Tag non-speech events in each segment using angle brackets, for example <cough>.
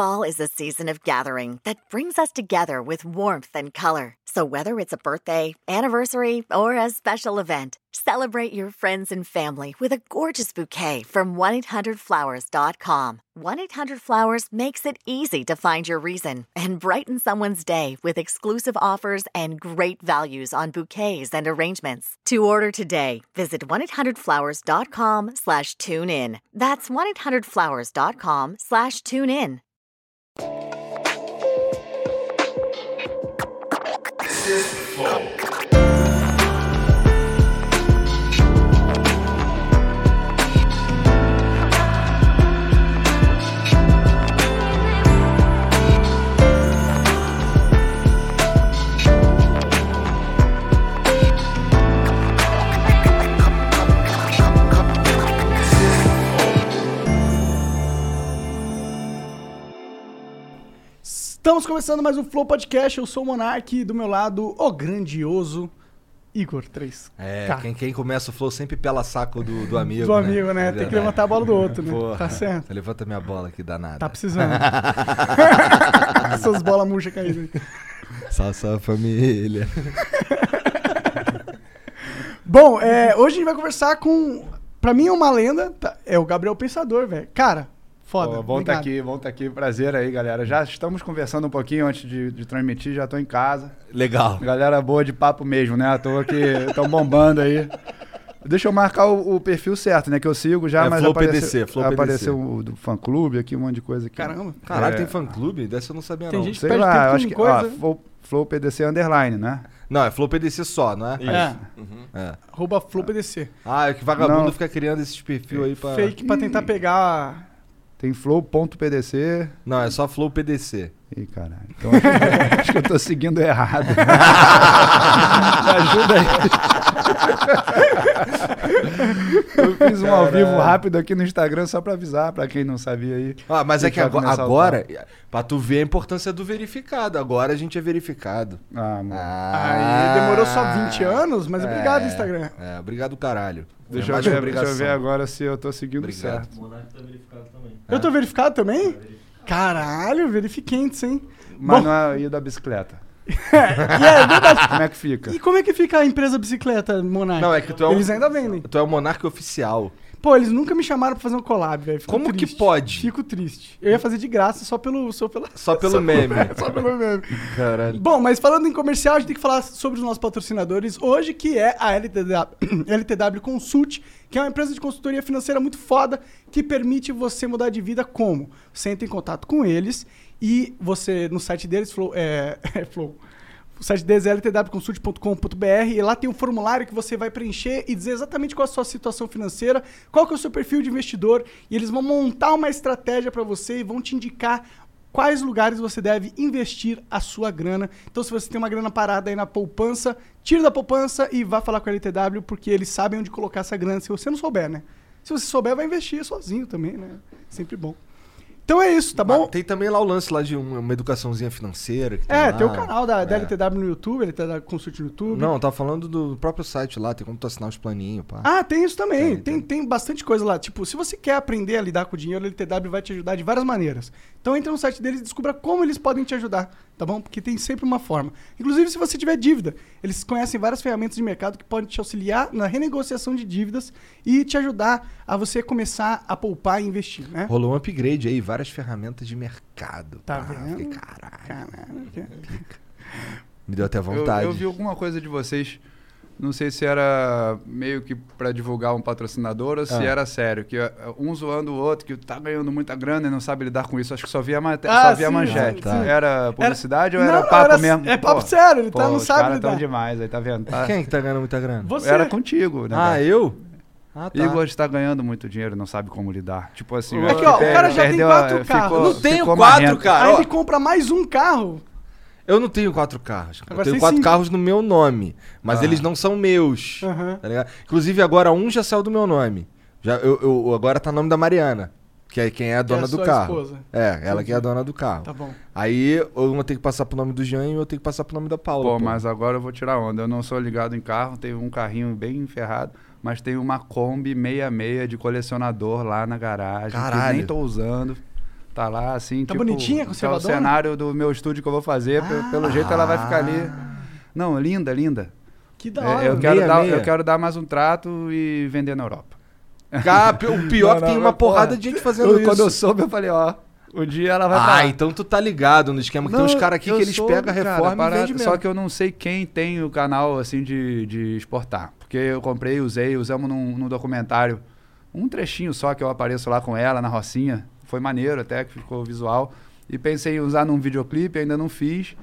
Fall is a season of gathering that brings us together with warmth and color. So, whether it's a birthday, anniversary, or a special event, celebrate your friends and family with a gorgeous bouquet from 1-800-Flowers.com. 1-800-Flowers makes it easy to find your reason and brighten someone's day with exclusive offers and great values on bouquets and arrangements. To order today, visit 1-800-Flowers.com slash tune in. That's 1-800-Flowers.com slash tune in. Genesis Estamos começando mais um Flow Podcast. Eu sou o Monark e do meu lado, o grandioso Igor 3. É, quem, quem começa o flow sempre pela saco do, do amigo. Do amigo, né? É Tem que levantar a bola do outro, né? Porra. Tá certo. Levanta minha bola aqui, danada. Tá precisando. <laughs> Essas bolas murchas aí. Salve, salve família. <laughs> Bom, é, hoje a gente vai conversar com. Pra mim é uma lenda. tá? É o Gabriel Pensador, velho. Cara, foda. Pô, bom estar obrigado. aqui, bom estar aqui. Prazer aí, galera. Já estamos conversando um pouquinho antes de, de transmitir, já tô em casa. Legal. Galera boa de papo mesmo, né? À toa que estão bombando aí. Deixa eu marcar o, o perfil certo, né? Que eu sigo já, É mas Flow apareceu, PDC, Flow PDC. apareceu o do fã clube aqui, um monte de coisa aqui. Caramba. Caralho, É. tem fã clube? Dessa eu não sabia, Tem não. gente- Sei lá, acho que. coisa. Ó, Flow, Flow PDC underline, né? Não, é Flow PDC só, não é? É. É. Arroba Flow PDC. Ah, é que vagabundo Não. fica criando esses perfil aí pra. Fake pra tentar pegar. Tem flow.pdc. Não, é só Flow PDC. Ih, caralho. Então acho que eu tô seguindo errado. <laughs> Me ajuda aí. eu fiz um ao vivo rápido aqui no Instagram só pra avisar, pra quem não sabia aí. Ah, mas é que agora, agora pra tu ver a importância do verificado. Agora a gente é verificado. Ah, mano. Aí demorou só 20 anos, mas obrigado, É, Instagram. É, obrigado, caralho. Deixa, É eu ver, deixa eu ver agora se eu tô seguindo Obrigado. certo. Eu tô verificado também? Caralho, verifiquentes, hein? Mas Bom. não é da bicicleta. <laughs> E é. Como é que fica? E como é que fica a empresa bicicleta, Monark? Não, é que tu é um- Eles ainda vendem. Tu é o monarca oficial. Pô, eles nunca me chamaram pra fazer um collab, velho. Como que triste. pode? Fico triste. Eu ia fazer de graça só pelo. Só, pela, Só pelo <laughs> meme. só pelo meme. Caralho. Bom, mas falando em comercial, a gente tem que falar sobre os nossos patrocinadores hoje, que é a LTW, LTW <clears throat> Consult, que é uma empresa de consultoria financeira muito foda, que permite você mudar de vida como? Você entra em contato com eles e você, no site deles, Flow, é, <laughs> é Flow, o site deles é ltwconsult.com.br e lá tem um formulário que você vai preencher e dizer exatamente qual é a sua situação financeira, qual que é o seu perfil de investidor e eles vão montar uma estratégia para você e vão te indicar quais lugares você deve investir a sua grana. Então, se você tem uma grana parada aí na poupança, tira da poupança e vá falar com a LTW, porque eles sabem onde colocar essa grana, se você não souber, né? Se você souber, vai investir sozinho também, né? Sempre bom. Então é isso, tá bom? Tem também lá o lance lá de um- uma educaçãozinha financeira. que É, lá. tem o canal da, da É. LTW no YouTube, LTW Consult no YouTube. Não, tava falando do próprio site lá, tem como tu assinar os planinhos, pá. Ah, tem isso também. Tem, Tem, tem. tem, bastante coisa lá. Tipo, se você quer aprender a lidar com o dinheiro, a LTW vai te ajudar de várias maneiras. Então entra no site deles e descubra como eles podem te ajudar, tá bom? Porque tem sempre uma forma. Inclusive, se você tiver dívida, eles conhecem várias ferramentas de mercado que podem te auxiliar na renegociação de dívidas e te ajudar a você começar a poupar e investir, né? Rolou um upgrade aí, várias ferramentas de mercado. Tá pá. vendo? Fiquei, caralho. Caralho. Me deu até Eu, vontade. eu vi alguma coisa de vocês. Não sei se era meio que pra divulgar um patrocinador ou se Ah. era sério. Que eh, um zoando o outro, que tá ganhando muita grana e não sabe lidar com isso. Acho que só via, mate- Ah, só via sim, manchete. sim, sim. Era publicidade ou Não, era não, papo era- mesmo? é papo Pô, sério, ele tá- pô, não os sabe caras tão lidar. demais aí, tá vendo? Tá- Quem que tá ganhando muita grana? Você. Era contigo, né? Ah, eu? Ah, tá. Igor está ganhando muito dinheiro, não sabe como lidar. Tipo assim, Aqui, acho que ó, o cara já tem quatro carros. Não tenho quatro, marrento. cara. Aí ele compra mais um carro. Eu não tenho quatro carros. Agora Eu tenho quatro cinco. carros no meu nome. Mas Ah. eles não são meus. Aham. Tá ligado? Inclusive, agora um já saiu do meu nome. Já, eu, eu- agora tá o nome da Mariana. Que é quem é a dona é a do sua carro. esposa. É, ela que é a dona do carro. Tá bom. Aí uma tem que passar pro nome do Jean e eu tenho que passar pro nome da Paula. Pô, pô. mas agora eu vou tirar onda. Eu não sou ligado em carro, tenho um carrinho bem enferrado, mas tem uma Kombi 66 de colecionador lá na garagem. Que Caralho. nem tô usando. Tá lá, assim, Tá tipo, bonitinha, tá o conservadona? cenário do meu estúdio que eu vou fazer. Ah. Pelo jeito ela vai ficar ali. Não, linda, linda. Que da É, hora. eu, quero meia, dar, meia. eu quero dar mais um trato e vender na Europa. Cara, o pior <laughs> é que Não, tem não, uma porrada de gente fazendo Eu- isso. Quando eu soube, eu falei, ó, um dia ela vai Ah, pra- então tu tá ligado no esquema. que tem uns caras aqui que eles soube, pegam, cara, reforma e parada, vendem mesmo. Só que eu não sei quem tem o canal, assim, de, de exportar. Porque eu comprei, usei, usamos num, num documentário. Um trechinho só que eu apareço lá com ela na Rocinha. Foi maneiro até, que ficou visual. E pensei em usar num videoclipe, ainda não fiz.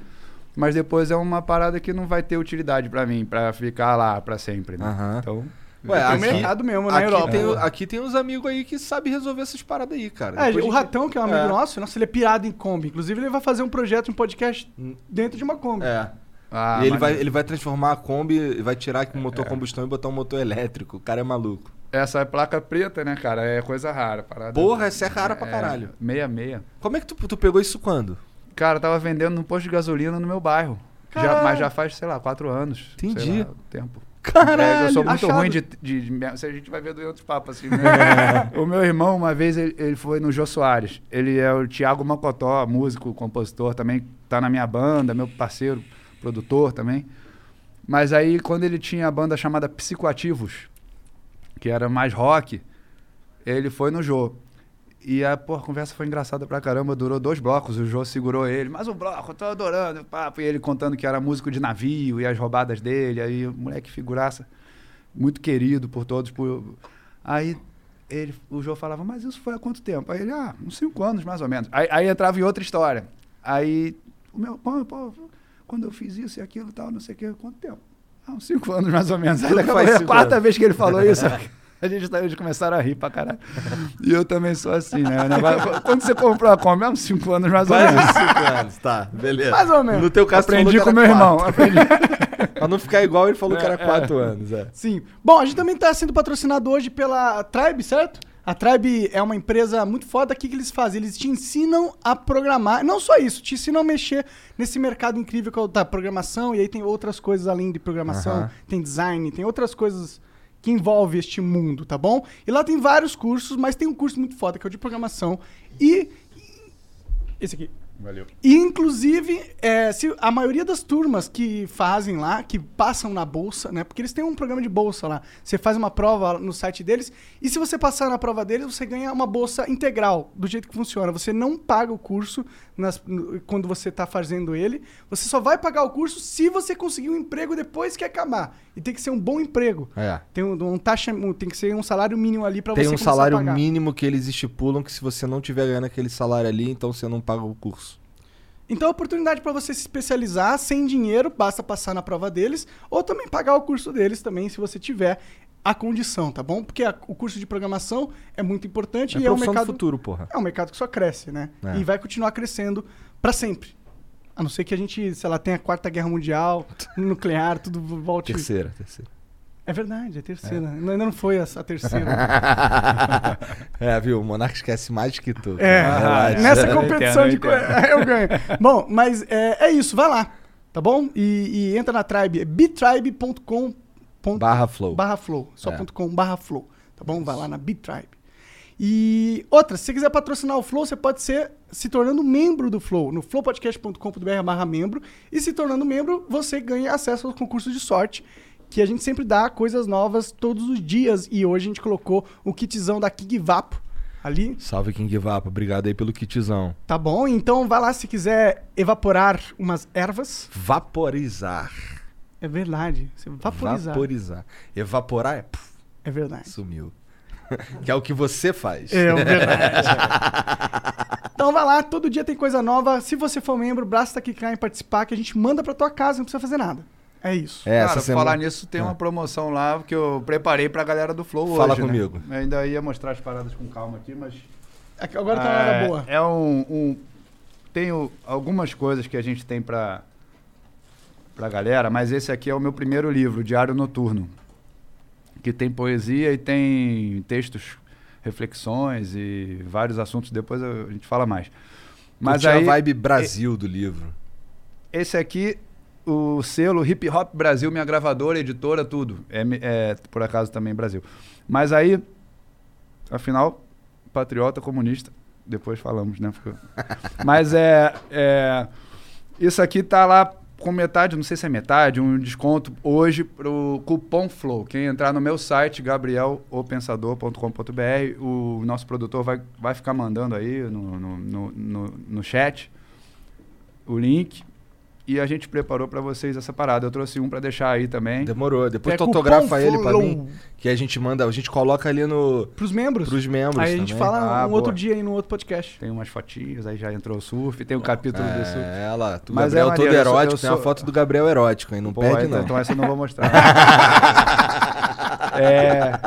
Mas depois é uma parada que não vai ter utilidade pra mim, pra ficar lá pra sempre, né? Aham. Então... Ué, Tem um aqui, mercado mesmo na aqui, Europa. tem, aqui tem uns amigos aí que sabem resolver essas paradas aí, cara. É, Depois o Ratão, que é um amigo É. nosso, nossa, ele é pirado em Kombi. Inclusive, ele vai fazer um projeto, um podcast dentro de uma Kombi. É. Ah, e ele vai, ele vai transformar a Kombi, vai tirar o motor combustão e botar um motor elétrico. O cara é maluco. Essa é placa preta, né, cara? É coisa rara. Parada... Porra, essa é rara pra caralho. Meia, meia. Como é que tu, tu pegou isso quando? Cara, eu tava vendendo num posto de gasolina no meu bairro. Já, mas já faz, sei lá, quatro anos. Entendi. Sei lá, tempo. Caralho! É, eu sou muito achado. ruim de, de, de- se A gente vai ver em outros papos, assim. né? <laughs> o meu irmão, uma vez, ele, ele foi no Jô Soares. Ele é o Thiago Mocotó, músico, compositor, também tá na minha banda, meu parceiro, produtor também. Mas aí, quando ele tinha a banda chamada Psicoativos, que era mais rock, ele foi no Jô. E a, pô, a conversa foi engraçada pra caramba, durou dois blocos, o Jô segurou ele, mais um bloco, eu tô adorando o papo. E ele contando que era músico de navio e as roubadas dele, aí o moleque figuraça, muito querido por todos. Por... Aí ele, o Jô falava, mas isso foi há quanto tempo? Aí ele, ah, uns cinco anos mais ou menos. Aí, aí entrava em outra história. Aí, o meu, pô, pô, quando eu fiz isso e aquilo tal, não sei o que, quanto tempo? Ah, uns cinco anos mais ou menos. Aí daqui a cinco quarta anos. vez que ele falou isso, <laughs> a gente tá- eles começaram a rir pra caralho. E eu também sou assim, né? Quando você comprou a Kombi, há uns cinco anos mais ou menos. uns cinco anos, tá, beleza. Mais ou menos. No teu caso, Aprendi com meu era irmão. quatro. Aprendi. <laughs> Pra não ficar igual, ele falou que era É, quatro anos, é. Sim. Bom, a gente também está sendo patrocinado hoje pela Tribe, certo? A Tribe é uma empresa muito foda. O que, que eles fazem? Eles te ensinam a programar. Não só isso, te ensinam a mexer nesse mercado incrível que é o da programação. E aí tem outras coisas além de programação. Aham. Tem design, tem outras coisas que envolvem este mundo, tá bom? E lá tem vários cursos, mas tem um curso muito foda que é o de programação. E. Esse aqui. Valeu. E, inclusive, é, se a maioria das turmas que fazem lá, que passam na bolsa, né? Porque eles têm um programa de bolsa lá. Você faz uma prova no site deles, e se você passar na prova deles, você ganha uma bolsa integral, do jeito que funciona. Você não paga o curso nas- no- quando você está fazendo ele. Você só vai pagar o curso se você conseguir um emprego depois que acabar. E tem que ser um bom emprego. É. Tem, um, um taxa, um- tem que ser um salário mínimo ali para você Tem um começar a salário pagar. mínimo que eles estipulam que se você não tiver ganhando aquele salário ali, então você não paga o curso. Então, a oportunidade para você se especializar sem dinheiro, basta passar na prova deles, ou também pagar o curso deles também, se você tiver a condição, tá bom? Porque a- o curso de programação é muito importante É e é um mercado futuro, porra. é um mercado que só cresce, né? É. E vai continuar crescendo para sempre. A não ser que a gente, sei lá, tenha a quarta guerra mundial, <laughs> nuclear, tudo volte. Terceira, terceira. É verdade, é a terceira. Ainda não foi a, a terceira. <laughs> é, viu? O Monarca esquece mais que tu. É, Relaxa. nessa Eu competição entendo, de eu co- <laughs> eu ganho. Bom, mas é, é isso, vai lá, tá bom? E, e entra na Tribe, é bitribe.com Barra flow. barra flow, só É. ponto .com barra flow, tá bom? Vai lá na Bitribe. E outra, se você quiser patrocinar o Flow, você pode ser se tornando membro do Flow, no flowpodcast.com.br barra membro, e se tornando membro, você ganha acesso aos concursos de sorte, que a gente sempre dá coisas novas todos os dias, e hoje a gente colocou o kitzão da King Vapo ali, Salve King Vapo, obrigado aí pelo kitzão. Tá bom? Então vai lá se quiser evaporar umas ervas. Vaporizar. É verdade. Você vaporizar. Vaporizar. Evaporar é. puf, É verdade. sumiu. <laughs> que é o que você faz. É <laughs> verdade. então vai lá, todo dia tem coisa nova. Se você for membro, basta clicar em participar que a gente manda pra tua casa, não precisa fazer nada. É isso. É, Cara, semana. falar nisso, tem uma promoção lá que eu preparei pra galera do Flow Fala hoje, né? comigo. Eu ainda ia mostrar as paradas com calma aqui, mas... Aqui- Agora tá na hora É, boa. É um, um- Tenho algumas coisas que a gente tem pra, pra galera, mas esse aqui é o meu primeiro livro, Diário Noturno. Que tem poesia e tem textos, reflexões e vários assuntos. Depois a gente fala mais. Mas Curti aí, a vibe Brasil do livro. esse aqui, o selo Hip Hop Brasil, minha gravadora, editora, tudo. É, é, por acaso também Brasil. Mas aí, afinal, patriota, comunista, depois falamos, né? <laughs> Mas é, é. Isso aqui tá lá com metade, não sei se é metade, um desconto hoje pro cupom Flow. Quem entrar no meu site, gabrielopensador.com.br, o nosso produtor vai, vai ficar mandando aí no, no, no, no, no chat o link. E a gente preparou pra vocês essa parada. Eu trouxe um pra deixar aí também. Demorou. Depois É tu cupom autografa ele pra Flow. mim. Que a gente manda, a gente coloca ali no. Pros membros. Pros membros. Aí a gente também. fala Ah, um boa. outro dia aí no outro podcast. Tem umas fotinhas, aí já entrou o surf, tem o capítulo do surf. É, ela. Tu, Mas Gabriel é todo maneiro, eu sou- erótico. eu Tem uma foto do Gabriel erótico aí. Não Pô, perde, então, não. então essa eu não vou mostrar. <laughs> é,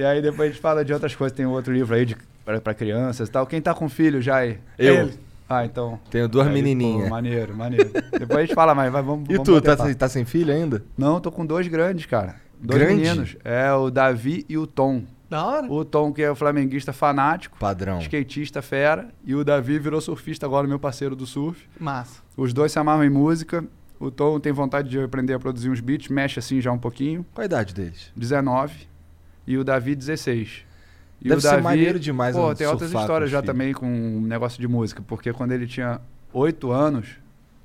e aí depois a gente fala de outras coisas. Tem um outro livro aí de, pra, pra crianças e tal. Quem tá com filho já aí? Eu. Ele. Ah, então. Tenho duas Aí, menininhas. pô, maneiro, maneiro. Depois a gente fala mais, vai, vamos E vamos tu, tá, sem- tá sem filho ainda? Não, tô com dois grandes, cara. Dois Grande? meninos. É o Davi e o Tom. Da hora. O Tom, que é o flamenguista fanático, Padrão. skatista fera, e o Davi virou surfista agora, meu parceiro do surf. Massa. Os dois se amarram em música. O Tom tem vontade de aprender a produzir uns beats, mexe assim já um pouquinho. Qual a idade deles? 19. E o Davi, 16. E Deve o ser Davi, maneiro demais Pô, tem outras histórias já filhos. também com um negócio de música. Porque quando ele tinha 8 anos,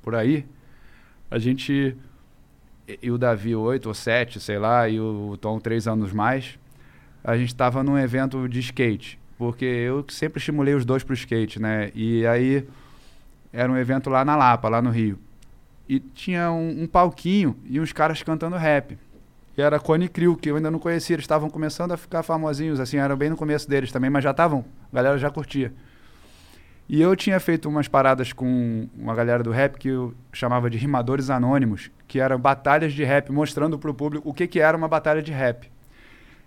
por aí, a gente. E, o Davi, 8 ou 7, sei lá, e o Tom, 3 anos mais. A gente tava num evento de skate. Porque eu sempre estimulei os dois pro skate, né? E aí. Era um evento lá na Lapa, lá no Rio. E tinha um, um palquinho e uns caras cantando rap. Que era Cone Crew, que eu ainda não conhecia. Eles estavam começando a ficar famosinhos, assim, eram bem no começo deles também, mas já estavam. A galera já curtia. E eu tinha feito umas paradas com uma galera do rap que eu chamava de Rimadores Anônimos, que eram batalhas de rap, mostrando pro público o que, que era uma batalha de rap.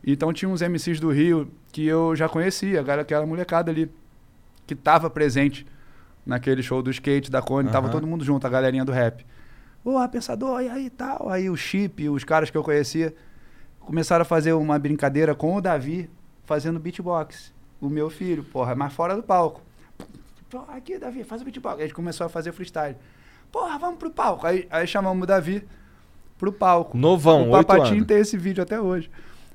Então tinha uns MCs do Rio que eu já conhecia, aquela molecada ali, que estava presente naquele show do skate, da Cone, tava Aham. todo mundo junto, a galerinha do rap. Ô, Pensador, e aí tal? Aí o Chip, os caras que eu conhecia, começaram a fazer uma brincadeira com o Davi, fazendo beatbox. O meu filho, porra, mas fora do palco. Aqui, Davi, faz o beatbox. Aí a gente começou a fazer freestyle. Porra, vamos pro palco. Aí, aí chamamos o Davi pro palco. Novão, o Papatinho anos. tem esse vídeo até hoje.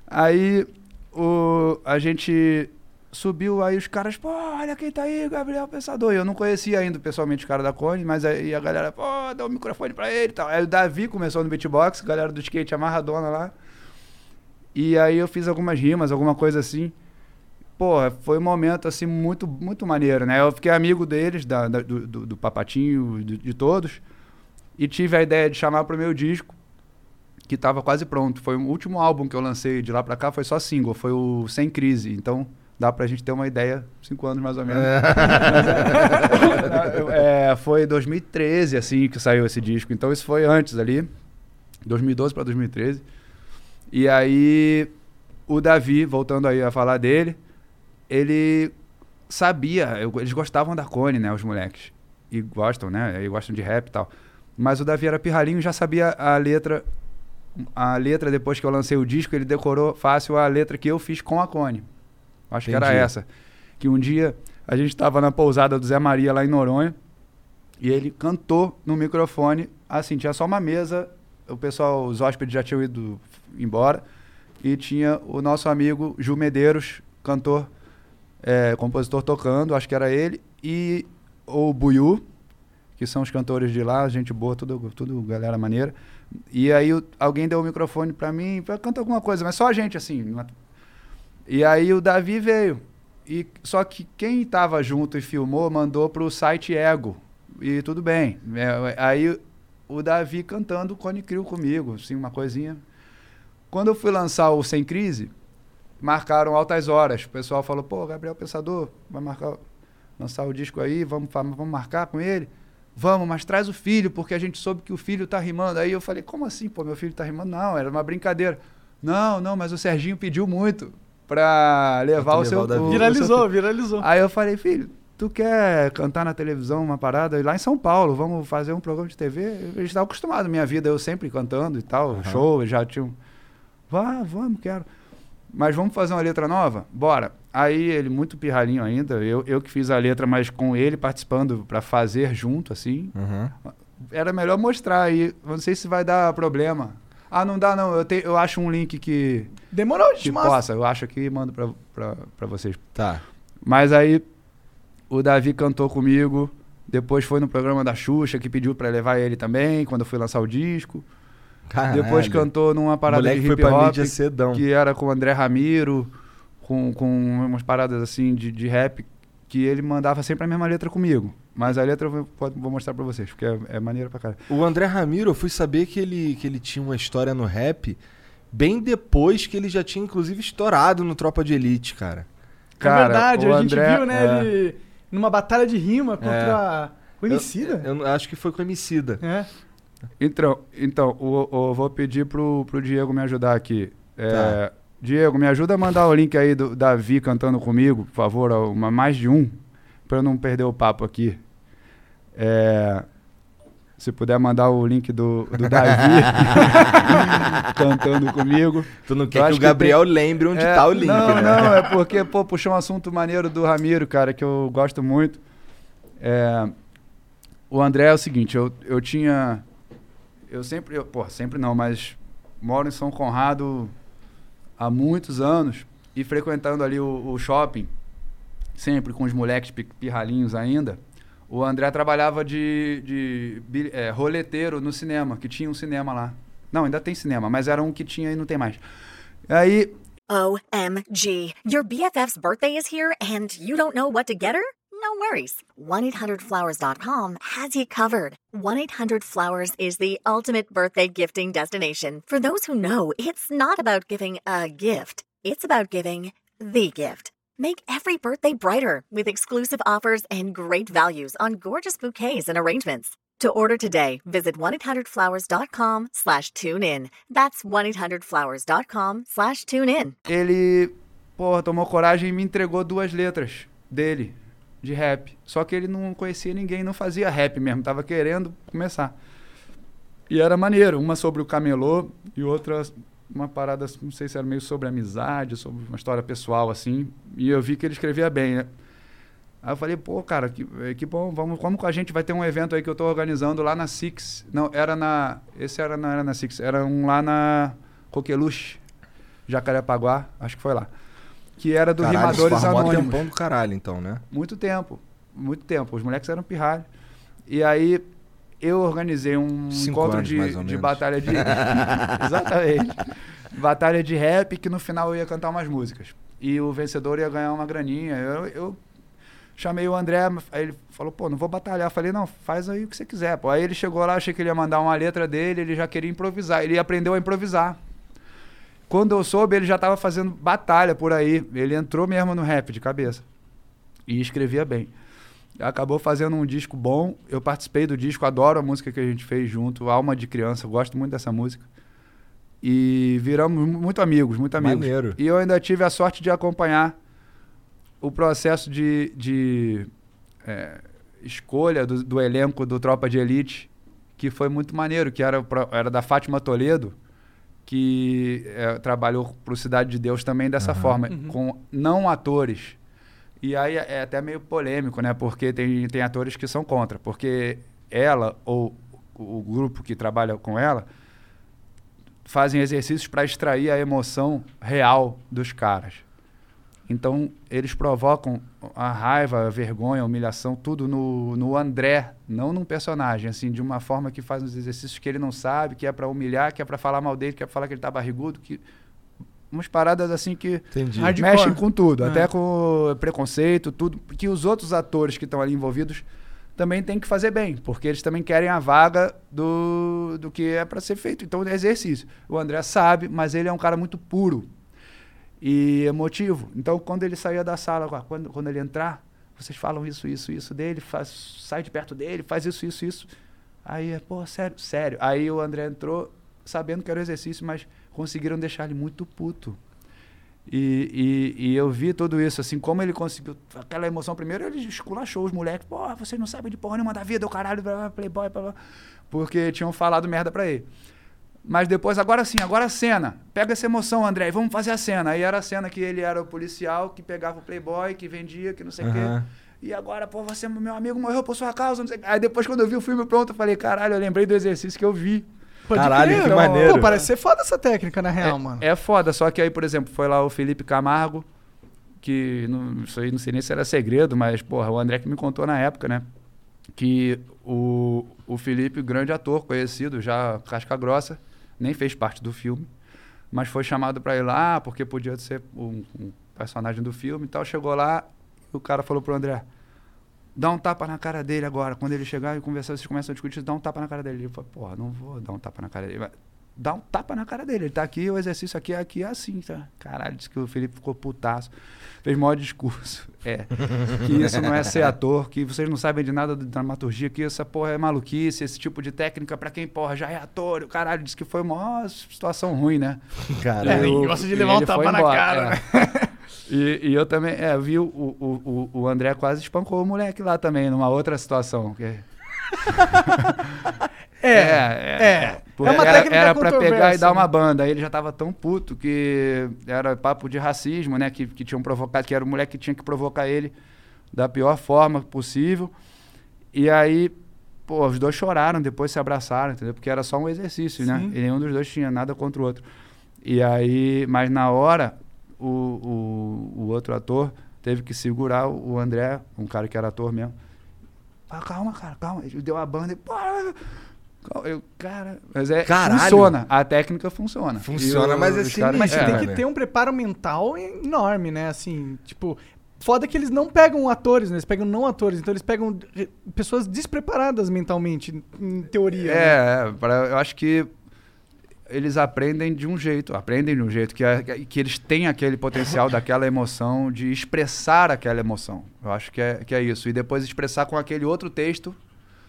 Aí o, a gente subiu, aí os caras, pô, olha quem tá aí, Gabriel Pensador. Eu não conhecia ainda pessoalmente os caras da Cone, mas aí a galera, pô, dá o microfone pra ele e tal. Aí o Davi começou no beatbox, galera do skate amarradona lá. E aí eu fiz algumas rimas, alguma coisa assim. Pô, foi um momento assim muito, muito maneiro, né? Eu fiquei amigo deles, da, da- do, do, do Papatinho, de, de todos. E tive a ideia de chamar pro meu disco que estava quase pronto. Foi o último álbum que eu lancei de lá pra cá, foi só single, foi o Sem Crise. Então dá pra gente ter uma ideia, cinco anos mais ou menos. É, <laughs> foi 2013, assim, que saiu esse disco. Então isso foi antes ali, 2012 pra 2013. E aí o Davi, voltando aí a falar dele, ele sabia, eu- eles gostavam da Cone, né, os moleques. E gostam, né, e gostam de rap e tal. Mas o Davi era pirralhinho e já sabia a letra a letra, depois que eu lancei o disco, ele decorou fácil a letra que eu fiz com a Cone. Acho que era Entendi. essa. Que um dia a gente estava na pousada do Zé Maria lá em Noronha e ele cantou no microfone. Assim, tinha só uma mesa, o pessoal, os hóspedes já tinham ido embora e tinha o nosso amigo Ju Medeiros, cantor, é, compositor tocando, acho que era ele, e o Buiu, que são os cantores de lá, gente boa, tudo, tudo galera maneira. E aí o- alguém deu o microfone pra mim, pra cantar alguma coisa, mas só a gente, assim. E aí o Davi veio. E, só que quem tava junto e filmou mandou pro site Ego. E tudo bem. É, aí o Davi cantando Cone Crew comigo, assim, uma coisinha. Quando eu fui lançar o Sem Crise, marcaram altas horas. O pessoal falou, pô, Gabriel Pensador, vai marcar, lançar o disco aí, vamos, vamos marcar com ele? Vamos, mas traz o filho, porque a gente soube que o filho tá rimando. Aí eu falei, como assim, pô, meu filho tá rimando? Não, era uma brincadeira. Não, não, mas o Serginho pediu muito pra levar o seu... levar o seu Viralizou, filho." viralizou. Aí eu falei, filho, tu quer cantar na televisão uma parada? E lá em São Paulo, vamos fazer um programa de TV? A gente tava acostumado, minha vida, eu sempre cantando e tal, show, já tinha um... Vá, vamos, quero. Mas vamos fazer uma letra nova? Bora. Aí ele, muito pirralhinho ainda, eu, eu que fiz a letra, mas com ele participando pra fazer junto, assim. Uhum. Era melhor mostrar aí, não sei se vai dar problema. Ah, não dá não, eu, te, eu acho um link que, Demorou, que de massa. possa, eu acho aqui e mando pra, pra, pra vocês. Tá. Mas aí o Davi cantou comigo. Depois foi no programa da Xuxa, que pediu pra levar ele também, quando eu fui lançar o disco. Caralho. Depois cantou numa parada Moleque de foi hip pra hop, mídia cedão. que era com o André Ramiro, com, com umas paradas assim de, de rap, que ele mandava sempre a mesma letra comigo. Mas a letra eu vou, pode- vou mostrar pra vocês, porque é, é maneira pra caralho. O André Ramiro, eu fui saber que ele, que ele tinha uma história no rap bem depois que ele já tinha, inclusive, estourado no Tropa de Elite, cara. é verdade, o a gente André- viu, né, é. ele numa batalha de rima contra o Emicida. Eu, eu acho que foi com o Emicida. É. Então, então o, o- vou pedir pro, pro Diego me ajudar aqui. É, Tá. Diego, me ajuda a mandar o link aí do Davi cantando comigo, por favor, uma, mais de um, pra eu não perder o papo aqui. É, se puder mandar o link do, do <laughs> Davi <laughs> cantando comigo. Tu não quer que o que Gabriel lembre onde É, tá o link, Não, né? não, é porque, pô, puxou um assunto maneiro do Ramiro, cara, que eu gosto muito. É, o André é o seguinte, eu, eu tinha. Eu sempre. Eu, pô, sempre não, mas moro em São Conrado há muitos anos e frequentando ali o, o shopping, sempre com os moleques pi- pirralhinhos ainda. O André trabalhava de, de bi- é, roleteiro no cinema, que tinha um cinema lá. Não, ainda tem cinema, mas era um que tinha e não tem mais. Aí OMG. Your BFF's birthday is here and you don't know what to get her? No worries. 1-800-Flowers.com has you covered. 1-800-Flowers is the ultimate birthday gifting destination. For those who know, it's not about giving a gift. It's about giving the gift. Make every birthday brighter with exclusive offers and great values on gorgeous bouquets and arrangements. To order today, visit 1-800-Flowers.com slash tune in. That's 1-800-Flowers.com slash tune in. ele, porra, tomou coragem e me entregou duas letras dele, de rap. Só que ele não conhecia ninguém, não fazia rap mesmo, tava querendo começar. E era maneiro, uma sobre o camelô e outra uma parada, não sei se era meio sobre amizade, sobre uma história pessoal assim. E eu vi que ele escrevia bem, né? Aí eu falei, pô, cara, que, eh, que bom, vamos, como que a gente vai ter um evento aí que eu tô organizando lá na Six. Não, era na. Esse era, não era na Six, era um lá na Coqueluche, Jacarepaguá, acho que foi lá. Que era do Caralho, Rimadores mó Anônimos. tempão do caralho, então, né? Muito tempo, muito tempo. Os moleques eram pirralhos. E aí eu organizei um Cinco encontro anos, de, de batalha de. <laughs> Exatamente. Batalha de rap que no final eu ia cantar umas músicas. E o vencedor ia ganhar uma graninha. Eu, eu chamei o André, aí ele falou, pô, não vou batalhar. Eu falei, não, faz aí o que você quiser. Pô. Aí ele chegou lá, achei que ele ia mandar uma letra dele, ele já queria improvisar. Ele aprendeu a improvisar. Quando eu soube, ele já estava fazendo batalha por aí. Ele entrou mesmo no rap de cabeça. E escrevia bem. Acabou fazendo um disco bom. Eu participei do disco, adoro a música que a gente fez junto, Alma de Criança. eu Gosto muito dessa música. E viramos mu- muito amigos, muito amigos. Maneiro. E eu ainda tive a sorte de acompanhar o processo de, de é, escolha do, do elenco do Tropa de Elite, que foi muito maneiro, que era, era da Fátima Toledo, que é, trabalhou para o Cidade de Deus também dessa forma, com não atores. E aí é até meio polêmico, né? Porque tem, tem atores que são contra. Porque ela ou o grupo que trabalha com ela fazem exercícios para extrair a emoção real dos caras. Então, eles provocam a raiva, a vergonha, a humilhação, tudo no, no André, não num personagem, assim, de uma forma que faz uns exercícios que ele não sabe, que é para humilhar, que é para falar mal dele, que é para falar que ele tá barrigudo, que umas paradas assim que Entendi. Mexem com tudo, É. até com preconceito, tudo, que os outros atores que estão ali envolvidos também têm que fazer bem, porque eles também querem a vaga do, do que é para ser feito. Então, é exercício. O André sabe, mas ele é um cara muito puro e emotivo. Então, quando ele saía da sala, quando, quando ele entrar, vocês falam isso, isso, isso dele, faz, sai de perto dele, faz isso, isso, isso. Aí, pô, sério, sério. Aí o André entrou sabendo que era o exercício, mas conseguiram deixar ele muito puto. E, e, e eu vi tudo isso, assim, como ele conseguiu aquela emoção. Primeiro ele esculachou os moleques, pô, vocês não sabem de porra nenhuma da vida, o caralho, playboy, blá, blá, porque tinham falado merda pra ele. Mas depois, agora sim, agora a cena. Pega essa emoção, André, e vamos fazer a cena. Aí era a cena que ele era o policial que pegava o playboy, que vendia, que não sei o Aham. quê. E agora, pô, você, meu amigo, morreu por sua causa, não sei. Aí depois, quando eu vi o filme pronto, eu falei, caralho, eu lembrei do exercício que eu vi. Pode Caralho, crer. que Pô, maneiro. Pô, parece ser foda essa técnica, na real, é, mano. é foda, só que aí, por exemplo, foi lá o Felipe Camargo, que não, isso aí não sei nem se era segredo, mas, porra, o André que me contou na época, né? Que o, o Felipe, grande ator, conhecido, já casca grossa, nem fez parte do filme, mas foi chamado para ir lá porque podia ser um, um personagem do filme e tal. Chegou lá, o cara falou pro André: dá um tapa na cara dele agora. Quando ele chegar e conversar, vocês começam a discutir, dá um tapa na cara dele. Ele falou, porra, não vou dar um tapa na cara dele. Mas dá um tapa na cara dele. Ele tá aqui, o exercício aqui, aqui é assim, tá? Caralho, disse que o Felipe ficou putaço. Fez maior discurso. <laughs> É. Que isso não é ser ator, que vocês não sabem de nada de dramaturgia, que essa porra é maluquice, esse tipo de técnica pra quem, porra, já é ator. O caralho disse que foi uma situação ruim, né? Caralho. É, Eu- gosta de levar um tapa na embora, cara, é. <laughs> E, e eu também, é, vi o, o, o, o André quase espancou o moleque lá também, numa outra situação. que- <laughs> É, é. Porque É uma era, técnica era pra pegar e dar uma né? banda. Aí ele já tava tão puto que era papo de racismo, né? Que, que tinham provocado, que era o moleque que tinha que provocar ele da pior forma possível. E aí, pô, os dois choraram, depois se abraçaram, entendeu? Porque era só um exercício, né? Sim. E nenhum dos dois tinha nada contra o outro. E aí, mas na hora, o, o, o outro ator teve que segurar o André, um cara que era ator mesmo. Ah, calma, cara, calma. Ele deu a banda e. Eu, cara, mas é. Caralho. Funciona. A técnica funciona. Funciona, E mas é os caras- Mas você É, tem né? que ter um preparo mental enorme, né? Assim, tipo, foda que eles não pegam atores, né? Eles pegam não atores, então eles pegam re- pessoas despreparadas mentalmente, em teoria. né? É, é pra- eu acho que eles aprendem de um jeito, aprendem de um jeito que, é, que eles têm aquele potencial <laughs> daquela emoção, de expressar aquela emoção. Eu acho que é, que é isso. E depois expressar com aquele outro texto.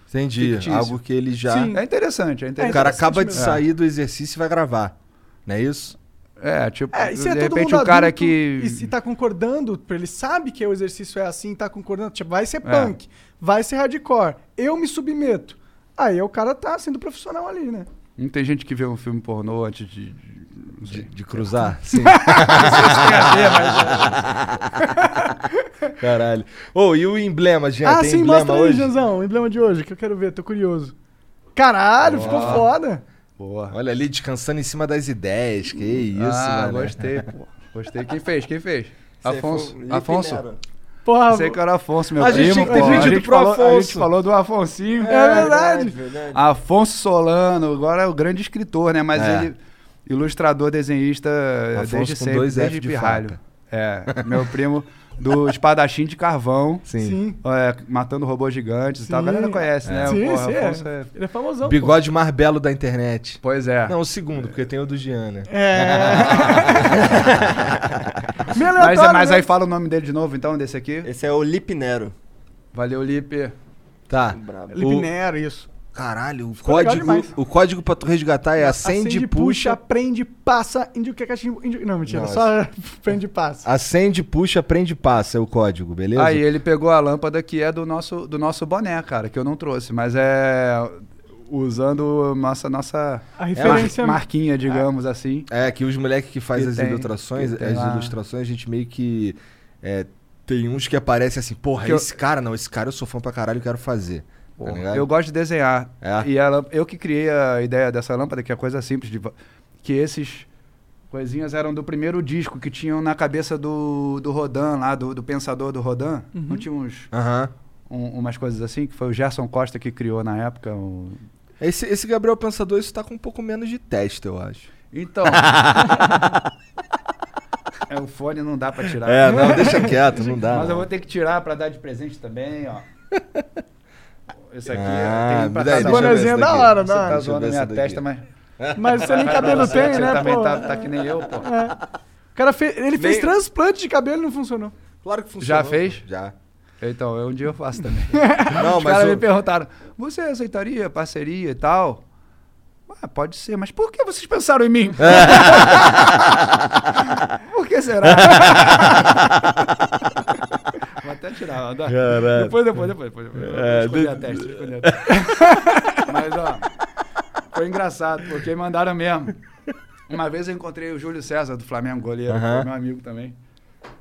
Entendi. Fictício. Algo que ele já. Sim. É interessante, é O interessante. cara interessante acaba de sair do exercício e vai gravar. Não é isso? É, tipo, É, se é de todo repente o cara adulto que. E se tá concordando, ele sabe que o exercício é assim, tá concordando, tipo, vai ser É. punk, vai ser hardcore, eu me submeto. Aí o cara tá sendo profissional ali, né? Não tem gente que vê um filme pornô antes de. de- não sei. De, de cruzar? <laughs> Sim. <laughs> Caralho. Ô, e o emblema, Jean? ah, tem sim, emblema mostra aí, hoje? Janzão, o emblema de hoje, que eu quero ver, tô curioso. Caralho, ficou foda. Boa. Olha ali, descansando em cima das ideias. Que isso, ah, mano. gostei, pô. Gostei. Quem fez? Quem fez? Você Afonso. Afonso. Porra, Sei que era Afonso, meu A gente primo. tinha que ter pedido a, gente pro falou, a Afonso. gente falou do Afonsinho. É verdade. verdade. Afonso Solano, agora é o grande escritor, né? Mas É. ele, ilustrador, desenhista, Afonso desde com sempre, dois F desde de pirralho. faca. É, meu primo do espadachim de carvão, Sim. sim. é, matando robôs gigantes e tal. A galera Sim. conhece, né? Sim, Porra, sim, é. Afonso é- Ele é famosão. pô. Bigode mais belo da internet. Pois é. Não, o segundo, porque tem o do Jean, né? É. <laughs> Mas, aleatório, mas né? aí fala o nome dele de novo, então, desse aqui. Esse é o Lip Nero. Valeu, Lipe. Tá. Lipe Nero, isso. Caralho, o Ficou código, o código pra tu resgatar é acende, puxa, prende, passa, índio que é cachimbo. Índio... Não, mentira, Nossa. só <laughs> prende e passa. acende, puxa, prende, passa é o código, beleza? Aí ele pegou a lâmpada que é do nosso, do nosso boné, cara, que eu não trouxe, mas é usando nossa, nossa A referência. mar- marquinha, digamos assim. É, que os moleques que fazem Que as tem- ilustrações, as lá. ilustrações, a gente meio que. é, tem uns que aparecem assim, porra, Que eu- esse cara não, esse cara eu sou fã pra caralho e quero fazer. Tá eu gosto de desenhar. É? E eu que criei a ideia dessa lâmpada, que é coisa simples, de, que esses coisinhas eram do primeiro disco que tinham na cabeça do, do Rodan, lá, do, do pensador do Rodan. Uhum. Não tinha uns, Aham. um- umas coisas assim, que foi o Gerson Costa que criou na época. o- Esse, esse Gabriel Pensador, isso tá com um pouco menos de teste, eu acho. Então. <laughs> é, o fone não dá pra tirar. É, não, deixa quieto, não dá. Mas eu não. vou ter que tirar pra dar de presente também, ó. <laughs> Esse aqui Ah, tem pra cada eu bonezinho é da hora, Você da tá zoando eu minha testa, mas. <laughs> Mas você nem cabelo Você, tem, você né, também pô? tá, tá que nem eu, pô. O cara fez, ele fez Nem- transplante de cabelo e não funcionou. Claro que funciona. Já fez? Já. Então, eu- um dia eu faço também. <laughs> Não, Os mas caras o- me perguntaram: você aceitaria parceria e tal? Ah, pode ser, mas por que vocês pensaram em mim? <laughs> por que será? Até tirar, dá. Depois, depois, depois. depois, depois. É, Vou esconder de- a testa, vou esconder a testa. <laughs> Mas, ó, foi engraçado, porque mandaram mesmo. Uma vez eu encontrei o Júlio César, do Flamengo, goleiro, meu amigo também.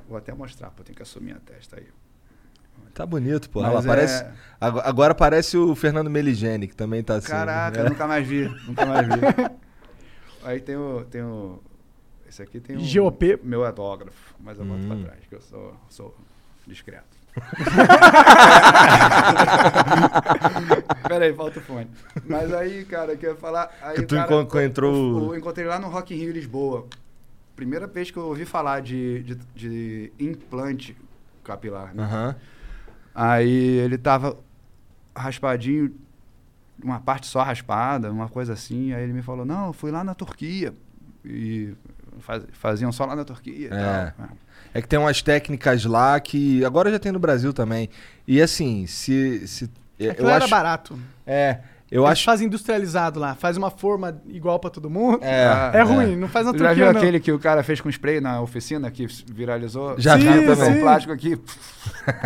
Vou até mostrar, pô, tem que assumir a testa aí. Tá bonito, pô. Mas Ela é- parece, agora, parece o Fernando Meligeni, que também tá assim. Caraca, né? nunca mais vi, nunca mais vi. <laughs> Aí tem o, tem o... Esse aqui tem um GOP. meu autógrafo, mas eu boto Hum. pra trás, que eu sou, sou discreto. <laughs> Peraí, falta o fone. Mas aí, cara, que eu ia falar. Aí, Que tu cara, encon- encontrou- Eu, eu encontrei lá no Rock in Rio Lisboa. Primeira vez que eu ouvi falar de, de, de implante capilar. Né? Aham. Aí ele tava raspadinho, uma parte só raspada, uma coisa assim. Aí ele me falou: Não, eu fui lá na Turquia. E faz- faziam só lá na Turquia. É. tal. É que tem umas técnicas lá que agora já tem no Brasil também. E assim, se. se eu Aquilo era acho, barato. É, eu Eles acho. fazem industrializado lá. Faz uma forma igual pra todo mundo. É, Ah, É ruim, não faz na já viu não. aquele que o cara fez com spray na oficina que viralizou? Já vi também. sim. plástico aqui. <laughs>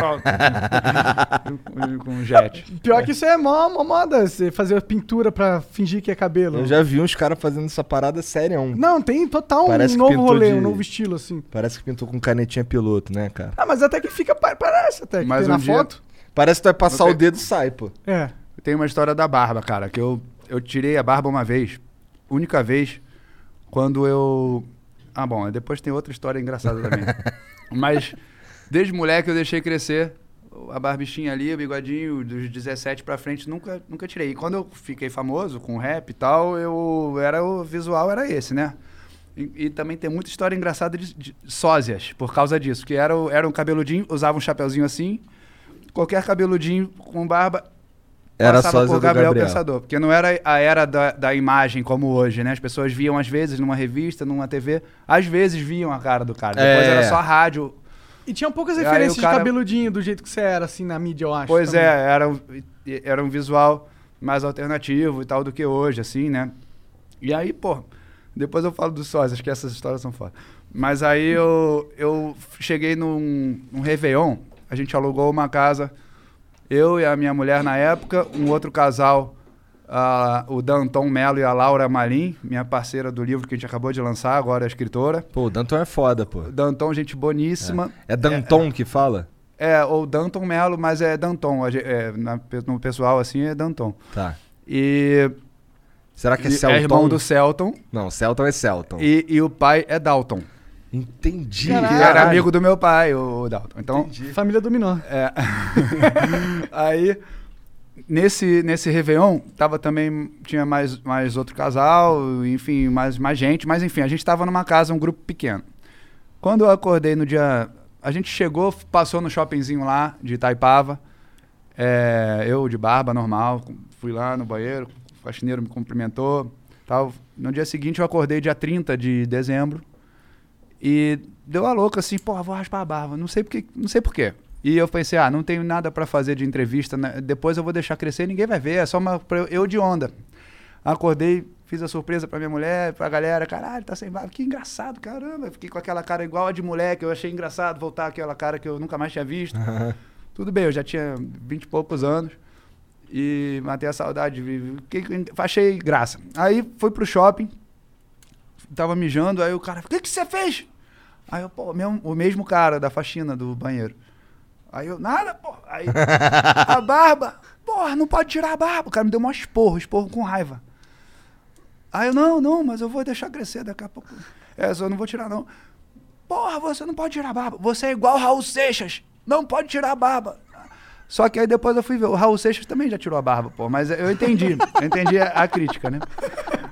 com, jet. Pior que isso é mó, mó moda, você fazer pintura pra fingir que é cabelo. Eu já vi uns caras fazendo essa parada séria. Não, tem total Parece um novo rolê, de- um novo estilo, assim. Parece que pintou com canetinha piloto, né, cara? Ah, mas até que fica, pa- parece até que Mas tem um na dia- foto. Parece que tu vai passar Não o dedo e sai, pô. É. Tem uma história da barba, cara, que eu, eu tirei a barba uma vez. Única vez. Quando eu. Ah, bom, depois tem outra história engraçada também. <laughs> Mas desde moleque eu deixei crescer a barbichinha ali, o bigodinho, dos 17 pra frente, nunca, nunca tirei. E quando eu fiquei famoso com rap e tal, eu era o visual era esse, né? E, e também tem muita história engraçada de, de sósias por causa disso, que era, era um cabeludinho, usava um chapeuzinho assim, qualquer cabeludinho com barba Era passava por Gabriel, Gabriel. Pensador. Porque não era a era da, da imagem como hoje, né? As pessoas viam às vezes numa revista, numa TV, às vezes viam a cara do cara. Depois É. era só rádio. E tinha poucas E referências cara- de cabeludinho do jeito que você era, assim, na mídia, eu acho. Pois também. é, era um, era um visual mais alternativo e tal do que hoje, assim, né? E aí, pô, depois eu falo dos sócios, que essas histórias são foda. Mas aí eu, eu cheguei num, num Réveillon, a gente alugou uma casa, eu e a minha mulher na época, um outro casal, ah, o Danton Melo e a Laura Malim, minha parceira do livro que a gente acabou de lançar, agora é escritora. Pô, o Danton é foda, pô. Danton, gente boníssima. É Danton que fala? É, ou Danton Melo, mas é Danton. é, na- no pessoal, assim, é Danton. Tá. E, Será que é e Celton? é irmão do Celton. Não, Celton é Celton. E, e o pai é Dalton. Entendi. Que Caralho. era amigo do meu pai, o Dalton. Então, Família dominó. é. <laughs> aí, nesse, nesse Réveillon, tava também, tinha mais, mais outro casal, enfim, mais, mais gente. Mas, enfim, a gente tava numa casa, um grupo pequeno. Quando eu acordei no dia... A gente chegou, passou no shoppingzinho lá, de Itaipava. É, eu de barba, normal. Fui lá no banheiro, o faxineiro me cumprimentou. Tal. No dia seguinte, eu acordei dia 30 de dezembro. E deu a louca assim, porra, vou raspar a barba. Não sei porque, não sei porquê. E eu pensei, ah, não tenho nada pra fazer de entrevista, né? depois eu vou deixar crescer, ninguém vai ver, é só uma eu- de onda. Acordei, fiz a surpresa pra minha mulher, pra galera, caralho, tá sem barba, que engraçado, caramba. Eu Fiquei com aquela cara igual a de moleque, eu achei engraçado voltar aquela cara que eu nunca mais tinha visto. Tudo bem, eu já tinha vinte e poucos anos e matei a saudade. Achei graça. Aí fui pro shopping, tava mijando, aí o cara, o que que você fez? Aí eu, pô, mesmo- o mesmo cara da faxina do banheiro. Aí eu, nada, pô. Aí, <laughs> a barba, porra, não pode tirar a barba. O cara me deu um esporro, esporro com raiva. Aí eu, não, não, mas eu vou deixar crescer daqui a pouco. É, só não vou tirar, não. Porra, você não pode tirar a barba. Você é igual Raul Seixas. Não pode tirar a barba. Só que aí depois eu fui ver. O Raul Seixas também já tirou a barba, pô. Mas eu entendi. Eu entendi a, a crítica, né?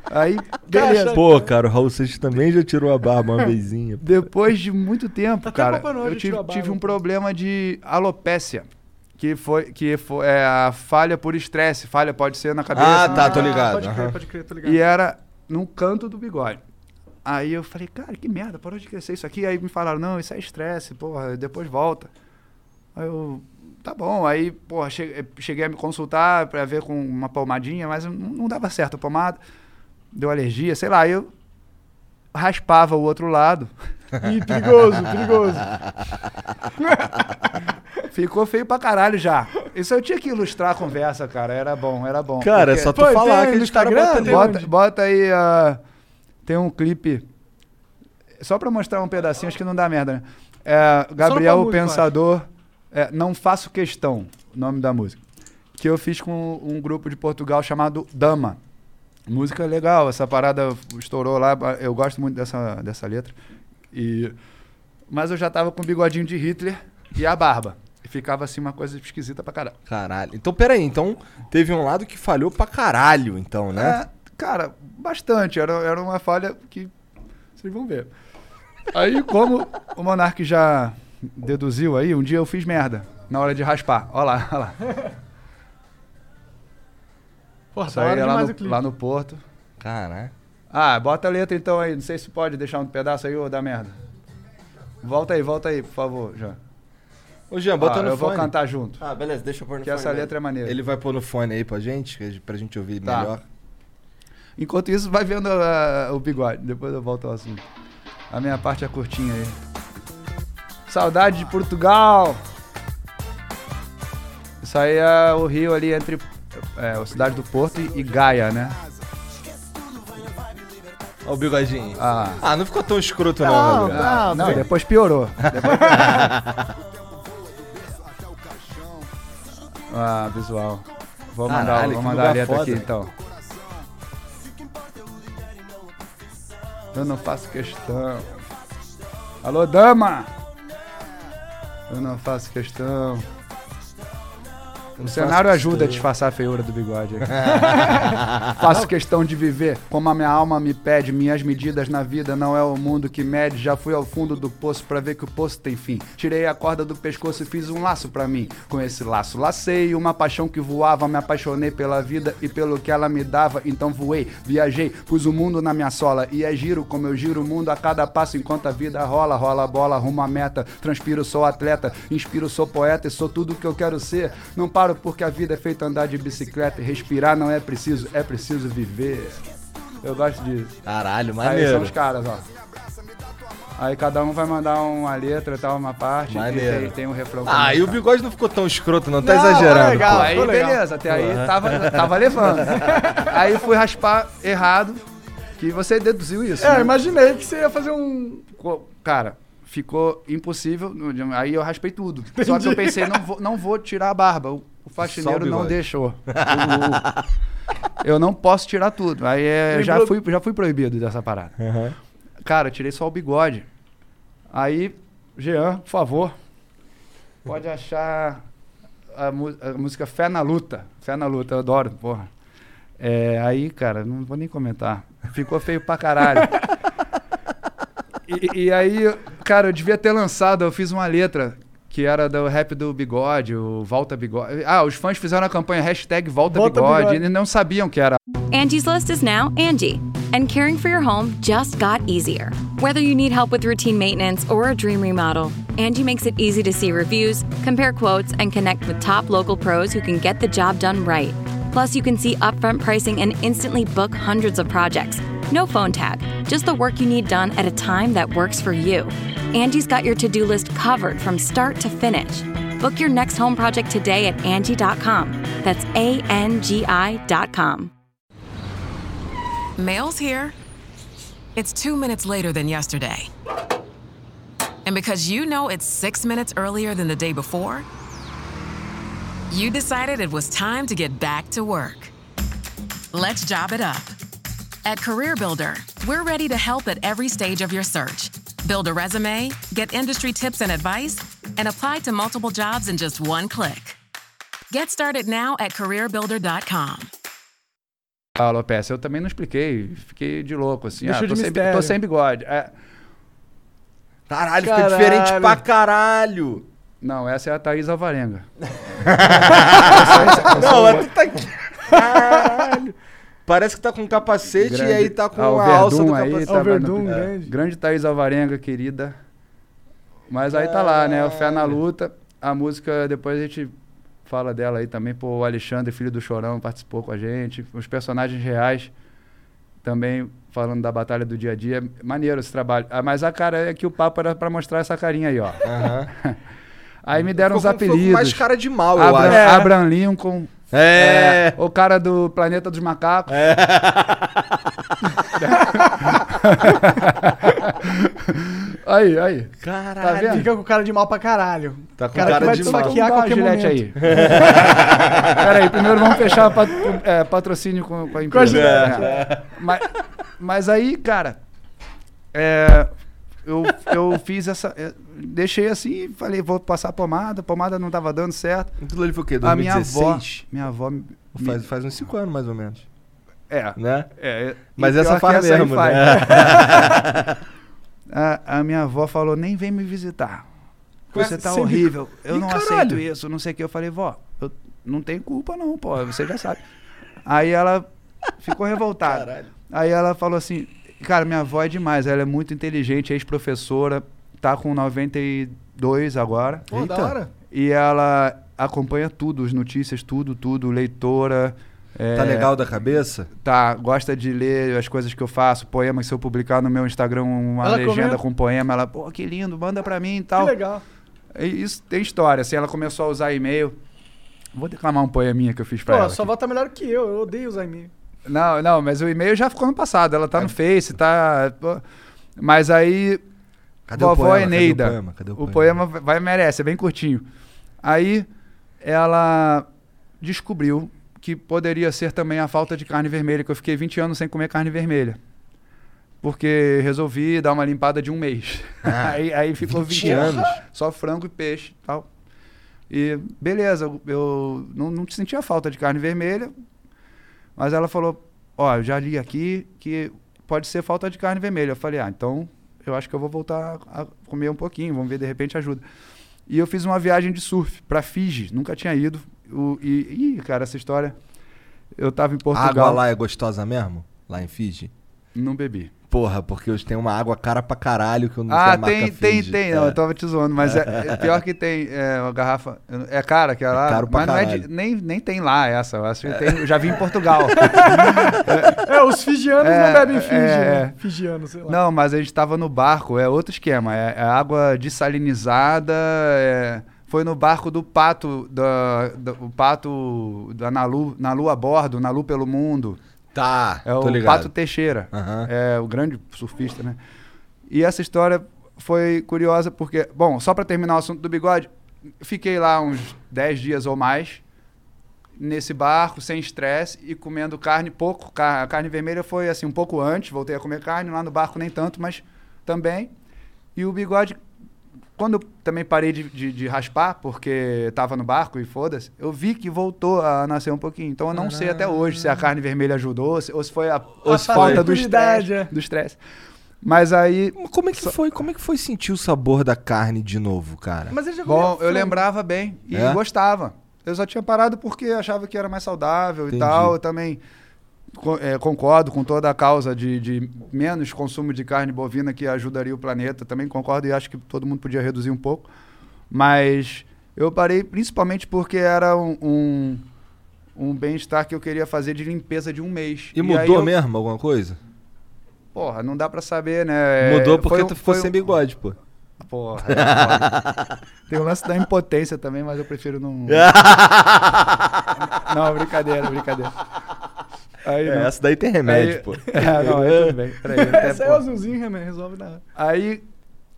Aí, beleza. Pô, cara, o Raul Seixas também já tirou a barba uma vezinha. Depois de muito tempo, Tá até cara, eu tive, tive um problema de alopécia. Que foi, que foi é, a falha por estresse. Falha pode ser na cabeça. Ah, tá, tô ligado. Pode crer, aham. pode crer, tô ligado. E era no canto do bigode. Aí eu falei, cara, que merda, parou de crescer isso aqui. Aí me falaram, não, isso é estresse, porra, depois volta. Aí eu, tá bom. Aí, porra, cheguei, cheguei a me consultar pra ver com uma pomadinha, mas não, dava certo a pomada. Deu alergia, sei lá. Aí eu raspava o outro lado. <laughs> Ih, perigoso, perigoso. <laughs> Ficou feio pra caralho já. Isso eu tinha que ilustrar a conversa, cara. Era bom, era bom. Cara, é Porque- só tu Pô, tem falar no que eles caras Instagram. Bota, bota aí. ah, tem um clipe. Só pra mostrar um pedacinho, acho que não dá merda, né? É, Gabriel eu Pensador. É, não faço questão, o nome da música. Que eu fiz com um grupo de Portugal chamado Dama. Música legal, essa parada estourou lá. Eu gosto muito dessa, dessa letra. E, mas eu já tava com o bigodinho de Hitler e a barba. E ficava assim uma coisa esquisita pra caralho. Caralho. Então, peraí. Então, teve um lado que falhou pra caralho, então, né? É, cara, bastante. Era, era uma falha que. Vocês vão ver. Aí, como o Monark já deduziu aí, um dia eu fiz merda na hora de raspar. Olha lá, olha lá. Porra, Isso tá aí hora é lá no, lá no Porto. Caralho. Ah, bota a letra então aí. Não sei se pode deixar um pedaço aí ou dá merda. Volta aí, volta aí, por favor, já. Ô, Jean, bota Ah, no eu fone. vou cantar junto. Ah, beleza, deixa eu pôr no Que fone essa mesmo. letra é maneira. Ele vai pôr no fone aí pra gente, que- pra gente ouvir Tá. melhor. Enquanto isso, vai vendo ah, o bigode. Depois eu volto ao assunto. A minha parte é curtinha aí. Saudade de Portugal. Isso aí é o rio ali entre é, a cidade do Porto e, e Gaia, né? Ó o bigodinho. Ah, Ah, não ficou tão escroto não, Não, Rodrigo. Ah, não, depois piorou. Depois piorou. <laughs> ah, visual. Vou mandar, Caralho, vou mandar a letra foda. aqui então. Eu não faço questão. Alô, dama! Eu não faço questão. O cenário ajuda a disfarçar a feiura do bigode. <laughs> Faço questão de viver como a minha alma me pede. Minhas medidas na vida não é o mundo que mede. Já fui ao fundo do poço pra ver que o poço tem fim. Tirei a corda do pescoço e fiz um laço pra mim. Com esse laço lacei uma paixão que voava. Me apaixonei pela vida e pelo que ela me dava. Então voei, viajei, pus o mundo na minha sola. E é giro como eu giro o mundo a cada passo enquanto a vida rola. Rola a bola, rumo à meta. Transpiro, sou atleta. Inspiro, sou poeta e sou tudo o que eu quero ser. Não paro porque a vida é feita andar de bicicleta. E respirar não é preciso, é preciso viver. Eu gosto disso. Caralho, Aí maneiro. são os caras, ó. Aí cada um vai mandar uma letra, tal, uma parte. Maneiro. E tem, tem um refrão. Ah, e o bigode não ficou tão escroto, não. Tá Não, exagerando. legal. pô. Aí legal. beleza, até aí tava, tava levando. <laughs> aí fui raspar errado, que você deduziu isso. É, né? imaginei que você ia fazer um. Cara, ficou impossível. Aí eu raspei tudo. Só que eu pensei, não vou, não vou tirar a barba. O, faxineiro não deixou. <laughs> Eu não posso tirar tudo. Aí é, já, Lembrou- fui, já fui proibido dessa parada. Aham. Cara, eu tirei só o bigode. Aí, Jean, por favor, pode achar a, a música Fé na Luta. Fé na Luta, eu adoro, porra. É, aí, cara, não vou nem comentar. Ficou feio pra caralho. <laughs> E, e aí, cara, eu devia ter lançado, eu fiz uma letra que era do rap do Bigode, o Volta Bigode. Ah, os fãs fizeram a campanha hashtag Volta, Volta Bigode, Bigode. e não sabiam que era Angie's List is now Angie, and caring for your home just got easier. Whether you need help with routine maintenance or a dream remodel, Angie makes it easy to see reviews, compare quotes, and connect with top local pros who can get the job done right. Plus, you can see upfront pricing and instantly book hundreds of projects. No phone tag, just the work you need done at a time that works for you. Angie's got your to do list covered from start to finish. Book your next home project today at Angie.com. That's A N G I.com. Mail's here. It's two minutes later than yesterday. And because you know it's six minutes earlier than the day before, you decided it was time to get back to work. Let's job it up. At CareerBuilder, we're ready to help at every stage of your search. Build a resume, get industry tips and advice, and apply to multiple jobs in just one click. Get started now at careerbuilder.com. Ah, Lopes, eu também não expliquei, fiquei de louco, assim. Deixou ah, tô, de sem, tô sem bigode. É, Caralho, ficou Caralho. diferente pra caralho. Não, essa é a Thaís Alvarenga. <laughs> Não, mas tu tá aqui. Caralho. Parece que tá com capacete e aí tá com o a alça do aí, capacete. tá Verdun, vendo? grande. Grande Thaís Alvarenga, querida. Mas aí tá lá, né? O Fé na Luta. A música, depois a gente fala dela aí também. Pô, o Alexandre, filho do Chorão, participou com a gente. Os personagens reais também falando da batalha do dia a dia. Maneiro esse trabalho. Ah, mas a cara é que o papo era pra mostrar essa carinha aí, ó. Aham. <laughs> Aí me deram uns Ficou com- ficou com apelidos. mais cara de mal, eu Abra- acho. É. Abraham Lincoln. É. o cara do Planeta dos Macacos. <laughs> Aí, aí. Caralho. Tá vendo? Fica com cara de mal pra caralho. Tá com cara, cara que vai de mal. a Dá uma qualquer gilete momento. aí. <laughs> Pera aí, primeiro vamos fechar pat- é, patrocínio com, com a empresa. gilete, É. Mas, mas aí, cara, é, eu, eu fiz essa. Deixei assim, falei, vou passar a pomada, a pomada não tava dando certo. Aquilo ali foi o quê? A minha avó. 2016? Minha avó. me- Faz, faz uns 5 anos, mais ou menos. É. Né? é Mas e essa faz mesmo, né? <laughs> a, a minha avó falou, nem vem me visitar. Você tá Sem horrível. Eu Ih, não caralho. aceito isso, não sei o que. Eu falei, vó, eu não tenho culpa não, pô. Você já sabe. Aí ela ficou revoltada. Aí ela falou assim, cara, minha avó é demais. Ela é muito inteligente, ex-professora. Tá com 92 agora. Pô, da Eita. hora. E ela acompanha tudo, as notícias, tudo, tudo. Leitora. é, Tá legal da cabeça? Tá, gosta de ler as coisas que eu faço, poemas, se eu publicar no meu Instagram uma Ela legenda comenta? com poema, ela, pô, que lindo, manda pra mim e Que tal. legal. E Isso tem história, assim, ela começou a usar e-mail. Vou declamar um poeminha que eu fiz pra Pô, ela. sua aqui. avó tá melhor que eu. Eu odeio usar e-mail. Não, não, mas o e-mail já ficou no passado, ela tá no Face, tá... pô. Mas aí, Cadê vovó o poema? Cadê Eneida, o poema? Cadê o o poema? poema vai merece, é bem curtinho. Aí, ela descobriu que poderia ser também a falta de carne vermelha, que eu fiquei 20 anos sem comer carne vermelha. Porque resolvi dar uma limpada de um mês. <laughs> aí, aí ficou 20 anos. Só frango e peixe e tal. E beleza, eu- eu não, não sentia falta de carne vermelha. Mas ela falou: Ó, eu já li aqui que pode ser falta de carne vermelha. Eu falei: Ah, então eu acho que eu vou voltar a comer um pouquinho, vamos ver, de repente ajuda. E eu fiz uma viagem de surf pra Fiji, nunca tinha ido. O, e, ih, cara, essa história. Eu tava em A Portugal, água lá é gostosa mesmo? Lá em Fiji? não bebi. Porra, porque hoje tem uma água cara pra caralho que eu não sei Ah, a marca tem, tem, Fiji. tem. Não, É. eu tava te zoando, mas é, é pior que tem é, uma garrafa. É cara que é lá. caro pra mas não é de- caralho. nem, nem tem lá essa. Eu acho que tem, eu já vi em Portugal. É, os fijianos É, não bebem Fiji, é, né? é. Fijianos, sei lá. Não, mas a gente tava no barco, é outro esquema. É, é água dessalinizada. é- foi no barco do pato, da, da- o pato da Nalu, Nalu a bordo, Nalu pelo mundo. Tá, É o ligado. Pato Teixeira. Aham. É o grande surfista, né? E essa história foi curiosa porque, bom, só para terminar o assunto do bigode, fiquei lá uns 10 dias ou mais nesse barco, sem estresse e comendo carne pouco. A carne vermelha foi assim um pouco antes, voltei a comer carne lá no barco nem tanto, mas também. E o bigode quando eu também parei de, de- de raspar, porque tava no barco e foda-se, eu vi que voltou a nascer um pouquinho. Então eu não sei até hoje se a carne vermelha ajudou, se- ou se foi a, ou se falta do estresse. é. Do estresse. Mas aí. Mas Como é que foi? Como é que foi sentir o sabor da carne de novo, cara? Mas ele já Bom, eu lembrava bem e É? gostava. Eu só tinha parado porque achava que era mais saudável Entendi. e tal. Eu também é, concordo com toda a causa de, de menos consumo de carne bovina que ajudaria o planeta. Também concordo e acho que todo mundo podia reduzir um pouco. Mas eu parei principalmente porque era um, um, um bem-estar que eu queria fazer de limpeza de um mês. E aí mudou eu- mesmo alguma coisa? Porra, não dá pra saber, né? mudou É, porque foi tu ficou sem bigode, pô. Porra, é. Tem o lance da impotência também, mas eu prefiro não. <laughs> não, brincadeira, brincadeira. Aí, É, essa daí tem remédio, Aí- pô. <laughs> É, não, aí tudo bem. Peraí, <laughs> Essa é o azulzinho, remédio, resolve na hora. aí,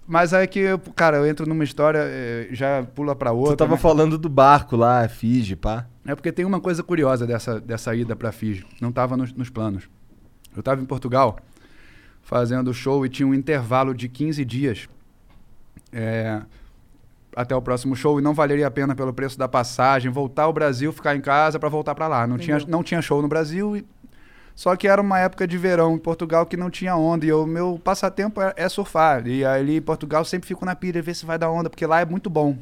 mas aí que, eu, cara, eu entro numa história, eh, já pula pra outra. Tu tava né? falando do barco lá, Fiji, pá. É porque tem uma coisa curiosa dessa, dessa ida pra Fiji. Não tava nos, nos planos. Eu tava em Portugal fazendo show e tinha um intervalo de 15 dias é, até o próximo show e não valeria a pena pelo preço da passagem voltar ao Brasil, ficar em casa pra voltar pra lá. Não tinha, Entendeu. não tinha show no Brasil e só que era uma época de verão em Portugal que não tinha onda. E o meu passatempo é, é surfar. E ali em Portugal sempre fico na pilha, ver se vai dar onda, porque lá é muito bom.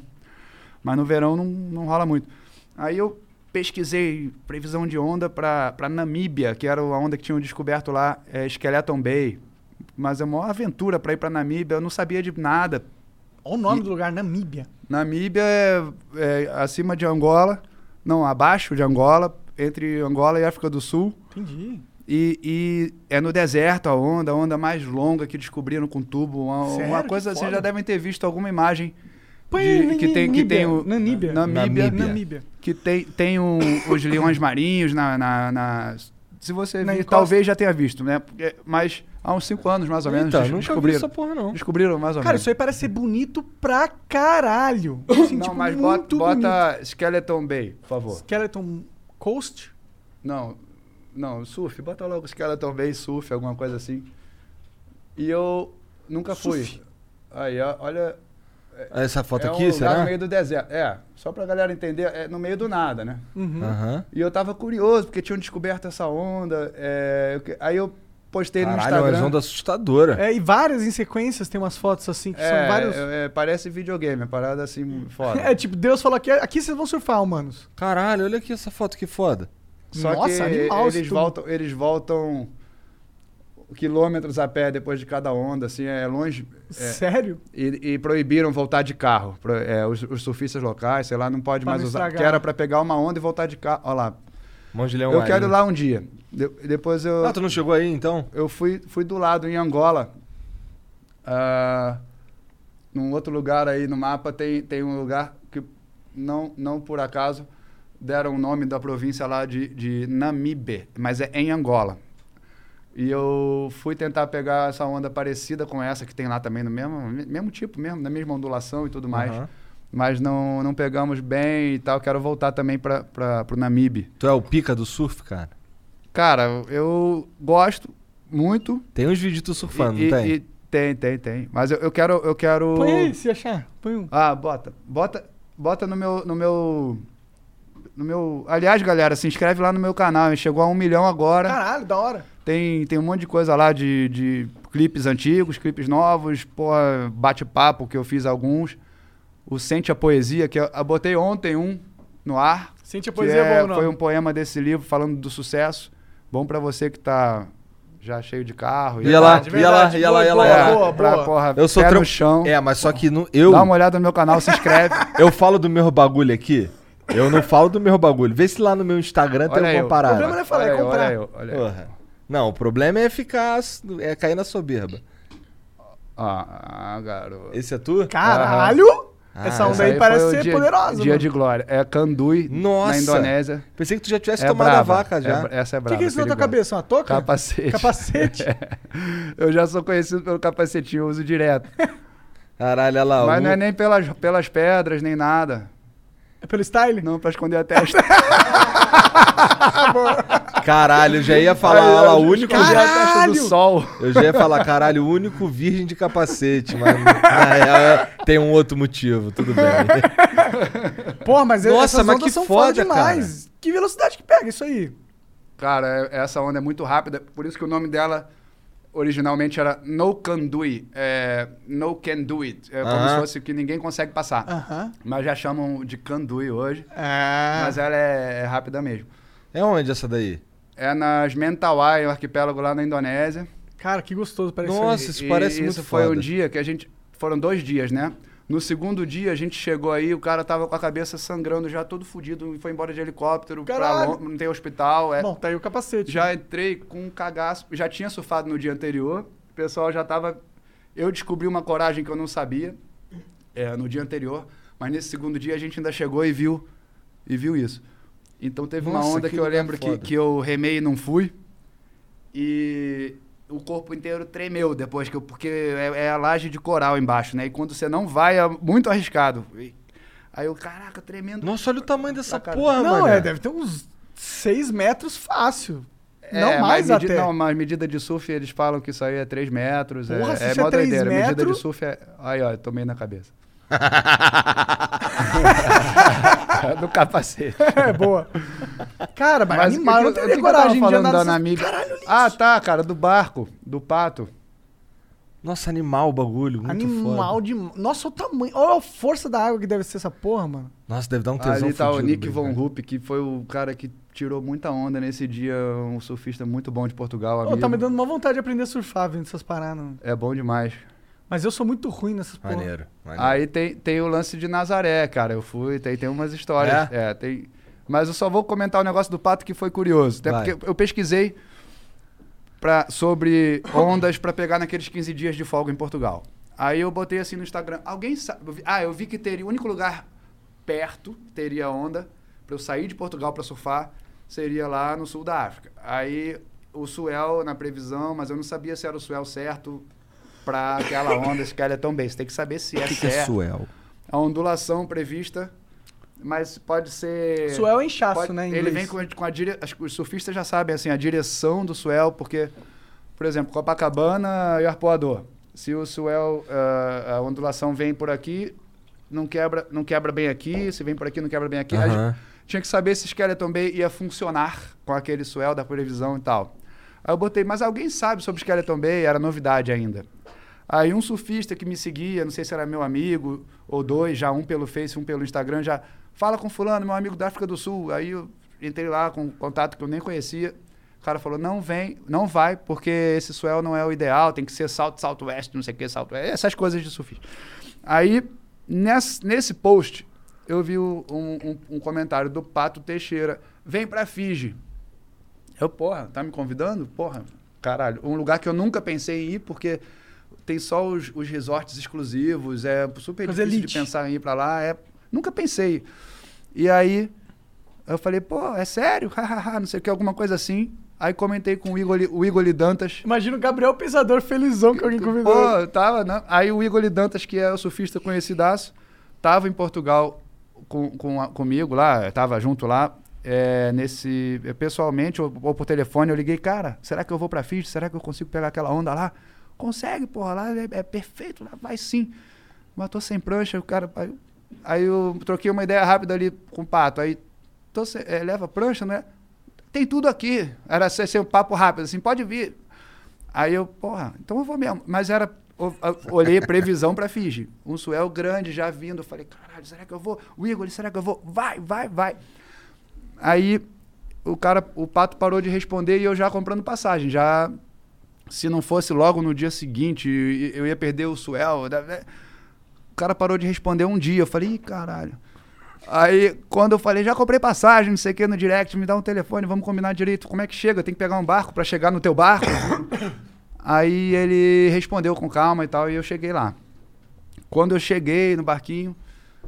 Mas no verão não, não rola muito. Aí eu pesquisei previsão de onda para Namíbia, que era a onda que tinham descoberto lá, é, Skeleton Bay. Mas é uma aventura para ir para Namíbia, eu não sabia de nada. Olha o nome E- do lugar, Namíbia. Namíbia é, é acima de Angola, não, abaixo de Angola, entre Angola e África do Sul. Entendi. E, e é no deserto a onda, a onda mais longa que descobriram com tubo. Uma, Sério? uma Que coisa, vocês foda. já devem ter visto alguma imagem de- aí, que, tem, que tem o. Namíbia. Namíbia. Namíbia. Que tem, tem o- os leões marinhos na, na, na se você Na vir, talvez já tenha visto, né? Porque- mas há uns 5 anos, mais ou menos, des- vi descobriram. essa porra, não. Descobriram mais ou Cara, menos. isso aí parece ser bonito pra caralho. <coughs> Assim, Não, tipo, mas bota, bota Skeleton Bay, por favor. Skeleton Coast? Não, não, surf. Bota logo Skeleton Bay, surf, alguma coisa assim. E eu nunca Surf. fui. Aí, olha... Essa foto é um aqui, lugar será? no meio do deserto. É, só pra galera entender, é no meio do nada, né? Uhum. Aham. E eu tava curioso, porque tinham descoberto essa onda. é, aí eu postei no Caralho, é Instagram. uma onda assustadora. É, e várias em sequências tem umas fotos assim, que É, são vários... é, é, parece videogame, é parada assim, foda. <laughs> É, tipo, Deus falou aqui, aqui vocês vão surfar, humanos. Caralho, olha aqui essa foto que foda. Só Nossa, que animal eles tudo. voltam, eles voltam quilômetros a pé depois de cada onda, assim, é longe. é, Sério? e, e proibiram voltar de carro. Pro- é, os, os surfistas locais, sei lá, não pode Pra mais usar. estragar. Que era pra pegar uma onda e voltar de carro. Olha lá. Mão de leão eu quero ir lá um dia. De- depois eu. Ah, tu não chegou aí então? eu fui, fui do lado em Angola. Ah, num outro lugar aí no mapa tem, tem um lugar que não, não por acaso deram o nome da província lá de, de Namibe, mas é em Angola. E eu fui tentar pegar essa onda parecida com essa que tem lá também, no mesmo, mesmo tipo mesmo, na mesma ondulação e tudo mais. Aham. Mas não, não pegamos bem e tal. Quero voltar também para o Namibe. Tu é o pica do surf, cara? Cara, eu gosto muito Tem uns vídeos de tu surfando, e, não tem? e tem, tem, tem. Mas eu, eu quero, eu quero. Põe aí, se achar. Põe um. Ah, bota, bota, bota no meu, no meu, no meu. Aliás, galera, se inscreve lá no meu canal. Chegou a um milhão agora. Caralho, da hora. Tem, tem um monte de coisa lá de, de clipes antigos, clipes novos, bate-papo que eu fiz alguns. O Sente a Poesia, que eu, eu botei ontem um no ar. Sente a que poesia é- boa, não. Foi um poema desse livro falando do sucesso. Bom pra você que tá já cheio de carro. Ia ia lá, verdade. ia lá, ia lá, Boa, ia lá. É, boa, pra, boa. porra, Eu sou pé tram- no chão. É, mas só que no, eu, Dá uma olhada no meu canal, se inscreve. <laughs> eu falo do meu bagulho aqui. Eu não falo do meu bagulho. Vê se lá no meu Instagram tem Olha alguma eu. O parada. problema não é falar, é Olha eu, comprar. olha eu, olha eu. Não, o problema é ficar. é cair na soberba. Ah, garoto. Esse é tu? Caralho! Ah, Essa essa onda aí parece ser dia, poderosa, Dia mano. de glória. É Candui, Nossa. na Indonésia. Pensei que tu já tivesse É tomado brava. a vaca já. É essa é O que, brava. que é isso na tua cabeça? Uma touca? Capacete. Capacete? <laughs> Eu já sou conhecido pelo capacetinho, eu uso direto. <laughs> Caralho, olha lá. Mas o- não é nem pelas, pelas pedras, nem nada. É pelo style? Não, pra esconder a <laughs> testa. <laughs> Caralho, eu já ia falar, Aí, olha lá, eu o único. Caralho! do sol. Eu já ia falar, caralho, o único virgem de capacete, mas na real, tem um outro motivo, tudo bem. <laughs> Porra, mas Nossa, essas mas ondas que são foda, foda demais. Que velocidade que pega isso aí? Cara, é- essa onda é muito rápida, por isso que o nome dela originalmente era No Can Do It. É, no Can Do It. É como Aham. se fosse que ninguém consegue passar. Aham. Mas já chamam de Can Do It hoje. É. Mas ela é, é rápida mesmo. É onde essa daí? É nas Mentawai, um arquipélago lá na Indonésia. Cara, que gostoso parece Nossa, isso isso E parece isso muito foi foda. um dia que a gente. Foram dois dias, né? No segundo dia, a gente chegou aí, o cara tava com a cabeça sangrando, já todo fudido, e foi embora de helicóptero, pra. Lon- não tem hospital. É. Bom, tá aí o capacete. Já entrei com um cagaço. Já tinha surfado no dia anterior. O pessoal já tava. Eu descobri uma coragem que eu não sabia é, no dia anterior. Mas nesse segundo dia a gente ainda chegou e viu, e viu isso. Então teve uma Nossa, onda que que, eu lembro que, que eu remei e não fui. E o corpo inteiro tremeu depois que eu. Porque é, é a laje de coral embaixo, né? E quando você não vai, é muito arriscado. E- aí eu, caraca, tremendo. Nossa, olha o tamanho dessa porra, Não, mano. é, deve ter uns 6 metros fácil. É, não mais medi- até. Não, mas medida de surf, eles falam que isso aí é 3 metros. Porra, é, se é isso é mó três doideira. Medida de metros- surf é. Aí, ó, eu tomei na cabeça. <laughs> Do capacete. É, boa. Cara, mas, Mas animal, não teria coragem de falando andar da. Namíbia? Caralho, Ah, tá, cara, do barco, do pato. Nossa, animal o bagulho, muito Animal foda. de... Nossa, o tamanho... Olha a força da água que deve ser essa porra, mano. Nossa, deve dar um tesão Ali tá o Nick bem, Von. Rupp, que foi o cara que tirou muita onda nesse dia, um surfista muito bom de Portugal, Ô, amigo. tá me dando uma vontade de aprender a surfar vendo essas paradas. É bom demais. Mas eu sou muito ruim nessas porra. Maneiro, maneiro. Aí tem, tem o lance de Nazaré, cara. Eu fui, tem, tem umas histórias. É? tem. Mas eu só vou comentar o negócio do pato que foi curioso. Até Vai. porque eu pesquisei pra, sobre ondas pra pegar naqueles 15 dias de folga em Portugal. Aí eu botei assim no Instagram. Alguém sabe. Ah, eu vi que teria o único lugar perto teria onda pra eu sair de Portugal pra surfar seria lá no sul da África. Aí o Suel na previsão, mas eu não sabia se era o Suel certo para aquela onda Skeleton Base. Tem que saber se é O que, que é certo. Suel? A ondulação prevista, mas pode ser. Suel é inchaço, pode- né, em Ele vem com, a- com a dire... acho que Os surfistas já sabem assim, a direção do Suel, porque, por exemplo, Copacabana e Arpoador. Se o Suel, ah, a ondulação vem por aqui, não quebra, não quebra bem aqui, se vem por aqui, não quebra bem aqui. A Aham. gente tinha que saber se Skeleton Bay ia funcionar com aquele Suel da previsão e tal. Aí eu botei, mas alguém sabe sobre Skeleton Bay? Era novidade ainda. Aí um surfista que me seguia, não sei se era meu amigo ou dois, já um pelo Face, um pelo Instagram, já fala com fulano, meu amigo da África do Sul. Aí eu entrei lá com um contato que eu nem conhecia. O cara falou, não vem, não vai, porque esse swell não é o ideal, tem que ser salto, salto-oeste, não sei o que, salto essas coisas de surfista. Aí, nesse, nesse post, eu vi um, um- um comentário do Pato Teixeira, vem pra Fiji. Eu, porra, tá me convidando? Porra, caralho. Um lugar que eu nunca pensei em ir, porque tem só os, os resorts exclusivos, é super Coisa difícil elite. de pensar em ir pra lá. É, nunca pensei. E aí, eu falei, pô, é sério? Não sei o que, alguma coisa assim. Aí comentei com o Igor, o Igor Dantas. Imagina o Gabriel Pensador felizão que alguém convidou. Pô, tava, né? Aí o Igor Dantas, que é o surfista conhecidaço, tava em Portugal com, com comigo lá, tava junto lá. é, nesse pessoalmente ou, ou por telefone eu liguei cara será que eu vou pra Fiji será que eu consigo pegar aquela onda lá consegue porra lá é, é perfeito lá vai sim mas tô sem prancha o cara aí, aí eu troquei uma ideia rápida ali com o pato aí tô sem- é, leva prancha né tem tudo aqui era ser, ser um papo rápido assim pode vir Aí eu, porra, então eu vou mesmo. Mas era. Olhei previsão pra Fiji. Um suel grande já vindo. Falei, caralho, será que eu vou? O Igor, será que eu vou? Vai, vai, vai. Aí o cara, o pato parou de responder e eu já comprando passagem. Já. Se não fosse logo no dia seguinte, eu ia perder o suel. né? O cara parou de responder um dia. Eu falei, Ih, caralho. Aí, quando eu falei, já comprei passagem, não sei o que, no direct, me dá um telefone, vamos combinar direito. Como é que chega? Tem que pegar um barco pra chegar no teu barco? <coughs> Aí ele respondeu com calma e tal, e eu cheguei lá. Quando eu cheguei no barquinho,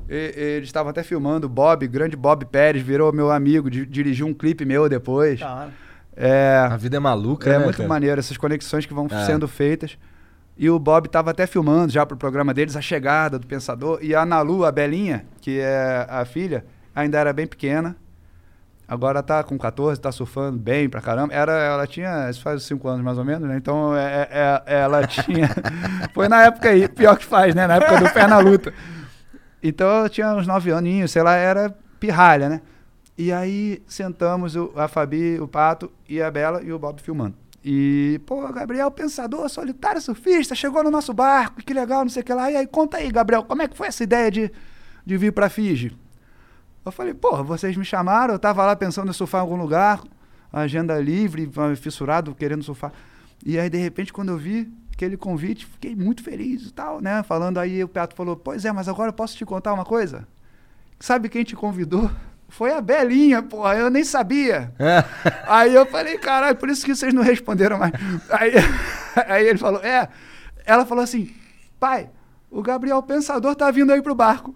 e- eles estavam até filmando, o Bob, grande Bob Pérez, virou meu amigo, di- dirigiu um clipe meu depois. Cara. É, A vida é maluca, é né, muito cara? maneiro essas conexões que vão É. sendo feitas. E o Bob estava até filmando já pro programa deles a chegada do Pensador. E a Nalu, a Belinha, que é a filha, ainda era bem pequena. Agora tá com 14, tá surfando bem pra caramba. Era, ela tinha, isso faz 5 anos mais ou menos, né? Então é, é- é- ela <laughs> tinha. Foi na época aí, pior que faz, né? Na época do pé na luta. Então eu tinha uns 9 aninhos, sei lá, era pirralha, né? E aí sentamos o- a Fabi, o Pato e a Bela e o Bob filmando. E, pô, Gabriel, pensador, solitário, surfista, chegou no nosso barco, que legal, não sei o que lá. E aí, conta aí, Gabriel, como é que foi essa ideia de, de vir pra Fiji? Eu falei, porra, vocês me chamaram, eu tava lá pensando em surfar em algum lugar, agenda livre, fissurado, querendo surfar. E aí, de repente, quando eu vi aquele convite, fiquei muito feliz e tal, né? Falando aí, o Pato falou, pois é, mas agora eu posso te contar uma coisa? Sabe quem te convidou? Foi a Belinha, porra, eu nem sabia. <laughs> Aí eu falei, caralho, por isso que vocês não responderam mais. Aí, <laughs> aí ele falou, é. Ela falou assim, pai, o Gabriel Pensador tá vindo aí pro barco.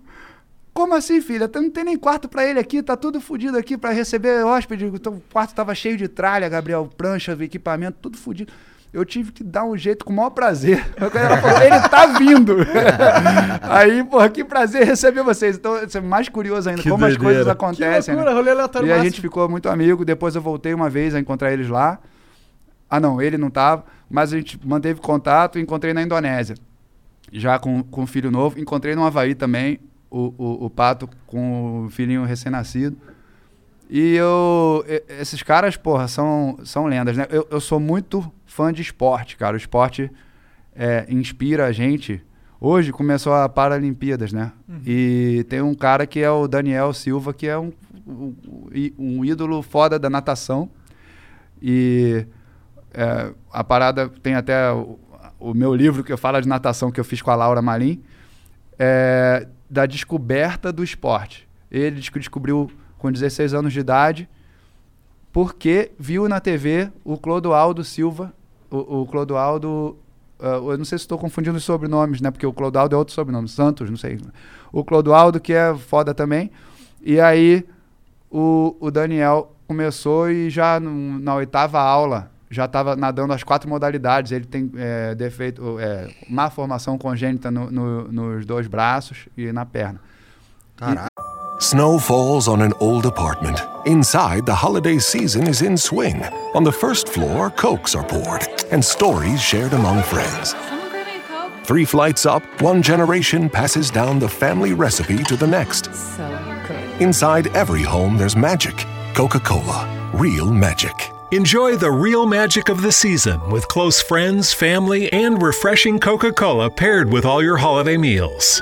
Como assim, filha? Tá- Não tem nem quarto pra ele aqui, tá tudo fodido aqui pra receber hóspede. O quarto tava cheio de tralha, Gabriel, prancha, equipamento, tudo fodido. Eu tive que dar um jeito com o maior prazer. <laughs> Ela falou, ele tá vindo. <laughs> Aí, porra, que prazer receber vocês. Então, é mais curioso ainda, Que como as doideira. coisas Que acontecem. né? loucura, rolê aleatório E a máximo. gente ficou muito amigo. Depois eu voltei uma vez a encontrar eles lá. Ah, não, ele não tava. Mas a gente manteve contato e encontrei na Indonésia. Já com, com um filho novo. Encontrei no Havaí também, o, o, o Pato com o filhinho recém-nascido. E eu. Esses caras, porra, são, são lendas, né? Eu, eu sou muito fã de esporte, cara. O esporte é, inspira a gente. Hoje começou a Paralimpíadas, né? E tem um cara que é o Daniel Silva, que é um, um, um ídolo foda da natação. E é, a parada tem até o, o meu livro que eu falo de natação que eu fiz com a Laura Malim, é, da descoberta do esporte. Ele descobriu com 16 anos de idade porque viu na TV o Clodoaldo Silva, o, o Clodoaldo, ah, eu não sei se estou confundindo os sobrenomes, né? Porque o Clodoaldo é outro sobrenome, Santos, não sei. O Clodoaldo, que é foda também. E aí o, o Daniel começou e já no- na oitava aula já estava nadando as quatro modalidades. Ele tem é, defeito, é, má formação congênita no- no- nos dois braços e na perna. Caralho. Snow falls on an old apartment. Inside, the holiday season is in swing. On the first floor, cokes are poured and stories shared among friends. Someone grab me a Coke? Three flights up, one generation passes down the family recipe to the next. So good. Inside every home, there's magic. Coca Cola, real magic. Enjoy the real magic of the season with close friends, family, and refreshing Coca Cola paired with all your holiday meals.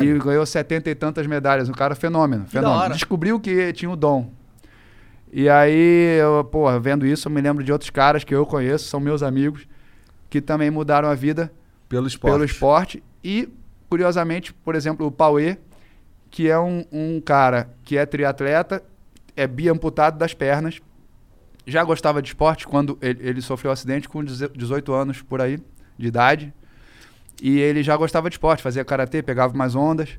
E ganhou setenta e tantas medalhas. Um cara fenômeno. fenômeno. hora. Descobriu que tinha o dom. E aí, eu, porra, vendo isso, eu me lembro de outros caras que eu conheço, são meus amigos, que também mudaram a vida Pelo esporte. pelo esporte. E, curiosamente, por exemplo, o Pauê, que é um, um cara que é triatleta, é biamputado das pernas, já gostava de esporte quando ele, ele sofreu um acidente com 18 anos por aí de idade. E ele já gostava de esporte, fazia karatê, pegava umas ondas.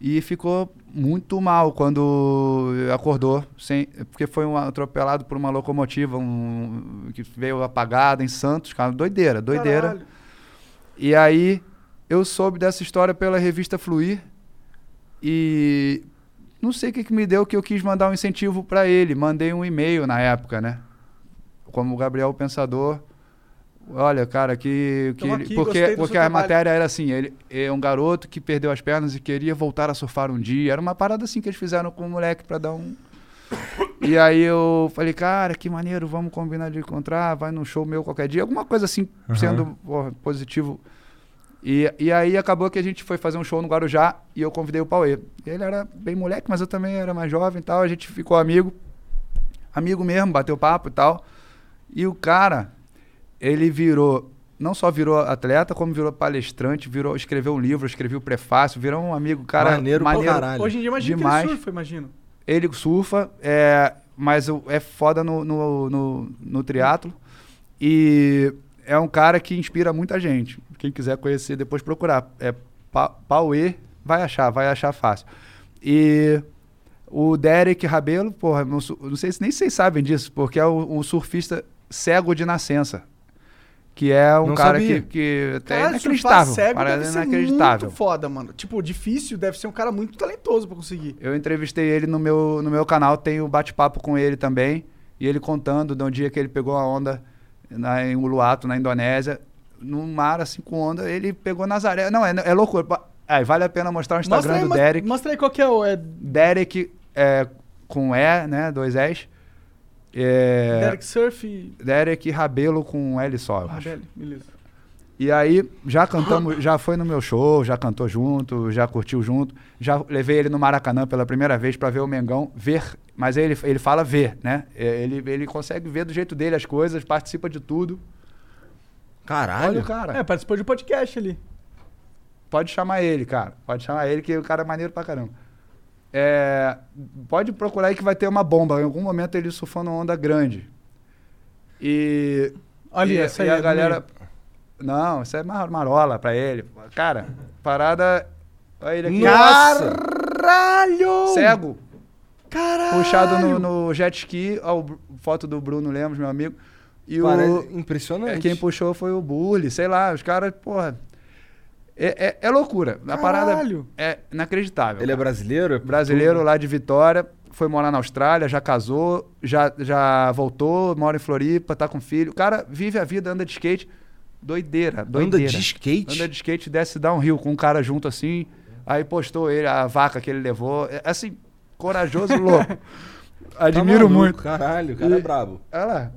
E ficou muito mal quando acordou, sem, porque foi um atropelado por uma locomotiva um, que veio apagada em Santos, cara, doideira, doideira. Caralho. E aí eu soube dessa história pela revista Fluir e não sei o que, que me deu que eu quis mandar um incentivo para ele. Mandei um e-mail na época, né? Como o Gabriel Pensador. Olha, cara, que, que Tamo ele- aqui, porque porque a trabalho. matéria era assim, ele é um garoto que perdeu as pernas e queria voltar a surfar um dia. Era uma parada assim que eles fizeram com o moleque para dar um <coughs> e aí eu falei, cara, que maneiro, vamos combinar de encontrar, vai num show meu qualquer dia, alguma coisa assim, sendo porra, positivo. E, e aí acabou que a gente foi fazer um show no Guarujá e eu convidei o Pauê. Ele era bem moleque, mas eu também era mais jovem e tal, a gente ficou amigo, amigo mesmo, bateu papo e tal. E o cara, ele virou, não só virou atleta, como virou palestrante, virou, escreveu um livro, escreveu um prefácio, virou um amigo, cara, Maneiro pra caralho. Hoje em dia, imagina que demais. ele surfa, imagino. Ele surfa, é, mas o- é foda no, no, no, no triatlo. E é um cara que inspira muita gente. Quem quiser conhecer, depois procurar. É Pa- Pauê, vai achar, vai achar fácil. E o Derek Rabelo, porra, não, não sei se nem vocês sabem disso, porque é o, o surfista cego de nascença. Que é um Não cara sabia. que, que até é Cara, surfar inacreditável. cego parada deve ser inacreditável. muito foda, mano. Tipo, difícil, deve ser um cara muito talentoso pra conseguir. Eu entrevistei ele no meu, no meu canal, tem o bate-papo com ele também. E ele contando de um dia que ele pegou a onda na, em Uluwatu, na Indonésia, num mar assim com onda, ele pegou Nazaré. Não, é, é loucura. Aí vale a pena mostrar o Instagram aí, do Derek. Mostra aí qual que é o... É Derek é, com E, né? Dois S. É, Derek Surf... Derek Rabelo com L só, eu Ah, acho. beleza, beleza. E aí, já cantamos, já foi no meu show, já cantou junto, já curtiu junto. Já levei ele no Maracanã pela primeira vez para ver o Mengão, ver, mas ele, ele fala ver, né? É, Ele, ele consegue ver do jeito dele as coisas, participa de tudo. Caralho. Olha o cara. É, participou de podcast ali. Pode chamar ele, cara. Pode chamar ele, que o cara é maneiro pra caramba. É, pode procurar aí que vai ter uma bomba. Em algum momento ele surfando uma onda grande. E. Ali, e, essa e aí, a do galera. Não, isso é mar- marola pra ele. Cara, parada. Olha ele aqui. Nossa! Caralho! Cego. Caralho! Puxado no, no jet ski. Ó, foto do Bruno Lemos, meu amigo. E Parece o. impressionante. É, quem puxou foi o Bully, sei lá, os caras, porra. É, é, é loucura. A parada Caralho. é inacreditável. Ele é brasileiro? brasileiro lá de Vitória, foi morar na Austrália, já casou, já, já voltou, mora em Floripa, tá com filho. O cara vive a vida, anda de skate. Doideira, doideira. de skate? Anda de skate, desce dá um rio com um cara junto assim. Aí postou ele, a vaca que ele levou. É, assim, corajoso, louco. <laughs> Tá Admiro maluco, muito. Caralho, o cara é brabo. Olha lá.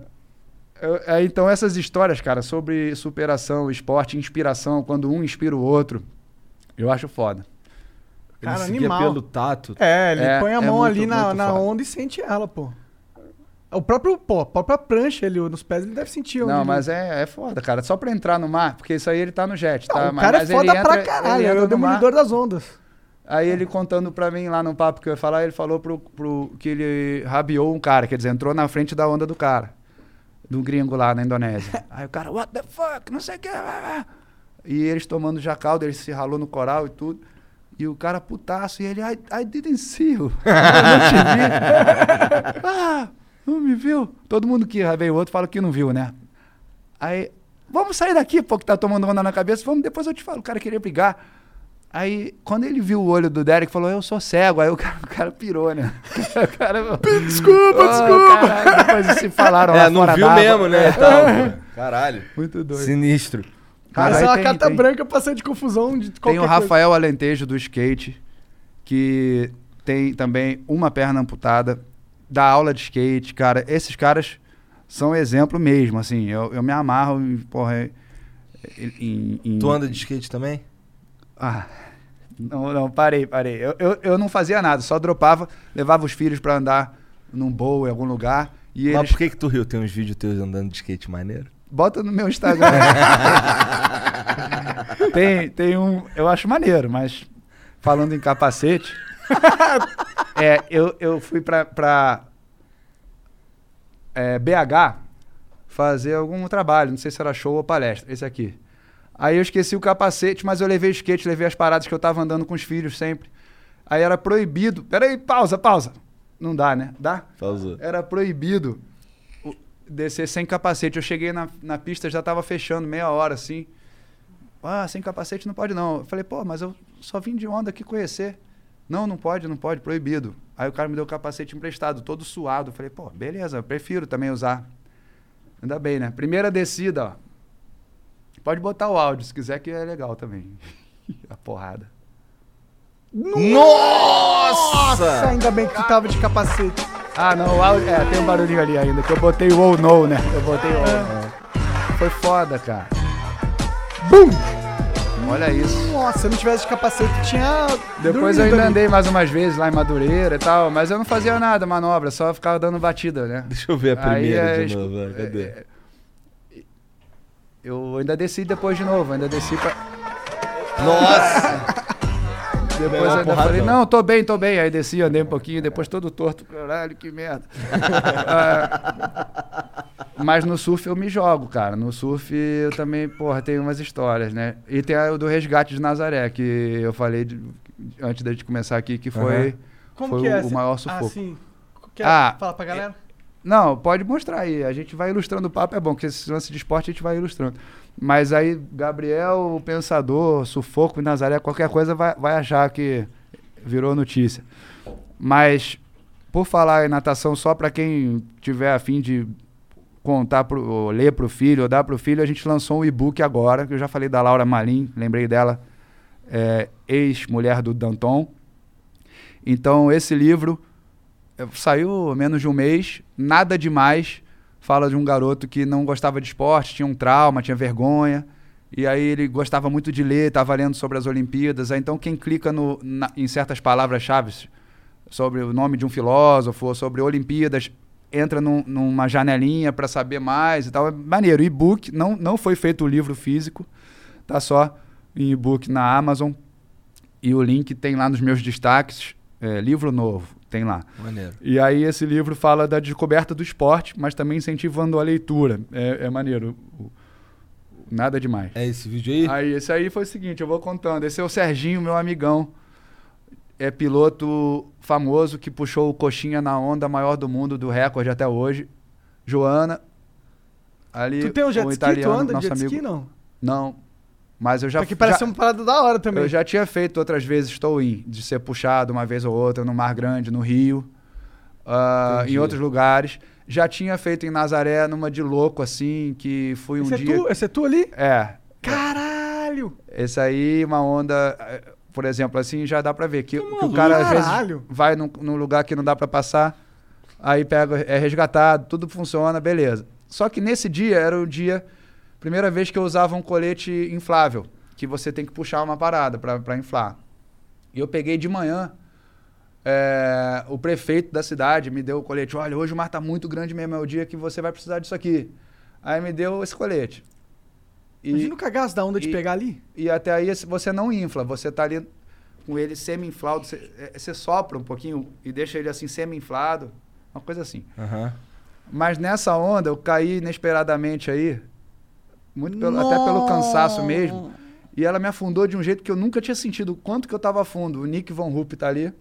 É, então, essas histórias, cara, sobre superação, esporte, inspiração, quando um inspira o outro, eu acho foda. Ele Cara, animal. pelo tato. É, ele É- põe a é mão muito- ali na, na foda. onda e sente ela, pô. O próprio, pô, a própria prancha ali nos pés, ele deve sentir. Não, ele- mas é, é foda, cara. Só pra entrar no mar, porque isso aí ele tá no jet, Não, tá? o Mas- cara mas é ele foda pra entra- caralho, ele é o demolidor das ondas. Aí ele contando pra mim lá no papo que eu ia falar, ele falou pro, pro que ele rabiou um cara, quer dizer, entrou na frente da onda do cara, do gringo lá na Indonésia. <laughs> Aí o cara, what the fuck, não sei o que. E eles tomando jacal, ele se ralou no coral e tudo. E o cara putaço, e ele, I, I didn't see you. <laughs> Eu não te vi. <laughs> ah, não me viu? Todo mundo que veio o outro fala que não viu, né? Aí, vamos sair daqui, pô, que tá tomando onda na cabeça, vamos, depois eu te falo. O cara queria brigar. Aí, quando ele viu o olho do Derek, falou, eu sou cego. Aí o cara, o cara pirou, né? <laughs> O cara, Desculpa, "Oh, desculpa. caralho." Depois eles se falaram lá É, não fora viu mesmo, né? Tal. <laughs> Caralho. Muito doido. Sinistro. Cara, Mas isso é uma carta tem- branca pra sair de confusão de qualquer Tem o coisa. Rafael Alentejo do skate, que tem também uma perna amputada, dá aula de skate, cara. Esses caras são exemplo mesmo, assim. Eu, eu me amarro porra, em, em- Tu anda de skate também? Ah, não, não, parei, parei. Eu, eu, eu não fazia nada, só dropava, levava os filhos pra andar num bowl em algum lugar. E Mas eles... por que que tu riu? Tem uns vídeos teus andando de skate maneiro? Bota no meu Instagram. <laughs> tem, tem um. Eu acho maneiro, mas falando em capacete. <laughs> é, eu, eu fui pra, pra é, BH fazer algum trabalho, não sei se era show ou palestra, esse aqui. Aí eu esqueci o capacete, mas eu levei o skate, levei as paradas que eu tava andando com os filhos sempre. Aí era proibido. Peraí, pausa, pausa. Não dá, né? Dá? Pausou. Era proibido descer sem capacete. Eu cheguei na, na pista, já tava fechando, meia hora assim. Ah, sem capacete não pode não. Eu falei, pô, mas eu só vim de onda aqui conhecer. Não, não pode, não pode, proibido. Aí o cara me deu o capacete emprestado, todo suado. Eu falei, pô, beleza, eu prefiro também usar. Ainda bem, né? Primeira descida, ó. Pode botar o áudio se quiser, que é legal também. <laughs> A porrada. Nossa, ainda bem que tu tava de capacete. Ah, não, o áudio. É, tem um barulhinho ali ainda, que eu botei o ou no, né? Eu botei o ou no. Foi foda, cara. Bum! Olha isso. Nossa, se eu não tivesse de capacete, tinha. Depois dormido eu ainda ali. andei mais umas vezes lá em Madureira e tal, mas eu não fazia nada, manobra, só ficava dando batida, né? Deixa eu ver a Aí primeira é de novo. vai, Cadê? é, Eu ainda desci depois de novo, ainda desci pra. Nossa! <laughs> Depois eu ainda porrada, falei, não. não, tô bem, tô bem. Aí desci, andei um pouquinho, depois todo torto. Caralho, que merda. <laughs> Ah, mas no surf eu me jogo, cara. No surf eu também, porra, tem umas histórias, né? E tem a- o do resgate de Nazaré, que eu falei de- antes da gente começar aqui, que foi. Como foi que é? o, o maior sufoco. Ah, sim. Quer Ah, falar pra galera? Não, pode mostrar aí. A gente vai ilustrando o papo, é bom, porque esse lance de esporte a gente vai ilustrando. Mas aí, Gabriel, o Pensador, Sufoco Nazaré, qualquer coisa vai, vai achar que virou notícia. Mas, por falar em natação, só para quem tiver a fim de contar, pro, ler pro filho, ou dar pro filho, a gente lançou um e-book agora, que eu já falei da Laura Malim, lembrei dela, é, ex-mulher do Danton. Então, esse livro saiu menos de um mês, nada demais. Fala de um garoto que não gostava de esporte, tinha um trauma, tinha vergonha. E aí ele gostava muito de ler, estava lendo sobre as Olimpíadas. Aí, então, quem clica no, na- em certas palavras-chave sobre o nome de um filósofo, sobre Olimpíadas, entra num- numa janelinha para saber mais e tal. É maneiro. E-book, não, não foi feito o livro físico, tá só em e-book na Amazon. E o link tem lá nos meus destaques. é, livro novo, tem lá. Maneiro. E aí esse livro fala da descoberta do esporte, mas também incentivando a leitura. É, é maneiro. Nada demais. É esse vídeo aí? Aí, esse aí foi o seguinte, eu vou contando. Esse é o Serginho, meu amigão. É piloto famoso que puxou o coxinha na onda maior do mundo, do recorde até hoje. Joana. Ali, Tu tem um jet o ski? Tu anda de jet ski, amigo. não? Não. Mas eu já... Porque parece já- uma parada da hora também. eu já tinha feito outras vezes estou in, de ser puxado uma vez ou outra no Mar Grande, no Rio, Entendi. em outros lugares. Já tinha feito em Nazaré, numa de louco, assim, que fui um esse, dia. é tu, esse é tu ali? É. Caralho! Esse aí, uma onda, eh, por exemplo, assim, já dá pra ver que, que o maluco. cara às vezes vai num, num lugar que não dá pra passar, aí pega, é resgatado, tudo funciona, beleza. Só que nesse dia era o dia, primeira vez que eu usava um colete inflável, que você tem que puxar uma parada pra pra inflar. E eu peguei de manhã. é, o prefeito da cidade me deu o colete. Olha, hoje o mar tá muito grande mesmo, é o dia que você vai precisar disso aqui. Aí me deu esse colete. E, Imagina o cagaço da onda de e- pegar ali. e até aí você não infla, você tá ali com ele semi-inflado, você, é, você sopra um pouquinho e deixa ele assim semi-inflado, uma coisa assim. Aham. Mas nessa onda eu caí inesperadamente aí, muito pelo- até pelo cansaço mesmo. E ela me afundou de um jeito que eu nunca tinha sentido o quanto que eu tava fundo. O Nick Von Rupp tá ali.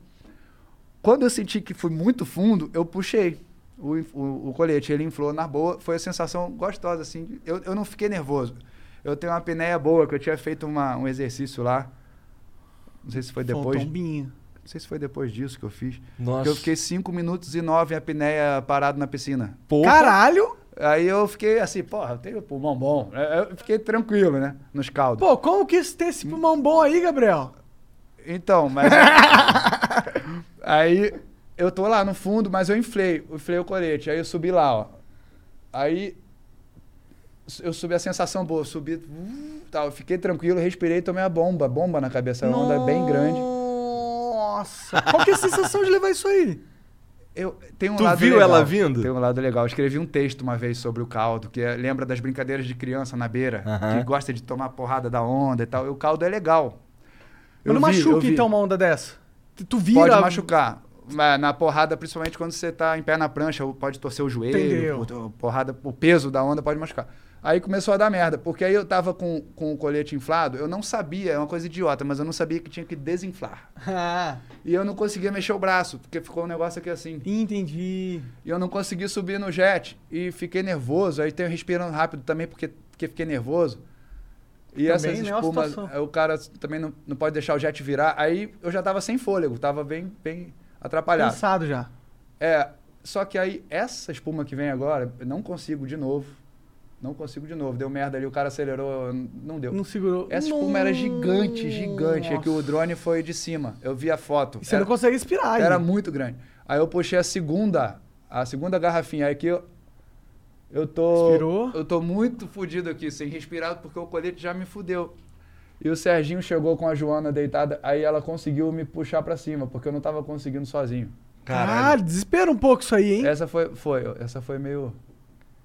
Quando eu senti que fui muito fundo, eu puxei o, o, o colete. Ele inflou na boa. Foi a sensação gostosa, assim. Eu, eu não fiquei nervoso. Eu tenho uma apneia boa, que eu tinha feito uma- um exercício lá. Não sei se foi Foi um depois. tombinho. Não sei se foi depois disso que eu fiz. Nossa. Que eu fiquei 5 minutos e 9 em apneia parado na piscina. Porra. Caralho! Aí eu fiquei assim, porra, eu tenho pulmão bom. É, Eu fiquei tranquilo, né? Nos caldos. Pô, como que ter esse pulmão bom aí, Gabriel? Então, mas. <laughs> aí eu tô lá no fundo, mas eu inflei, eu inflei o colete. Aí eu subi lá, ó. Aí eu subi a sensação boa, eu subi. uh, tal, fiquei tranquilo, respirei, tomei a bomba. Bomba na cabeça, a onda é bem grande. Nossa! Qual que é a sensação de levar isso aí? Eu, tem um Tu lado viu legal, ela vindo? Tem um lado legal. Eu escrevi um texto uma vez sobre o caldo, que é- lembra das brincadeiras de criança na beira, que gosta de tomar porrada da onda e tal. E o caldo é legal. Eu não vi, machuca então uma onda dessa. Tu- vira. Pode machucar. Mas Na porrada, principalmente quando você tá em pé na prancha, pode torcer o joelho, Entendeu. porrada, o peso da onda pode machucar. Aí começou a dar merda, porque aí eu tava com, com o colete inflado, eu não sabia, é uma coisa idiota, mas eu não sabia que tinha que desinflar. Ah, <laughs> E eu não conseguia mexer o braço, porque ficou um negócio aqui assim. entendi. E eu não consegui subir no jet. E fiquei nervoso. Aí tenho respirando rápido também, porque, porque fiquei nervoso. E Também, essas né, uma espumas, situação. aí o cara também não, não pode deixar o jet virar. Aí eu já tava sem fôlego, tava bem, bem atrapalhado. Cansado já. É, só que aí essa espuma que vem agora, eu não consigo de novo. Não consigo de novo. Deu merda ali, o cara acelerou, não deu. Não segurou. Essa espuma era gigante, gigante. É que o drone foi de cima. Eu vi a foto. E você Era- não consegue respirar. era aí. muito grande. Aí eu puxei a segunda, a segunda garrafinha. Aí aqui eu, eu tô. Respirou? Eu tô muito fudido aqui, sem respirar, porque o colete já me fudeu. E o Serginho chegou com a Joana deitada, aí ela conseguiu me puxar pra cima, porque eu não tava conseguindo sozinho. Caralho, desespera um pouco isso aí, hein? Essa foi, foi, essa foi meio.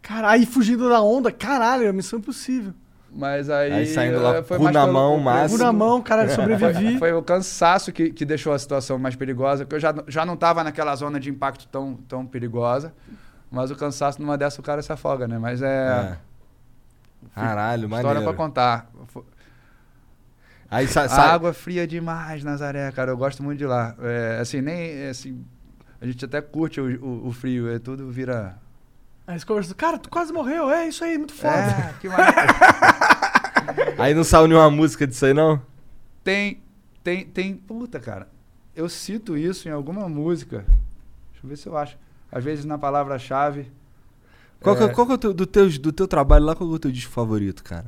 Caralho, fugindo da onda. Caralho, é missão impossível. Mas aí. Aí saindo lá, eh, foi cu mais na pelo- mão, o- máximo. Cu na mão, caralho, sobrevivi. Foi, foi o cansaço que, que deixou a situação mais perigosa, porque eu já, já não estava naquela zona de impacto tão, tão perigosa, mas o cansaço numa dessa o cara se afoga, né? Mas é, É. Caralho, história maneiro. pra contar. Aí sa A sa- água fria demais, Nazaré, cara, eu gosto muito de lá. É, assim, nem, é, assim, a gente até curte o, o, o frio, é tudo vira... Aí eles conversam, cara, tu quase morreu. É isso aí, muito foda. É, que. <laughs> Aí não saiu nenhuma música disso aí, não? tem, tem, tem, puta, cara, eu cito isso em alguma música, deixa eu ver se eu acho. Às vezes na palavra-chave... Qual, que é- É. qual que é o teu, do, teu, do teu trabalho lá, qual que é o teu disco favorito, cara?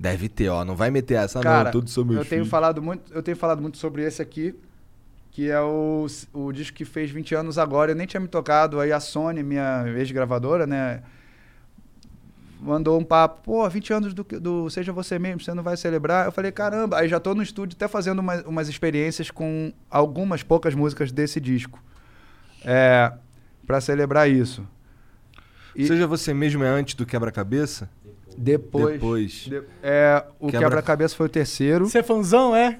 Deve ter, ó. Não vai meter essa, Cara, não. Tudo sobre eu meus tenho filhos. falado muito, eu tenho falado muito sobre esse aqui, que é o, o disco que fez 20 anos agora. Eu nem tinha me tocado. Aí a Sony, minha ex-gravadora, né, mandou um papo. Pô, 20 anos do, do Seja Você Mesmo, você não vai celebrar? Eu falei, caramba. Aí já tô no estúdio até fazendo uma- umas experiências com algumas poucas músicas desse disco. É, para celebrar isso. E Seja você mesmo é antes do quebra-cabeça? Depois, Depois. de- é, o Quebra- quebra-cabeça foi o terceiro. Você é fãzão, é?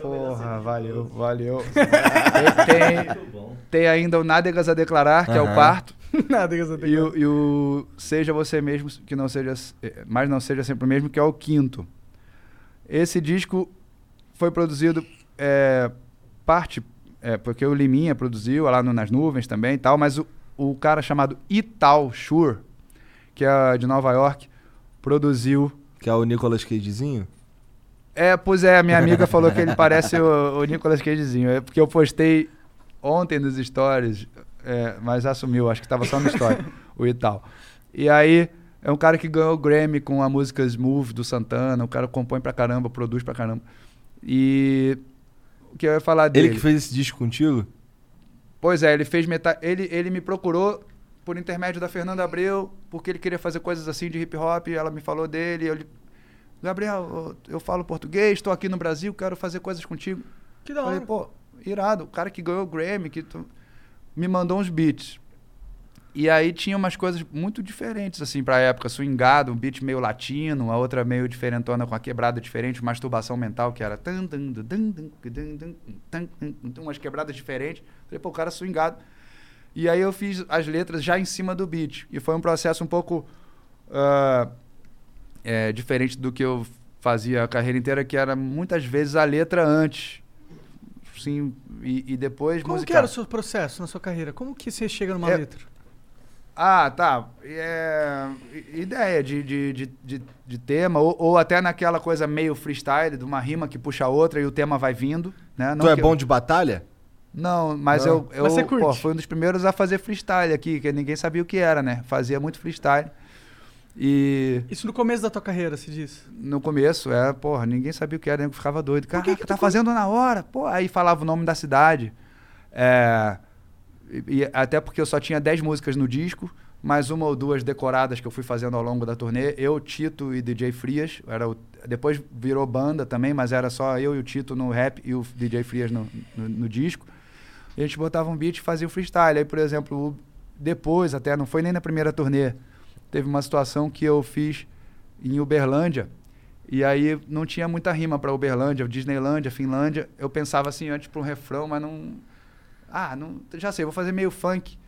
Porra, valeu, valeu. <laughs> tem, tem, tem ainda o Nádegas a declarar, que é o quarto. Nada que eu E o, e o Seja Você Mesmo, que não seja. eh, Mas não seja sempre o mesmo, que é o quinto. Esse disco foi produzido é, parte. É, porque o Liminha produziu lá no, nas nuvens também e tal, mas o, o cara chamado Ital Shure, que é de Nova York, produziu Que é o Nicolas Cagezinho? É, pois é, a minha amiga falou que ele parece o, o Nicolas Cagezinho. É porque eu postei ontem nos stories, é, mas assumiu, acho que tava só no story, <laughs> o e tal. E aí, é um cara que ganhou o Grammy com a música Smooth do Santana, o cara compõe pra caramba, produz pra caramba. E o que eu ia falar dele? Ele que fez esse disco contigo? Pois é, ele fez metade. Ele, ele me procurou por intermédio da Fernanda Abreu, porque ele queria fazer coisas assim de hip hop, ela me falou dele. eu- Gabriel, eu, falo português, estou aqui no Brasil, quero fazer coisas contigo. Que da Falei, hora. pô, irado, o cara que ganhou o Grammy, que tu- me mandou uns beats. E aí tinha umas coisas muito diferentes, assim, pra época. Swingado, um beat meio latino, a outra meio diferentona com a quebrada diferente, masturbação mental, que era... umas quebradas diferentes. Falei, pô, o cara swingado. E aí eu fiz as letras já em cima do beat. E foi um processo um pouco ah, é, diferente do que eu fazia a carreira inteira, que era muitas vezes a letra antes. Sim, e, e depois Como que musical. era o seu processo na sua carreira? Como que você chega numa É- letra? Ah, tá. É, ideia de, de, de, de, de tema, ou, ou até naquela coisa meio freestyle, de uma rima que puxa a outra e o tema vai vindo. Né? Tu é que bom eu- de batalha? Não, mas Não. eu, eu Mas pô, fui um dos primeiros a fazer freestyle aqui, que ninguém sabia o que era, né? Fazia muito freestyle. E Isso no começo da tua carreira, se diz. no começo, é, porra, ninguém sabia o que era, nego ficava doido. Cara, que que tá fazendo na hora? Pô, aí falava o nome da cidade. É, e, e até porque eu só tinha 10 músicas no disco, mais uma ou duas decoradas que eu fui fazendo ao longo da turnê. Eu, Tito e DJ Frias. Era o- depois virou banda também, mas era só eu e o Tito no rap e o DJ Frias no, no, no disco. A gente botava um beat e fazia o freestyle. Aí, por exemplo, o- depois, até não foi nem na primeira turnê, teve uma situação que eu fiz em Uberlândia. E aí não tinha muita rima para Uberlândia, Disneylândia, Finlândia. Eu pensava assim antes para um refrão, mas não. Ah, não, já sei, vou fazer meio funk.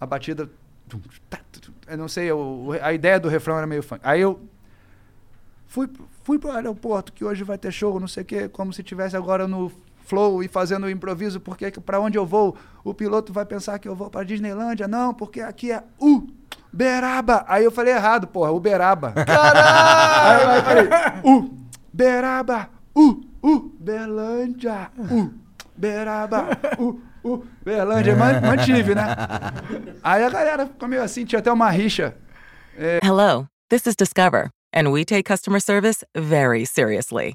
A batida. tá. Eu não sei, eu- a ideia do refrão era meio funk. Aí eu fui, fui pro aeroporto que hoje vai ter show, não sei o quê, como se tivesse agora no flow e fazendo o improviso, porque para onde eu vou, o piloto vai pensar que eu vou para Disneylândia. Não, porque aqui é Uberaba. Aí eu falei errado, porra, Uberaba. <laughs> Caralho! Aí eu falei, Uberaba, U, Uberlândia, Uberaba, U, Uberlândia. Man- Mantive, né? Aí a galera ficou meio assim, tinha até uma rixa. Hello, this is Discover, and we take customer service very seriously.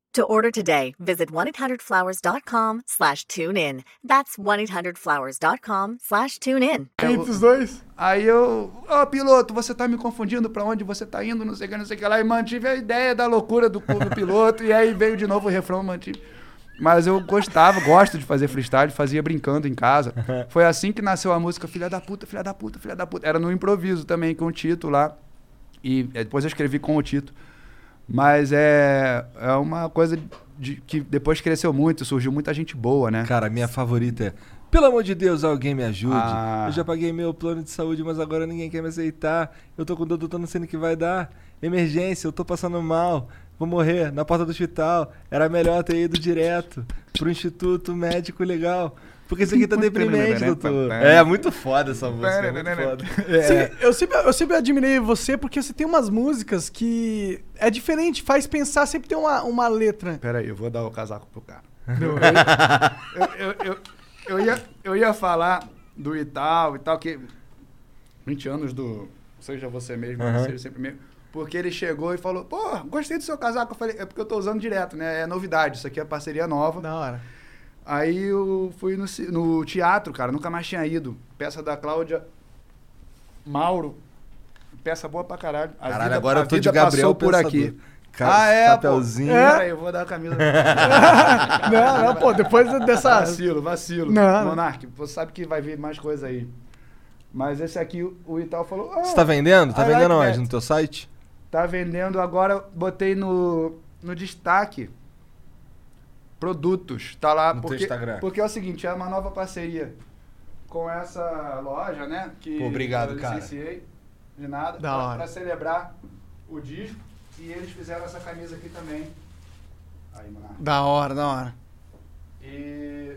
To order today, visit 1-800-Flowers.com slash tune in. That's 1-800-Flowers.com slash tune in. Os dois. Aí eu, ô piloto, você tá me confundindo pra onde você tá indo, não sei o que, não sei o que lá. E mantive a ideia da loucura do, do <laughs> piloto. e aí veio de novo o refrão, mantive. Mas eu gostava, gosto de fazer freestyle, fazia brincando em casa. <laughs> Foi assim que nasceu a música Filha da Puta, Filha da Puta, Filha da Puta. Era no improviso também, com o Tito lá. E é, depois eu escrevi com o Tito. Mas é, é uma coisa de, que depois cresceu muito, surgiu muita gente boa, né? Cara, minha favorita é. Pelo amor de Deus, alguém me ajude. Ah. Eu já paguei meu plano de saúde, mas agora ninguém quer me aceitar. Eu tô com dor, tô não sei o que vai dar. Emergência, eu tô passando mal. Vou morrer na porta do hospital. Era melhor ter ido direto pro Instituto Médico Legal. Porque isso aqui tá deprimente, doutor. É, muito foda essa música. é muito foda. Sim, eu, sempre, eu sempre admirei você porque você tem umas músicas que é diferente, faz pensar, sempre tem uma, uma letra. Pera aí, eu vou dar o casaco pro cara. eu, eu, eu, eu ia, eu ia falar do Ital e tal, que 20 anos do Seja Você Mesmo. Seja Sempre Mesmo. Porque ele chegou e falou, pô, gostei do seu casaco. Eu falei, é porque eu tô usando direto, né? É novidade, isso aqui é parceria nova. Da hora. Aí eu fui no, no teatro, cara, nunca mais tinha ido. Peça da Cláudia Mauro. Peça boa pra caralho. A Caralho, vida- agora a eu tô de Gabriel por Pensador. aqui. Ca- ah, é, chapeuzinho. É? Peraí, eu vou dar a camisa. <laughs> Não, não, pô, depois dessa. Vacilo, vacilo. Não. Monark, você sabe que vai vir mais coisa aí. Mas esse aqui, o- Ital falou. "Ah, Você tá vendendo? Tá I like vendendo onde? that." No teu site? Tá vendendo agora, botei no, no destaque. Produtos. Tá lá. No porque, Instagram. Porque é o seguinte, é uma nova parceria com essa loja, né? Que Pô, obrigado, eu cara. licenciei. de nada. Da pra, hora. pra celebrar o disco. E eles fizeram essa camisa aqui também. Aí, Monarca. Da hora, da hora. E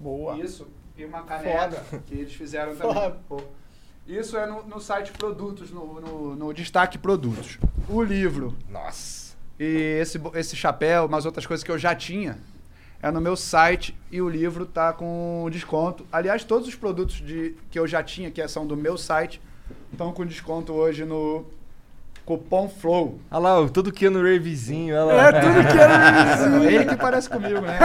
Boa. isso, e uma caneca Foda. que eles fizeram também. Foda. Pô. Isso é no, no site Produtos, no, no, no destaque Produtos. O livro Nossa. E esse, esse chapéu, umas outras coisas que eu já tinha, é no meu site e o livro tá com desconto. Aliás, todos os produtos de, que eu já tinha, que são do meu site, estão com desconto hoje no cupom FLOW. Olha lá, o- todo que no ravezinho, olha lá. É tudo que era <laughs> Ele que parece comigo, né?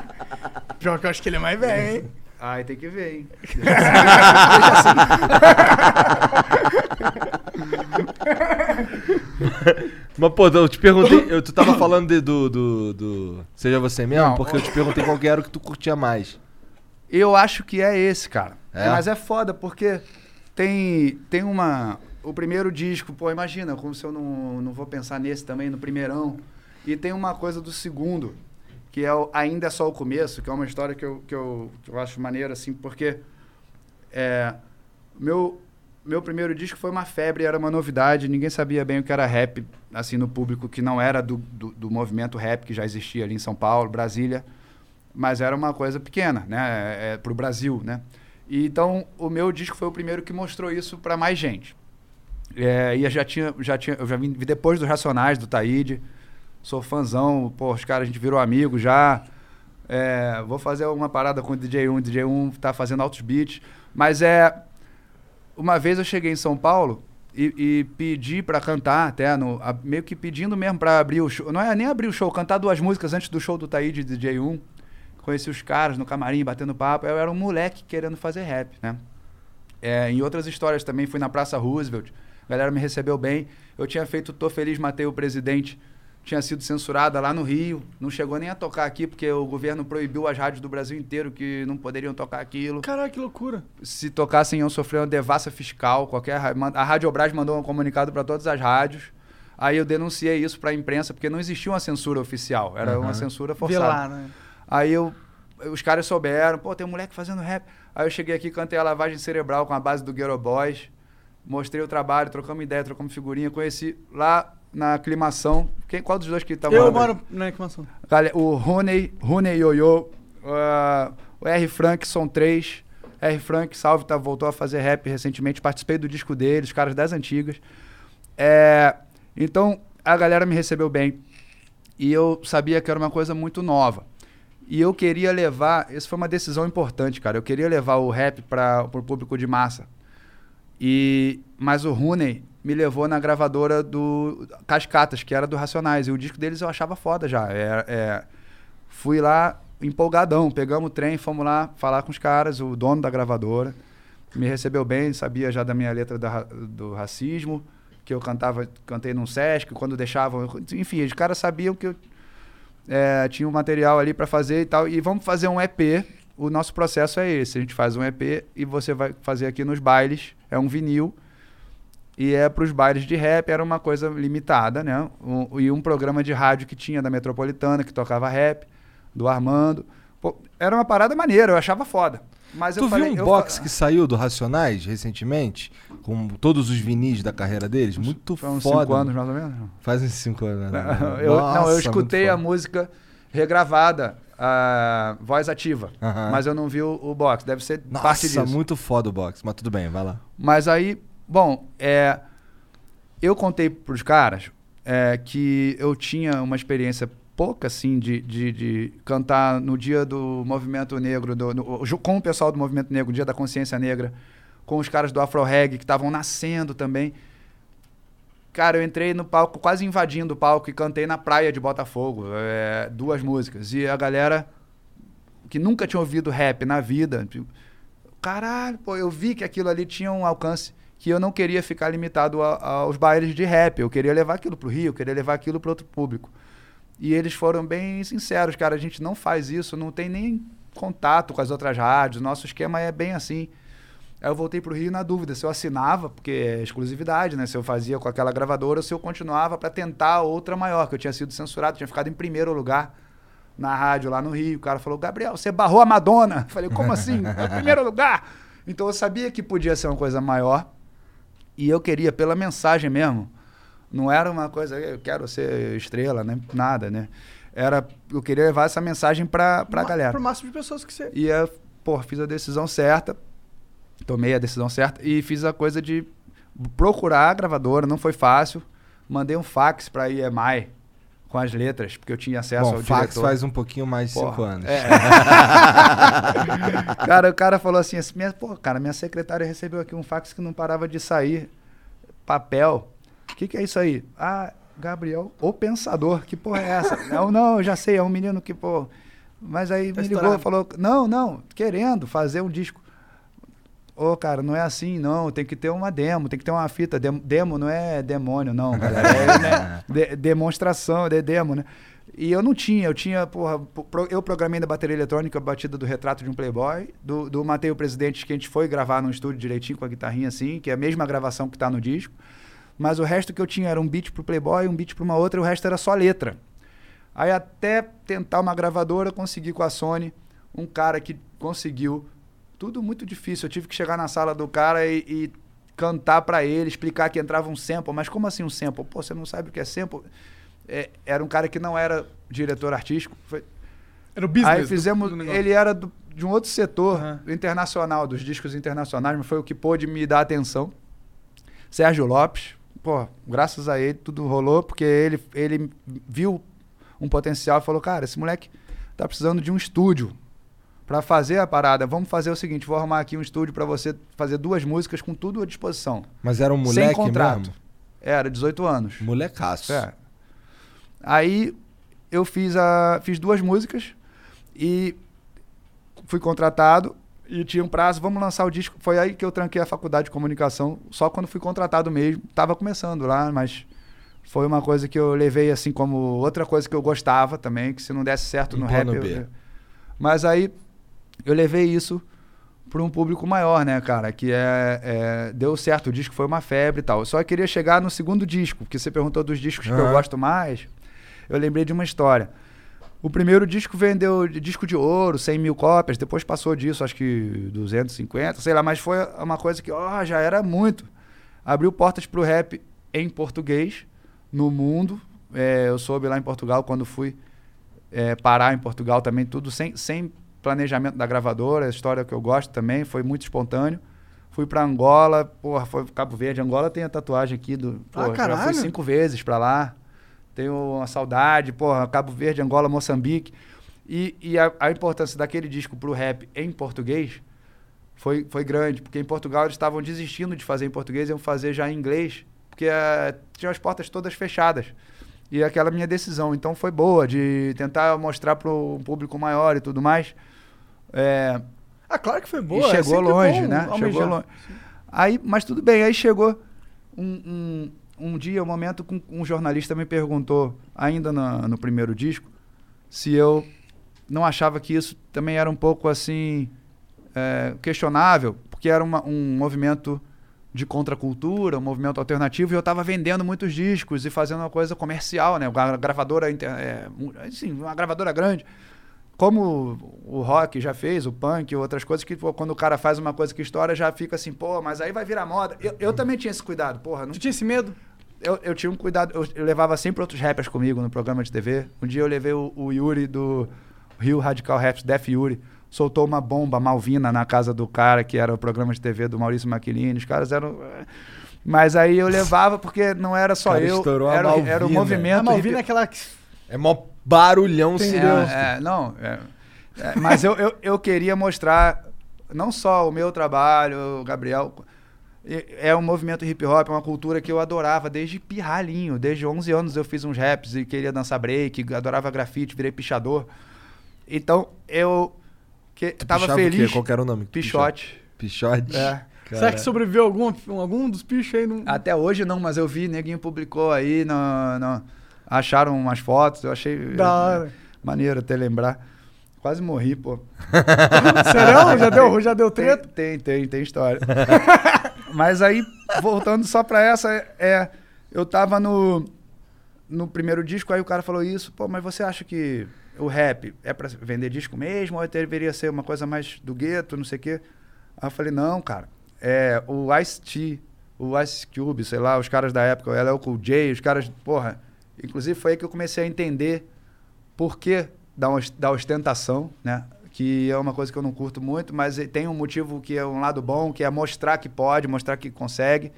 <laughs> Pior que eu acho que ele é mais velho, hein? Ai, tem que ver, hein? <laughs> Mas, pô, eu te perguntei, <laughs> eu, tu tava falando de- do, do, do Seja Você Mesmo, Não, porque eu te perguntei qual que era o que tu curtia mais. Eu acho que é esse, cara. É? Mas é foda, porque tem, tem uma. O primeiro disco, pô, imagina, como se eu não, não vou pensar nesse também, no primeirão. E tem uma coisa do segundo, que é o Ainda é Só o Começo, que é uma história que eu, que eu, que eu acho maneira, assim, porque. É, meu, meu primeiro disco foi uma febre, era uma novidade, ninguém sabia bem o que era rap, assim, no público que não era do, do, do movimento rap que já existia ali em São Paulo, Brasília mas era uma coisa pequena, né? É, para o Brasil, né? E, então, o meu disco foi o primeiro que mostrou isso para mais gente. É, e eu já tinha, já tinha, eu já vim vi depois dos Racionais, do Taíde. Sou fãzão, pô, os caras, a gente virou amigo já. É, vou fazer uma parada com o DJ1, o DJ1 tá fazendo altos beats. Mas é. Uma vez eu cheguei em São Paulo e, e pedi pra cantar, até, no, a- meio que pedindo mesmo pra abrir o show. Não é nem abrir o show, cantar duas músicas antes do show do Taíde e do DJ1. Conheci os caras no camarim, batendo papo. Eu era um moleque querendo fazer rap, né? É, em outras histórias também, fui na Praça Roosevelt. A galera me recebeu bem. Eu tinha feito Tô Feliz, Matei o Presidente. Tinha sido censurada lá no Rio. Não chegou nem a tocar aqui, porque o governo proibiu as rádios do Brasil inteiro que não poderiam tocar aquilo. Caralho, que loucura. Se tocassem, iam sofrer uma devassa fiscal. Qualquer, a Rádio Obras mandou um comunicado para todas as rádios. Aí eu denunciei isso para a imprensa, porque não existia uma censura oficial. Era uma censura forçada. Né? Aí eu, os caras souberam, pô, tem um moleque fazendo rap. Aí eu cheguei aqui, cantei a lavagem cerebral com a base do Ghetto Boys. Mostrei o trabalho, trocamos ideia, trocamos figurinha. Conheci lá na aclimação. Quem, qual dos dois que tá Eu morando moro na reclamação. Gale- O Rony, Rony Yoyo, uh, o R. Frank, são três. R. Frank, salve, tá, voltou a fazer rap recentemente. Participei do disco dele, os caras das antigas. É, então, a galera me recebeu bem. E eu sabia que era uma coisa muito nova. E eu queria levar. Isso foi uma decisão importante, cara. Eu queria levar o rap para o público de massa. E, mas o Rooney me levou na gravadora do Cascatas, que era do Racionais. E o disco deles eu achava foda já. É, é, fui lá empolgadão. Pegamos o trem, fomos lá falar com os caras, o dono da gravadora. Me recebeu bem, sabia já da minha letra da do racismo, que eu cantava, cantei num Sesc, quando deixavam. Enfim, os caras sabiam que eu é, tinha um material ali para fazer e tal. E vamos fazer um EP. O nosso processo é esse. A gente faz um EP e você vai fazer aqui nos bailes. É um vinil. E é para os bailes de rap. Era uma coisa limitada, né? Um- e um programa de rádio que tinha da Metropolitana, que tocava rap, do Armando. Pô, era uma parada maneira, eu achava foda. Mas Tu eu viu falei, um eu box que saiu do Racionais recentemente? Com todos os vinis da carreira deles? Muito Foi uns foda. cinco anos, mais ou menos. Faz uns cinco anos. né? <laughs> eu, não, Nossa, eu muito escutei a música regravada, a voz ativa, Aham. mas eu não vi o, o box. Deve ser parte Nossa, disso. muito foda o box. Mas tudo bem, vai lá. Mas aí, bom, é, eu contei pros caras é, que eu tinha uma experiência pouca, assim, de, de, de cantar no dia do movimento negro, do, no- com o pessoal do movimento negro, dia da consciência negra, com os caras do Afro Reg que estavam nascendo também. Cara, eu entrei no palco, quase invadindo o palco e cantei na praia de Botafogo, é, duas músicas. E a galera que nunca tinha ouvido rap na vida, tipo, caralho, pô, eu vi que aquilo ali tinha um alcance que eu não queria ficar limitado a- aos bailes de rap. Eu queria levar aquilo pro Rio, eu queria levar aquilo para outro público. E eles foram bem sinceros, cara, a gente não faz isso, não tem nem contato com as outras rádios, nosso esquema é bem assim. Aí eu voltei pro Rio na dúvida se eu assinava, porque é exclusividade, né? Se eu fazia com aquela gravadora ou se eu continuava para tentar outra maior, que eu tinha sido censurado, tinha ficado em primeiro lugar na rádio lá no Rio. O cara falou: Gabriel, você barrou a Madonna. <laughs> Eu falei: como assim? O primeiro lugar. Então eu sabia que podia ser uma coisa maior. E eu queria, pela mensagem mesmo, não era uma coisa, eu quero ser estrela, né? Nada, né? Era, eu queria levar essa mensagem pra, pra Ma- galera. Pro máximo de pessoas que você. E eu, pô, fiz a decisão certa, tomei a decisão certa e fiz a coisa de procurar a gravadora, não foi fácil. Mandei um fax pra EMI com as letras, porque eu tinha acesso Bom, ao fax diretor. faz um pouquinho mais de Porra, 5 anos. é. <laughs> cara, o cara falou assim, assim minha, pô, cara, minha secretária recebeu aqui um fax que não parava de sair. Papel. O que, que é isso aí? Ah, Gabriel, o pensador. Que porra é essa? não, não, eu já sei, é um menino que, pô. Mas aí Tá me ligou e falou: não, não, querendo fazer um disco. Ô, cara, não é assim, não. Tem que ter uma demo, tem que ter uma fita. Dem- Demo não é demônio, não, <laughs> galera. É né, de- demonstração, é demo, né? E eu não tinha, eu tinha, porra, eu programei da bateria eletrônica a batida do retrato de um Playboy, do, do Matei o Presidente, que a gente foi gravar num estúdio direitinho com a guitarrinha assim, que é a mesma gravação que tá no disco. Mas o resto que eu tinha era um beat pro Playboy, um beat pra uma outra, e o resto era só letra. Aí até tentar uma gravadora, consegui com a Sony, um cara que conseguiu. Tudo muito difícil. Eu tive que chegar na sala do cara e, e cantar pra ele, explicar que entrava um sample. Mas como assim um sample? Pô, você não sabe o que é sample? É, era um cara que não era diretor artístico. Foi- Era o business. Aí do- fizemos. do negócio. ele era do- de um outro setor Aham. internacional, dos discos internacionais, mas foi o que pôde me dar atenção. Sérgio Lopes, pô, graças a ele tudo rolou, porque ele, ele viu um potencial e falou: cara, esse moleque tá precisando de um estúdio para fazer a parada. Vamos fazer o seguinte: vou arrumar aqui um estúdio para você fazer duas músicas com tudo à disposição. Mas era um Sem moleque contrato. mesmo? Era, 18 anos. Molecaço. É. Aí eu fiz, a, fiz duas músicas e fui contratado e tinha um prazo, vamos lançar o disco. Foi aí que eu tranquei a faculdade de comunicação, só quando fui contratado mesmo. Tava começando lá, mas foi uma coisa que eu levei assim como outra coisa que eu gostava também, que se não desse certo Um no rap. eu- mas aí eu levei isso para um público maior, né, cara? Que é, é- Deu certo, o disco foi uma febre e tal. Eu só queria chegar no segundo disco, porque você perguntou dos discos que eu gosto mais. Eu lembrei de uma história. O primeiro disco vendeu de- disco de ouro, 100 mil cópias, depois passou disso, acho que 250, sei lá, mas foi uma coisa que, ó, já era muito. Abriu portas pro rap em português, no mundo. É, eu soube lá em Portugal, quando fui é, parar em Portugal também, tudo sem, sem planejamento da gravadora, a história que eu gosto também, foi muito espontâneo. Fui pra Angola, porra, foi Cabo Verde. Angola tem a tatuagem aqui do. Ah, Pô, já caralho. fui cinco vezes pra lá. Tenho uma saudade, porra, Cabo Verde, Angola, Moçambique. E, e a, a importância daquele disco pro rap em português foi, foi grande, porque em Portugal eles estavam desistindo de fazer em português, iam fazer já em inglês, porque tinha as portas todas fechadas. E aquela minha decisão, então foi boa, de tentar mostrar para um público maior e tudo mais. É, Ah, claro que foi boa. e é chegou sempre longe, bom né? almejar. Chegou longe. Aí, mas tudo bem, aí chegou um, um, um dia, um momento, com um jornalista me perguntou, ainda no, no primeiro disco, se eu não achava que isso também era um pouco assim é, questionável, porque era uma- um movimento de contracultura, um movimento alternativo, e eu estava vendendo muitos discos e fazendo uma coisa comercial, né? Uma gravadora, é, assim, uma gravadora grande. Como o rock já fez, o punk, outras coisas que pô, quando o cara faz uma coisa que estoura, já fica assim, pô, mas aí vai virar moda. Eu, eu também tinha esse cuidado, porra. Não Tu tinha esse medo? eu, eu tinha um cuidado, eu, eu levava sempre outros rappers comigo no programa de TV. Um dia eu levei o, o Yuri do Rio Radical Raps, Def Yuri, soltou uma bomba malvina na casa do cara, que era o programa de TV do Maurício Maquilini. Os caras eram. eh, Mas aí eu levava porque não era só Cara, eu, estourou a era, o- era o movimento. A Malvina é aquela que... É mó barulhão sinistre. é, é, não, é, é, mas eu, eu, eu queria mostrar não só o meu trabalho, o Gabriel. É um movimento hip hop, é uma cultura que eu adorava desde pirralhinho. Desde 11 anos eu fiz uns raps e queria dançar break, adorava grafite, virei pichador. Então eu que, Tu tava pichava o quê? feliz. Qual que era o nome? Pichote. Pichote? É. Será que sobreviveu algum, algum dos pichos aí? Não... Até hoje não, mas eu vi, neguinho publicou aí, no, no- acharam umas fotos, eu achei Da hora. maneiro até lembrar. Quase morri, pô. <laughs> Serão? Já deu, já deu treta? Tem, tem, tem, tem história. <laughs> Mas aí, voltando só pra essa, é, é, eu tava no, no primeiro disco, aí o cara falou isso, pô, mas você acha que o rap é pra vender disco mesmo ou deveria ser uma coisa mais do gueto, não sei o quê? Aí eu falei, não, cara, é, o Ice-T o Ice Cube, sei lá, os caras da época, o LL Cool J, os caras, porra. Inclusive foi aí que eu comecei a entender por que da, os- da ostentação, né? Que é uma coisa que eu não curto muito, mas tem um motivo que é um lado bom, que é mostrar que pode, mostrar que consegue.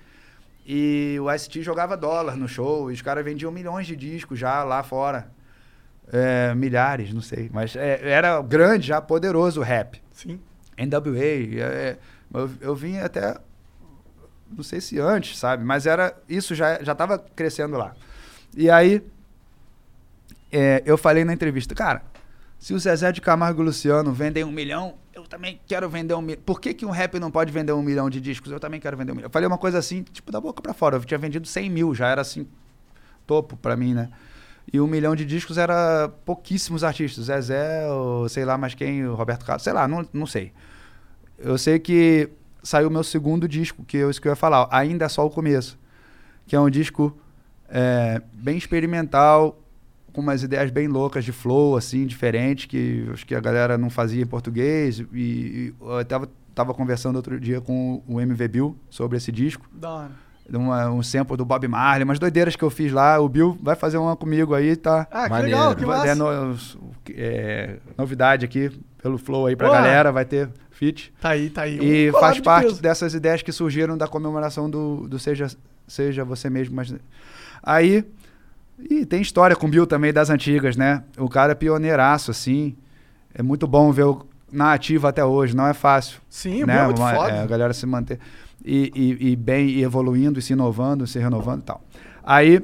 E o Ice-T jogava dólar no show, e os caras vendiam milhões de discos já lá fora. É, milhares, não sei. Mas é, era grande já, poderoso o rap. Sim. NWA. é, eu, eu vim até. Não sei se antes, sabe? Mas era. Isso já, já tava crescendo lá. E aí. é, eu falei na entrevista, cara, se o Zezé de Camargo e o Luciano vendem um milhão, eu também quero vender um milhão. Por que, que um rap não pode vender um milhão de discos? Eu também quero vender um milhão. Eu falei uma coisa assim, tipo, da boca pra fora. Eu tinha vendido 100 mil, já era assim, topo pra mim, né? E um milhão de discos era pouquíssimos artistas. Zezé, ou sei lá mais quem, o Roberto Carlos, sei lá, não, não sei. Eu sei que saiu o meu segundo disco, que é isso que eu ia falar, ainda é só o começo. Que é um disco é, bem experimental, com umas ideias bem loucas de flow, assim, diferente, que acho que a galera não fazia em português. E, e eu tava, tava conversando outro dia com o MV Bill sobre esse disco Da hora. uma- um sample do Bob Marley, umas doideiras que eu fiz lá. O Bill vai fazer uma comigo aí, tá? Ah, que Maneiro. legal, que vai massa. ter no- é, novidade aqui pelo Flow aí pra Boa. galera, vai ter feat. Tá aí, tá aí. E Um faz de parte peso. dessas ideias que surgiram da comemoração do, do Seja, Seja Você Mesmo. Mas... Aí, e tem história com o Bill também das antigas, né? O cara é pioneiraço, assim. É muito bom ver o na ativa até hoje, não é fácil Sim, o né? É muito Uma- foda. é, a galera se manter e, e, e bem, e evoluindo, e se inovando, se renovando e tal. Aí,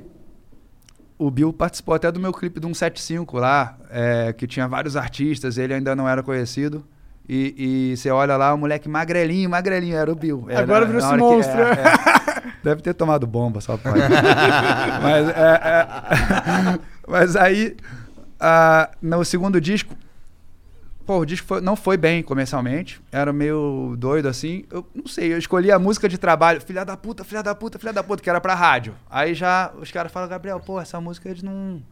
o Bill participou até do meu clipe do 175 lá, é, que tinha vários artistas, ele ainda não era conhecido. E, e você olha lá, o moleque magrelinho, magrelinho, era o Bill. Era Agora virou esse hora que- monstro, é, é. Deve ter tomado bomba, só pode. <laughs> Mas, é, é. <laughs> Mas aí, ah, no segundo disco, Pô, o disco foi- não foi bem comercialmente. Era meio doido assim. Eu não sei, eu escolhi a música de trabalho. Filha da puta, filha da puta, filha da puta, que era pra rádio. Aí já os caras falam, Gabriel, pô, essa música eles não.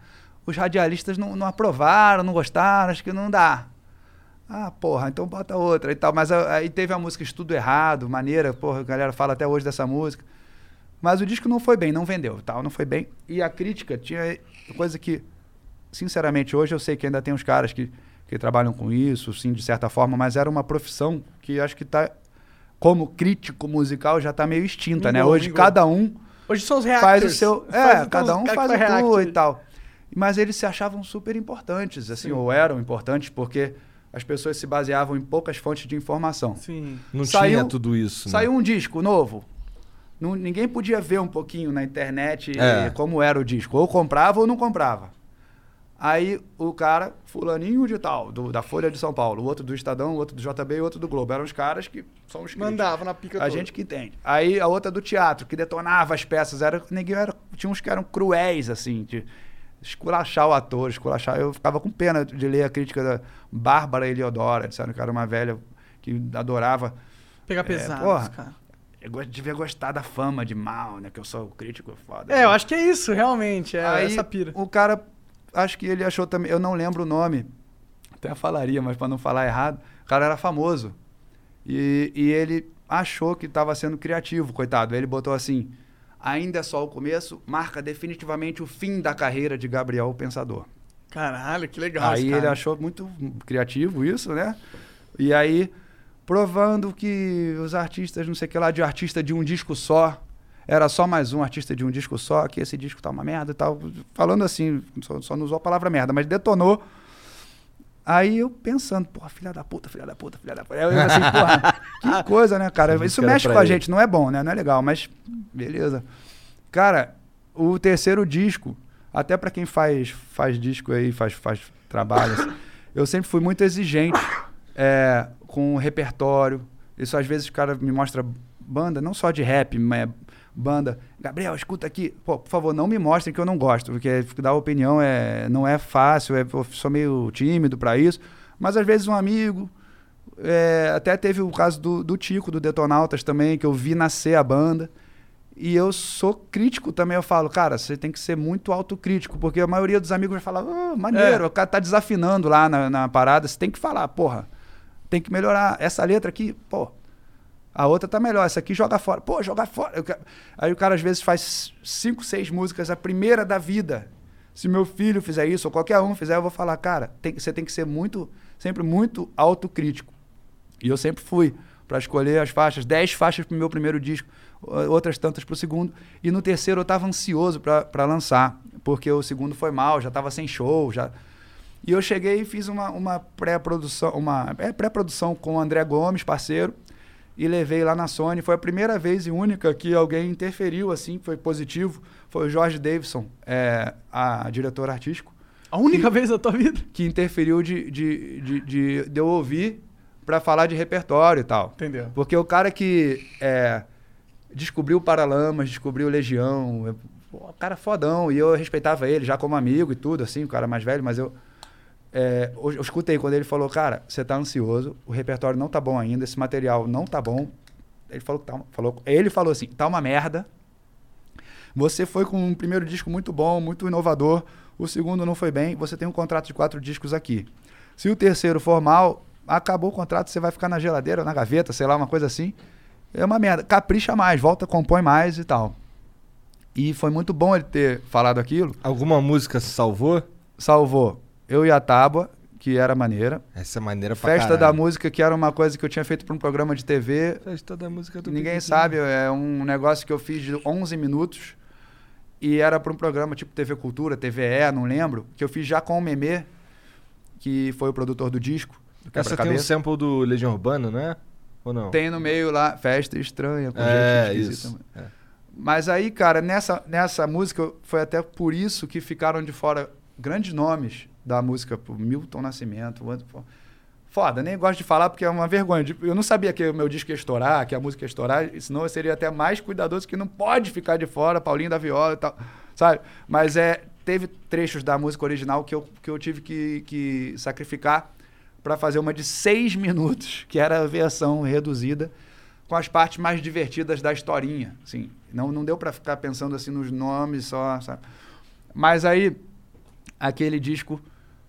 Os radialistas não, não aprovaram, não gostaram, acho que não dá. Ah, porra, então bota outra e tal. Mas a- aí teve a música Estudo Errado, maneira, porra, a galera fala até hoje dessa música. Mas o disco não foi bem, não vendeu, tal, não foi bem. E a crítica tinha coisa que, sinceramente, hoje eu sei que ainda tem uns caras que, que trabalham com isso, sim, de certa forma, mas era uma profissão que acho que tá, como crítico musical, já tá meio extinta, né? Hoje mingou. cada um Hoje são os faz reactors. o seu. Faz É, os- cada um faz o react. e tal. Mas eles se achavam super importantes, assim, ou eram importantes, porque as pessoas se baseavam em poucas fontes de informação. Sim. Não Saiu- tinha tudo isso. né? Saiu um disco novo. Não- ninguém podia ver um pouquinho na internet É. como era o disco. Ou comprava ou não comprava. Aí o cara, fulaninho de tal, do- da Folha de São Paulo, o outro do Estadão, o outro do JB e o outro do Globo. Eram os caras que são os críticos. Mandava na pica A toda. gente que entende. Aí a outra do teatro, que detonava as peças. Era, ninguém era, tinha uns que eram cruéis, assim, de esculachar o ator, esculachar. Eu ficava com pena de ler a crítica da Bárbara Eliodora, disseram que era uma velha que adorava. Pegar É, pesado, porra. cara. Eu devia gostar da fama de mal, né? Que eu sou crítico foda. É, eu acho que é isso, realmente. É Aí essa pira. o cara, acho que ele achou também, eu não lembro o nome, até falaria, mas para não falar errado, o cara era famoso. E, e ele achou que estava sendo criativo, coitado. Ele botou assim: ainda é só o começo, marca definitivamente o fim da carreira de Gabriel o Pensador. Caralho, que legal Aí ele achou muito criativo isso, né? E aí, provando que os artistas, não sei o que lá, de artista de um disco só, era só mais um artista de um disco só, que esse disco tá uma merda e tal. Falando assim, só, só não usou a palavra merda, mas detonou. Aí eu pensando, porra, filha da puta, filha da puta, filha da puta. Eu assim, porra, que <laughs> coisa, né, cara? Isso mexe com a ele. gente, não é bom, né? Não é legal, mas beleza. Cara, o terceiro disco, até pra quem faz, faz disco aí, faz, faz trabalho, assim, eu sempre fui muito exigente é, com o repertório. Isso às vezes o cara me mostra banda, não só de rap, mas banda. Gabriel, escuta aqui. Pô, por favor, não me mostrem que eu não gosto, porque dar opinião é, não é fácil, é, eu sou meio tímido pra isso. Mas às vezes um amigo. é, até teve o caso do, do Tico, do Detonautas também, que eu vi nascer a banda. E eu sou crítico também, eu falo, cara, você tem que ser muito autocrítico, porque a maioria dos amigos vai falar, ah, maneiro, É. o cara tá desafinando lá na, na parada, você tem que falar, porra, tem que melhorar. Essa letra aqui, pô, A outra tá melhor, essa aqui joga fora. Pô, joga fora. Quero- Aí o cara às vezes faz cinco, seis músicas, a primeira da vida. Se meu filho fizer isso, ou qualquer um fizer, eu vou falar, cara, tem- você tem que ser muito, sempre muito autocrítico. E eu sempre fui para escolher as faixas, 10 faixas pro meu primeiro disco, outras tantas pro segundo. E no terceiro eu tava ansioso para lançar, porque o segundo foi mal, já tava sem show, já. E eu cheguei e fiz uma, uma pré-produção, uma é, pré-produção com o André Gomes, parceiro, e levei lá na Sony. Foi a primeira vez e única que alguém interferiu assim, foi positivo. Foi o Jorge Davidson, é, a diretor artístico A única vez da tua vida? que interferiu de, de, de, de, de eu ouvir pra falar de repertório e tal. Entendeu? Porque o cara que é, descobriu Paralamas, descobriu Legião, é, pô, o cara fodão, e eu respeitava ele já como amigo e tudo, assim, o cara mais velho, mas eu, é, eu, eu escutei quando ele falou, cara, você tá ansioso, o repertório não tá bom ainda, esse material não tá bom. Ele falou, tá, falou, ele falou assim, tá uma merda, você foi com um primeiro disco muito bom, muito inovador. O segundo não foi bem. Você tem um contrato de quatro discos aqui. Se o terceiro for mal, acabou o contrato, você vai ficar na geladeira, na gaveta, sei lá, uma coisa assim. É uma merda. Capricha mais, volta, compõe mais e tal. E foi muito bom ele ter falado aquilo. Alguma música salvou? Salvou Eu e a Tábua, que era maneira. Essa é maneira pra Festa caralho. da Música, que era uma coisa que eu tinha feito para um programa de TV. Festa da música do Ninguém sabe, é um negócio que eu fiz de 11 minutos e era para um programa tipo TV Cultura, TVE, não lembro, que eu fiz já com o Memê, que foi o produtor do disco. Do Essa tem um sample do Legião Urbana, não é? Ou não? Tem no meio lá, Festa Estranha, com É, gente isso. É. Mas aí, cara, nessa, nessa música, foi até por isso que ficaram de fora grandes nomes da música, Milton Nascimento. Foda, nem gosto de falar porque é uma vergonha. Tipo, Eu não sabia que o meu disco ia estourar, que a música ia estourar, senão eu seria até mais cuidadoso, que não pode ficar de fora, Paulinho da Viola e tal, sabe? Mas é, teve trechos da música original que eu, que eu tive que, que sacrificar para fazer uma de seis minutos, que era a versão reduzida, com as partes mais divertidas da historinha. Assim, não, não deu para ficar pensando assim nos nomes só, sabe? Mas aí, aquele disco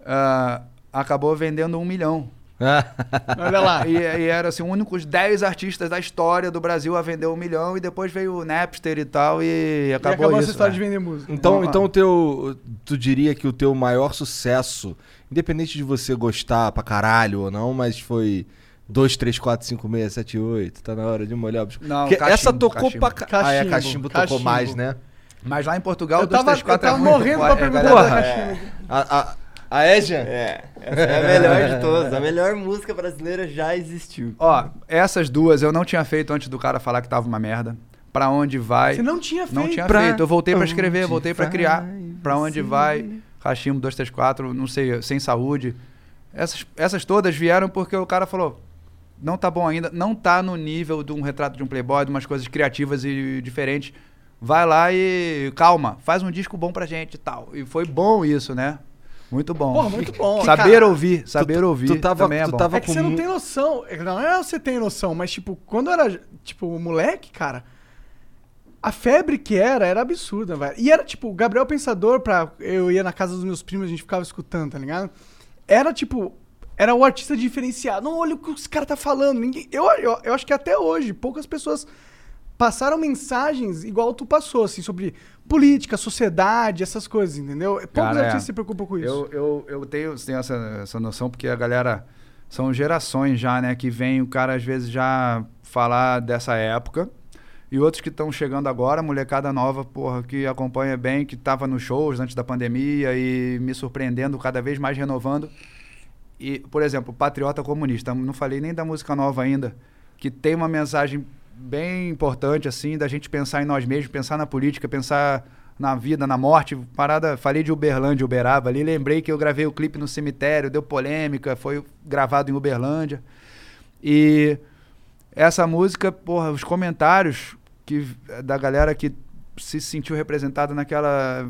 ah, acabou vendendo um milhão. <laughs> Olha lá. E, e era assim, únicos 10 artistas da história do Brasil a vender um milhão, e depois veio o Napster e tal, e E acabou, acabou isso. essa história né? de vender música. Então, Não, então o teu. Tu diria que o teu maior sucesso, independente de você gostar pra caralho ou não, mas foi 2, 3, 4, 5, 6, 7, 8, tá na hora de molhar o biscoito. Não, cachimbo, essa tocou cachimbo. pra caralho. Ah, é, Cachimbo, cachimbo tocou cachimbo. mais, né? Mas lá em Portugal, Eu dois, tava, três, quatro eu tava é morrendo pra forte, perguntar é. A, a, a Edja? É, essa é a melhor de todas. A melhor música brasileira já existiu. Ó, essas duas eu não tinha feito antes do cara falar que tava uma merda. Pra onde vai? Você não tinha feito. Não tinha Pra feito. Eu voltei pra escrever, voltei pra criar. Pra onde vai? Cachimbo 234, não sei, sem saúde. Essas, essas todas vieram porque o cara falou: não tá bom ainda, não tá no nível de um retrato de um playboy, de umas coisas criativas e diferentes. Vai lá e calma, faz um disco bom pra gente e tal. E foi bom isso, né? Muito bom. Porra, muito bom. <laughs> Saber Cara, ouvir, saber ouvir tu tava- também é tu bom. tava É que com você não tem noção. Não é você tem noção, mas tipo, quando eu era, tipo, moleque, cara, a febre que era, era absurda, velho. E era tipo, o Gabriel Pensador, pra, eu ia na casa dos meus primos, a gente ficava escutando, tá ligado? Era tipo, era o artista diferenciado. Não, olha o que os caras tá falando. Ninguém, eu, eu, eu acho que até hoje, poucas pessoas passaram mensagens igual tu passou, assim, sobre política, sociedade, essas coisas, entendeu? Poucos Cara, é. artistas se preocupam com isso. Eu, eu, eu tenho, tenho essa, essa noção porque a galera. São gerações já, né? Que vem o cara às vezes já falar dessa época. E outros que estão chegando agora, molecada nova, porra, que acompanha bem, que tava nos shows antes da pandemia e me surpreendendo, cada vez mais renovando. E, por exemplo, Patriota Comunista, não falei nem da música nova ainda, que tem uma mensagem bem importante, assim, da gente pensar em nós mesmos, pensar na política, pensar na vida, na morte. Parada, falei de Uberlândia, Uberaba ali, lembrei que eu gravei o clipe no cemitério, deu polêmica, foi gravado em Uberlândia. E essa música, porra, os comentários que, da galera que se sentiu representada naquela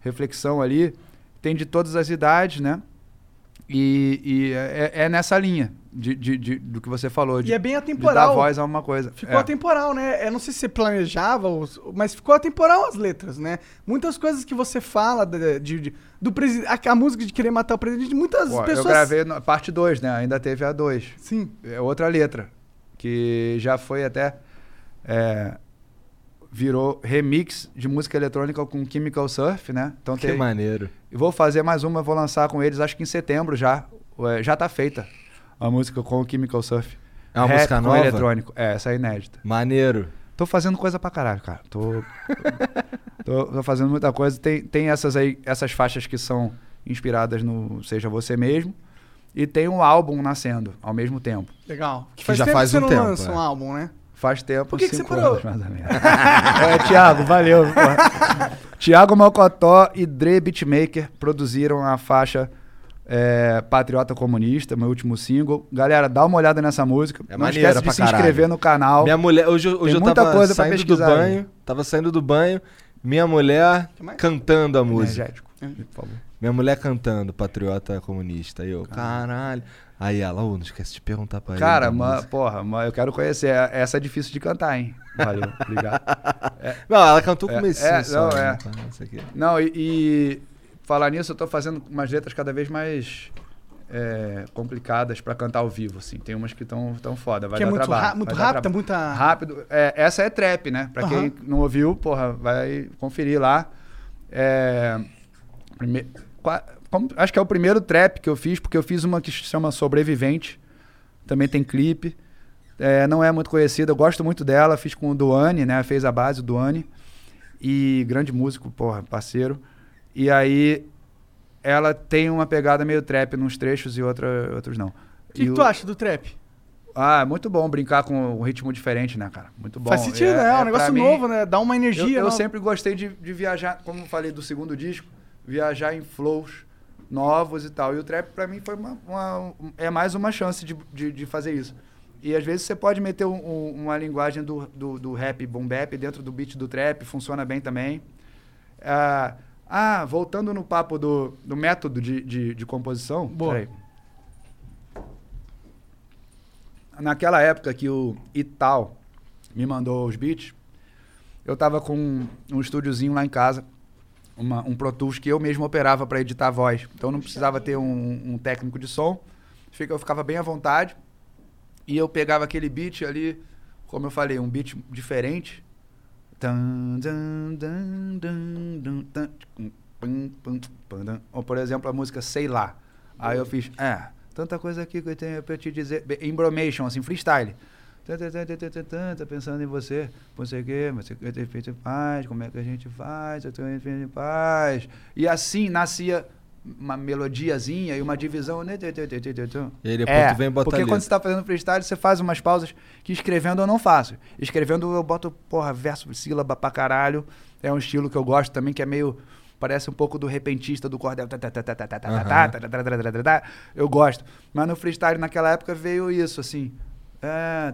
reflexão ali, tem de todas as idades, né? E, e é, é nessa linha de, de- de- do que você falou. De, E é bem de atemporal. dar voz a uma coisa. Ficou É. atemporal, né? Eu não sei se você planejava, mas ficou atemporal as letras, né? Muitas coisas que você fala de, de- de- do presidente. A, a música de querer matar o presidente, muitas Pô, pessoas. Eu gravei na parte 2, né? Ainda teve a 2. Sim. É outra letra. que já foi até. é, virou remix de música eletrônica com Chemical Surf, né? Então Que tem- maneiro. E vou fazer mais uma, vou lançar com eles, acho que em setembro já. É, Já tá feita a música com o Chemical Surf. É uma Rap música nova? eletrônico. É, essa é inédita. Maneiro. Tô fazendo coisa pra caralho, cara. Tô, <laughs> tô, tô fazendo muita coisa. Tem, tem essas aí, essas faixas que são inspiradas no Seja Você Mesmo. E tem um álbum nascendo ao mesmo tempo. Legal. Que faz já tempo faz que um você não tempo, lança é. um álbum, né? Faz tempo, Por que que cinco você parou? anos, mais ou menos. <laughs> é, Thiago, valeu. Thiago Mocotó e Dre Beatmaker produziram a faixa é, Patriota Comunista, meu último single. Galera, dá uma olhada nessa música. É Não maneira esquece de pra se caralho. inscrever no canal. Minha mulher, hoje, eu- hoje Tem eu muita tava coisa pra saindo do pesquisar aí. banho, tava saindo do banho, minha mulher cantando a música. Energético, por favor. Minha mulher cantando Patriota Comunista. Aí eu, caralho. Aí ela, ô, não esquece de perguntar pra Cara, ele. música. porra, ma, eu quero conhecer. Essa é difícil de cantar, hein? Valeu, <laughs> obrigado. É, Não, ela cantou com é, é, só, não, né, é. tá, não sei o quê. Não, e, e falar nisso, eu tô fazendo umas letras cada vez mais é, complicadas pra cantar ao vivo, assim. Tem umas que estão tão foda, vai Que é dar muito trabalho. ra- muito rápida, traba- muita- Rápido. É, essa é trap, né? Pra Aham. quem não ouviu, porra, vai conferir lá. É, prime- qua- como- acho que é o primeiro trap que eu fiz, porque eu fiz uma que se chama Sobrevivente. Também tem clipe. É, não é muito conhecida, eu gosto muito dela. Fiz com o Duane, né? Fez a base, o Duane. E grande músico, porra, parceiro. E aí ela tem uma pegada meio trap nos trechos e outra, outros não. O que, que tu acha do trap? Ah, é muito bom brincar com um ritmo diferente, né, cara? Muito bom. Faz sentido, né? É um pra negócio mim- novo, né? Dá uma energia. Eu, eu nova. sempre gostei de, de viajar, como eu falei do segundo disco, viajar em flows novos e tal. E o trap, pra mim, foi uma, uma- é mais uma chance de, de, de fazer isso. E às vezes você pode meter um- um- uma linguagem do, do, do rap boom bap dentro do beat do trap, funciona bem também. Ah, ah, voltando no papo do, do método de, de, de composição. Boa. Naquela época que o Ital me mandou os beats, eu tava com um estúdiozinho lá em casa, uma- um Pro Tools que eu mesmo operava para editar a voz. Então não precisava ter um, um técnico de som. Eu ficava bem à vontade. E eu pegava aquele beat ali, como eu falei, um beat diferente. Ou, por exemplo, a música Sei Lá. Aí eu fiz, é, tanta coisa aqui que eu tenho pra te dizer. Embromation, assim, freestyle. Tá pensando em você, não sei o quê, você quer ter feito em paz, como é que a gente faz, eu tô feito em paz. E assim nascia uma melodiazinha e uma divisão. né. E aí depois tu vem e bota Porque quando você tá fazendo freestyle, você faz umas pausas que escrevendo eu não faço. Escrevendo eu boto, porra, verso, sílaba pra caralho. É um estilo que eu gosto também, que é meio. Parece um pouco do repentista do cordel. tá, tá, tá, tá, tá, tá, tá, tá, tá, tá, tá, tá, tá, tá, tá. Eu gosto. Mas no freestyle naquela época veio isso, assim. É,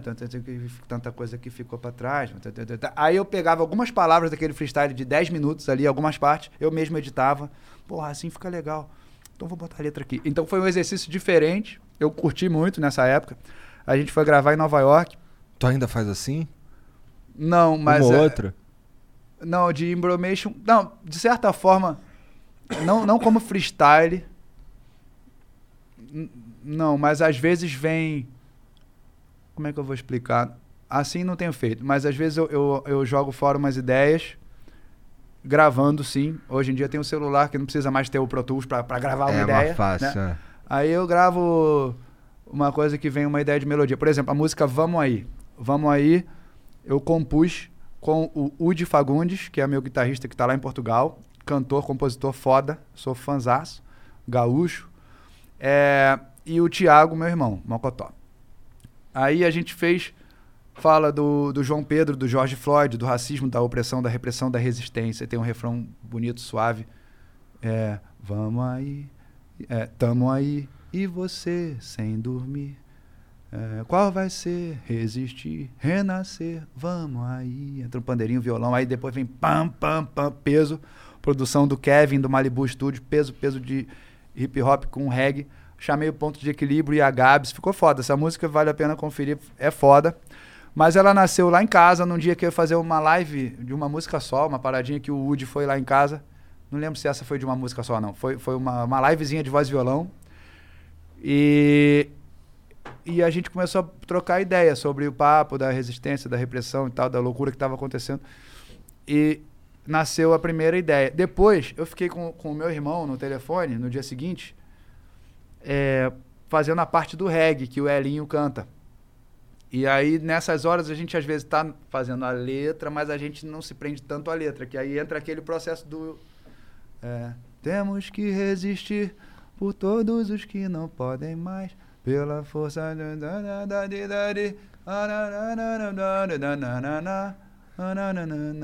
tanta, coisa que ficou pra trás. Aí eu pegava algumas palavras daquele freestyle de 10 minutos ali, algumas partes, eu mesmo editava. Porra, assim fica legal. Então vou botar a letra aqui. Então foi um exercício diferente. Eu curti muito nessa época. A gente foi gravar em Nova York. Tu ainda faz assim? Não, mas. Uma é- outra? Não, de embromation. Não, de certa forma. Não, não como freestyle. Não, mas às vezes vem. Como é que eu vou explicar? Assim não tenho feito, mas às vezes eu, eu, eu jogo fora umas ideias. Gravando, sim. Hoje em dia tem um celular que não precisa mais ter o Pro Tools pra gravar uma É ideia. mais fácil, né? é. Aí eu gravo uma coisa que vem uma ideia de melodia. Por exemplo, a música Vamos Aí. Vamos Aí, eu compus com o Udi Fagundes, que é meu guitarrista que está lá em Portugal. Cantor, compositor foda, sou fanzaço, gaúcho. É, e o Thiago, meu irmão, Mocotó. Aí a gente fez, fala do, do João Pedro, do George Floyd, do racismo, da opressão, da repressão, da resistência. Tem um refrão bonito, suave. É, vamos aí, é, tamo aí, e você sem dormir. É, qual vai ser? Resistir, renascer, vamos aí. Entra um pandeirinho, violão, aí depois vem pam, pam, pam, peso. Produção do Kevin, do Malibu Studio, peso, peso de hip hop com reggae. Chamei o ponto de equilíbrio e a Gabs. Ficou foda. Essa música vale a pena conferir, é foda. Mas ela nasceu lá em casa, num dia que eu ia fazer uma live de uma música só, uma paradinha que o Woody foi lá em casa. Não lembro se essa foi de uma música só, não. Foi, foi uma, uma livezinha de voz e violão. E e a gente começou a trocar ideia sobre o papo da resistência, da repressão e tal, da loucura que estava acontecendo. E nasceu a primeira ideia. Depois, eu fiquei com, com o meu irmão no telefone, no dia seguinte, é, fazendo a parte do reggae, que o Elinho canta. E aí, nessas horas, a gente às vezes está fazendo a letra, mas a gente não se prende tanto à letra, que aí entra aquele processo do. é, temos que resistir por todos os que não podem mais, pela força.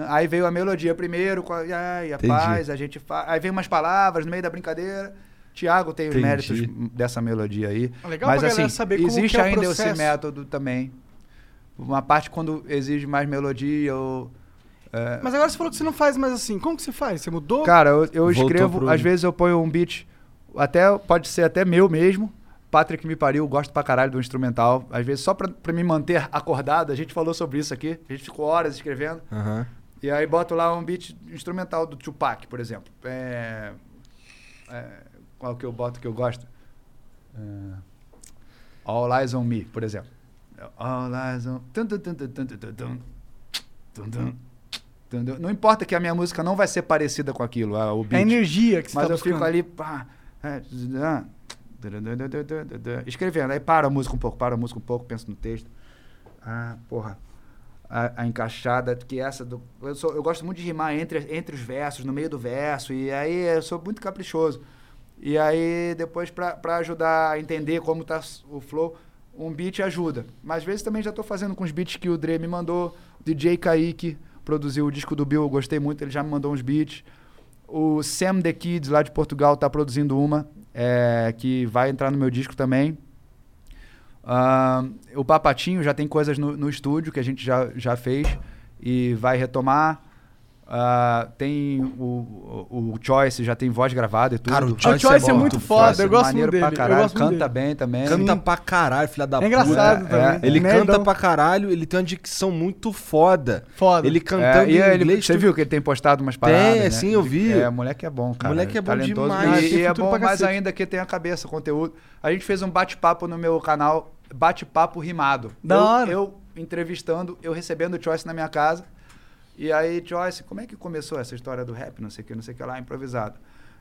Aí veio a melodia primeiro, com a, ai, a paz, a gente faz. Aí vem umas palavras no meio da brincadeira. Tiago tem os Entendi. méritos dessa melodia aí. É legal Mas assim, saber como existe que é o ainda processo. esse método também. Uma parte quando exige mais melodia ou. é, Mas agora você falou que você não faz mais assim. Como que você faz? Você mudou? Cara, eu, eu escrevo, pro- às vezes eu ponho um beat, até pode ser até meu mesmo. Patrick me pariu, gosto pra caralho do instrumental. Às vezes só pra, pra me manter acordado, a gente falou sobre isso aqui. A gente ficou horas escrevendo. Aham. E aí boto lá um beat instrumental do Tupac, por exemplo. É, é, qual que eu boto que eu gosto? É, All Eyes on Me, por exemplo. All Eyes on... Não importa que a minha música não vai ser parecida com aquilo, ah, o É a beat. energia que você Mas tá eu fico ali, pá, é, ah, escrevendo. Aí para a música um pouco, para a música um pouco, penso no texto. Ah, porra. A, a encaixada, que essa do. Eu, sou, eu gosto muito de rimar entre, entre os versos, no meio do verso, e aí eu sou muito caprichoso. E aí, depois, pra ajudar a entender como tá s- o flow, um beat ajuda. Mas às vezes também já tô fazendo com os beats que o Dre me mandou. O DJ Kaique produziu o disco do Bill, eu gostei muito, ele já me mandou uns beats. O Sam The Kids, lá de Portugal, tá produzindo uma, é, que vai entrar no meu disco também. Ah, o Papatinho já tem coisas no, no estúdio que a gente já, já fez e vai retomar. Ah, tem o, o, o Choice, já tem voz gravada e tudo. Cara, o O Choice é muito foda, eu gosto maneiro muito pra dele. eu caralho, gosto canta dele. bem também. Canta pra caralho, filha da É puta. engraçado É, também. Ele Nerdão. canta pra caralho, ele tem uma dicção muito foda. Foda. Ele É, cantando e em ele, inglês. você tu- viu que ele tem postado umas paradas, né? sim, eu vi. É, moleque é bom, cara. Moleque é bom talentoso. demais. E, Tem e é bom pra mais ainda que tem a cabeça, conteúdo. A gente fez um bate-papo no meu canal, bate-papo rimado. Da eu, hora. eu entrevistando, eu recebendo o Choice na minha casa. E aí, Choice, como é que começou essa história do rap? Não sei o que, não sei o que lá, improvisado.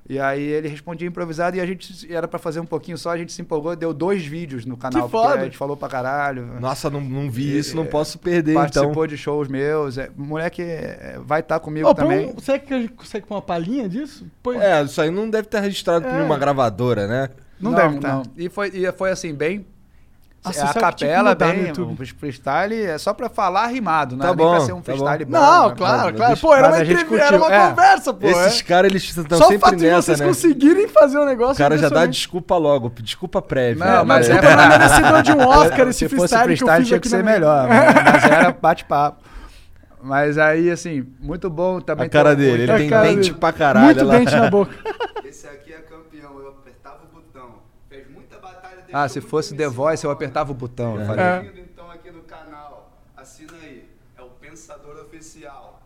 E aí ele respondia improvisado e a gente era pra fazer um pouquinho só, a gente se empolgou, deu dois vídeos no canal. Que foda. A gente falou pra caralho. Nossa, não, não vi isso, não É, posso perder, Participou então. de shows meus. É, moleque é, vai estar comigo Ô, põe também. um- será que a gente consegue pôr uma palhinha disso? Põe. É, isso aí não deve estar registrado por É. uma gravadora, né? Não, deve estar. E foi, e foi assim, bem. Nossa, é, a capela, bem. O freestyle é só pra falar rimado, não Tá é nem pra bom, ser um tá freestyle bom. Não, né? claro, claro. Pô, era uma, a gente entrevista, era uma é. conversa, pô. Esses é. caras, eles estão Só o sempre fato de nessa, vocês né? conseguirem fazer o negócio. O cara já dá desculpa logo, desculpa prévia. Não, mas Não, é- pra mim, merecedor de um Oscar esse Se fosse freestyle, freestyle, que eu fiz tinha que ser melhor. mas, era bate-papo. Mas aí, assim, muito bom também. A cara dele, ele muito- tem dente pra caralho. Muito dente na boca. <laughs> Esse aqui é campeão, eu apertava o botão. Fez muita batalha Ah, se fosse The Voice, eu apertava o botão. Eu falei. É. então aqui no canal. Assina aí. É o Pensador Oficial.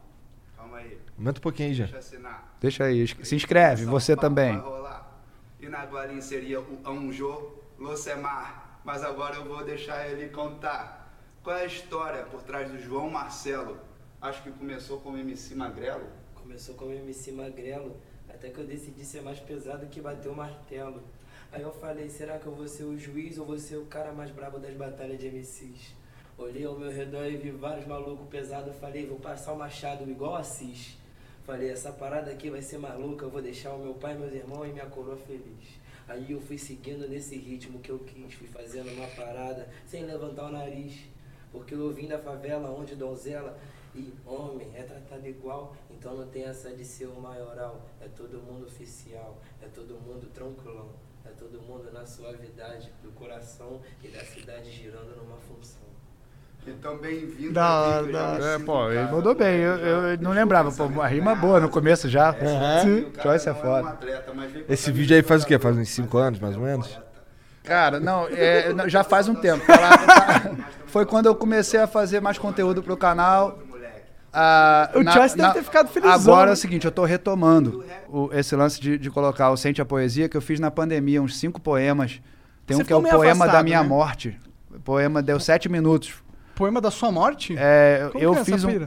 Calma aí. Aumenta um pouquinho aí, já. Deixa eu assinar. Deixa aí, se inscreve, você também. Vai rolar. E na Guarim seria o Anjo Locemar. Mas agora eu vou deixar ele contar. Qual é a história por trás do João Marcelo? Acho que começou com o MC Magrelo. Começou com o MC Magrelo, até que eu decidi ser mais pesado que bater o martelo. Aí eu falei, será que eu vou ser o juiz ou vou ser o cara mais brabo das batalhas de MCs? Olhei ao meu redor e vi vários malucos pesados, falei, vou passar o machado igual Assis. Falei, essa parada aqui vai ser maluca, eu vou deixar o meu pai, meus irmãos e minha coroa feliz. Aí eu fui seguindo nesse ritmo que eu quis, fui fazendo uma parada sem levantar o nariz. Porque eu vim da favela onde donzela e homem é tratado igual, então não tem essa de ser o maioral. É todo mundo oficial, é todo mundo tranquilão, é todo mundo na suavidade do coração e da cidade girando numa função. Então, bem-vindo. Da da. É, pô, ele mandou bem. Eu, eu não lembrava. Pô, uma rima boa no começo já. Sim. O cara Joyce é um foda. atleta, Esse vídeo aí faz o quê? Faz uns 5 anos, mais ou menos? Cara, não, é, já faz um tempo. Foi quando eu comecei a fazer mais conteúdo pro canal. Ah, O Choice deve ter ficado felizão, Agora é o seguinte, eu tô retomando o- esse lance de, de colocar o Sente a Poesia, que eu fiz na pandemia, uns cinco poemas Tem Você um que é o Poema da afastado, Minha né? Morte. O poema deu sete minutos. Poema da sua morte? É, Como eu é fiz um.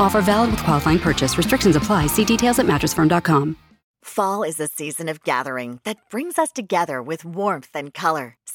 Offer valid with qualifying purchase. Restrictions apply. See details at mattressfirm.com. Fall is a season of gathering that brings us together with warmth and color.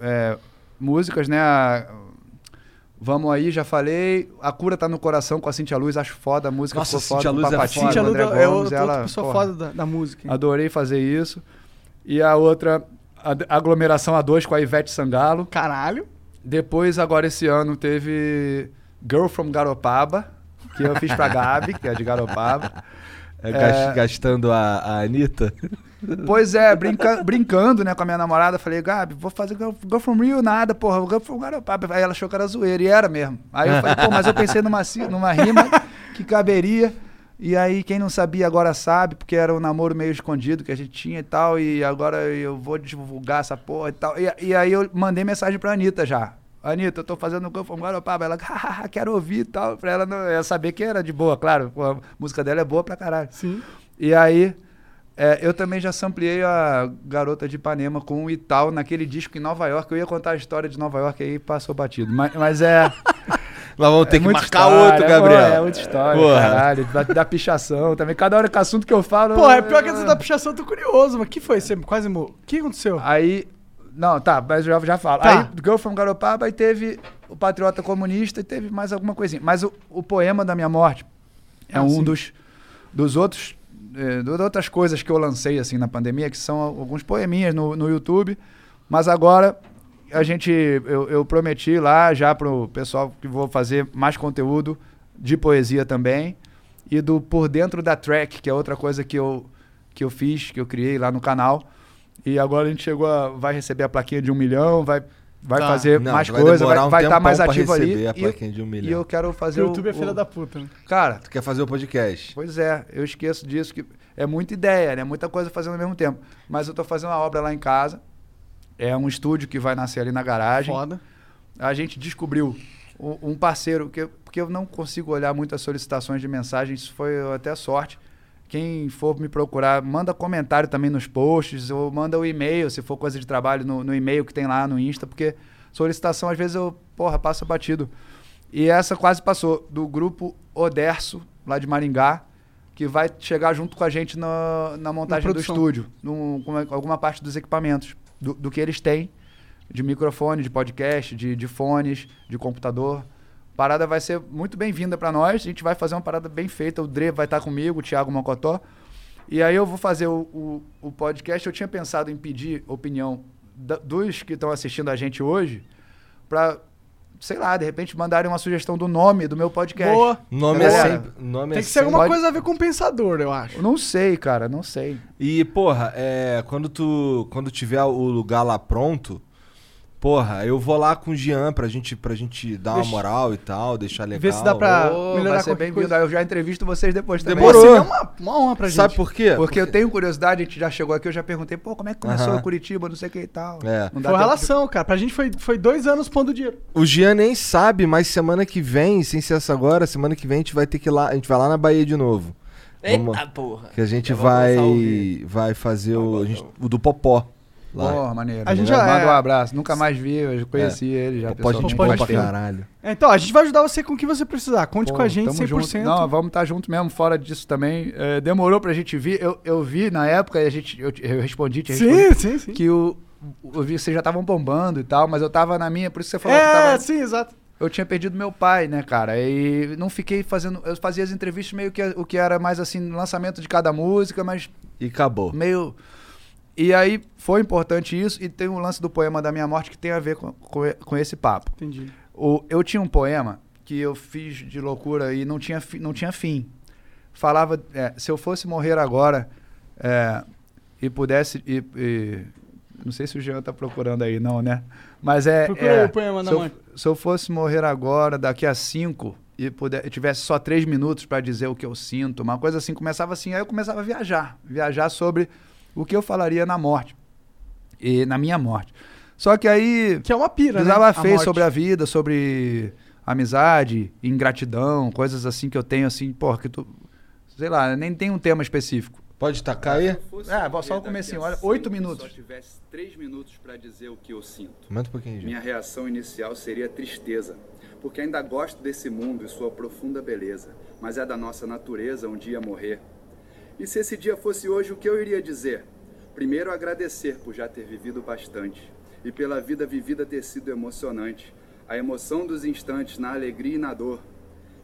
é, músicas, né? a- Vamos aí, já falei. A cura tá no coração com a Cintia Luz, acho foda. A música Nossa, ficou Cintia foda. Luz é Papatinho, foda. Cintia Luz André é Gomes, outra ela, pessoa porra, foda da, da música. hein? Adorei fazer isso. E a outra, a aglomeração A2 com a Ivete Sangalo. Caralho. Depois, agora esse ano, teve Girl from Garopaba, que eu fiz pra <laughs> Gabi, que é de Garopaba. É, gas- Gastando a, a Anitta. Pois é, brinca- brincando, né, com a minha namorada, falei, Gabi, vou fazer Girl, Girl from Rio, nada, porra, Girl from Garopaba. Aí ela achou que era zoeira, e era mesmo. Aí eu falei, pô, mas eu pensei numa, numa rima que caberia. E aí, quem não sabia agora sabe, porque era um namoro meio escondido que a gente tinha e tal, e agora eu vou divulgar essa porra e tal. E, e aí eu mandei mensagem pra Anitta já. Anitta, eu tô fazendo Girl from Garopaba. Ela, hahaha, quero ouvir e tal. Pra ela não, saber que era de boa, claro. a música dela é boa pra caralho. Sim. E aí, é, eu também já sampliei a Garota de Ipanema com o Ital naquele disco em Nova York. Eu ia contar a história de Nova York aí passou batido. Mas, mas é. <laughs> Nós vamos ter é que marcar história, outro, é, Gabriel. pô, É muita história, Porra. caralho. Da, da pichação também. Cada hora que assunto que eu falo. Pô, é pior que essa da pichação, eu tô curioso, mas que foi? Você quase. O que aconteceu? Aí. Não, tá, mas já, já falo. Tá. Aí, Girl from Garopaba, aí teve o Patriota Comunista e teve mais alguma coisinha. Mas o, o poema da minha morte é Ah, um sim. dos, dos outros. Eh, das outras coisas que eu lancei assim na pandemia, que são alguns poeminhas no, no YouTube. Mas agora a gente. Eu, eu prometi lá já pro pessoal que vou fazer mais conteúdo de poesia também. E do Por Dentro da Track, que é outra coisa que eu, que eu fiz, que eu criei lá no canal. E agora a gente chegou a. Vai receber a plaquinha de um milhão, vai, vai Tá. fazer Não, mais vai coisa, vai um vai estar tempão mais ativo ali. a E- de um milhão. E eu quero fazer o o. YouTube é o- filha da puta, né? Cara, Tu quer fazer o podcast? Pois é, eu esqueço disso, que é muita ideia, né? Muita coisa fazendo ao mesmo tempo. Mas eu tô fazendo uma obra lá em casa. É um estúdio que vai nascer ali na garagem. Foda. A gente descobriu um parceiro, que, porque eu não consigo olhar muitas solicitações de mensagem, isso foi até sorte. Quem for me procurar, manda comentário também nos posts, ou manda o e-mail, se for coisa de trabalho, no, no e-mail que tem lá no Insta, porque solicitação às vezes eu, porra, passa batido. E essa quase passou, do grupo Oderso, lá de Maringá, que vai chegar junto com a gente na, na montagem do produção. estúdio, num- com alguma parte dos equipamentos, do, do que eles têm, de microfone, de podcast, de, de fones, de computador. Parada vai ser muito bem-vinda para nós. A gente vai fazer uma parada bem feita. O Dre vai estar comigo, o Thiago Mocotó. E aí eu vou fazer o, o, o podcast. Eu tinha pensado em pedir opinião da- dos que estão assistindo a gente hoje para, sei lá, de repente mandarem uma sugestão do nome do meu podcast. Boa. Nome é Galera, sempre. Nome Tem é que ser alguma sempre- coisa a ver com pensador, eu acho. Não sei, cara, não sei. E, porra, é, quando tu quando tiver o lugar lá pronto, porra, eu vou lá com o Jean pra gente, pra gente dar uma moral e tal, deixar legal. Ver se dá pra Ô, melhorar vai ser bem-vindo. Eu já entrevisto vocês depois também. Demorou. Pô, seria uma, uma honra pra gente. Sabe por quê? Porque eu tenho curiosidade, a gente já chegou aqui, eu já perguntei, pô, como é que começou Aham. o Curitiba, não sei o que e tal. É. Não dá Foi relação, cara. Pra gente foi, foi dois anos pondo dinheiro. O Jean nem sabe, mas semana que vem, sem ser essa agora, semana que vem a gente vai ter que ir lá, a gente vai lá na Bahia de novo. Vamos- Eita porra. Que a gente vai vai fazer o, a gente- o do Popó. Lá. Porra, maneiro. A gente Manda já é- um abraço. Nunca mais vi, eu conheci ele já. Gente boa faz pra caralho. É, Então, a gente vai ajudar você com o que você precisar. Conte Pô, com a gente tamo 100%. Junto. Não, vamos estar junto mesmo, fora disso também. É, demorou pra gente vir. Eu, eu vi na época, a gente, eu, eu respondi, te Sim, respondi, sim, sim. que o, eu vi que vocês já estavam bombando e tal, mas eu tava na minha, por isso que você falou que É, tava... sim, exato. Eu tinha perdido meu pai, né, cara? E não fiquei fazendo. Eu fazia as entrevistas meio que o que era mais assim, lançamento de cada música, mas. E acabou. Meio. E aí foi importante isso, e tem o lance do poema da minha morte que tem a ver com, com, com esse papo. Entendi. O, eu tinha um poema que eu fiz de loucura e não tinha, fi- não tinha fim. Falava, é, se eu fosse morrer agora é, e pudesse. E, e- não sei se o Jean tá procurando aí, não, né? Mas é. Procura é, o poema na se eu, mãe. se eu fosse morrer agora, daqui a cinco, e puder, tivesse só três minutos para dizer o que eu sinto, uma coisa assim, começava assim, aí eu começava a viajar. Viajar sobre o que eu falaria na morte. E na minha morte. Só que aí. Que é uma pira, né? Precisava A fez sobre a vida, sobre amizade, ingratidão, coisas assim que eu tenho, assim, porra, que tu. Sei lá, nem tem um tema específico. Pode tacar aí? É, vou só o comecinho, olha, oito minutos. Se só tivesse três minutos para dizer o que eu sinto. Um pouquinho. Minha reação inicial seria tristeza, porque ainda gosto desse mundo e sua profunda beleza, mas é da nossa natureza um dia morrer. E se esse dia fosse hoje, o que eu iria dizer? Primeiro, agradecer por já ter vivido bastante e pela vida vivida ter sido emocionante. A emoção dos instantes na alegria e na dor,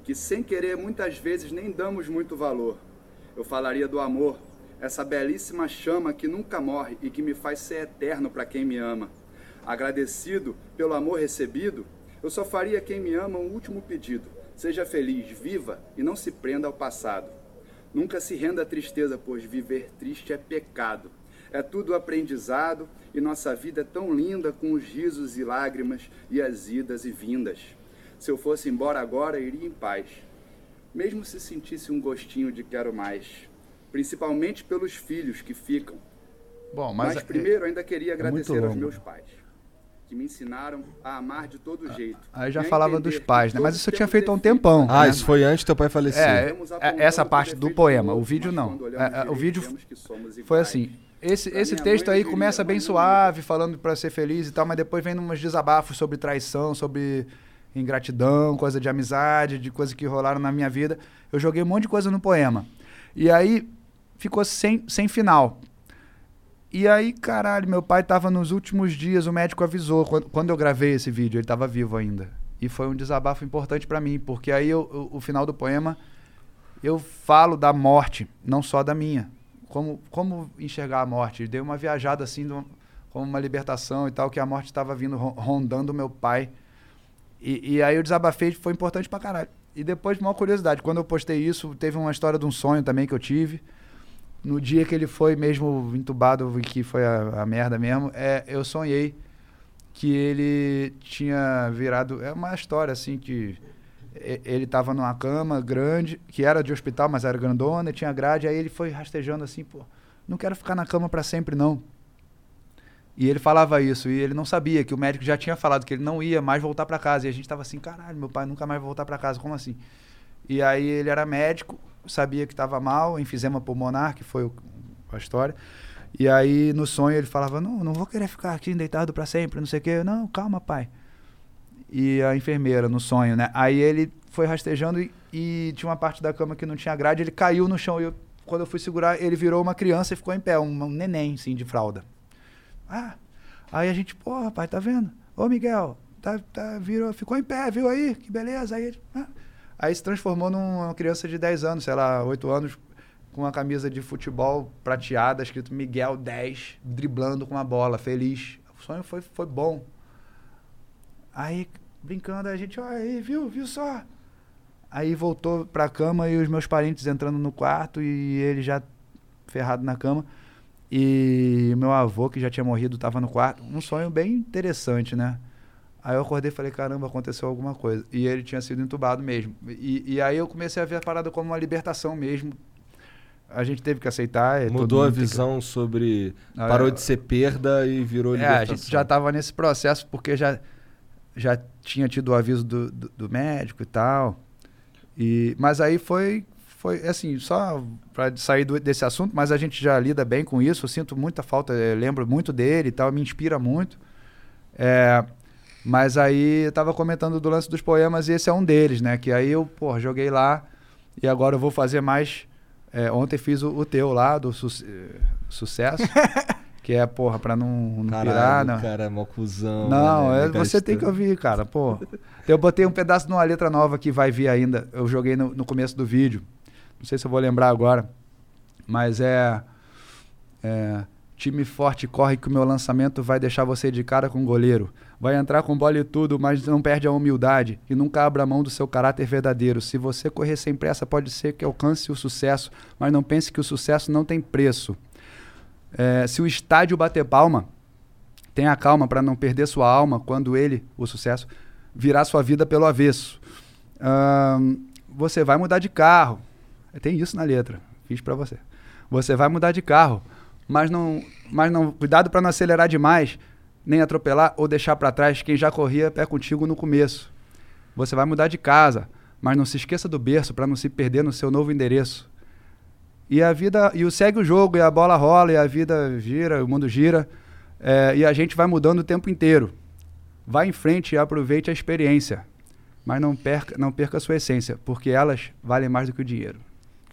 que sem querer muitas vezes nem damos muito valor. Eu falaria do amor, essa belíssima chama que nunca morre e que me faz ser eterno para quem me ama. Agradecido pelo amor recebido, eu só faria a quem me ama um último pedido: seja feliz, viva e não se prenda ao passado. Nunca se renda à tristeza, pois viver triste é pecado. É tudo aprendizado e nossa vida é tão linda com os risos e lágrimas e as idas e vindas. Se eu fosse embora agora, iria em paz, mesmo se sentisse um gostinho de quero mais, principalmente pelos filhos que ficam. Bom, mas. Mas, primeiro ainda queria é agradecer aos meus pais, que me ensinaram a amar de todo jeito. Aí já falava dos pais, né? Mas isso eu tinha feito há um tempão. Ah, né? isso foi antes do teu pai falecer. É, é, essa parte do poema. O vídeo não. É, é, o vídeo foi assim. Esse, esse texto aí começa bem suave, falando pra ser feliz e tal, mas depois vem uns desabafos sobre traição, sobre ingratidão, coisa de amizade, de coisas que rolaram na minha vida. Eu joguei um monte de coisa no poema. E aí ficou sem, sem final. E aí, caralho, meu pai tava nos últimos dias, o médico avisou, quando, quando eu gravei esse vídeo, ele tava vivo ainda. E foi um desabafo importante pra mim, porque aí eu- eu- o final do poema eu falo da morte, não só da minha. Como, como enxergar a morte? Dei uma viajada assim, um- como uma libertação e tal, que a morte estava vindo ro- rondando meu pai. E, e aí eu desabafei, foi importante pra caralho. E depois, uma curiosidade, quando eu postei isso, teve uma história de um sonho também que eu tive. No dia que ele foi mesmo entubado, que foi a, a merda mesmo, é, eu sonhei que ele tinha virado. É uma história assim que ele estava numa cama grande, que era de hospital, mas era grandona, tinha grade, aí ele foi rastejando assim, pô, não quero ficar na cama para sempre não. E ele falava isso, e ele não sabia que o médico já tinha falado que ele não ia mais voltar para casa, e a gente tava assim, caralho, meu pai nunca mais vai voltar para casa, como assim? E aí ele era médico, sabia que estava mal, enfisema pulmonar, que foi o- a história. E aí no sonho ele falava: "Não, não vou querer ficar aqui deitado para sempre, não sei o quê". Não, calma, pai. E a enfermeira no sonho, né? Aí ele foi rastejando e, e tinha uma parte da cama que não tinha grade, ele caiu no chão e eu, quando eu fui segurar, ele virou uma criança e ficou em pé, um, um neném assim de fralda. Ah, aí a gente, porra, pai, tá vendo? Ô Miguel, tá, tá, virou, ficou em pé, viu aí? Que beleza. Aí, ah. Aí se transformou numa criança de 10 anos, sei lá, 8 anos, com uma camisa de futebol prateada, escrito Miguel 10, driblando com uma bola, feliz. O sonho foi, foi bom. Aí, brincando, a gente, olha aí, viu, viu só? Aí voltou pra cama e os meus parentes entrando no quarto e ele já ferrado na cama. E meu avô, que já tinha morrido, tava no quarto. Um sonho bem interessante, né? Aí eu acordei e falei, caramba, aconteceu alguma coisa. E ele tinha sido entubado mesmo. E, e aí eu comecei a ver a parada como uma libertação mesmo. A gente teve que aceitar. é, Mudou a tem que- visão sobre. Ah, Parou é. de ser perda e virou É, a libertação. gente já estava nesse processo porque já, já tinha tido o aviso do, do, do médico e tal. E, mas aí foi, foi assim, só para sair do- desse assunto, mas a gente já lida bem com isso. Eu sinto muita falta, eu lembro muito dele e tal, me inspira muito. É, mas aí eu tava comentando do lance dos poemas e esse é um deles, né? Que aí eu, pô, joguei lá e agora eu vou fazer mais. é, ontem fiz o, o teu lá, do su- eh, sucesso. <laughs> que é, porra, pra não, não Caralho, pirar, né? cara, é mó cuzão. Não, né? é, você tem que ouvir, cara, pô. Eu botei um pedaço de uma letra nova que vai vir ainda. Eu joguei no, no começo do vídeo. Não sei se eu vou lembrar agora. Mas é. é, time forte corre que o meu lançamento vai deixar você de cara com o goleiro. Vai entrar com bola e tudo, mas não perde a humildade. E nunca abra mão do seu caráter verdadeiro. Se você correr sem pressa, pode ser que alcance o sucesso. Mas não pense que o sucesso não tem preço. É, se o estádio bater palma, tenha calma para não perder sua alma quando ele, o sucesso, virar sua vida pelo avesso. Ahn, você vai mudar de carro. Tem isso na letra. Fiz para você. Você vai mudar de carro, mas não, mas não, cuidado para não acelerar demais, nem atropelar ou deixar para trás quem já corria pé contigo no começo. Você vai mudar de casa, mas não se esqueça do berço para não se perder no seu novo endereço. E a vida, e o segue o jogo, e a bola rola, e a vida gira, o mundo gira, é, e a gente vai mudando o tempo inteiro. Vá em frente e aproveite a experiência, mas não perca, não perca a sua essência, porque elas valem mais do que o dinheiro.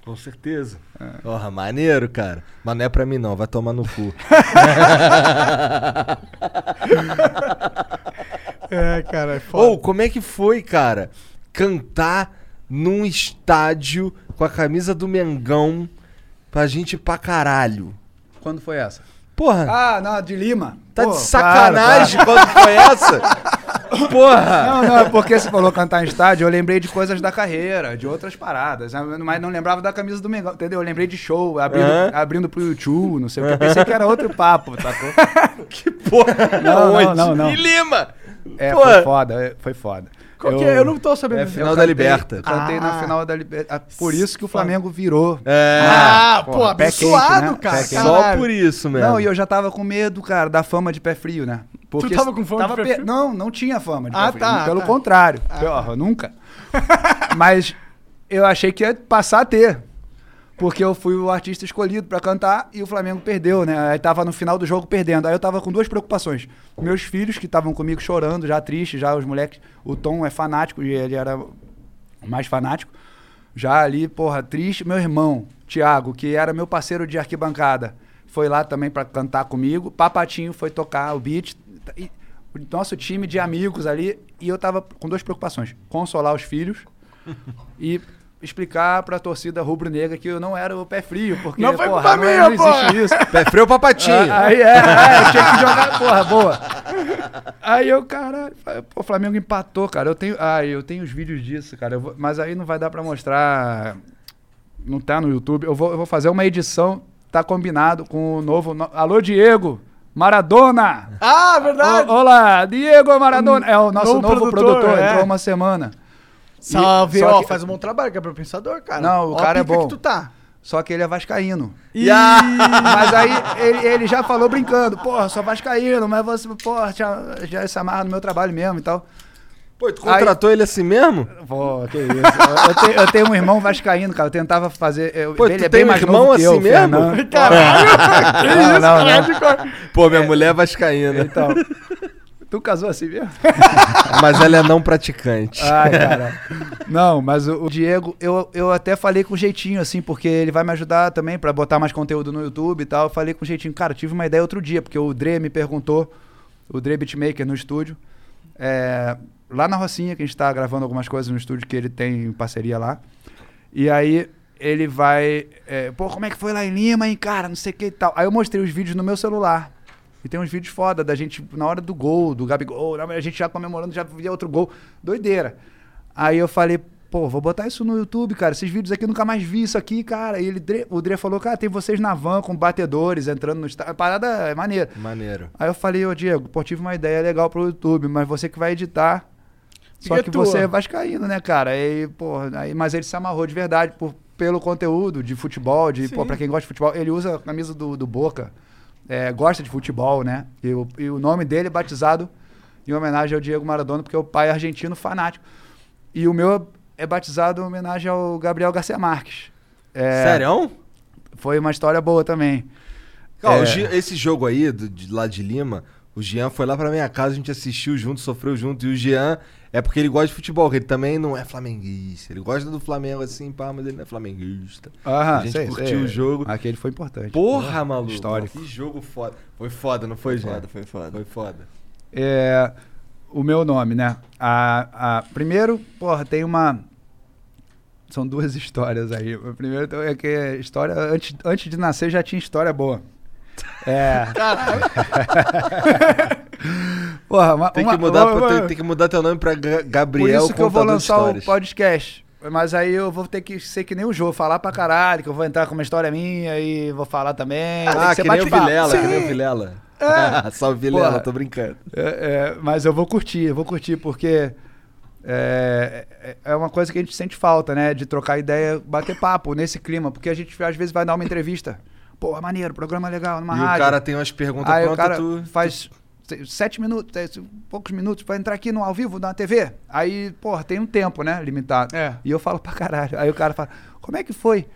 Com certeza. Porra, maneiro, cara. Mas não é pra mim, não. Vai tomar no cu. <laughs> É, cara, é foda. Ou, como é que foi, cara? Cantar num estádio com a camisa do Mengão pra gente ir pra caralho. Quando foi essa? Porra. Ah, não, de Lima. Tá Pô, de sacanagem quando foi essa? <laughs> Porra! Não, não, é porque você falou cantar em estádio, eu lembrei de coisas da carreira, de outras paradas. né? Mas não lembrava da camisa do Mengão, entendeu? Eu lembrei de show, abrindo, Aham. abrindo pro YouTube, não sei o que. Eu pensei que era outro papo, sacou? <laughs> que porra! Não, não, não, não. Em Lima! É, Porra. foi foda, é, foi foda. Qual que é? Eu não tô sabendo É. Final eu da cantei- Liberta. Cantei na Ah. final da Liberta. Por isso que o Flamengo virou. É. Ah, pô, porra, pé quente, abençoado, né? cara. Só por isso mesmo. Não, e eu já tava com medo, cara, da fama de pé frio, né? Porque tava com fama de tava pé pe- frio? Não, não tinha fama de Ah, frio. tá, Pelo tá. contrário. Porra, nunca. <laughs> Mas eu achei que ia passar a ter. Porque eu fui o artista escolhido pra cantar e o Flamengo perdeu, né? Aí tava no final do jogo perdendo. Aí eu tava com duas preocupações. Meus filhos, que estavam comigo chorando, já tristes, já os moleques. O Tom é fanático e ele era o mais fanático. Já ali, porra, triste. Meu irmão, Thiago, que era meu parceiro de arquibancada, foi lá também pra cantar comigo. Papatinho foi tocar o beat. E o nosso time de amigos ali. E eu tava com duas preocupações: consolar os filhos <laughs> e explicar pra torcida rubro-negra que eu não era o pé frio, porque Não foi porra, não, minha, não existe porra. isso. <laughs> Pé frio ou papatinho? Ah, Aí é, é, tinha que jogar, porra, boa. <laughs> Aí eu, caralho, pô, o Flamengo empatou, cara. Eu tenho, ah, eu tenho os vídeos disso, cara. vou- mas aí não vai dar pra mostrar. Não tá no YouTube. Eu vou, eu vou fazer uma edição, tá combinado com o novo. no- Alô, Diego! Maradona! Ah, verdade. Ô, olá, Diego Maradona! É o nosso Novo novo, produtor, produtor, é. entrou uma semana. Salve, E- só ó, que- faz um bom trabalho, que é pro pensador, cara. Não, o Ó cara é bom. que tu tá. Só que ele é vascaíno. Ih, <laughs> Mas aí ele, ele já falou brincando, porra, sou vascaíno, mas você, porra, já, já se amarra no meu trabalho mesmo e tal. Pô, tu contratou ele assim mesmo? Pô, que isso. Eu, eu tenho, eu tenho um irmão vascaíno, cara, eu tentava fazer... Eu, Pô, ele tu é tem bem um mais irmão novo que eu, assim mesmo? Fernando. Caralho, que Não, isso, não, não. cor. Pô, minha mulher é vascaína. Então, tu casou assim mesmo? <laughs> Mas ela é não praticante. Ai, cara. Não, mas o, o Diego, eu, eu até falei com jeitinho, assim, porque ele vai me ajudar também pra botar mais conteúdo no YouTube e tal. Eu falei com jeitinho. Cara, tive uma ideia outro dia, porque o Dre me perguntou, o Dre Beatmaker no estúdio, é, lá na Rocinha, que a gente tá gravando algumas coisas no estúdio que ele tem parceria lá. E aí ele vai, é, pô, como é que foi lá em Lima, hein, cara, não sei o que e tal. Aí eu mostrei os vídeos no meu celular. E tem uns vídeos foda da gente na hora do gol, do Gabigol, a gente já comemorando, já via outro gol. Doideira. Aí eu falei, pô, vou botar isso no YouTube, cara. Esses vídeos aqui eu nunca mais vi isso aqui, cara. E ele, o Dre falou, cara, tem vocês na van com batedores entrando no estádio. Parada é maneira. Maneiro. Aí eu falei, ô Diego, pô, tive uma ideia legal pro YouTube, mas você que vai editar. Só que você é vascaíno, né, cara? Aí, pô, aí, mas ele se amarrou de verdade por, pelo conteúdo de futebol, de, pô, pra quem gosta de futebol. Ele usa a camisa do, do Boca, é, gosta de futebol, né? E o, e o nome dele é batizado em homenagem ao Diego Maradona, porque o pai é argentino fanático. E o meu é batizado em homenagem ao Gabriel Garcia Marques. É, Sério? Foi uma história boa também. É. esse jogo aí, do, de lá de Lima, o Jean foi lá pra minha casa, a gente assistiu junto, sofreu junto. E o Jean É porque ele gosta de futebol, ele também não é flamenguista. Ele gosta do Flamengo assim, pá, mas ele não é flamenguista. Aham, a gente sei, curtiu sei. o jogo. Aquele foi importante. Porra, Porra, maluco. histórico. Que jogo foda. Foi foda, não foi, Foi foda, foi foda. Foi foda. É, o meu nome, né? A, a, primeiro, porra, tem uma. São duas <laughs> histórias aí. O primeiro é que a história, antes, antes de nascer, já tinha história boa. É. Caralho. <laughs> Porra, uma, Tem, que mudar, uma- pra- tem, tem que mudar teu nome pra Ga- Por Gabriel isso que eu vou lançar o podcast. Mas aí eu vou ter que ser que nem o Jô, falar pra caralho, que eu vou entrar com uma história minha e vou falar também. Ah, ser que nem o bate-papo. Vilela, que Sim. nem o Vilela. É. <laughs> Salve Vilela, Porra. tô brincando. É, é, mas eu vou curtir, eu vou curtir, porque é, é- é uma coisa que a gente sente falta, né? De trocar ideia, bater papo nesse clima, porque a gente às vezes vai dar uma entrevista. Pô, maneiro, programa legal, numa E o rádio. cara tem umas perguntas Aí o prontas, tu- faz se- sete minutos, se- poucos minutos, vai entrar aqui no ao vivo na TV. Aí, porra, tem um tempo, né, limitado. É. E eu falo pra caralho. Aí o cara fala, como é que foi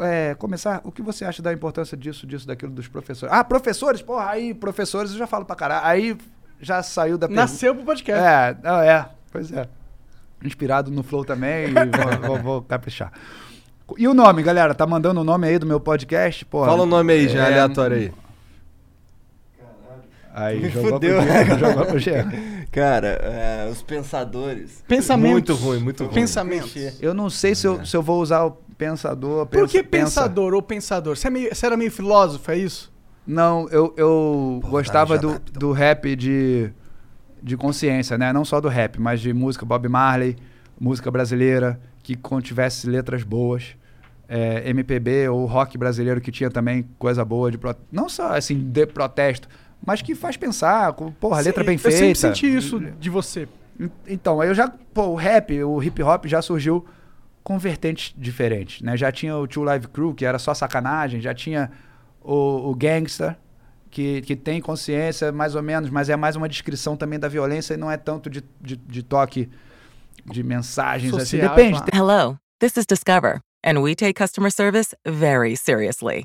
é, começar? O que você acha da importância disso, disso, daquilo dos professores? Ah, professores? Porra, aí professores eu já falo pra caralho. Aí já saiu da. Nasceu pro podcast. É, não, é, pois é. Inspirado no Flow também e vou, <laughs> vou- vou caprichar. E o nome, galera? Tá mandando o nome aí do meu podcast? Porra, Fala o nome aí, já é, aleatório aí. Aí, Me jogou fudeu. pro Jean, jogou pro Jean. <laughs> Cara, é, os pensadores. Pensamentos. Muito ruim, muito ruim. Pensamentos. Eu não sei se eu, se eu vou usar o pensador. Por que pensa- pensa. pensador ou pensador? Você, é meio- você era meio filósofo, é isso? Não, eu, eu gostava já do, tá, do rap de, de consciência, né? Não só do rap, mas de música Bob Marley, música brasileira, que contivesse letras boas. é, MPB ou rock brasileiro que tinha também coisa boa de pro- não só assim de protesto, mas que faz pensar, com, porra, letra Sim, bem eu feita. sempre senti isso de você. Então, aí eu já, pô, o rap, o hip hop já surgiu com vertentes diferentes, né? Já tinha o Two Live Crew, que era só sacanagem, já tinha o, o Gangster, que, que tem consciência mais ou menos, mas é mais uma descrição também da violência e não é tanto de, de, de toque de mensagens assim. Social, Depende. claro. Hello, this is Discover, and we take customer service very seriously.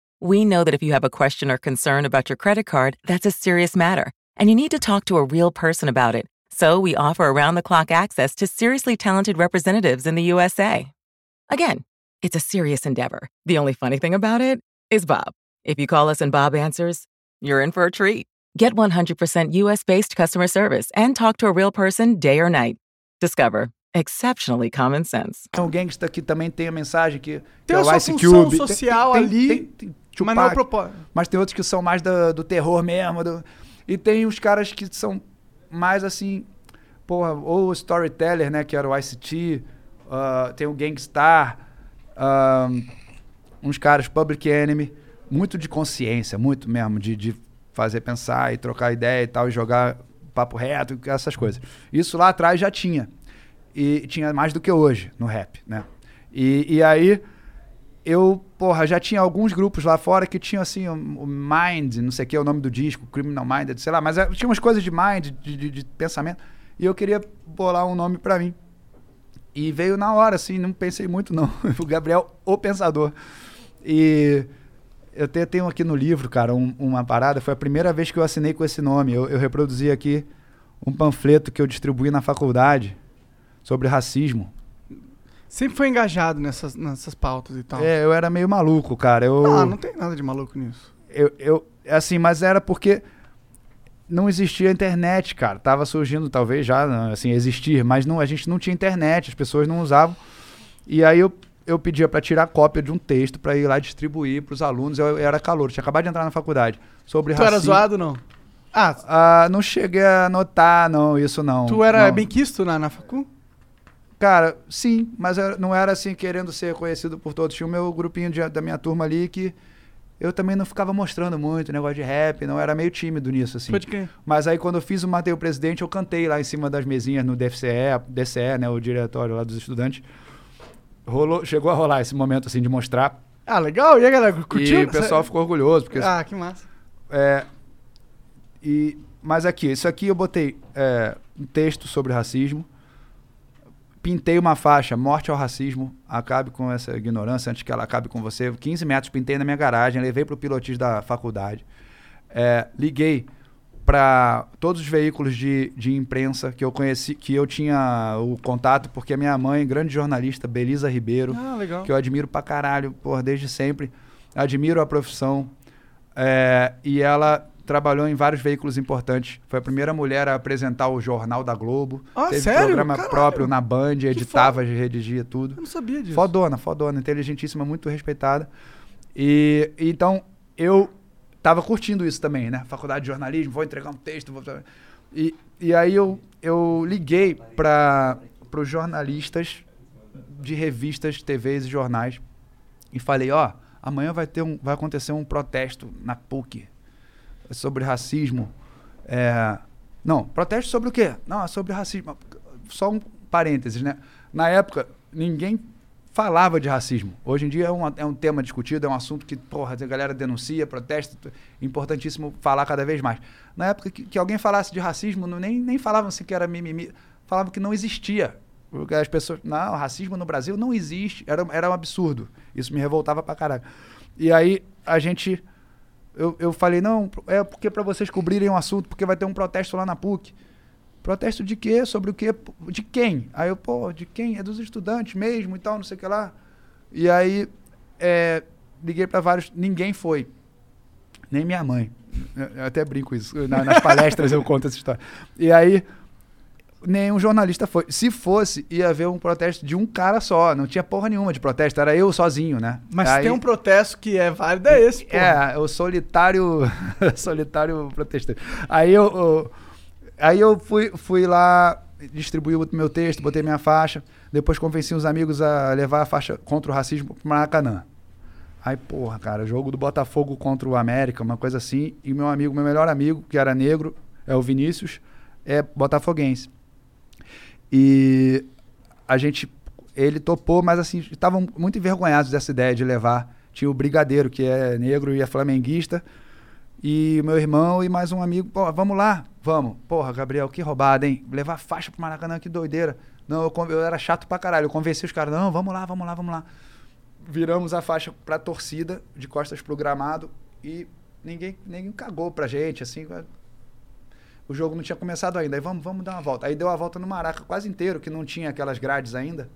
We know that if you have a question or concern about your credit card, that's a serious matter, and you need to talk to a real person about it. So we offer around the clock access to seriously talented representatives in the USA. Again, it's a serious endeavor. The only funny thing about it is Bob. If you call us and Bob answers, you're in for a treat. Get 100% US based customer service and talk to a real person day or night. Discover, exceptionally common sense. Tem o Gangster que também tem a mensagem que, que Tem é a o sua função Cube. social ali, tem mas não é o Tupac, propósito. Mas tem outros que são mais do, do terror mesmo. do- e tem os caras que são mais assim, porra, ou o Storyteller, né, que era o Ice-T, ah, tem o Gangstar, ah, uns caras, Public Enemy, muito de consciência, muito mesmo, de, de fazer pensar e trocar ideia e tal, e jogar papo reto, essas coisas. Isso lá atrás já tinha. E tinha mais do que hoje no rap, né? E, e aí eu, porra, já tinha alguns grupos lá fora que tinham assim, o, o Mind, não sei o que é o nome do disco, Criminal Minded, sei lá, mas eh, tinha umas coisas de mind, de, de- de pensamento, e eu queria bolar um nome pra mim. E veio na hora, assim, não pensei muito não. <laughs> o Gabriel, o Pensador. E eu te- tenho aqui no livro, cara, um- uma parada, foi a primeira vez que eu assinei com esse nome. Eu, eu reproduzi aqui um panfleto que eu distribuí na faculdade sobre racismo. Sempre foi engajado nessas, nessas pautas e tal. É, eu era meio maluco, cara. Eu, Ah, não tem nada de maluco nisso. eu, eu, assim, mas era porque não existia internet, cara. Tava surgindo, talvez já, né, assim, existir, mas não, a gente não tinha internet, as pessoas não usavam. E aí eu, eu pedia para tirar cópia de um texto para ir lá distribuir para os alunos. Eu, eu era calor, tinha acabado de entrar na faculdade. Sobre Tu era zoado, não? Ah, Ah, não cheguei a notar, não, isso não. tu era não. bem quisto na, na facu? Cara, sim, mas eu não era assim querendo ser conhecido por todos. Tinha o meu grupinho de- da minha turma ali que eu também não ficava mostrando muito negócio de rap, não era meio tímido nisso, assim. Pode crer. Mas aí quando eu fiz o Matei o Presidente, eu cantei lá em cima das mesinhas no DFCE, DCE, né, o diretório lá dos estudantes. Rolou, chegou a rolar esse momento, assim, de mostrar. Ah, legal. E aí, galera, curtiu? E o pessoal ficou orgulhoso, porque... Ah, que massa. É, e, mas aqui, isso aqui eu botei é, um texto sobre racismo, pintei uma faixa, morte ao racismo, acabe com essa ignorância antes que ela acabe com você. 15 metros, pintei na minha garagem, levei para o pilotis da faculdade. É, liguei para todos os veículos de, de imprensa que eu conheci, que eu tinha o contato, porque a minha mãe, grande jornalista, Belisa Ribeiro, Ah, que eu admiro pra caralho, por desde sempre, admiro a profissão, é, e ela trabalhou em vários veículos importantes. Foi a primeira mulher a apresentar o Jornal da Globo. Ah, Teve sério? programa Caralho. próprio na Band, editava, redigia tudo. Eu não sabia disso. Fodona, fodona, inteligentíssima, muito respeitada. E então eu tava curtindo isso também, né? Faculdade de jornalismo, vou entregar um texto, vou... E, e aí eu, eu liguei para os jornalistas de revistas, TVs e jornais e falei, ó, amanhã vai ter um, vai acontecer um protesto na PUC sobre racismo. É, não, protesto sobre o quê? Não, é sobre racismo. Só um parênteses, né? Na época, ninguém falava de racismo. Hoje em dia é, é um tema discutido, é um assunto que, porra, a galera denuncia, protesta, importantíssimo falar cada vez mais. Na época que, que alguém falasse de racismo, não, nem, nem falavam assim que era mimimi, falavam que não existia. As pessoas, não, racismo no Brasil não existe. Era, era um absurdo. Isso me revoltava pra caralho. E aí a gente eu, eu falei, não, é porque para vocês cobrirem o assunto, porque vai ter um protesto lá na PUC. Protesto de quê? Sobre o quê? De quem? Aí eu, pô, de quem? É dos estudantes mesmo e tal, não sei o que lá. E aí, é, liguei para vários, ninguém foi. Nem minha mãe. Eu, até brinco isso. Na- nas palestras eu conto essa história. E aí, nenhum jornalista foi. Se fosse, ia haver um protesto de um cara só. Não tinha porra nenhuma de protesto. Era eu sozinho, né? Mas se Aí- tem um protesto que é válido, é esse, pô. é, o solitário. <laughs> solitário protestante. Aí eu, eu- aí eu fui, fui lá, distribuí o meu texto, botei minha faixa. Depois convenci os amigos a levar a faixa contra o racismo pro Maracanã. Aí, porra, cara, jogo do Botafogo contra o América, uma coisa assim. E meu amigo, meu melhor amigo, que era negro, é o Vinícius, é botafoguense. E a gente, ele topou, mas assim, estavam muito envergonhados dessa ideia de levar. Tinha o Brigadeiro, que é negro e é flamenguista, e meu irmão e mais um amigo. Pô, vamos lá? Vamos. Porra, Gabriel, que roubada, hein? Levar faixa pro Maracanã, que doideira. Não, eu, eu era chato pra caralho. Eu convenci os caras, não, vamos lá, vamos lá, vamos lá. Viramos a faixa pra torcida, de costas pro gramado, e ninguém, ninguém cagou pra gente, assim. O jogo não tinha começado ainda. Aí vamos, vamos dar uma volta. Aí deu a volta no Maraca quase inteiro, que não tinha aquelas grades ainda.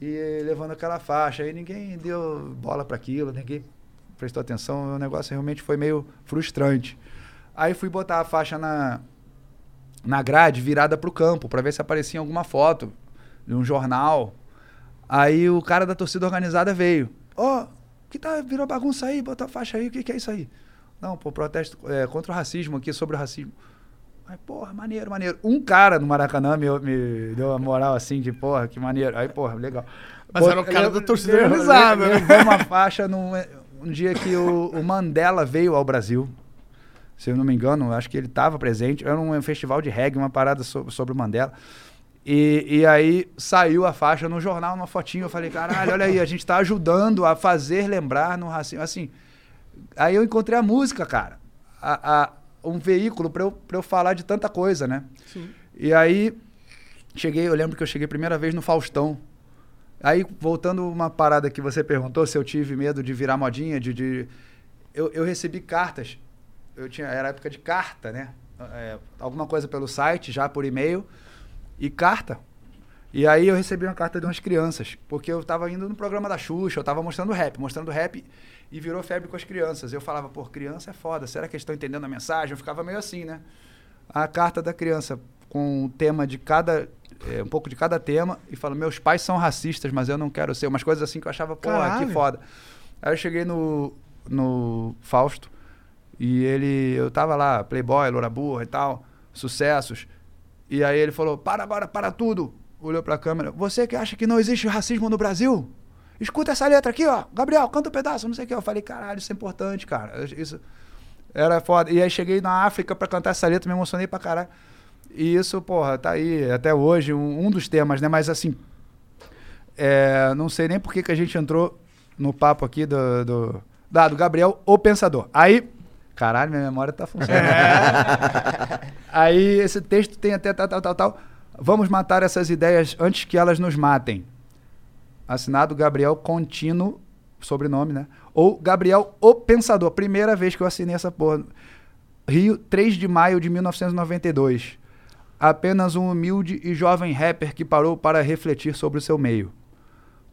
E levando aquela faixa. Aí ninguém deu bola para aquilo, ninguém prestou atenção. O negócio realmente foi meio frustrante. Aí fui botar a faixa na, na grade, virada pro campo, para ver se aparecia alguma foto de um jornal. Aí o cara da torcida organizada veio. Ó, que tá, virou bagunça aí, bota a faixa aí, o que, que é isso aí? Não, pô, protesto é, contra o racismo aqui, sobre o racismo. Aí, porra, maneiro, maneiro. Um cara no Maracanã me, me deu uma moral assim de, porra, que maneiro. Aí, porra, legal. Mas Pô, era o cara da torcida organizada, eu- né? vi uma faixa num, um dia que o, o Mandela veio ao Brasil. Se eu não me engano, acho que ele estava presente. Era um festival de reggae, uma parada so- sobre o Mandela. E, e aí saiu a faixa no jornal, uma fotinho. Eu falei, caralho, olha aí, a gente tá ajudando a fazer lembrar no racismo. Assim, aí eu encontrei a música, cara. A, a- um veículo para eu, pra eu falar de tanta coisa, né? Sim. E aí, cheguei, eu lembro que eu cheguei a primeira vez no Faustão. Aí, voltando uma parada que você perguntou, se eu tive medo de virar modinha, de... de- eu, eu recebi cartas. Eu tinha, era época de carta, né? É, alguma coisa pelo site, já por e-mail. E carta. E aí eu recebi uma carta de umas crianças, porque eu tava indo no programa da Xuxa, eu tava mostrando rap, mostrando rap e virou febre com as crianças. Eu falava, pô, criança é foda, será que eles estão entendendo a mensagem? Eu ficava meio assim, né? A carta da criança com o tema de cada, é, um pouco de cada tema e fala, meus pais são racistas, mas eu não quero ser. Umas coisas assim que eu achava, pô, Caralho. que foda. Aí eu cheguei no, no Fausto e ele, eu tava lá, Playboy, Loura Burra e tal, sucessos. E aí ele falou: para agora, para tudo. Olhou pra câmera: Você que acha que não existe racismo no Brasil? Escuta essa letra aqui, ó. Gabriel, canta um pedaço, não sei o que. Eu falei, caralho, isso é importante, cara. Isso era foda. E aí cheguei na África pra cantar essa letra, me emocionei pra caralho. E isso, porra, tá aí até hoje, um, um dos temas, né? Mas assim, é, não sei nem por que, que a gente entrou no papo aqui do, do, da- do Gabriel, o Pensador. Aí, caralho, minha memória tá funcionando. <laughs> Aí esse texto tem até tal, tal, tal, tal. Vamos matar essas ideias antes que elas nos matem. Assinado Gabriel Contino, sobrenome, né? Ou Gabriel o Pensador. Primeira vez que eu assinei essa porra. Rio, 3 de maio de 1992. Apenas um humilde e jovem rapper que parou para refletir sobre o seu meio.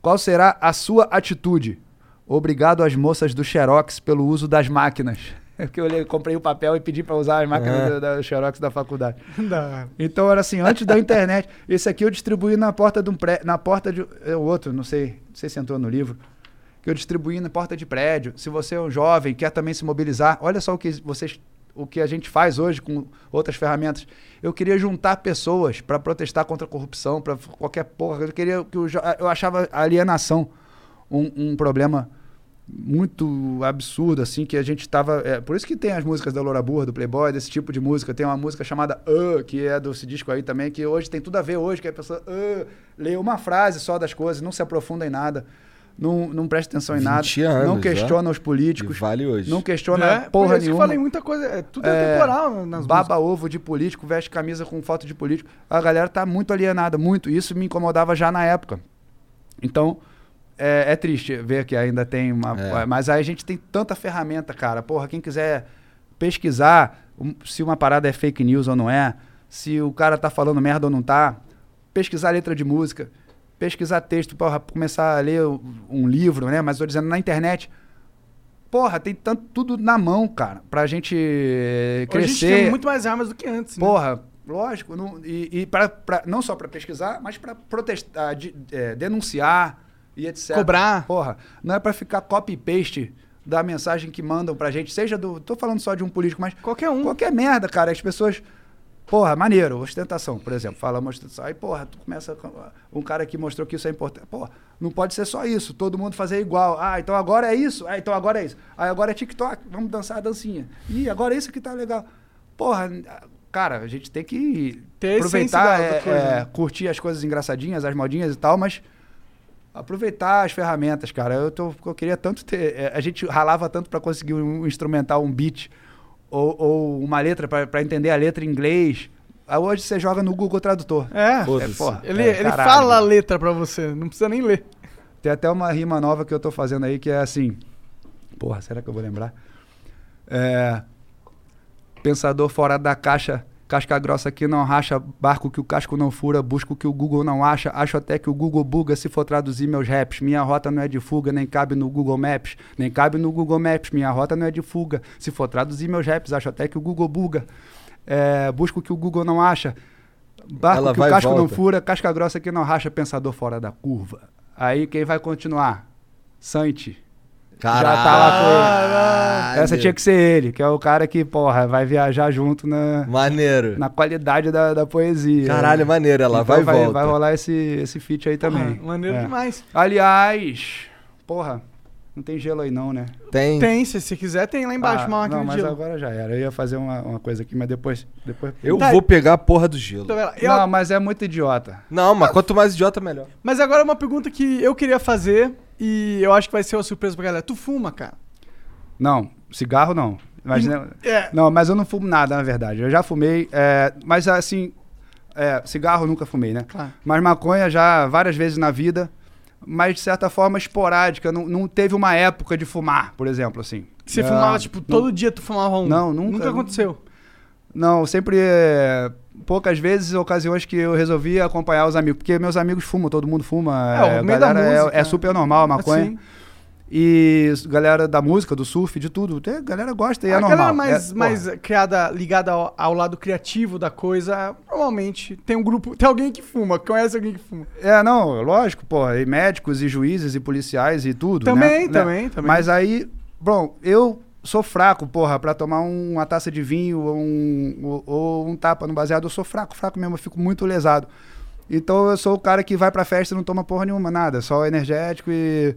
Qual será a sua atitude? Obrigado às moças do Xerox pelo uso das máquinas. É porque eu comprei o papel e pedi para usar as máquinas É. da, da Xerox da faculdade. <laughs> Da hora. Então era assim, antes da internet. Esse aqui eu distribuí na porta de um prédio. Na porta de. É o outro, não sei. Não sei se entrou no livro. Que eu distribuí na porta de prédio. Se você é um jovem, quer também se mobilizar, olha só o que vocês. O que a gente faz hoje com outras ferramentas. Eu queria juntar pessoas para protestar contra a corrupção, para qualquer porra. Eu queria que o jo- eu achava a alienação um, um problema muito absurdo, assim, que a gente tava. É, por isso que tem as músicas da Loura Burra, do Playboy, desse tipo de música. Tem uma música chamada Uh, que é desse disco aí também, que hoje tem tudo a ver hoje, que a pessoa uh, lê uma frase só das coisas, não se aprofunda em nada. Não, não presta atenção em nada. 20 anos, não questiona os políticos. E vale hoje. Não questiona É, porra por isso que eu nenhuma. falei muita coisa. É, tudo é, temporal nas Baba ovo de político, veste camisa com foto de político. A galera tá muito alienada, muito. Isso me incomodava já na época. Então, é, é triste ver que ainda tem uma. É. Mas aí a gente tem tanta ferramenta, cara. Porra, quem quiser pesquisar um- se uma parada é fake news ou não é, se o cara tá falando merda ou não tá, pesquisar letra de música, pesquisar texto, porra, começar a ler um- livro, né? Mas tô dizendo na internet. Porra, tem tanto tudo na mão, cara, pra gente eh, Hoje a gente crescer. tem muito mais armas do que antes. né? Porra, lógico. Não, e e pra, pra- não só para pesquisar, mas para protestar, de- é, denunciar e etc. Cobrar. Porra, não é para ficar copy e paste da mensagem que mandam pra gente, seja do. Tô falando só de um político, mas. Qualquer um. Qualquer merda, cara. As pessoas. Porra, maneiro, ostentação, por exemplo. Fala uma ostentação. Aí, porra, tu começa. com- Um cara que mostrou que isso é importante. Porra, não pode ser só isso. Todo mundo fazer igual. Ah, então agora é isso. Ah, então agora é isso. Aí agora é TikTok. Vamos dançar a dancinha. Ih, agora é isso que tá legal. Porra, cara, a gente tem que Ter aproveitar, é, coisa, é, né? curtir as coisas engraçadinhas, as modinhas e tal, mas aproveitar as ferramentas, cara. Eu, tô, eu queria tanto ter. é, a gente ralava tanto para conseguir um instrumental, um beat ou, ou uma letra para entender a letra em inglês. Aí hoje você joga no Google Tradutor. É. é porra, Ele, é, ele caralho. fala a letra pra você, não precisa nem ler. Tem até uma rima nova que eu tô fazendo aí que é assim. Porra, será que eu vou lembrar? É, pensador fora da caixa, casca grossa que não racha, barco que o casco não fura, busco que o Google não acha, acho até que o Google buga se for traduzir meus raps. Minha rota não é de fuga, nem cabe no Google Maps, nem cabe no Google Maps. Minha rota não é de fuga, se for traduzir meus raps, acho até que o Google buga. É, busco que o Google não acha, barco Ela que o casco não fura, casca grossa que não racha, pensador fora da curva. Aí quem vai continuar? Santi. Já tá lá com ele. Caralho. Essa tinha que ser ele, que é o cara que, porra, vai viajar junto na, Maneiro. na qualidade da, da poesia. Caralho, maneiro, ela vai e vai, volta. vai rolar esse, esse feat aí também. Maneiro É. demais. Aliás, porra, não tem gelo aí não, né? Tem. Tem, se você quiser, tem lá embaixo Ah, uma máquina não, de mas gelo. agora já era. Eu ia fazer uma, uma coisa aqui, mas depois... depois... Eu Tá. vou pegar a porra do gelo. Então, vai. Eu- Não, mas é muito idiota. Não, mas quanto mais idiota, melhor. Mas agora uma pergunta que eu queria fazer e eu acho que vai ser uma surpresa pra galera. Tu fuma, cara? Não, cigarro não. Mas, não, É. não, mas eu não fumo nada, na verdade. Eu já fumei, é, mas assim, é, cigarro nunca fumei, né? Claro. Mas maconha já várias vezes na vida, mas de certa forma esporádica. Não, não teve uma época de fumar, por exemplo, assim. Você Não, fumava, tipo, não- todo dia tu fumava um? Não, nunca. Nunca aconteceu. Não, sempre é, poucas vezes, ocasiões que eu resolvi acompanhar os amigos, porque meus amigos fumam, todo mundo fuma. É, o é, galera, é- é, super normal a maconha. Assim. E galera da música, do surf, de tudo. Tem, galera gosta e é a normal. galera mais, É, mais porra. criada, ligada ao, ao lado criativo da coisa, normalmente tem um grupo, tem alguém que fuma, conhece alguém que fuma. É, não, lógico, porra. E médicos, e juízes, e policiais, e tudo. Também, né? também, Né? também. Mas aí, bom, eu sou fraco, porra, pra tomar um- uma taça de vinho ou um, ou, ou um tapa no baseado. Eu sou fraco, fraco mesmo, eu fico muito lesado. Então eu sou o cara que vai pra festa e não toma porra nenhuma, nada, só energético e.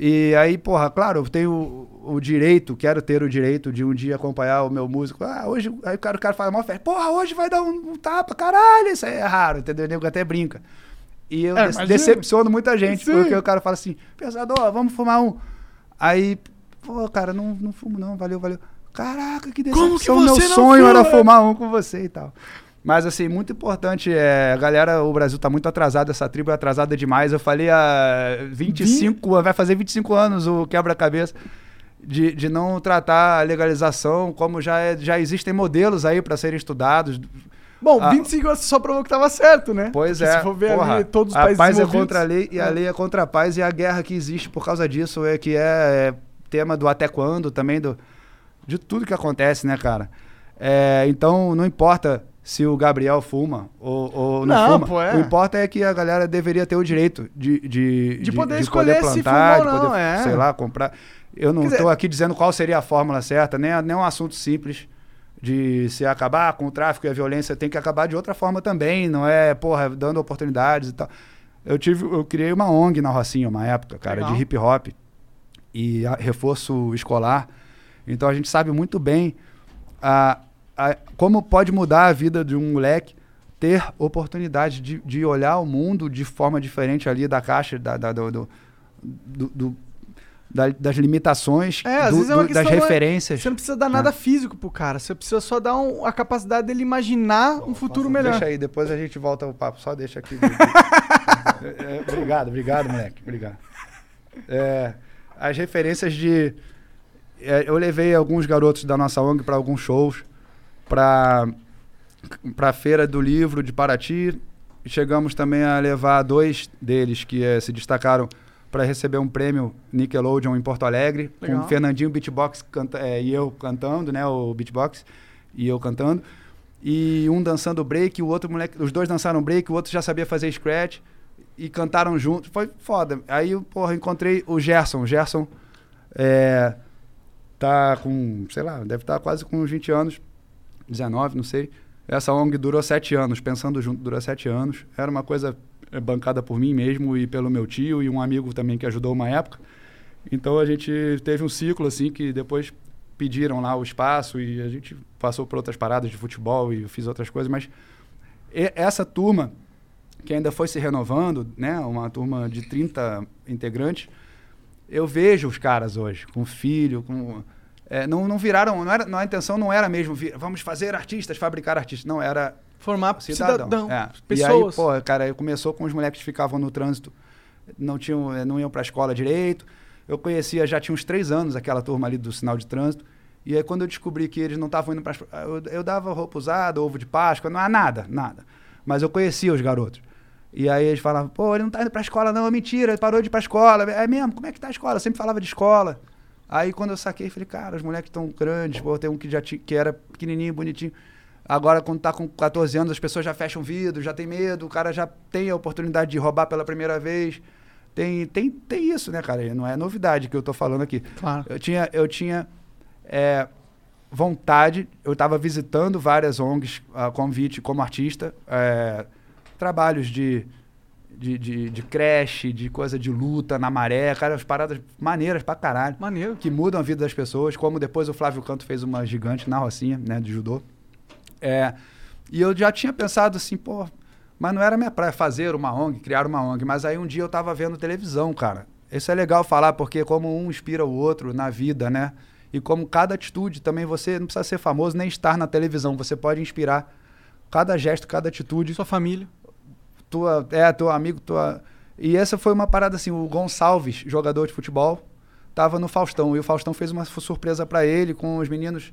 E aí, porra, claro, eu tenho o, o direito, quero ter o direito de um dia acompanhar o meu músico. Ah, hoje. Aí o cara, o cara faz uma festa. Porra, hoje vai dar um, um tapa, caralho. Isso aí é raro, entendeu? O nego até brinca. E eu É, imagina. decepciono muita gente, Sim. porque o cara fala assim: Pensador, vamos fumar um. Aí, pô, cara, não, não fumo não, valeu, valeu. Caraca, que Como que decepção. Meu sonho fuma? era fumar um com você e tal. Mas, assim, muito importante, é, a galera, o Brasil tá muito atrasado, essa tribo é atrasada demais. Eu falei há 25, vai fazer 25 anos o quebra-cabeça de, de não tratar a legalização como já, é- já existem modelos aí para serem estudados. Bom, Ah. 25 anos só provou que tava certo, né? Pois Porque é. Se for ver porra, ali todos os a países paz é contra a lei e a É. lei é contra a paz e a guerra que existe por causa disso é que é, é tema do até quando também do de tudo que acontece, né, cara? É, então não importa se o Gabriel fuma ou, ou não, Não, fuma. pô, é. O importa é que a galera deveria ter o direito de, de, De poder escolher se plantar, fuma ou de poder, não, é. sei lá, comprar. Eu não estou aqui dizendo qual seria a fórmula certa, nem, nem um assunto simples de se acabar com o tráfico e a violência tem que acabar de outra forma também, não é, porra, dando oportunidades e tal. Eu tive, eu criei uma ONG na Rocinha uma época, cara, Legal. de hip hop e reforço escolar. Então a gente sabe muito bem a, a- como pode mudar a vida de um moleque ter oportunidade de, de olhar o mundo de forma diferente ali da caixa, da, da- do, do- do- da- das limitações, É, do- é do- das é- referências. Você não precisa dar nada físico pro cara, você precisa só dar um- a capacidade dele imaginar um futuro melhor. Deixa aí, depois a gente volta ao papo. Só deixa aqui. <laughs> É, é, obrigado, obrigado, moleque. Obrigado. É, as referências de. é, eu levei alguns garotos da nossa ONG para alguns shows, para para a Feira do Livro de Paraty. Chegamos também a levar dois deles que eh, se destacaram para receber um prêmio Nickelodeon em Porto Alegre, Legal. com o Fernandinho Beatbox canta, eh, e eu cantando, né, o beatbox e eu cantando. E um dançando break, o outro moleque, os dois dançaram break, o outro já sabia fazer scratch e cantaram juntos. Foi foda. Aí, porra, encontrei o Gerson. O Gerson é, tá com, sei lá, deve estar quase com uns 20 anos, 19, não sei. Essa ONG durou sete anos, pensando junto, durou sete anos. Era uma coisa é, bancada por mim mesmo e pelo meu tio e um amigo também que ajudou uma época. Então a gente teve um ciclo assim que depois pediram lá o espaço e a gente passou por outras paradas de futebol e eu fiz outras coisas, mas essa turma que ainda foi se renovando, né, uma turma de 30 integrantes, eu vejo os caras hoje com filho, com é, não, não viraram, não era, não, a intenção não era mesmo vir, vamos fazer artistas, fabricar artistas, não era formar cidadão. cidadão, é. pessoas. E aí, pô, cara, começou com os moleques que ficavam no trânsito, não tinham, eh, não iam para a escola direito. Eu conhecia, já tinha uns três anos aquela turma ali do sinal de trânsito. E aí quando eu descobri que eles não estavam indo para eu, eu dava roupa usada, ovo de Páscoa, não há nada, nada. Mas eu conhecia os garotos. E aí eles falavam, pô, ele não tá indo pra escola, não, é mentira, ele parou de ir pra escola. É mesmo, como é que tá a escola? Eu sempre falava de escola. Aí quando eu saquei, falei, cara, os moleques estão grandes, pô, tem um que já que era pequenininho, bonitinho. Agora, quando tá com 14 anos, as pessoas já fecham vidro, já tem medo, o cara já tem a oportunidade de roubar pela primeira vez. Tem, tem, tem isso, né, cara? Não é novidade que eu tô falando aqui. Claro. Eu tinha, eu tinha é, vontade, eu estava visitando várias ONGs a convite como artista, é, trabalhos de, de, de, de creche, de coisa de luta na maré, cara, as paradas maneiras pra caralho. Maneiro. Que mudam a vida das pessoas, como depois o Flávio Canto fez uma gigante na Rocinha, né, de judô. É, e eu já tinha pensado assim, pô, mas não era minha praia fazer uma ONG, criar uma ONG. Mas aí um dia eu tava vendo televisão, cara. Isso é legal falar, porque como um inspira o outro na vida, né? E como cada atitude também você não precisa ser famoso nem estar na televisão, você pode inspirar cada gesto, cada atitude. Sua família. Tua, é, teu amigo, tua. E essa foi uma parada assim, o Gonçalves, jogador de futebol, tava no Faustão. E o Faustão fez uma surpresa pra ele com os meninos.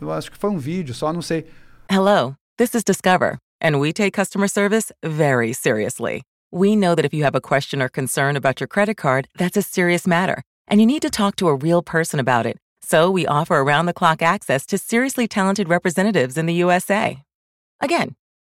Eu acho que foi um vídeo, só não sei. Hello, this is Discover, and we take customer service very seriously. We know that if you have a question or concern about your credit card, that's a serious matter, and you need to talk to a real person about it. So we offer around the clock access to seriously talented representatives in the USA. Again,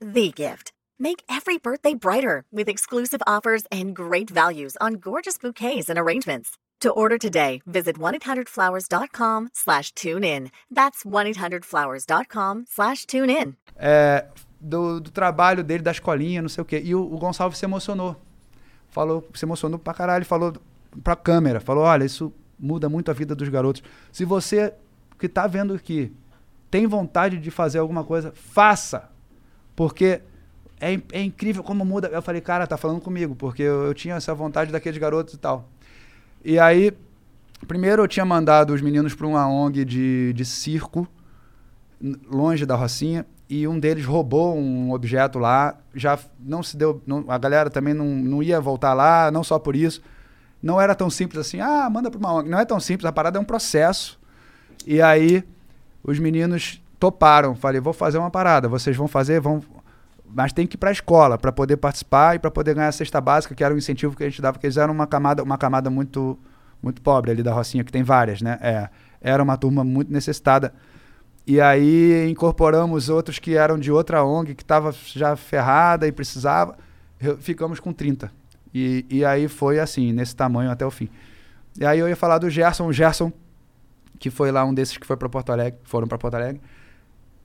the gift. Make every birthday brighter with exclusive offers and great values on gorgeous bouquets and arrangements. To order today, visit 1-800-Flowers.com slash tune in. That's 1-800-Flowers.com slash tune in. é, do, do trabalho dele, da escolinha, não sei o quê. E o, o Gonçalves se emocionou. Falou, se emocionou pra caralho, falou pra câmera, falou, olha, isso muda muito a vida dos garotos. Se você que tá vendo aqui tem vontade de fazer alguma coisa, faça. Porque é, é incrível como muda. Eu falei, cara, tá falando comigo, porque eu, eu tinha essa vontade daqueles garotos e tal. E aí, primeiro eu tinha mandado os meninos para uma ONG de, de circo, longe da Rocinha, e um deles roubou um objeto lá, já não se deu, não- a galera também não, não ia voltar lá, não só por isso. Não era tão simples assim, ah, manda para uma ONG. Não é tão simples, a parada é um processo. E aí, os meninos toparam. Falei, vou fazer uma parada, vocês vão fazer, vão. Mas tem que ir para a escola para poder participar e para poder ganhar a cesta básica, que era o incentivo que a gente dava, porque eles eram uma camada, uma camada muito, muito pobre ali da Rocinha, que tem várias, né? É, era uma turma muito necessitada. E aí incorporamos outros que eram de outra ONG, que estava já ferrada e precisava. Ficamos com 30. E, e aí foi assim, nesse tamanho até o fim. E aí eu ia falar do Gerson. O Gerson, que foi lá um desses que foi para Porto Alegre, foram para Porto Alegre.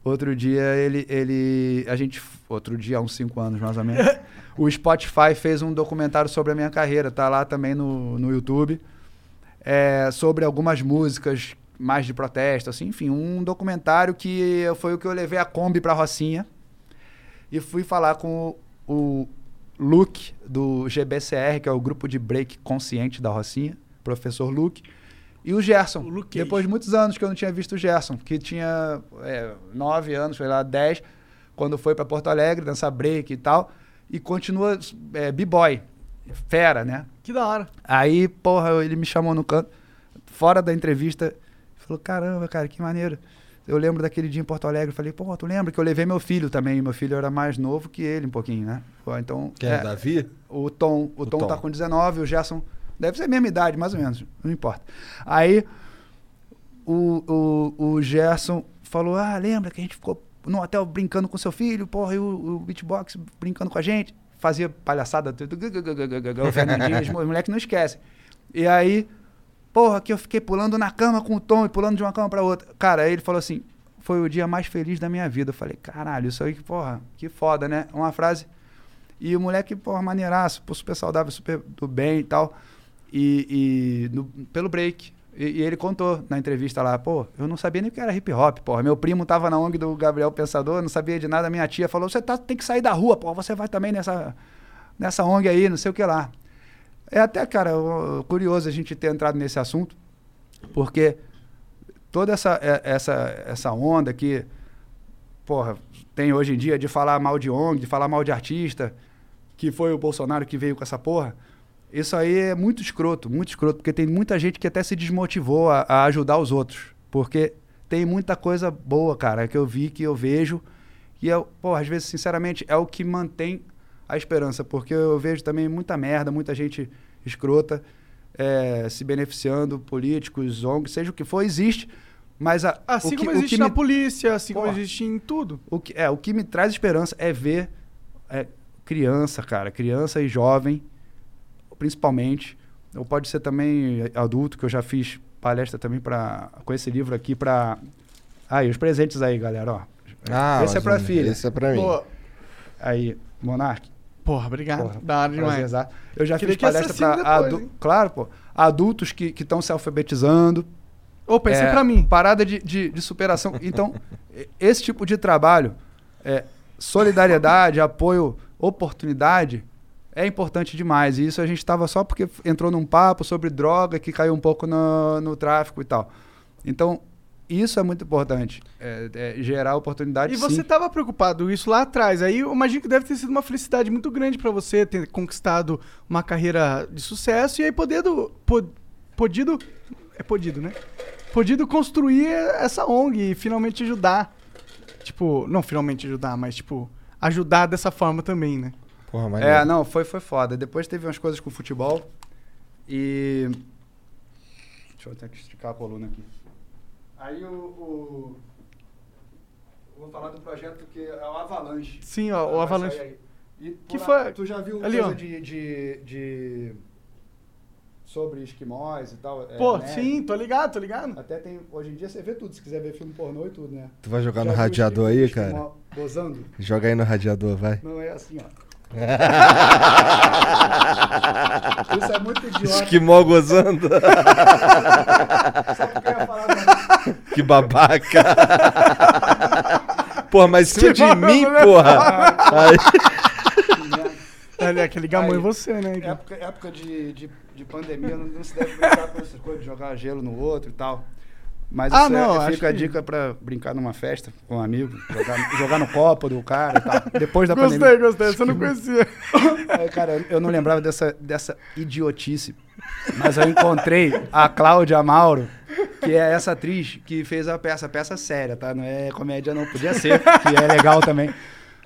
Outro dia ele, ele. A gente. Outro dia, há uns cinco anos mais ou menos. <laughs> o Spotify fez um documentário sobre a minha carreira. Tá lá também no, no YouTube. É, sobre algumas músicas mais de protesto, assim, enfim, um documentário que foi o que eu levei a Kombi pra Rocinha e fui falar com o, o Luke do GBCR, que é o grupo de break consciente da Rocinha, professor Luke, e o Gerson. Depois de muitos anos que eu não tinha visto o Gerson, que tinha é, nove anos, foi lá, dez, quando foi para Porto Alegre, dançar break e tal, e continua é, b-boy, fera, né? Que da hora. Aí, porra, ele me chamou no canto, fora da entrevista, falou, caramba, cara, que maneiro. Eu lembro daquele dia em Porto Alegre, falei, pô, tu lembra que eu levei meu filho também, meu filho era mais novo que ele um pouquinho, né? Então... Quem é, Davi? O Tom, o, Tom, Tom. tá com 19, o Gerson deve ser a mesma idade, mais ou menos, não importa. Aí, o, o, o Gerson falou, ah, lembra que a gente ficou no hotel brincando com seu filho, porra, e o, o beatbox brincando com a gente, fazia palhaçada, tudo, o Fernandinho, os mo- moleques não esquecem. E aí, porra, que eu fiquei pulando na cama com o Tom e pulando de uma cama pra outra. Cara, aí ele falou assim, foi o dia mais feliz da minha vida. Eu falei, caralho, isso aí, porra, que foda, né? Uma frase. E o moleque, porra, maneiraço, super saudável, super do bem e tal. E, e no- pelo break. E, e ele contou na entrevista lá, pô, eu não sabia nem o que era hip hop, porra. Meu primo tava na ONG do Gabriel Pensador, não sabia de nada. Minha tia falou, você tá, tem que sair da rua, porra, você vai também nessa, nessa ONG aí, não sei o que lá. É até, cara, curioso a gente ter entrado nesse assunto, porque toda essa, é- essa, essa onda que, porra, tem hoje em dia de falar mal de ONG, de falar mal de artista, que foi o Bolsonaro que veio com essa porra, isso aí é muito escroto, muito escroto, porque tem muita gente que até se desmotivou a, a ajudar os outros, porque tem muita coisa boa, cara, que eu vi, que eu vejo, e eu, pô, às vezes, sinceramente, é o que mantém a esperança, porque eu vejo também muita merda, muita gente escrota eh, se beneficiando, políticos, ONG, seja o que for, existe, mas a, Assim o que, como o existe que na me- polícia, assim como Porra. existe em tudo. o que, é, o que me traz esperança é ver é, criança, cara, criança e jovem, principalmente, ou pode ser também adulto, que eu já fiz palestra também para com esse livro aqui para aí os presentes aí, galera, ó. Ah, esse é um- filha. esse é pra mim. Pô, Aí, Monark. Porra, obrigado. Da hora demais. Eu já Queria fiz palestra para claro, pô, adultos que estão se alfabetizando. Opa, esse é É, pra mim. Parada de, de, de superação. Então, esse tipo de trabalho, é, solidariedade, <laughs> apoio, oportunidade, é importante demais. E isso a gente estava só porque entrou num papo sobre droga que caiu um pouco no, no tráfico e tal. Então, isso é muito importante. é- é gerar oportunidade. E você estava preocupado isso lá atrás. Aí eu imagino que deve ter sido uma felicidade muito grande pra você ter conquistado uma carreira de sucesso e aí podendo, po- podido, é podido, né? Podido construir essa ONG e finalmente ajudar Tipo, não finalmente ajudar, mas tipo, ajudar dessa forma também, né? Porra, mas É, não, foi, foi foda. Depois teve umas coisas com o futebol e. Deixa eu ter que esticar a coluna aqui. Aí o. o- eu Vou falar do projeto que é o Avalanche. Sim, ó, o Avalanche. E Que lá- foi- Tu já viu ali, coisa de, de, de- Sobre esquimós e tal? é, Pô, neve? sim, tô ligado, tô ligado. Até tem. Hoje em dia você vê tudo, se quiser ver filme pornô e tudo, né? Tu vai jogar Já no radiador aí, cara? Gozando? Joga aí no radiador, vai. Não é assim, ó. Isso é muito idiota. Esquimó gozando. Sabe o que eu ia falar? né? que babaca. porra, mas cima de mim, porra. Aí- Olha, aquele gamão Aí, em você, né? cara? Época, época de, de, de pandemia, não, não se deve brincar com essas coisas, de jogar gelo no outro e tal. Mas Ah, é- não, acho fica a que- dica pra brincar numa festa com um amigo, jogar, jogar no copo do cara e tal. Depois da Gostei, pandemia. gostei, você não conhecia. <laughs> Cara, eu- não lembrava dessa, dessa idiotice. Mas eu encontrei a Cláudia Mauro, que é essa atriz que fez a peça, peça séria, tá? Não é comédia, não. Podia ser, que é legal também.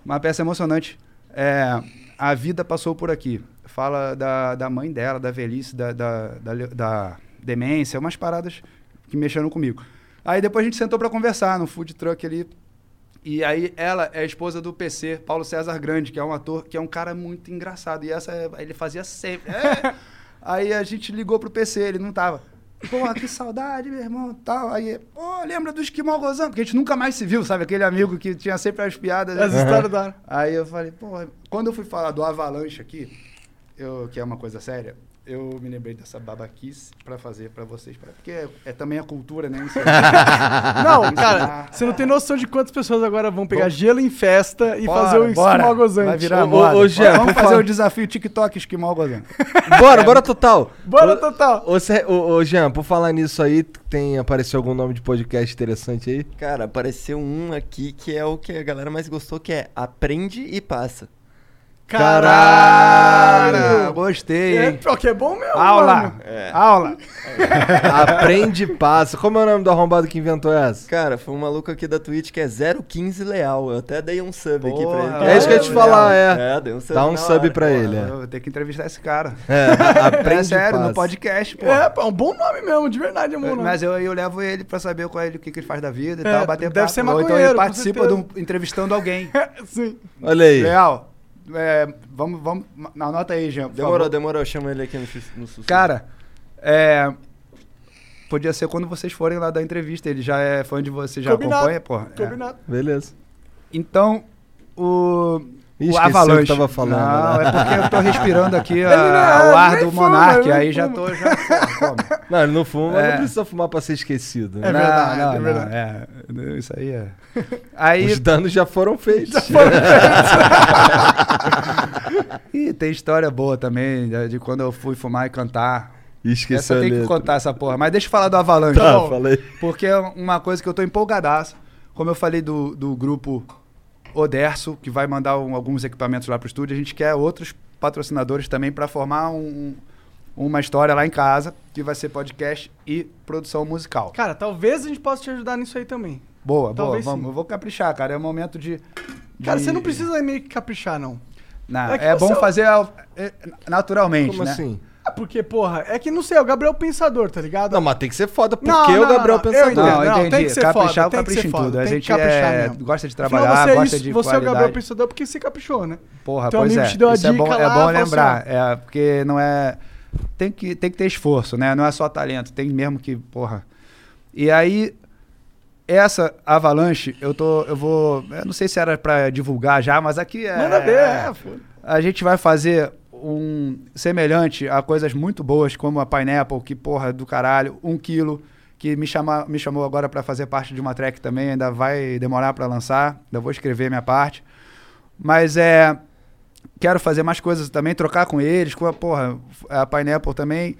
Uma peça emocionante. É, a vida passou por aqui. Fala da, da mãe dela, da velhice, da, da, da, da demência, umas paradas que mexeram comigo. Aí depois a gente sentou pra conversar no food truck ali. E aí ela é a esposa do PC, Paulo César Grande, que é um ator, que é um cara muito engraçado. E essa é- ele fazia sempre. É. <laughs> aí a gente ligou pro PC, ele não tava. Porra, que saudade, meu irmão, tal. Aí, pô, lembra do Esquimal gozando? Porque a gente nunca mais se viu, sabe? Aquele amigo que tinha sempre as piadas. As histórias da hora. Aí eu falei, pô, quando eu fui falar do Avalanche aqui, eu, que é uma coisa séria, eu me lembrei dessa babaquice pra fazer pra vocês. porque é, é também a cultura, né? Isso- <laughs> Não, cara, você não tem noção de quantas pessoas agora vão pegar gelo em festa e Bora, fazer um bora. esquimó gozante. Vai virar Ô, moda. ô, Jean, Vamos fazer o desafio TikTok esquimal gozando. Bora, bora total. Bora total. Ô, ô, ô, Jean, por falar nisso aí, tem apareceu algum nome de podcast interessante aí? Cara, apareceu um aqui que é o que a galera mais gostou, que é Aprende e Passa. Caralho! Gostei, É, hein? pior que é bom mesmo, Aula! mano. É. Aula! <laughs> Aprende e passa. Como é o nome do arrombado que inventou essa? Cara, foi um maluco aqui da Twitch que é 015 Leal. Eu até dei um sub aqui pra ele. É isso que eu ia te falar, é. É, dei um sub Dá um na sub hora. pra ele, é. Eu vou ter que entrevistar esse cara. É, <laughs> aprende É sério, passa. no podcast, pô. É, pô, é um bom nome mesmo, de verdade é nome. Mas eu, eu levo ele pra saber qual é, ele, o que, que ele faz da vida e É, tal, bater deve papo. ser Ou então maconheiro, ele participa um, entrevistando alguém. <laughs> Sim. Olha aí. Leal, é, vamos, vamos, na- anota aí, Jean. Demorou, favor. demorou. Chama ele aqui no, no sussurro. Cara, é, podia ser quando vocês forem lá dar entrevista. Ele já é fã de você, já Combinado. acompanha, porra. É. Combinado. Beleza. Então, o. Ih, o esqueci o que Avalanche. tava falando, Não, né? é porque eu tô respirando aqui <laughs> a- não é- o ar do Monark, ele aí já tô. Já? <laughs> Não, ele não fuma, É. não precisa fumar pra ser esquecido. É né? verdade, não, é não, verdade. é, isso aí é. <laughs> Aí, Os danos já foram feitos. e tem história boa também, de, quando eu fui fumar e cantar. E Essa tem que contar essa porra. Mas deixa eu falar do Avalanche. Tá, falei. Porque é uma coisa que eu tô empolgadaço. Como eu falei do, do grupo Oderso, que vai mandar um- alguns equipamentos lá pro estúdio, a gente quer outros patrocinadores também para formar um- uma história lá em casa, que vai ser podcast e produção musical. Cara, talvez a gente possa te ajudar nisso aí também. Boa, boa, Talvez vamos. sim. Eu vou caprichar, cara. É o momento de. Cara, de- você não precisa meio que caprichar, não. Não, É é você bom é o- fazer é, naturalmente, Como né? assim? Ah, porque, porra, é que não sei, é o Gabriel Pensador, tá ligado? Não, mas tem que ser foda. Por Não, que não, o Gabriel não, não. Pensador? Entendo. Não, Não, entendi. tem que ser caprichar, foda, tem que capricho ser em foda, tudo. A tem que gente caprichar é, mesmo. gosta de Afinal, trabalhar, você é gosta isso, de Você é o Gabriel qualidade. Pensador porque você caprichou, né? Porra, Teu pois amigo é. te deu a Isso é bom, dica é lá, bom falou assim, lembrar. é, porque não é. Tem que, tem que ter esforço, né? Não é só talento. Tem mesmo que, porra. E aí, essa avalanche, eu tô. Eu vou. Eu não sei se era pra divulgar já, mas aqui é. Manda ver, é. A gente vai fazer um semelhante a coisas muito boas, como a Pineapple, que, porra, do caralho, um quilo, que me, chama, me chamou agora pra fazer parte de uma track também, ainda vai demorar pra lançar, ainda vou escrever minha parte. Mas é. Quero fazer mais coisas também, trocar com eles, com a, porra, a Pineapple também.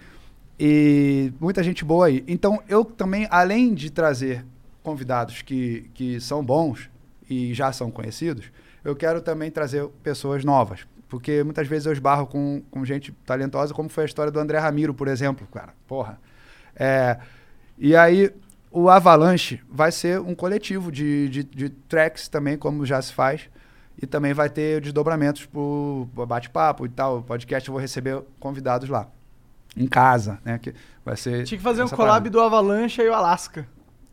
E muita gente boa aí. Então, eu também, além de trazer convidados que, que são bons e já são conhecidos, eu quero também trazer pessoas novas. Porque muitas vezes eu esbarro com, com gente talentosa, como foi a história do André Ramiro, por exemplo, cara. Porra. É, e aí, o Avalanche vai ser um coletivo de, de, de tracks também, como já se faz. E também vai ter desdobramentos pro, pro bate-papo e tal. O podcast eu vou receber convidados lá. Em casa, né? Que vai ser. Tinha que fazer um collab parada. do Avalanche e o Alaska.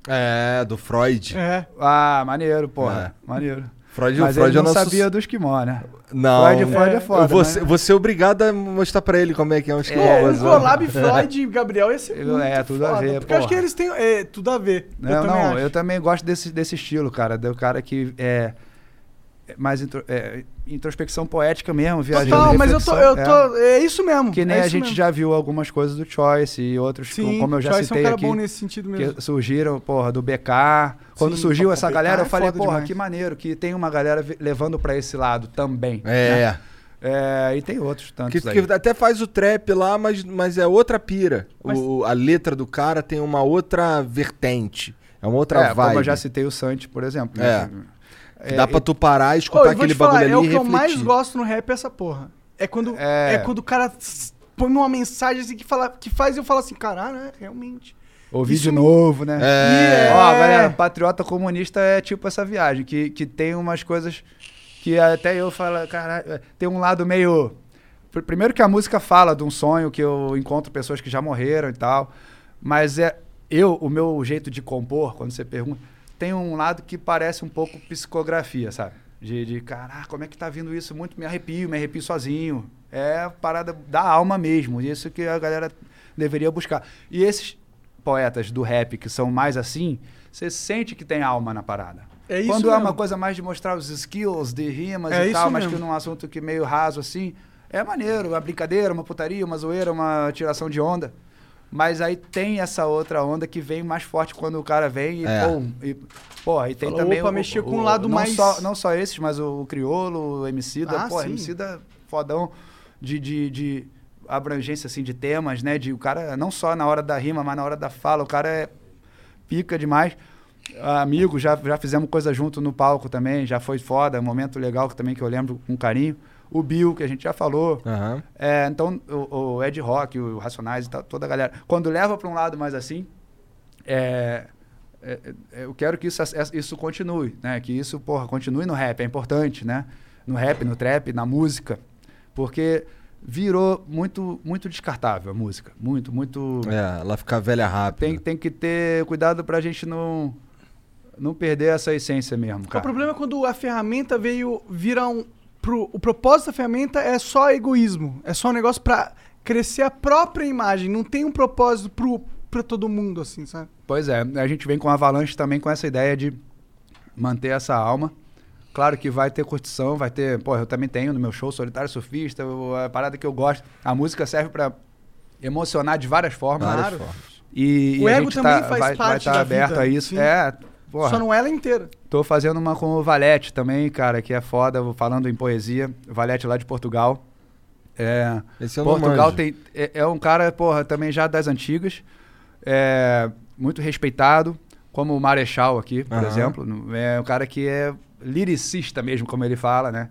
É, do Freud. É. Ah, maneiro, porra. Maneiro. Freud, Mas Freud ele é não nosso... sabia do esquimó, né? Não. Freud, Freud é foda. Eu vou, mas- ser, vou ser obrigado a mostrar pra ele como é que é um esquimó. Um mas, ó. collab Freud e Gabriel ia ser É, muito tudo a foda, ver, Porque eu acho que eles têm é, tudo a ver. Não, eu também não, acho. eu também gosto desse, desse estilo, cara. Do cara que é é mais intro- é, introspecção poética mesmo, viajando. Total, mas eu tô, eu tô. É, isso mesmo. Que nem é a gente mesmo. já viu algumas coisas do Choice e outros, Sim, como eu já Choice é um citei cara aqui. bom nesse sentido mesmo. Que surgiram, porra, do BK. Quando Sim, surgiu essa galera, é eu falei, foda porra, demais. que maneiro, que tem uma galera levando pra esse lado também. É. né? É, e tem outros tantos Que, aí. que até faz o trap lá, mas, mas é outra pira. Mas- O, a letra do cara tem uma outra vertente. É uma outra é, vibe. como eu já citei o Santi, por exemplo. É. né? Que dá pra tu parar, Ô, escutar aquele falar, bagulho ali é o e que eu mais gosto no rap é essa porra. É quando, é. É. quando o cara põe uma mensagem assim que, fala, que faz eu falar assim, caralho, é, realmente. Ouvir Isso de me- novo, né? É. Ó, galera, patriota comunista é tipo essa viagem, que, que tem umas coisas que até eu falo, caralho, é, tem um lado meio. pr- Primeiro que a música fala de um sonho que eu encontro pessoas que já morreram e tal, mas é eu, o meu jeito de compor, quando você pergunta, tem um lado que parece um pouco psicografia, sabe? De, de caraca, como é que tá vindo isso? Muito me arrepio, me arrepio sozinho. É a parada da alma mesmo. Isso que a galera deveria buscar. E esses poetas do rap que são mais assim, você sente que tem alma na parada. É isso Quando é mesmo. uma coisa mais de mostrar os skills de rimas É e tal, mas mesmo. que num assunto que meio raso assim, é maneiro, uma brincadeira, uma putaria, uma zoeira, uma tiração de onda. Mas aí tem essa outra onda que vem mais forte quando o cara vem e, É. pum, e pô, aí tem Fala, também opa, o, mexeu com o- um lado não mais- Só, não só esses, mas o, o Criolo, o Emicida, Ah, pô, sim. Emicida fodão de, de, de abrangência, assim, de temas, né? De o cara, não só na hora da rima, mas na hora da fala, o cara é pica demais. Amigo, já, já fizemos coisa junto no palco também, já foi foda, um momento legal que também que eu lembro com carinho. O Bill, que a gente já falou. Aham. É, então, o, o Ed Rock, o Racionais e tal, toda a galera. Quando leva para um lado mais assim, é, é, é, eu quero que isso, isso continue, né? Que isso, porra, continue no rap, é importante, né? No rap, no trap, na música. Porque virou muito, muito descartável a música. Muito, muito... É, ela fica velha rápido. Tem, tem que ter cuidado pra gente não, não perder essa essência mesmo, O cara. problema é quando a ferramenta veio virar um. Pro, o propósito da ferramenta é só egoísmo. É só um negócio pra crescer a própria imagem. Não tem um propósito pro, pra todo mundo, assim, sabe? Pois é, a gente vem com a Avalanche também com essa ideia de manter essa alma. Claro que vai ter curtição, vai ter. Pô, eu também tenho no meu show Solitário Surfista, a parada que eu gosto. A música serve pra emocionar de várias formas. Várias Claro. formas. E, O e a ego gente também tá, faz vai, vai parte estar da aberto vida, a isso. sim. É, porra. Só não ela inteira. Tô fazendo uma com o Valete também, cara, que é foda, falando em poesia. O Valete lá de Portugal. É, Esse eu não Portugal tem, é, é um cara, porra, também já das antigas. É, muito respeitado, como o Marechal aqui, por Aham. exemplo. É um cara que é liricista mesmo, como ele fala, né?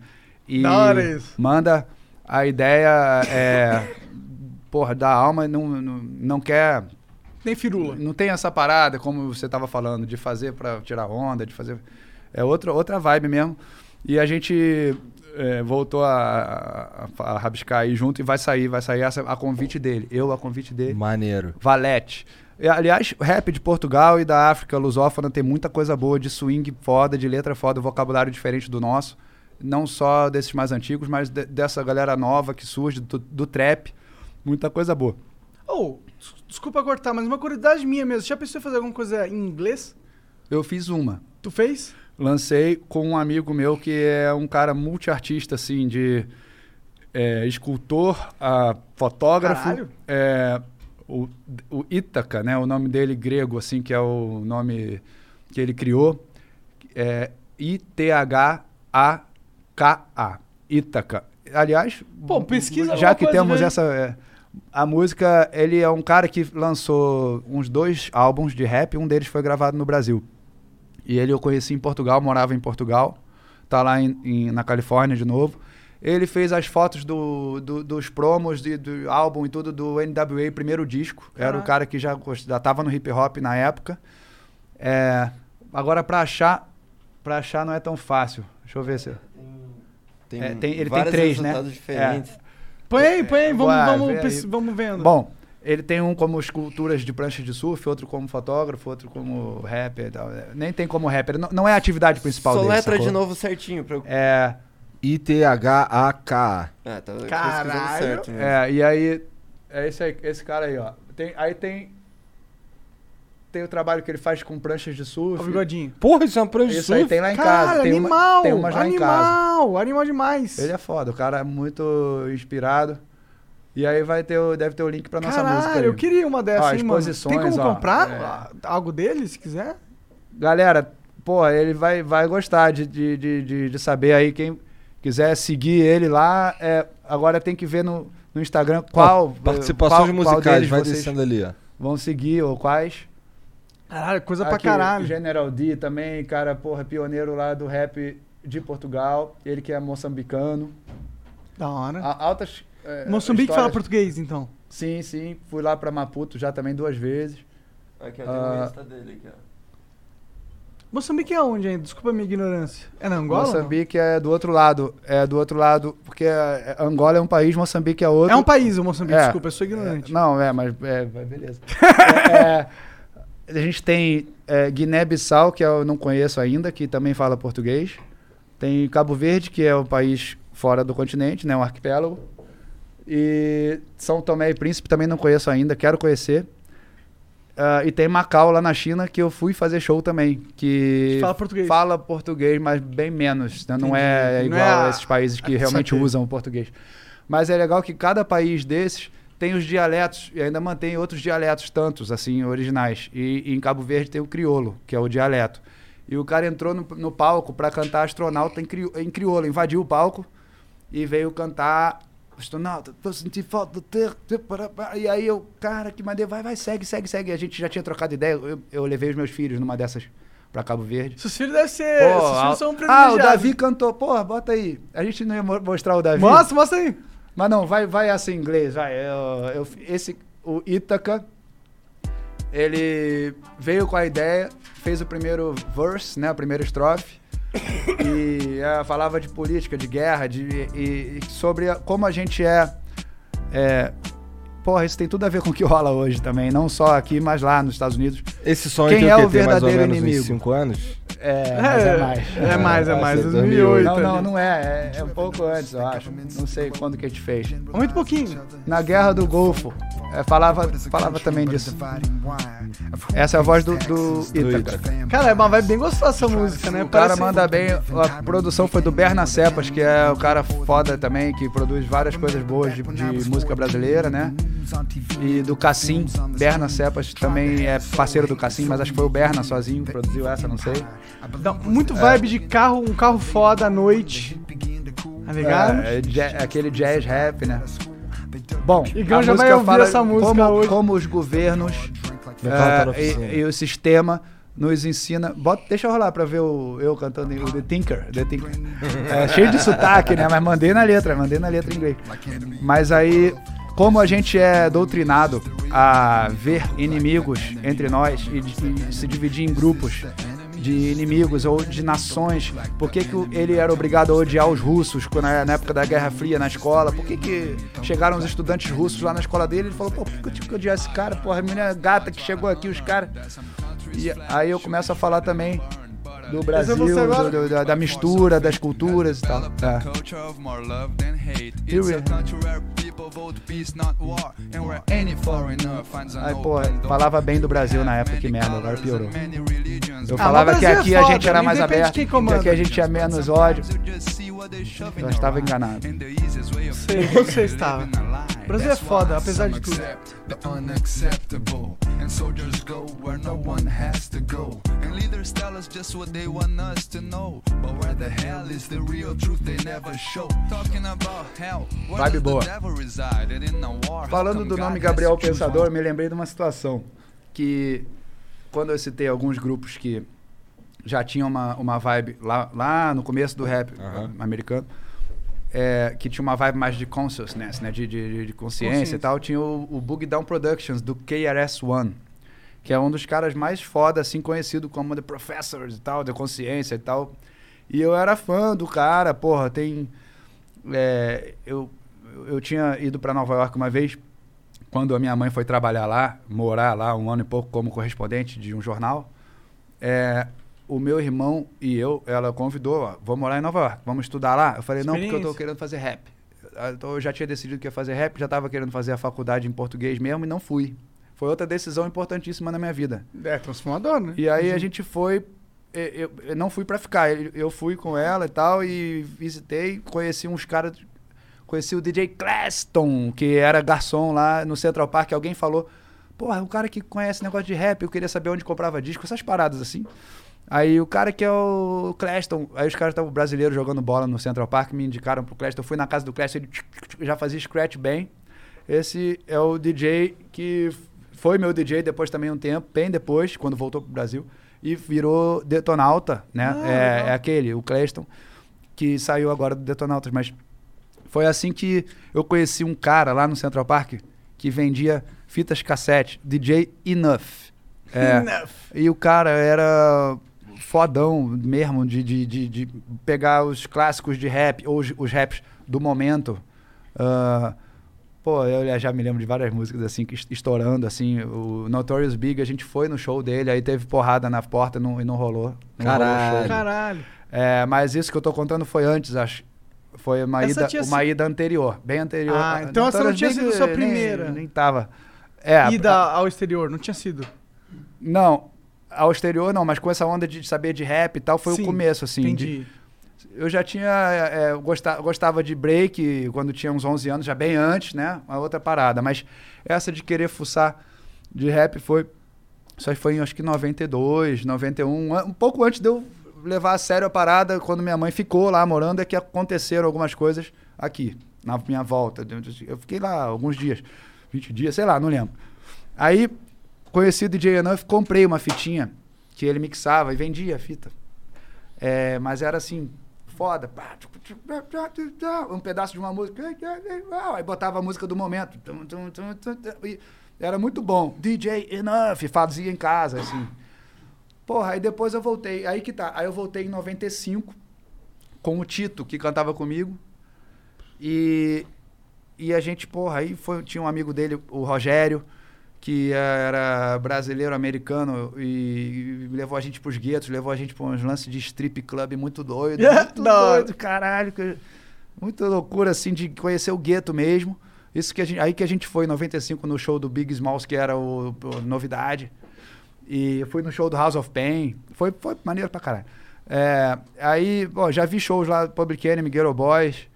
E Da hora isso. manda a ideia, é, porra, da alma, não, não, não quer Nem firula. não tem essa parada, como você estava falando, de fazer para tirar onda, de fazer. É outra, outra vibe mesmo. E a gente é, voltou a, a, a rabiscar aí junto e vai sair, vai sair essa, a convite dele. Eu a convite dele. Maneiro. Valete. E, aliás, rap de Portugal e da África lusófona tem muita coisa boa, de swing foda, de letra foda, vocabulário diferente do nosso. Não só desses mais antigos, mas de- dessa galera nova que surge, do, do trap. Muita coisa boa. Oh, des- desculpa cortar, mas uma curiosidade minha mesmo. Já pensou em fazer alguma coisa em inglês? Eu fiz uma. Tu fez? lancei com um amigo meu que é um cara multiartista, assim, de é, escultor, a fotógrafo. É, o, o Ítaca, né? O nome dele grego, assim, que é o nome que ele criou. É I-T-H-A-K-A. Ítaca. Aliás, Pô, pesquisa já que temos essa... é, a música, ele é um cara que lançou uns dois álbuns de rap, um deles foi gravado no Brasil. E ele eu conheci em Portugal, morava em Portugal, tá lá em, em- na Califórnia de novo. Ele fez as fotos do, do- dos promos de- do álbum e tudo do NWA, primeiro disco. Era o Caraca. cara que já, já tava no hip hop na época. É, agora, pra achar, pra achar não é tão fácil. Deixa eu ver se... Tem É, tem- ele tem três, né? resultados diferentes. É. Põe aí, põe aí, vamos, vamos, vamos vendo. Bom, ele tem um como esculturas de pranchas de surf, outro como fotógrafo, outro como rapper e tal. É, Nem tem como rapper. Não, não é a atividade principal dele, Soletra de novo certinho pra eu... É... I-T-H-A-K. Ah, tá Caralho. certo. mesmo. É, e aí. É esse, aí, esse cara aí, ó. Tem, aí tem. Tem o trabalho que ele faz com pranchas de surf. O bigodinho. Porra, isso é uma prancha de Isso aí surf? tem lá em Cara, casa. Tem, animal! uma, tem umas lá em casa. animal! Animal demais. Ele é foda, o cara é muito inspirado. E aí vai ter o, deve ter o link pra nossa música. Caralho, aí. eu queria uma dessas, Ó, hein, mano. exposições, Tem como ó, comprar é. algo dele, se quiser? Galera, pô, ele vai, vai gostar de, de, de, de, de saber aí. Quem quiser seguir ele lá, é, agora tem que ver no, no Instagram qual. participações qual- qual musicais, vai vocês descendo ali, ó. Vão seguir ou quais. Caralho, coisa pra Aqui, caralho. General D também, cara, porra, pioneiro lá do rap de Portugal. Ele que é moçambicano. Da hora. A- Altas. é, Moçambique fala histórias. português, então. Sim, sim. Fui lá pra Maputo já também duas vezes. Aqui, ó, tem Ah, o Insta dele aqui, ó. Moçambique é onde ainda? Desculpa a minha ignorância. É na Angola? Moçambique é do outro lado. É do outro lado, porque é- é- Angola é um país, Moçambique é outro. É um país o Moçambique, É. desculpa, eu sou ignorante. É, não, é, mas é, vai, beleza. <laughs> É, é, a gente tem é, Guiné-Bissau, que eu não conheço ainda, que também fala português. Tem Cabo Verde, que é um país fora do continente, né, um arquipélago. E São Tomé e Príncipe também não conheço ainda, quero conhecer. Ah, e tem Macau lá na China, que eu fui fazer show também. Que Fala português. Fala português, mas bem menos. né? Não é Não igual é a- a esses países que realmente usam o português. Mas é legal que cada país desses tem os dialetos e ainda mantém outros dialetos tantos, assim, originais. E, e em Cabo Verde tem o crioulo, que é o dialeto. E o cara entrou no, no palco para cantar astronauta em, cri, em crioulo, invadiu o palco e veio cantar astronauta, tô sentindo falta do ter, ter- para- para." E aí eu, cara, que maneiro, vai, vai, segue, segue, segue. A gente já tinha trocado ideia, eu, eu levei os meus filhos numa dessas para Cabo Verde. Seus filhos devem ser. Pô, seus filhos são ah, o privilegiados. Davi cantou. Porra, bota aí. A gente não ia mo- mostrar o Davi. Mostra, mostra aí. Mas não, vai, vai assim em inglês, vai. Eu, eu- esse, o Ítaca, ele veio com a ideia, fez o primeiro verse, né, a primeira estrofe, e é, falava de política, de guerra, de, e, e sobre a- como a gente é, é. Porra, isso tem tudo a ver com o que rola hoje também, não só aqui, mas lá nos Estados Unidos. Esse sonho Quem tem é o quê? o Tem mais ou verdadeiro menos uns inimigo? 5 anos? É, mas é mais. É mais, é mais. sei, 2008. Não, não, ali. não é. É, é um pouco antes, eu acho. Não sei quando que a gente fez. Muito pouquinho. Na Guerra do Golfo. é, falava, falava também disso. Essa é a voz do, do Ítaca. Cara, é uma vibe bem gostosa essa música, né? O cara Parece- manda bem. A produção foi do Berna Cepas, que é o cara foda também, que produz várias coisas boas de, de música brasileira, né? E do Cassim. Berna Cepas também é parceiro do Cassim, mas acho que foi o Berna sozinho que produziu essa, não sei. Dá muito vibe de carro, um carro foda à noite. Tá ligado? É, é ja- aquele jazz rap, né? Bom, Igão já vai ouvir essa música como, hoje. como os governos é, oficina. e, e o sistema nos ensina. Bota, deixa eu rolar pra ver o, eu cantando o The Tinker. The Tinker. É, cheio de sotaque, né? Mas mandei na letra, mandei na letra em inglês. Mas aí, como a gente é doutrinado a ver inimigos entre nós e, e se dividir em grupos de inimigos ou de nações, por que, que ele era obrigado a odiar os russos quando, na época da Guerra Fria na escola? Por que, que chegaram os estudantes russos lá na escola dele? Ele falou, pô, por que eu tive que odiar esse cara? Porra, a menina gata que chegou aqui, os caras. E aí eu começo a falar também do Brasil, você agora? do- do- da, da mistura das culturas e tal. We- Aí, pô, falava bem do Brasil na época, que merda, agora piorou. Eu Ah, falava mas que Brasil é aqui a foda, gente era mais aberto, que aqui a gente tinha menos ódio. Eu estava enganado. Sei, você estava. O Brasil é foda, apesar de tudo. The unacceptable. And soldiers go where no one has to go. And leaders tell us just what they want us to know. But where the hell is the real truth they never show? Talking about hell. Where Vibe boa. the devil reside? And in a war, how Falando do nome Gabriel Pensador, me lembrei de uma situação que quando eu citei alguns grupos que já tinham uma, uma vibe lá, lá no começo do rap americano, é, que tinha uma vibe mais de consciousness, né, de, de, de consciência Consciência. e tal, tinha o, o Bug Down Productions do KRS-One, que é um dos caras mais foda, assim, conhecido como The Professors e tal, The Consciência e tal. E eu era fã do cara, porra, tem... é, eu, eu tinha ido para Nova York uma vez, quando a minha mãe foi trabalhar lá, morar lá um ano e pouco como correspondente de um jornal. É, o meu irmão e eu, ela convidou, ó, vou morar em Nova York, vamos estudar lá? Eu falei, não, porque eu tô querendo fazer rap. Ah, Então eu já tinha decidido que ia fazer rap, já tava querendo fazer a faculdade em português mesmo e não fui. Foi outra decisão importantíssima na minha vida. É, transformador, né? E aí a gente foi. Eu, eu não fui pra ficar, eu eu fui com ela e tal, e visitei, conheci uns caras. Conheci o DJ Claston, que era garçom lá no Central Park. Alguém falou: Porra, o cara que conhece negócio de rap, eu queria saber onde comprava disco, essas paradas assim. Aí o cara que é o Claston, aí os caras estavam brasileiros jogando bola no Central Park, me indicaram pro Claston. Eu fui na casa do Claston, ele já fazia scratch bem. Esse é o DJ que foi meu DJ depois também um tempo, bem depois, quando voltou pro Brasil, e virou Detonauta, né? Ah, é, é aquele, o Claston, que saiu agora do Detonautas, mas foi assim que eu conheci um cara lá no Central Park que vendia fitas cassete, DJ Enough. É, <laughs> Enough. E o cara era fodão mesmo de, de, de, de pegar os clássicos de rap, ou os, os raps do momento. Ah, pô, eu já me lembro de várias músicas assim, que est- estourando, assim. O Notorious Big, a gente foi no show dele, aí teve porrada na porta não, e não rolou. Não rolou Caralho. show. Caralho. É, mas isso que eu tô contando foi antes, acho. Foi uma, Essa ida, uma sido- ida anterior, bem anterior. Ah, Ah, então essa não Notorious tinha Big, sido sua nem- primeira. Nem, tava. É, Ida a- ao exterior, não tinha sido. não, ao exterior não, mas com essa onda de saber de rap e tal, foi Sim, o começo, assim. entendi. de- eu já tinha, é, gosta- gostava de break quando tinha uns 11 anos, já bem antes, né? Uma outra parada. Mas essa de querer fuçar de rap foi, só foi em acho que 92, 91, an- um pouco antes de eu levar a sério a parada, quando minha mãe ficou lá morando, é que aconteceram algumas coisas aqui, na minha volta. Eu fiquei lá alguns dias, 20 dias, sei lá, não lembro. Aí, conheci o DJ Enough, comprei uma fitinha que ele mixava e vendia a fita. É, mas era assim, foda. Um pedaço de uma música. Aí botava a música do momento. e Era muito bom. DJ Enough, fazia em casa, assim. Porra, aí depois eu voltei. Aí que tá. Aí eu voltei em 95 com o Tito, que cantava comigo. E, e a gente, porra, aí foi, tinha um amigo dele, o Rogério, que era brasileiro-americano e levou a gente pros guetos, levou a gente pra uns lances de strip club muito doido. <laughs> Muito doido, caralho. Muita loucura, assim, de conhecer o gueto mesmo. Isso que a gente, aí que a gente foi em 95 no show do Big Smalls, que era o, o novidade. E fui no show do House of Pain. Foi, foi maneiro pra caralho. É, aí, pô, já vi shows lá Public Enemy, Ghetto Boys.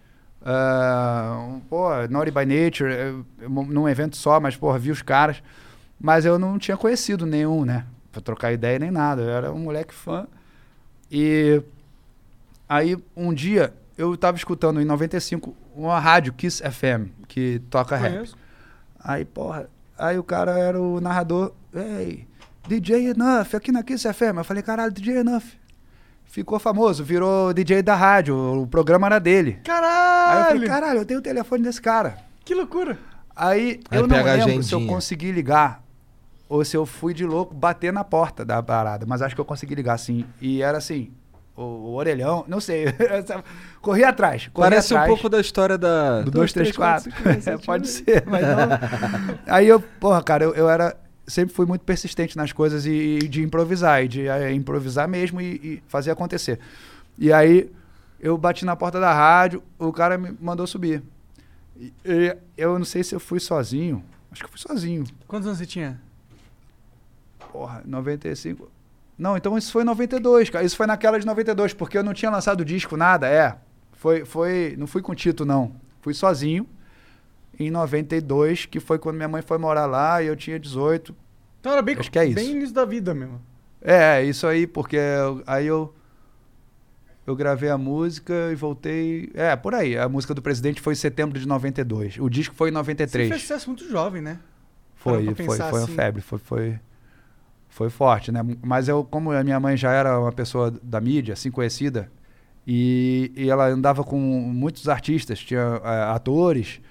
Um, pô, Naughty by Nature, eu- eu- num evento só, mas, porra, vi os caras. Mas eu não tinha conhecido nenhum, né? Pra trocar ideia nem nada. Eu era um moleque fã. E aí, um dia, eu tava escutando em 95 uma rádio, Kiss FM, que toca rap. Conheço. Aí, porra, aí o cara era o narrador. Ei, DJ Enough, aqui na Kiss FM. Eu falei, caralho, DJ Enough. Ficou famoso, virou DJ da rádio, o programa era dele. Aí eu Caralho! falei, caralho, eu tenho o telefone desse cara. Que loucura. Aí Aí eu não lembro se eu agendinha. consegui ligar ou se eu fui de louco bater na porta da parada, mas acho que eu consegui ligar sim. E era assim, o, o orelhão, não sei, <laughs> corri atrás. Corri Parece atrás um pouco da história da. do 2, 3, 4. cinco, É, Pode ser, mas não. Aí eu, porra, cara, eu, eu era. Sempre fui muito persistente nas coisas e, e de improvisar, e de eh, improvisar mesmo e, e fazer acontecer. E aí eu bati na porta da rádio, o cara me mandou subir. E- e eu não sei se eu fui sozinho. Acho que eu fui sozinho. Quantos anos você tinha? Porra, 95. Não, então isso foi em 92, cara. Isso foi naquela de 92, porque eu não tinha lançado disco, nada, é. Foi, foi, não fui com o Tito, não. Fui sozinho. Em 92, que foi quando minha mãe foi morar lá e eu tinha 18. Então era bem, Acho que é isso. bem início da vida mesmo. É, isso aí, porque eu- aí eu eu gravei a música e voltei. É, por aí. A música do presidente foi em setembro de 92. O disco foi em Você 93. fez sucesso muito jovem, né? Foi, foi, foi assim. uma febre, foi, foi, foi forte, né? Mas eu, como a minha mãe já era uma pessoa da mídia, assim, conhecida, e, e ela andava com muitos artistas, tinha eh, atores,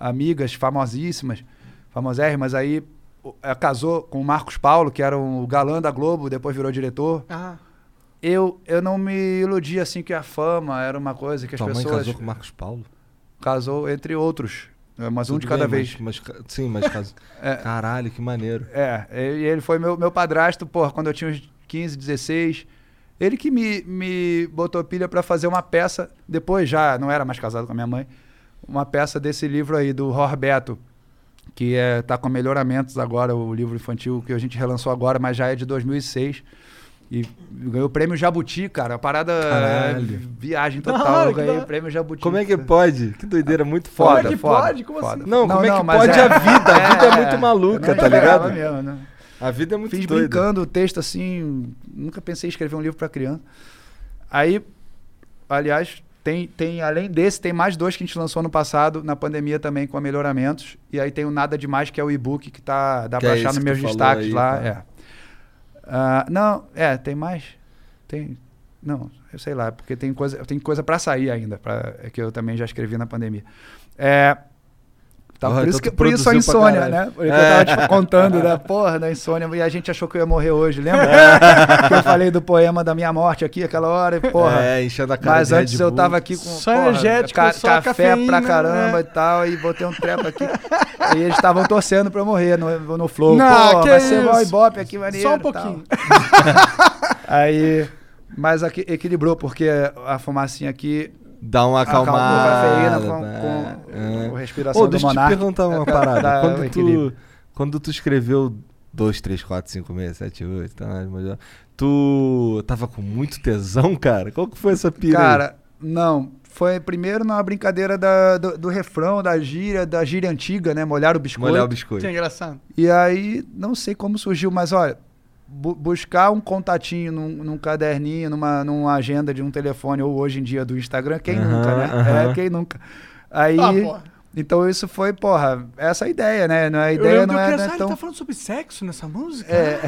amigas famosíssimas, famosérrimas, aí é, casou com o Marcos Paulo, que era o galã da Globo, depois virou diretor. Ah. Eu, eu não me iludi assim que a fama era uma coisa que as Tua mãe pessoas. casou com o Marcos Paulo? Casou, entre outros. É, Mas um Tudo de cada bem, vez. mas- mas sim, mas casou. <laughs> É. Caralho, que maneiro. É, e ele foi meu, meu padrasto, porra, quando eu tinha uns 15, 16. Ele que me, me botou pilha pra fazer uma peça, depois já não era mais casado com a minha mãe, uma peça desse livro aí, do Rorbeto, que é, tá com melhoramentos agora, o livro infantil que a gente relançou agora, mas já é de 2006. E ganhou o prêmio Jabuti, cara. A parada é Caralho. viagem <laughs> total. hora, eu que ganhei o prêmio Jabuti. Como é que pode? Que doideira, muito Foda. Como é que foda, pode? Como foda. assim? Não, como Não, é não, que mas pode é- a vida? A <laughs> vida é, É, muito maluca, não tá ligado? mesmo, né? A vida é muito Fiz doida. brincando o texto assim, nunca pensei em escrever um livro para criança. Aí, aliás, tem, tem além desse, tem mais dois que a gente lançou no passado, na pandemia também, com melhoramentos. E aí tem o Nada Demais, que é o e-book que tá, dá para é achar nos meus destaques aí, lá. tá. É. Ah, não, é, tem mais. Tem. Não, eu sei lá, porque tem coisa, tem coisa para sair ainda, pra, que eu também já escrevi na pandemia. É. Tá, por, isso então que, por isso a insônia, né? Porque eu É. tava te contando da porra da insônia e a gente achou que eu ia morrer hoje, lembra? que eu falei do poema da minha morte aqui aquela hora e porra. É, enchendo a cara Mas de antes Red eu tava aqui com Só porra, energético, ca- só café cafeína, pra caramba é. e tal, e botei um treco aqui. e eles estavam torcendo pra eu morrer no, no flow. Não, Pô, que vai ser mó isso. ibope aqui, maneiro. Só um pouquinho. <laughs> Aí, mas aqui, equilibrou, porque a fumacinha aqui Dá uma acalmou acalmada. cafeína com, né? com, É. com respiração Ô, do deixa eu te monarca. perguntar uma <laughs> parada. dá o Quando equilíbrio. tu, quando tu escreveu 2, 3, 4, 5, 6, 7, 8, tá, mas- tu tava com muito tesão, cara? Qual que foi essa pira? Cara, não. Foi primeiro na brincadeira da- do, do refrão, da gíria, da gíria antiga, né? Molhar o biscoito. Molhar o biscoito. Que é engraçado. E aí, não sei como surgiu, mas olha, bu- buscar um contatinho num, num caderninho, numa, numa agenda de um telefone, ou hoje em dia do Instagram, quem Aham, nunca, né? aham. É, quem nunca. Aí. Ah, porra. então isso foi, porra, essa é a ideia, né? Não- A Eu ideia lembro não eu é, queria não é tão. ele tá falando sobre sexo nessa música? É.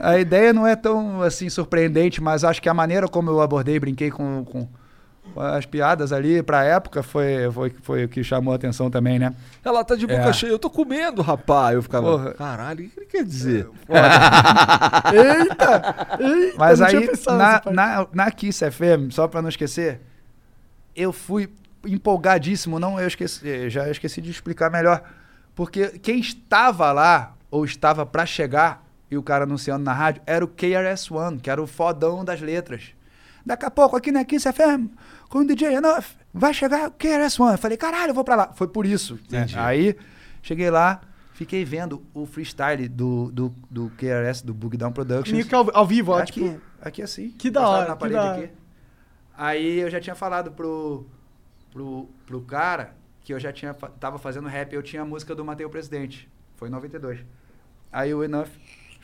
<laughs> a ideia não é tão assim surpreendente, mas acho que a maneira como eu abordei, brinquei com com as piadas ali pra época foi, foi, foi o que chamou a atenção também, né? Ela tá de boca É. cheia, eu tô comendo, rapaz. Eu ficava, Porra. caralho, o que ele quer dizer? <laughs> Eita! Eita! Mas aí, na, na, na Kiss FM, só pra não esquecer, eu fui empolgadíssimo. Não, eu esqueci, já esqueci de explicar melhor. Porque quem estava lá, ou estava pra chegar, e o cara anunciando na rádio, era o KRS-One, que era o fodão das letras. Daqui a pouco, aqui na Kiss FM, com o DJ Enough, vai chegar o KRS-One. Eu falei, caralho, eu vou pra lá. Foi por isso. né? Entendi. Aí, cheguei lá, fiquei vendo o freestyle do, do, do KRS, do Bug Down Productions. Que ao, ao vivo, ó, Aqui, tipo... aqui assim. Que da hora, na parede hora. aqui. Aí eu já tinha falado pro, pro, pro cara que eu já tinha, tava fazendo rap, eu tinha a música do Matei o Presidente. Foi em 92. Aí o Enough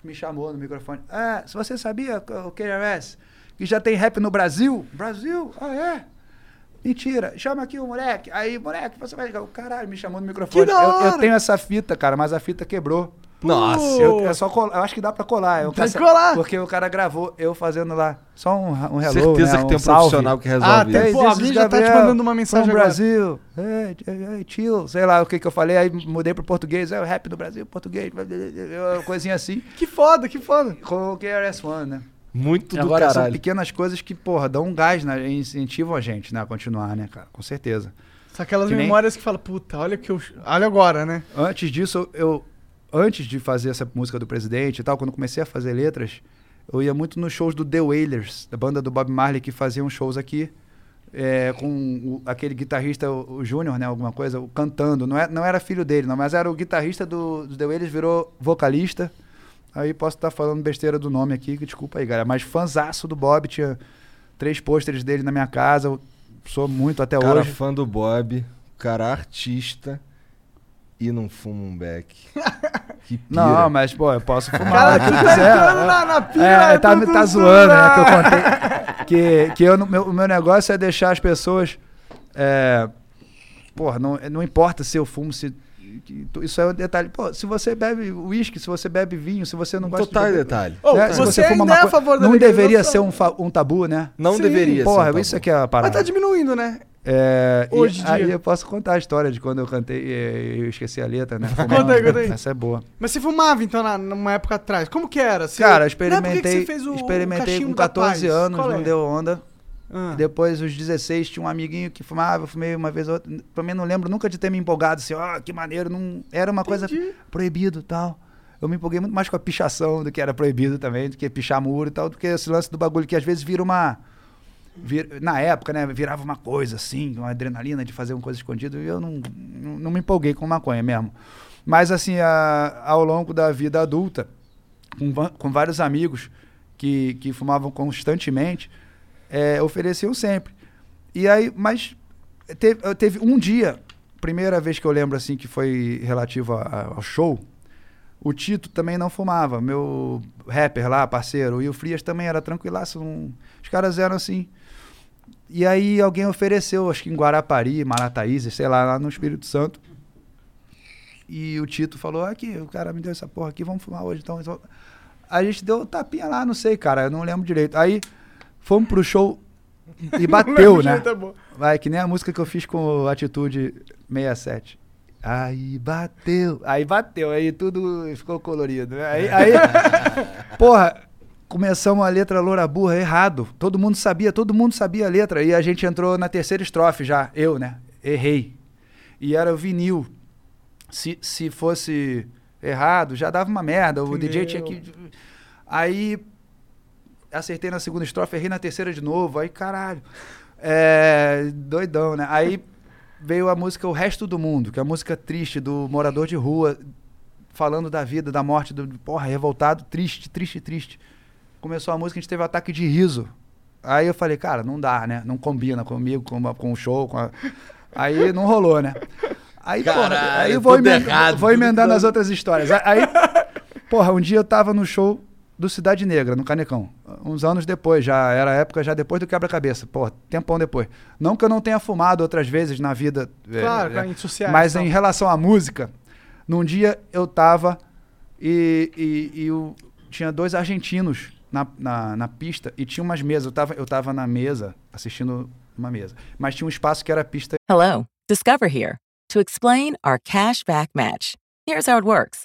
me chamou no microfone. Ah, se você sabia, o KRS, que já tem rap no Brasil? Brasil? Ah, é? Mentira, chama aqui o moleque. Aí, moleque, você vai. O caralho, me chamou no microfone. Eu, eu tenho essa fita, cara, mas a fita quebrou. Nossa. Eu, é só col- eu acho que dá pra colar. Eu Tem que colar. Porque o cara gravou eu fazendo lá. Só um, um hello, Certeza né? que tem um salve. profissional que resolve Ah, isso. tem- Hey, Pô, já tá te mandando uma mensagem agora. Brasil. Hey, chill. Sei lá o que que eu falei. Aí mudei pro português. É o rap do Brasil, português. Coisinha assim. Que foda, que foda. Com o KRS-One, né? Muito do Agora, são caralho. pequenas coisas que, porra, dão um gás, né? E incentivam a gente, né? A continuar, né, cara? Com certeza. São aquelas Que nem- memórias que fala, puta, olha o que eu... Olha agora, né? Antes disso, eu. Antes de fazer essa música do presidente e tal, quando comecei a fazer letras, eu ia muito nos shows do The Wailers, da banda do Bob Marley, que faziam shows aqui. é, com o- aquele guitarrista, o, o Júnior, né? Alguma coisa, o- cantando. Não, é, não era filho dele, não, mas era o guitarrista do, do The Wailers, virou vocalista. Aí posso estar falando besteira do nome aqui, que desculpa aí, galera. Mas fãzaço do Bob, tinha três pôsteres dele na minha casa. Eu sou muito até cara hoje. fã do Bob, cara artista e não fuma um beck. <laughs> Que pira. Não, mas, pô, eu posso fumar Cara, tu tá entrando na, na pira É, tá, do- tá do- zoando, né? Que eu contei. Que, que eu, meu, o meu negócio é deixar as pessoas. É, porra, não, não importa se eu fumo, se. Isso é um detalhe. Pô, se você bebe uísque, se você bebe vinho, se você não gosta Total de beber, detalhe. Né? Se você fuma ainda é a favor da Não deveria ser um, um tabu, né? Não Sim. deveria ser. Porra, um isso tabu. aqui é a parada. Mas tá diminuindo, né? É, e Hoje aí dia. eu posso contar a história de quando eu cantei e eu esqueci a letra, né? <laughs> Conta aí, conta aí. Essa é boa. Mas você fumava, então, na, numa época atrás. Como que era? Você... Cara, Na época que experimentei, você fez o, experimentei o com cachimbo da 14 paz. anos, Qual não é? deu onda. Ah. Depois, os 16, tinha um amiguinho que fumava, eu fumei uma vez ou outra. Também não lembro nunca de ter me empolgado assim, ó, que maneiro. Não... Era uma coisa proibido tal. Eu me empolguei muito mais com a pichação do que era proibido também, do que pichar muro e tal, do que esse lance do bagulho que às vezes vira uma. vir- Na época, né? Virava uma coisa assim, uma adrenalina de fazer uma coisa escondida. E eu não, não, me empolguei com maconha mesmo. Mas assim, a- ao longo da vida adulta, com, com vários amigos que, que fumavam constantemente, é, ofereciam sempre. E aí, mas teve, teve um dia, primeira vez que eu lembro assim que foi relativo a- a- ao show, o Tito também não fumava, meu rapper lá, parceiro, e o Frias também era tranquilaço, os caras eram assim. E aí alguém ofereceu, acho que em Guarapari, Marataízes, sei lá, lá no Espírito Santo. E o Tito falou, aqui, o cara me deu essa porra aqui, vamos fumar hoje então. Então, A gente deu tapinha lá, não sei, cara, eu não lembro direito. Aí fomos pro show e <laughs> bateu, né? Tá. Vai, que nem a música que eu fiz com o Atitude 67. Aí bateu, aí bateu, aí tudo ficou colorido. né? Aí, aí <laughs> porra, começamos a letra Loura Burra errado. Todo mundo sabia, todo mundo sabia a letra. E a gente entrou na terceira estrofe já, eu, né? Errei. E era o vinil. Se, se fosse errado, já dava uma merda. O DJ tinha que. Aí acertei na segunda estrofe, errei na terceira de novo. Aí, caralho. É, doidão, né? Aí veio a música O Resto do Mundo, que é a música triste do morador de rua, falando da vida, da morte, do porra, revoltado, triste, triste, triste. Começou a música, a gente teve um ataque de riso. Aí eu falei, cara, não dá, né? Não combina comigo, com, com o show. Com a... Aí não rolou, né? Aí, porra, Caralho, aí eu vou, emendar, errado, vou nas errado. outras histórias. Aí, porra, um dia eu tava no show do Cidade Negra, no Canecão. Uns anos depois, já era a época já depois do quebra-cabeça. Porra, tempão depois. Não que eu não tenha fumado outras vezes na vida. é, Claro, é, em sociais Mas e tal. em relação à música, num dia eu tava e, e, e eu tinha dois argentinos na, na, na pista e tinha umas mesas. Eu tava, eu tava na mesa, assistindo uma mesa. Mas tinha um espaço que era pista. Hello, Discover here to explain our cash back match. Here's how it works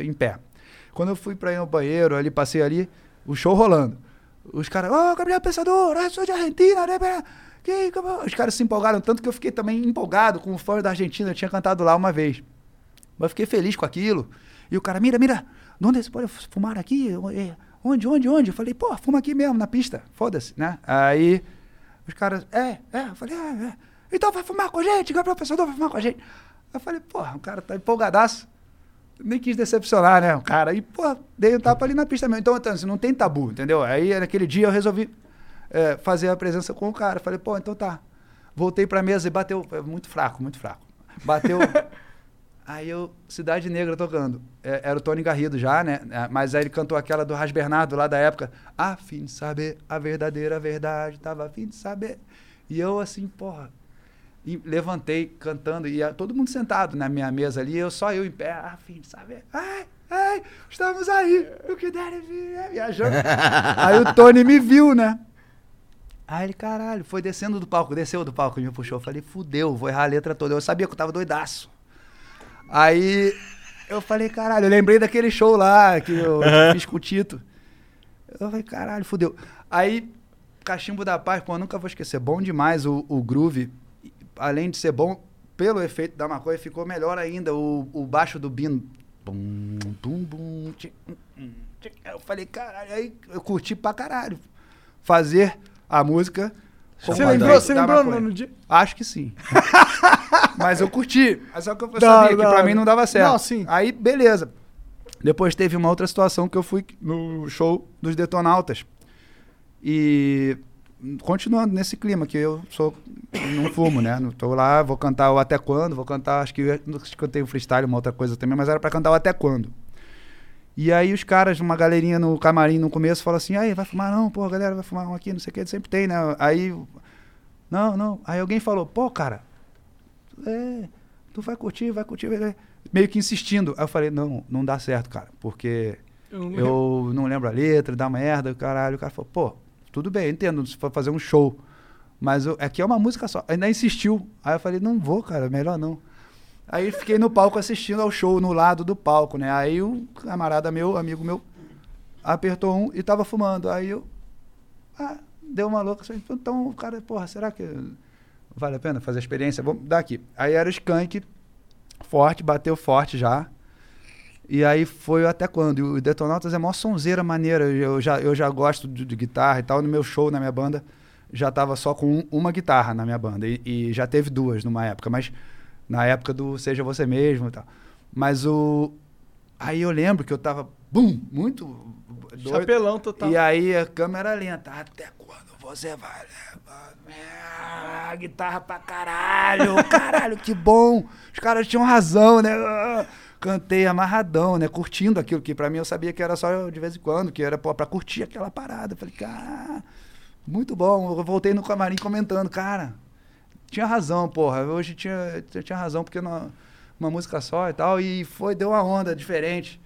em pé. Quando eu fui pra ir no banheiro, ali, passei ali, o show rolando. Os caras, ô, Gabriel Pensador, eu sou de Argentina, né? Que, como-" Os caras se empolgaram tanto que eu fiquei também empolgado com o fã da Argentina, eu tinha cantado lá uma vez. Mas fiquei feliz com aquilo. E o cara, mira, mira, onde você pode fumar aqui? Eh, Onde, onde, onde? Eu falei, pô, fuma aqui mesmo, na pista, foda-se, né? Aí os caras, é, é, eu falei, é, é. Então vai fumar com a gente, Gabriel Pensador vai fumar com a gente. Eu falei, porra, o cara tá empolgadaço. Nem quis decepcionar, né? O cara, e, pô, dei um tapa ali na pista mesmo. Então, então assim, não tem tabu, entendeu? Aí, naquele dia, eu resolvi é, fazer a presença com o cara. Falei, pô, então tá. Voltei pra mesa e bateu, é, muito fraco, muito fraco. Bateu. <laughs> aí eu, Cidade Negra tocando. É, era o Tony Garrido já, né? É, Mas aí ele cantou aquela do Ras Bernardo lá da época. A fim de saber a verdadeira verdade, tava a fim de saber. E eu, assim, porra, e levantei cantando e ah, todo mundo sentado na minha mesa ali, eu só eu em pé, a fim de saber. Ai, ai, estamos aí, o que der vir é viajando. <laughs> aí o Tony me viu, né? Aí ele, caralho, foi descendo do palco, desceu do palco e me puxou. Eu falei, fudeu, vou errar a letra toda. Eu sabia que eu tava doidaço. Aí eu falei, caralho, eu lembrei daquele show lá que eu fiz com o Tito. Eu falei, caralho, fudeu. Aí, Cachimbo da Paz, pô, eu nunca vou esquecer. Bom demais o, o groove. Além de ser bom, pelo efeito da maconha, ficou melhor ainda. O, o baixo do Bino Bum, bum, bum, tchim, hum, hum, tchim. Eu falei, caralho, aí eu curti pra caralho. Fazer a música. Você lembrou, você lembrou no, no dia? Acho que sim. <laughs> Mas eu curti. Mas só que eu sabia hora, que pra mim não dava certo. Não, sim. Aí, beleza. Depois teve uma outra situação que eu fui no show dos Detonautas. E continuando nesse clima, que eu sou. não fumo, né? Não tô lá, vou cantar o Até Quando, vou cantar, acho que cantei um freestyle, uma outra coisa também, mas era pra cantar o Até Quando. E aí os caras, uma galerinha no camarim no começo, falam assim, aí, vai fumar não, pô, galera, vai fumar um aqui, não sei o que, sempre tem, né? Aí, não, não. Aí alguém falou, pô, cara, é, tu vai curtir, vai curtir, vai- vai. meio que insistindo. Aí eu falei, não, não dá certo, cara, porque Eu não eu não lembro a letra, dá merda, caralho. O cara falou, pô, tudo bem, entendo, se for fazer um show, mas eu, aqui é uma música só. Ainda insistiu. Aí eu falei, não vou, cara, melhor não. Aí fiquei no palco assistindo ao show, no lado do palco, né? Aí o camarada meu, amigo meu, apertou um e tava fumando. Aí eu, ah, deu uma louca. assim, Então, cara, porra, será que vale a pena fazer a experiência? Vamos dar aqui. Aí era o Skank, forte, bateu forte já. E aí foi até quando. E o Detonautas é mó sonzeira maneira. Eu já, eu já gosto de, de guitarra e tal. No meu show, na minha banda, já tava só com um- uma guitarra na minha banda. E, e já teve duas numa época, mas na época do Seja Você Mesmo e tal. Mas o. Aí eu lembro que eu tava, bum, muito doido. Chapelão total. E aí a câmera lenta. Até quando você vai levar guitarra pra caralho? Caralho, que bom! Os caras tinham razão, né? Ah, Cantei amarradão, né? Curtindo aquilo que pra mim eu sabia que era só de vez em quando, que era pô, pra curtir aquela parada. Falei, cara, muito bom. Eu voltei no camarim comentando, cara, tinha razão, porra. Hoje tinha, tinha razão, porque não, uma música só e tal. E foi, deu uma onda diferente.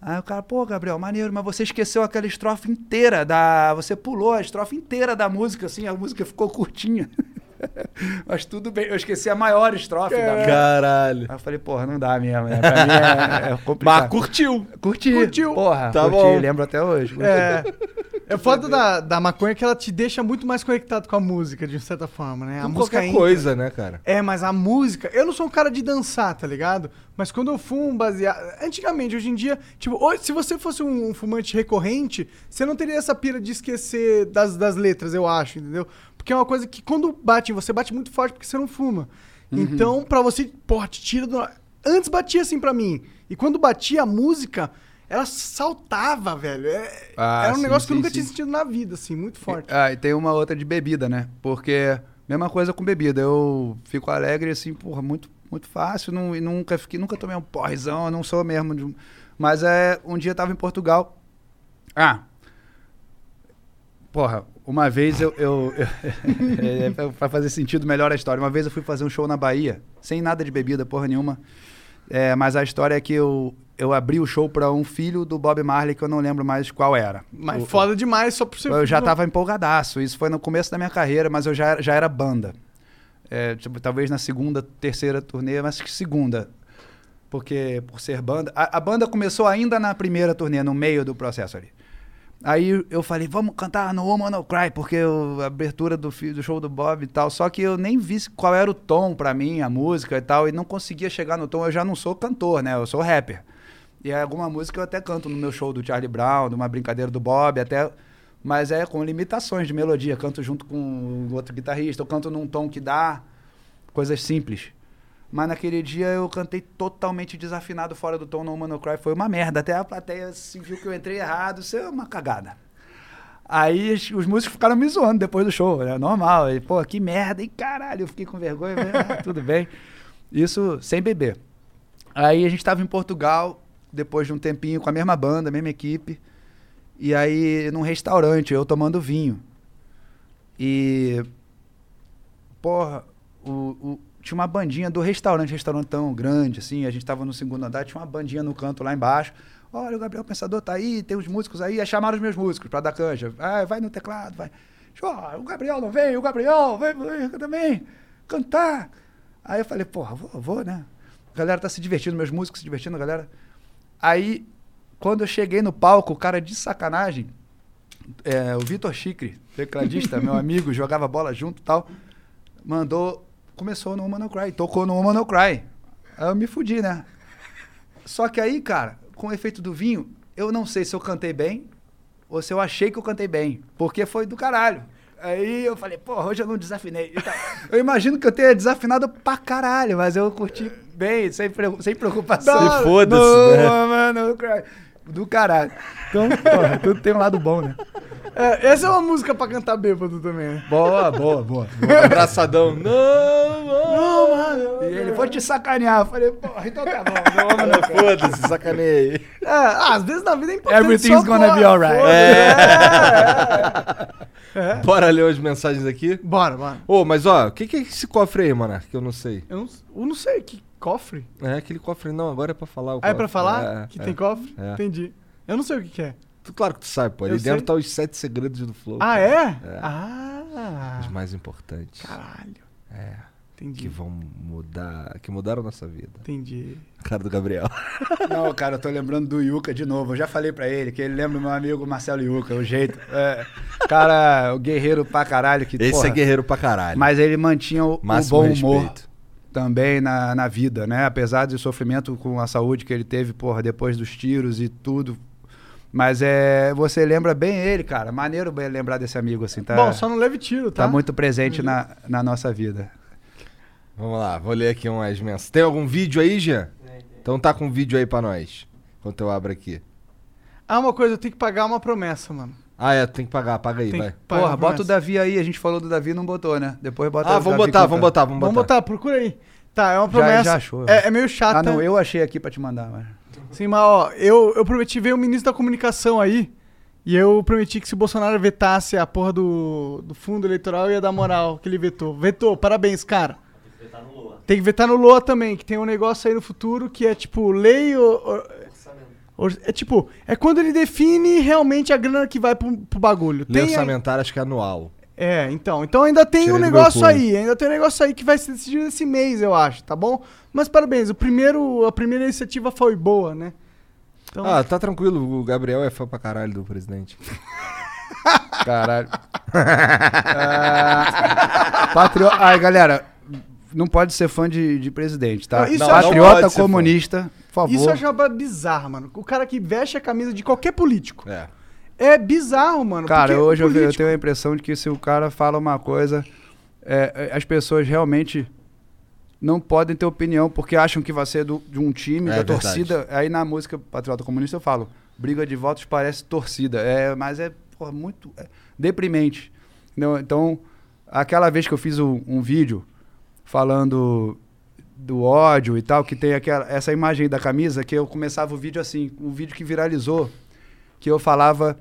Aí o cara, pô, Gabriel, maneiro, mas você esqueceu aquela estrofe inteira da. Você pulou a estrofe inteira da música, assim, a música ficou curtinha. <laughs> <laughs> mas tudo bem, eu esqueci a maior estrofe da música. Caralho. Aí eu falei, porra, não dá mesmo, né? Pra mim é, é <laughs> complicado. Mas curtiu. Curti. Curtiu. Porra, Tá curti, bom. lembro até hoje. curti. É. É foda da, <laughs> da maconha que ela te deixa muito mais conectado com a música, de certa forma, né? A Com música qualquer entra. coisa, né, cara? É, mas a música. Eu não sou um cara de dançar, tá ligado? Mas quando eu fumo baseado. Antigamente, hoje em dia, tipo, hoje, se você fosse um fumante recorrente, você não teria essa pira de esquecer das, das letras, eu acho, entendeu? Porque é uma coisa que quando bate, você bate muito forte porque você não fuma. Uhum. Então, pra você, porra, te tira do. Antes batia assim pra mim. E quando batia a música, ela saltava, velho. É- Ah, era um sim, negócio que eu nunca sim. tinha sentido na vida, assim, muito forte. Ah, e tem uma outra de bebida, né? Porque, mesma coisa com bebida. Eu fico alegre, assim, porra, muito, muito fácil. Não, e nunca, fiquei, nunca tomei um porrezão, eu não sou mesmo. de mas é, um dia eu tava em Portugal. Ah. Porra, uma vez eu. eu, eu <laughs> é, pra- fazer sentido melhor a história. Uma vez eu fui fazer um show na Bahia, sem nada de bebida, porra nenhuma. É, mas a história é que eu, eu abri o show pra um filho do Bob Marley que eu não lembro mais qual era. Mas O- foda demais só por você. eu já tava empolgadaço. Isso foi no começo da minha carreira, mas eu já, era- já era banda. É, tipo, talvez na segunda, terceira turnê, mas acho que segunda. Porque, por ser banda. A, a banda começou ainda na primeira turnê, no meio do processo ali. Aí eu falei, vamos cantar no Woman No Cry, porque eu- a abertura do, do show do Bob e tal. Só que eu nem vi qual era o tom pra mim, a música e tal, e não conseguia chegar no tom. Eu já não sou cantor, né? Eu sou rapper. E alguma música eu até canto no meu show do Charlie Brown, de uma brincadeira do Bob, até. Mas é com limitações de melodia. Canto junto com outro guitarrista, eu canto num tom que dá coisas simples. Mas naquele dia eu cantei totalmente desafinado fora do tom no No Cry. Foi uma merda. Até a plateia se viu que eu entrei errado. Isso é uma cagada. Aí os os músicos ficaram me zoando depois do show, né? Normal. E, pô, que merda, hein? Caralho, eu fiquei com vergonha. mas, ah, tudo bem. Isso sem beber. Aí a gente tava em Portugal, depois de um tempinho, com a mesma banda, mesma equipe. E aí, num restaurante, eu tomando vinho. E. Porra, o- tinha uma bandinha do restaurante, restaurante tão grande, assim. A gente tava no segundo andar, tinha uma bandinha no canto lá embaixo. Olha, o Gabriel Pensador tá aí, tem os músicos aí. Aí chamaram os meus músicos pra dar canja. Ah, vai no teclado, vai. Ó, o Gabriel não veio, o Gabriel, vem, vem também, cantar. Aí eu falei, porra, vou, vou, né? A galera tá se divertindo, meus músicos se divertindo, a galera. Aí, quando eu cheguei no palco, o cara de sacanagem, é, o Vitor Chicre, tecladista, meu <laughs> amigo, jogava bola junto e tal, mandou, começou no Woman No Cry, tocou no Woman No Cry. Aí eu me fudi, né? Só que aí, cara, com o efeito do vinho, eu não sei se eu cantei bem ou se eu achei que eu cantei bem. Porque foi do caralho. Aí eu falei, porra, hoje eu não desafinei. E tal. Eu imagino que eu tenha desafinado pra caralho, mas eu curti bem, sem, sem preocupação. Se foda-se, né? mano, do caralho. Então, porra, tudo tem um lado bom, né? É, essa é uma música pra cantar bêbado também, né? Boa, boa, boa. <laughs> Abraçadão. Não, Não, mano. E ele foi te sacanear. Eu falei, porra, então tá bom. Não. <laughs> Foda-se, sacanei. É, ah, às vezes na vida é importante. Everything's só gonna be alright. <laughs> É. Bora ler as mensagens aqui? Bora, bora. Ô, mas ó, o que, que é esse cofre aí, mano? Que eu não sei. Eu não, eu não sei, que cofre? É aquele cofre, não, agora é pra falar. o Ah, é pra cofre. falar É, que é. tem cofre? É. Entendi. Eu não sei o que, que é. Tu- Claro que tu sabe, pô. Ali Eu dentro sei. tá os sete segredos do Flow. Ah, cara. é? É. Ah. Os mais importantes. Caralho. É. Entendi. Que vão mudar. Que mudaram a nossa vida. Entendi. Cara do Gabriel. <laughs> Não, cara, eu tô lembrando do Yuka de novo. Eu já falei pra ele que ele lembra meu amigo Marcelo Yuka, o jeito. É, cara, o guerreiro pra caralho. Que, Esse porra, é guerreiro pra caralho. Mas ele mantinha o, o bom humor respeito. também na, na vida, né? Apesar do sofrimento com a saúde que ele teve, porra, depois dos tiros e tudo. Mas é, você lembra bem ele, cara. Maneiro bem lembrar desse amigo, assim, tá? Bom, só não leve tiro, tá? Tá muito presente na, na nossa vida. Vamos lá, vou ler aqui umas mensagens. Tem algum vídeo aí, Jean? Então tá com um vídeo aí pra nós. Enquanto eu abro aqui. Ah, uma coisa, eu tenho que pagar uma promessa, mano. Ah, é, tem que pagar, paga aí, Tem vai. Porra, bota o. Davi aí. A gente falou do Davi e não botou, né? Depois bota Ah, o vamos Davi botar, cantando. vamos botar, vamos botar. Vamos botar, procura aí. Tá, é uma Já- promessa. já achou, é, né? é meio chata. Ah, não, eu achei aqui pra te mandar, mas... Sim, mas ó, eu, eu prometi ver o ministro da comunicação aí. E eu prometi que se o Bolsonaro vetasse a porra do, do fundo eleitoral, ia dar moral que ele vetou. Vetou, parabéns, cara. Tem que vetar no LOA também, que tem um negócio aí no futuro que é tipo lei. Or- or- é tipo, é quando ele define realmente a grana que vai pro, pro bagulho. Lei Tem orçamentária, acho que é anual. É, então. Então ainda tem Tirei um negócio cu. aí. Ainda tem um negócio aí que vai ser decidido esse mês, eu acho, tá bom? Mas parabéns, o primeiro, a primeira iniciativa foi boa, né? Então, Ah, tá tranquilo, o Gabriel é fã pra caralho do presidente. <laughs> Caralho. Ah, patrio... Ai, galera, não pode ser fã de, de presidente, tá? Não, não Patriota comunista, por favor. Isso eu acho uma bizarra, mano. O cara que veste a camisa de qualquer político. É. É bizarro, mano. Cara, hoje eu, ve- eu político- tenho a impressão de que se o cara fala uma coisa, é, é, as pessoas realmente não podem ter opinião porque acham que vai ser do- de um time, É da verdade. torcida. Aí na música Patriota Comunista eu falo, briga de votos parece torcida. É, mas é porra, muito é, deprimente. Entendeu? Então, aquela vez que eu fiz um, um vídeo falando do ódio e tal, que tem aquela, essa imagem da camisa, que eu começava o vídeo assim, um vídeo que viralizou, que eu falava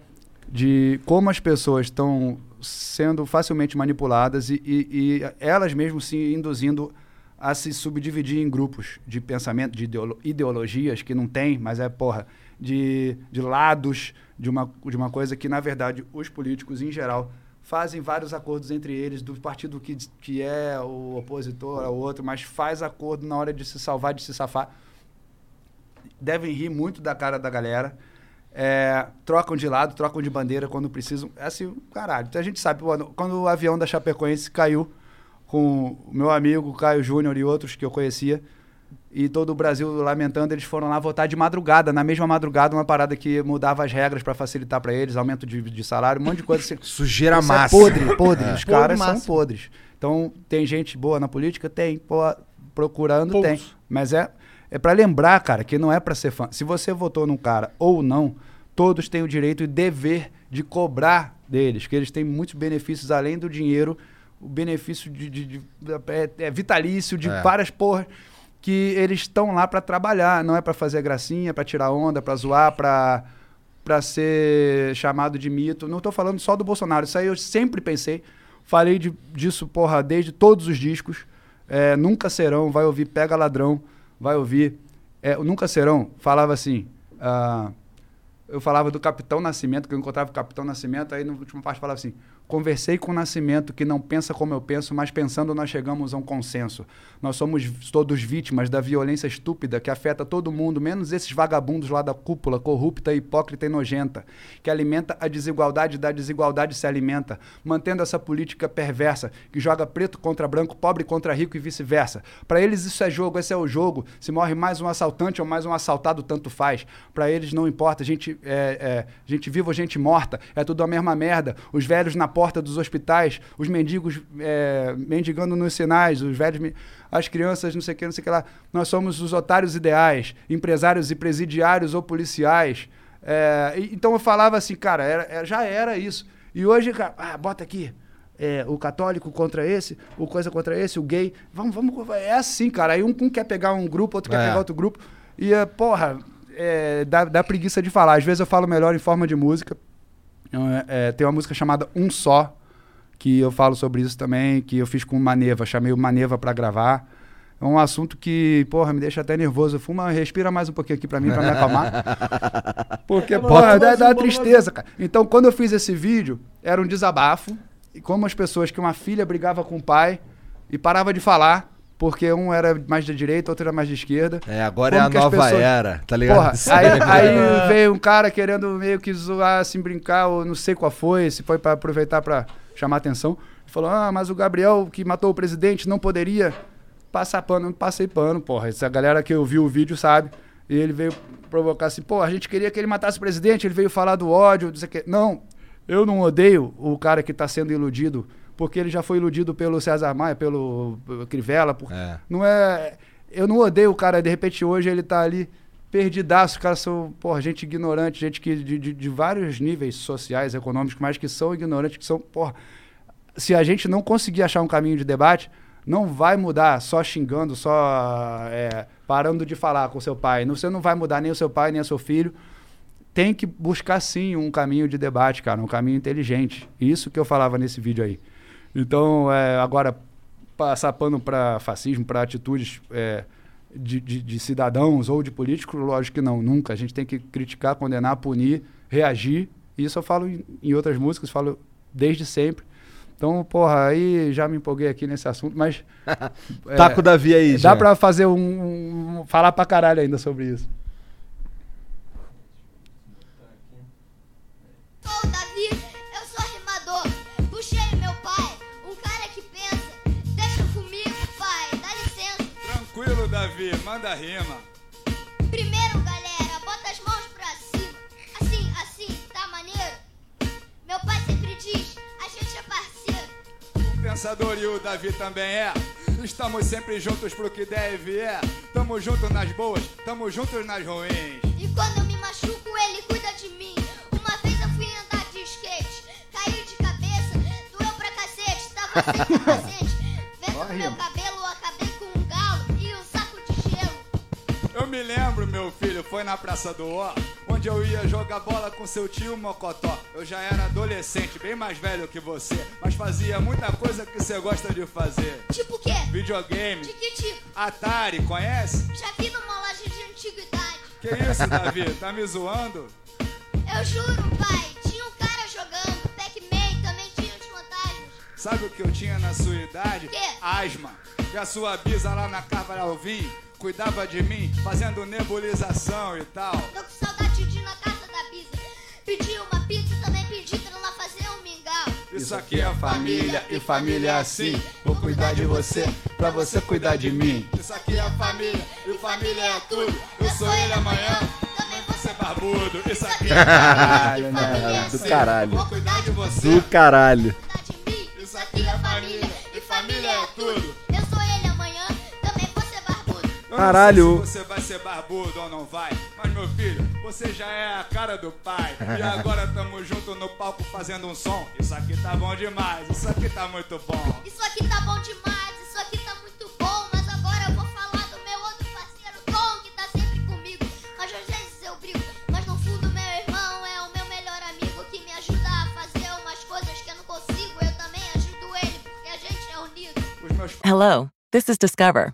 de como as pessoas estão sendo facilmente manipuladas e, e- e elas mesmo se induzindo a se subdividir em grupos de pensamento, de ideolo- ideologias que não tem, mas é, porra, de, de lados de uma, de uma coisa que, na verdade, os políticos, em geral, fazem vários acordos entre eles, do partido que, que é o opositor ao outro, mas faz acordo na hora de se salvar, de se safar devem rir muito da cara da galera. É, trocam de lado, trocam de bandeira quando precisam. É assim, caralho. Então a gente sabe, quando o avião da Chapecoense caiu com o meu amigo Caio Júnior e outros que eu conhecia, e todo o Brasil lamentando, eles foram lá votar de madrugada, na mesma madrugada, uma parada que mudava as regras para facilitar para eles, aumento de, de salário, um monte de coisa assim. Sujeira Isso massa. É podre, podre. É. Os caras são podres. Então, tem gente boa na política? Tem. Pô, procurando, Poucos. tem. Mas é, é para lembrar, cara, que não é para ser fã. Se você votou num cara ou não, todos têm o direito e dever de cobrar deles, que eles têm muitos benefícios além do dinheiro, o benefício de, de- de- é, é vitalício de É. várias porras que eles estão lá para trabalhar, não é para fazer gracinha, para tirar onda, para zoar, para para ser chamado de mito. Não tô falando só do Bolsonaro, isso aí eu sempre pensei. Falei de- disso, porra, desde todos os discos. É, Nunca Serão, vai ouvir Pega Ladrão, vai ouvir. É, o Nunca Serão falava assim. ah, eu falava do Capitão Nascimento, que eu encontrava o Capitão Nascimento, aí na última parte falava assim: Conversei com o Nascimento, que não pensa como eu penso, mas pensando nós chegamos a um consenso. Nós somos todos vítimas da violência estúpida que afeta todo mundo, menos esses vagabundos lá da cúpula, corrupta, hipócrita e nojenta, que alimenta a desigualdade da desigualdade se alimenta, mantendo essa política perversa que joga preto contra branco, pobre contra rico e vice-versa. Para eles isso é jogo, esse é o jogo. Se morre mais um assaltante ou mais um assaltado, tanto faz. Para eles não importa, gente, é, é, gente viva ou gente morta, é tudo a mesma merda. Os velhos na porta dos hospitais, os mendigos é, mendigando nos sinais, os velhos, as crianças, não sei o que, não sei o que lá. Nós somos os otários ideais, empresários e presidiários ou policiais. É, e- então eu falava assim, cara, era- já era isso. E hoje, cara, ah, bota aqui. é, o católico contra esse, o coisa contra esse, o gay. Vamos, vamos. É assim, cara. Aí um, um quer pegar um grupo, outro quer É. pegar outro grupo. E, é, porra, é, dá, dá preguiça de falar. Às vezes eu falo melhor em forma de música. Eu, é, é, tem uma música chamada Um Só, que eu falo sobre isso também, que eu fiz com o Maneva, chamei o Maneva pra gravar. É um assunto que, porra, me deixa até nervoso. Fuma, respira mais um pouquinho aqui pra mim, pra me acalmar. <laughs> Porque, porra, dá, dá tristeza, cara. Então, quando eu fiz esse vídeo, era um desabafo. E como as pessoas que uma filha brigava com o pai e parava de falar, porque um era mais de direita, outro era mais de esquerda. É, agora é Como a que as nova era, tá ligado? Porra, aí, aí veio um cara querendo meio que zoar, assim, brincar, ou não sei qual foi, se foi pra aproveitar pra chamar atenção. Falou, ah, mas o Gabriel que matou o presidente não poderia passar pano. Não passei pano, porra. Essa galera que ouviu o vídeo sabe. E ele veio provocar assim, pô, a gente queria que ele matasse o presidente, ele veio falar do ódio, não sei o quê. Não, eu não odeio o cara que tá sendo iludido, porque ele já foi iludido pelo César Maia, pelo, pelo Crivella, por... não é... Eu não odeio o cara, de repente hoje ele tá ali perdidaço, os caras são, porra, gente ignorante, gente que de, de, de vários níveis sociais, econômicos, mas que são ignorantes, que são, porra, se a gente não conseguir achar um caminho de debate, não vai mudar só xingando, só é, parando de falar com seu pai. Você não vai mudar nem o seu pai, nem o seu filho. Tem que buscar sim um caminho de debate, cara, um caminho inteligente. Isso que eu falava nesse vídeo aí. Então, é, agora, passar pano para fascismo, para atitudes é, de, de- de cidadãos ou de políticos, lógico que não, nunca. A gente tem que criticar, condenar, punir, reagir. Isso eu falo em, em outras músicas, falo desde sempre. Então, porra, aí já me empolguei aqui nesse assunto, mas. <laughs> Tá com o Davi aí, Dá já. pra fazer um, um- falar pra caralho ainda sobre isso. Sou o Davi, Davi, manda rima. Primeiro, galera, bota as mãos pra cima. Assim, assim, tá maneiro? Meu pai sempre diz, a gente é parceiro. O pensador e o Davi também é. Estamos sempre juntos pro que deve é. Tamo junto nas boas, tamo juntos nas ruins. E quando eu me machuco, ele cuida de mim. Uma vez eu fui andar de skate, caí de cabeça, doeu pra cacete, tava sem <laughs> capacete. Vendo meu cabelo, me lembro, meu filho, foi na Praça do Ó, onde eu ia jogar bola com seu tio Mocotó. Eu já era adolescente, bem mais velho que você, mas fazia muita coisa que você gosta de fazer. Tipo o quê? Videogame, De que tipo? Atari, conhece? Já vi numa loja de antiguidade. Que isso, Davi? Tá me zoando? Eu juro, pai, tinha um cara jogando. Pac-Man também tinha os fantasmas. Sabe o que eu tinha na sua idade? Quê? Asma. E a sua bisa lá na Carvalho Alvim cuidava de mim, fazendo nebulização e tal. Tô com saudade de ir na casa da Bisa. Pedi uma pizza, também pedi pra ela fazer um mingau. Isso aqui é família e família é assim. Vou cuidar de você pra você cuidar de mim. Isso aqui é família e família é tudo. Eu sou ele amanhã, também vou ser barbudo. Isso aqui é Caralho, família e família é né? Do assim. caralho. Vou cuidar de você. Do caralho. Isso aqui é família e família é tudo. Caralho. Não sei se você vai ser barbudo ou não vai, mas meu filho, você já é a cara do pai. E agora tamo junto no palco fazendo um som. Isso aqui tá bom demais, isso aqui tá muito bom. Isso aqui tá bom demais, isso aqui tá muito bom. Mas agora eu vou falar do meu outro parceiro, Tom, que tá sempre comigo. Mas às vezes eu brigo, mas no fundo meu irmão é o meu melhor amigo que me ajuda a fazer umas coisas que eu não consigo. Eu também ajudo ele, porque a gente é unido. Meus Hello, this is Discover,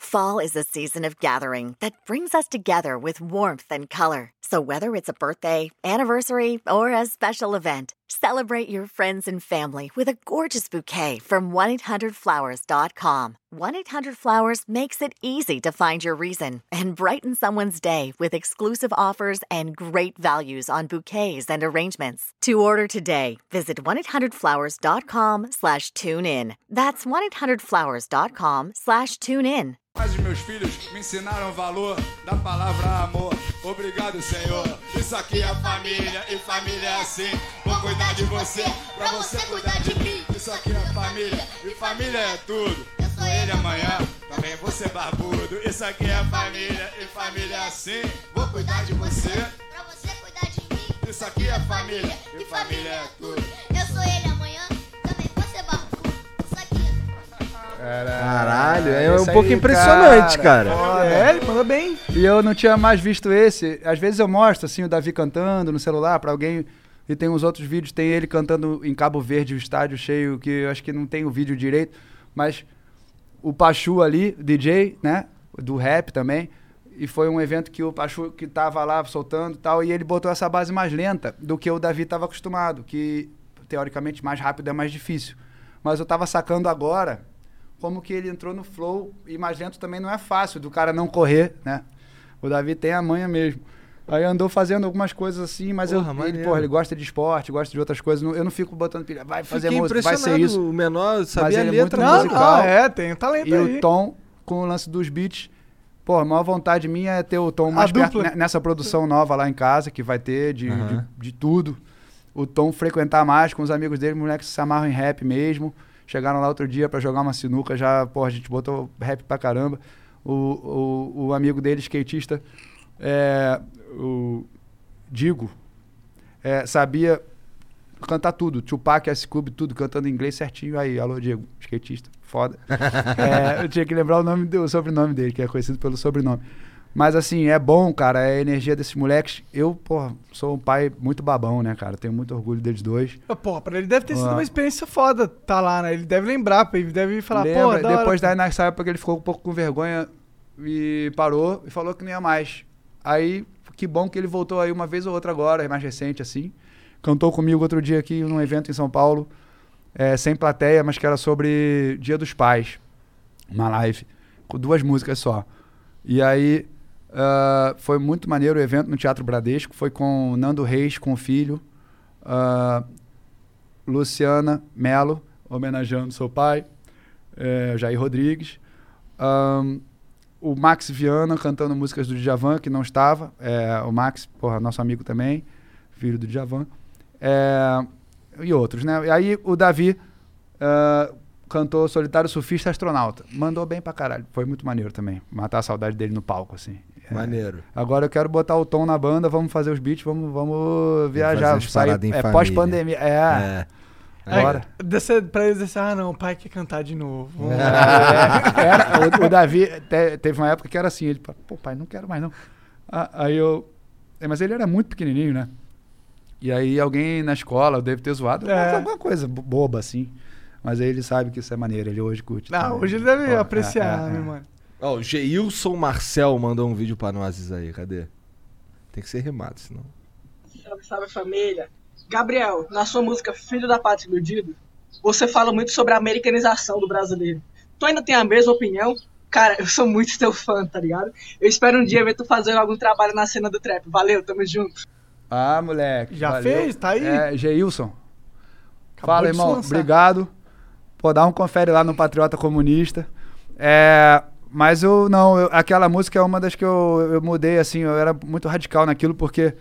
Fall is a season of gathering that brings us together with warmth and color. So whether it's a birthday, anniversary, or a special event, celebrate your friends and family with a gorgeous bouquet from 1-800-Flowers.com. 1-800-Flowers makes it easy to find your reason and brighten someone's day with exclusive offers and great values on bouquets and arrangements. To order today, visit 1-800-Flowers.com slash tune in. That's 1-800-Flowers.com slash tune in. Meus filhos me ensinaram o valor da palavra amor. Obrigado, Senhor. Isso aqui é família e família é assim. Vou cuidar de você, pra você cuidar de mim. Isso aqui é família e família é tudo. Eu sou ele amanhã, também vou ser barbudo. Isso aqui é família e família é assim. Vou cuidar de você, Pra você cuidar de mim. isso aqui é família e família é tudo. Eu sou ele amanhã, também ser barbudo. Isso aqui Caralho, é um Esse pouco aí, impressionante, cara. É, ele manda bem. E eu não tinha mais visto esse. Às vezes eu mostro, assim, o Davi cantando no celular pra alguém. E tem uns outros vídeos, tem ele cantando em Cabo Verde, o estádio cheio, que eu acho que não tem o vídeo direito. Mas o Pachu ali, DJ, né? Do rap também. E foi um evento que o Pachu que tava lá soltando e tal. E ele botou essa base mais lenta do que o Davi tava acostumado. Que teoricamente mais rápido é mais difícil. Mas eu tava sacando agora como que ele entrou no flow e mais lento também não é fácil do cara não correr, né? O Davi tem a manha mesmo. Aí andou fazendo algumas coisas assim, mas Porra, eu, ele, porra, ele gosta de esporte, gosta de outras coisas. Eu não fico botando pilha, vai fazer Fiquei música, vai ser isso. o menor Mas sabia a ele é letra muito Não, musical. não, é, tem talento E aí. o Tom, com o lance dos beats, pô, a maior vontade minha é ter o Tom mais perto nessa produção nova lá em casa, que vai ter de, Aham. de, de tudo. O Tom frequentar mais com os amigos dele, moleques que se amarram em rap mesmo. Chegaram lá outro dia pra jogar uma sinuca, já, pô, a gente botou rap pra caramba. O, o, o amigo dele, skatista, é, o Digo, é, sabia cantar tudo. Tupac, Ice Cube, tudo, cantando em inglês certinho. Aí, alô, Diego, skatista, foda. <laughs> É, eu tinha que lembrar o, nome do, o sobrenome dele, que é conhecido pelo sobrenome. Mas assim, é bom, cara, é a energia desses moleques. Eu, pô, sou um pai muito babão, né, cara? Tenho muito orgulho deles dois. Pô, pra ele deve ter sido Ah. uma experiência foda tá lá, né? Ele deve lembrar, ele deve falar, pô, Lembra? da hora. Depois daí, nessa época, ele ficou um pouco com vergonha e parou e falou que não ia mais. Aí, que bom que ele voltou aí uma vez ou outra agora, mais recente, assim. Cantou comigo outro dia aqui num evento em São Paulo, é, sem plateia, mas que era sobre Dia dos Pais. Uma live, com duas músicas só. E aí, ah, foi muito maneiro o evento no Teatro Bradesco. Foi com Nando Reis, com o filho. ah, Luciana Melo, homenageando seu pai, é, Jair Rodrigues. Ahn, o Max Viana cantando músicas do Djavan, que não estava. É, o Max, porra, nosso amigo também, filho do Djavan. É, e outros, né? E aí o Davi ah, cantou Solitário Surfista Astronauta. Mandou bem pra caralho. Foi muito maneiro também. Matar a saudade dele no palco, assim. É. Maneiro. Agora eu quero botar o tom na banda, vamos fazer os beats, vamos, vamos viajar. umas sair- é pós-pandemia. É. É. Bora. Desse, pra eles dizer, ah, não, o pai quer cantar de novo. É, era, o, o Davi te- teve uma época que era assim, ele falou, pô, pai, não quero mais não. Ah, Aí eu. é, mas ele era muito pequenininho, né? E aí alguém na escola deve ter zoado, É. alguma coisa bo- boba assim. Mas aí ele sabe que isso é maneiro, ele hoje curte. Não, também. hoje ele deve Pô, é, apreciar, é, né, é. mano? Ó, o Geilson Marcel mandou um vídeo pra nós aí, cadê? Tem que ser rimado, senão. Salve, salve família. Gabriel, na sua música Filho da Pátria Iludido, você fala muito sobre a americanização do brasileiro. Tu ainda tem a mesma opinião? Cara, eu sou muito teu fã, tá ligado? Eu espero um dia ver tu fazendo algum trabalho na cena do trap. Valeu, tamo junto. Ah, moleque. Já valeu. fez? Tá aí? É, Geilson. Acabou Fala, irmão. lançar. Obrigado. Pô, dá um confere lá no Patriota Comunista. É, mas eu, não, eu- aquela música é uma das que eu, eu mudei, assim, eu era muito radical naquilo, porque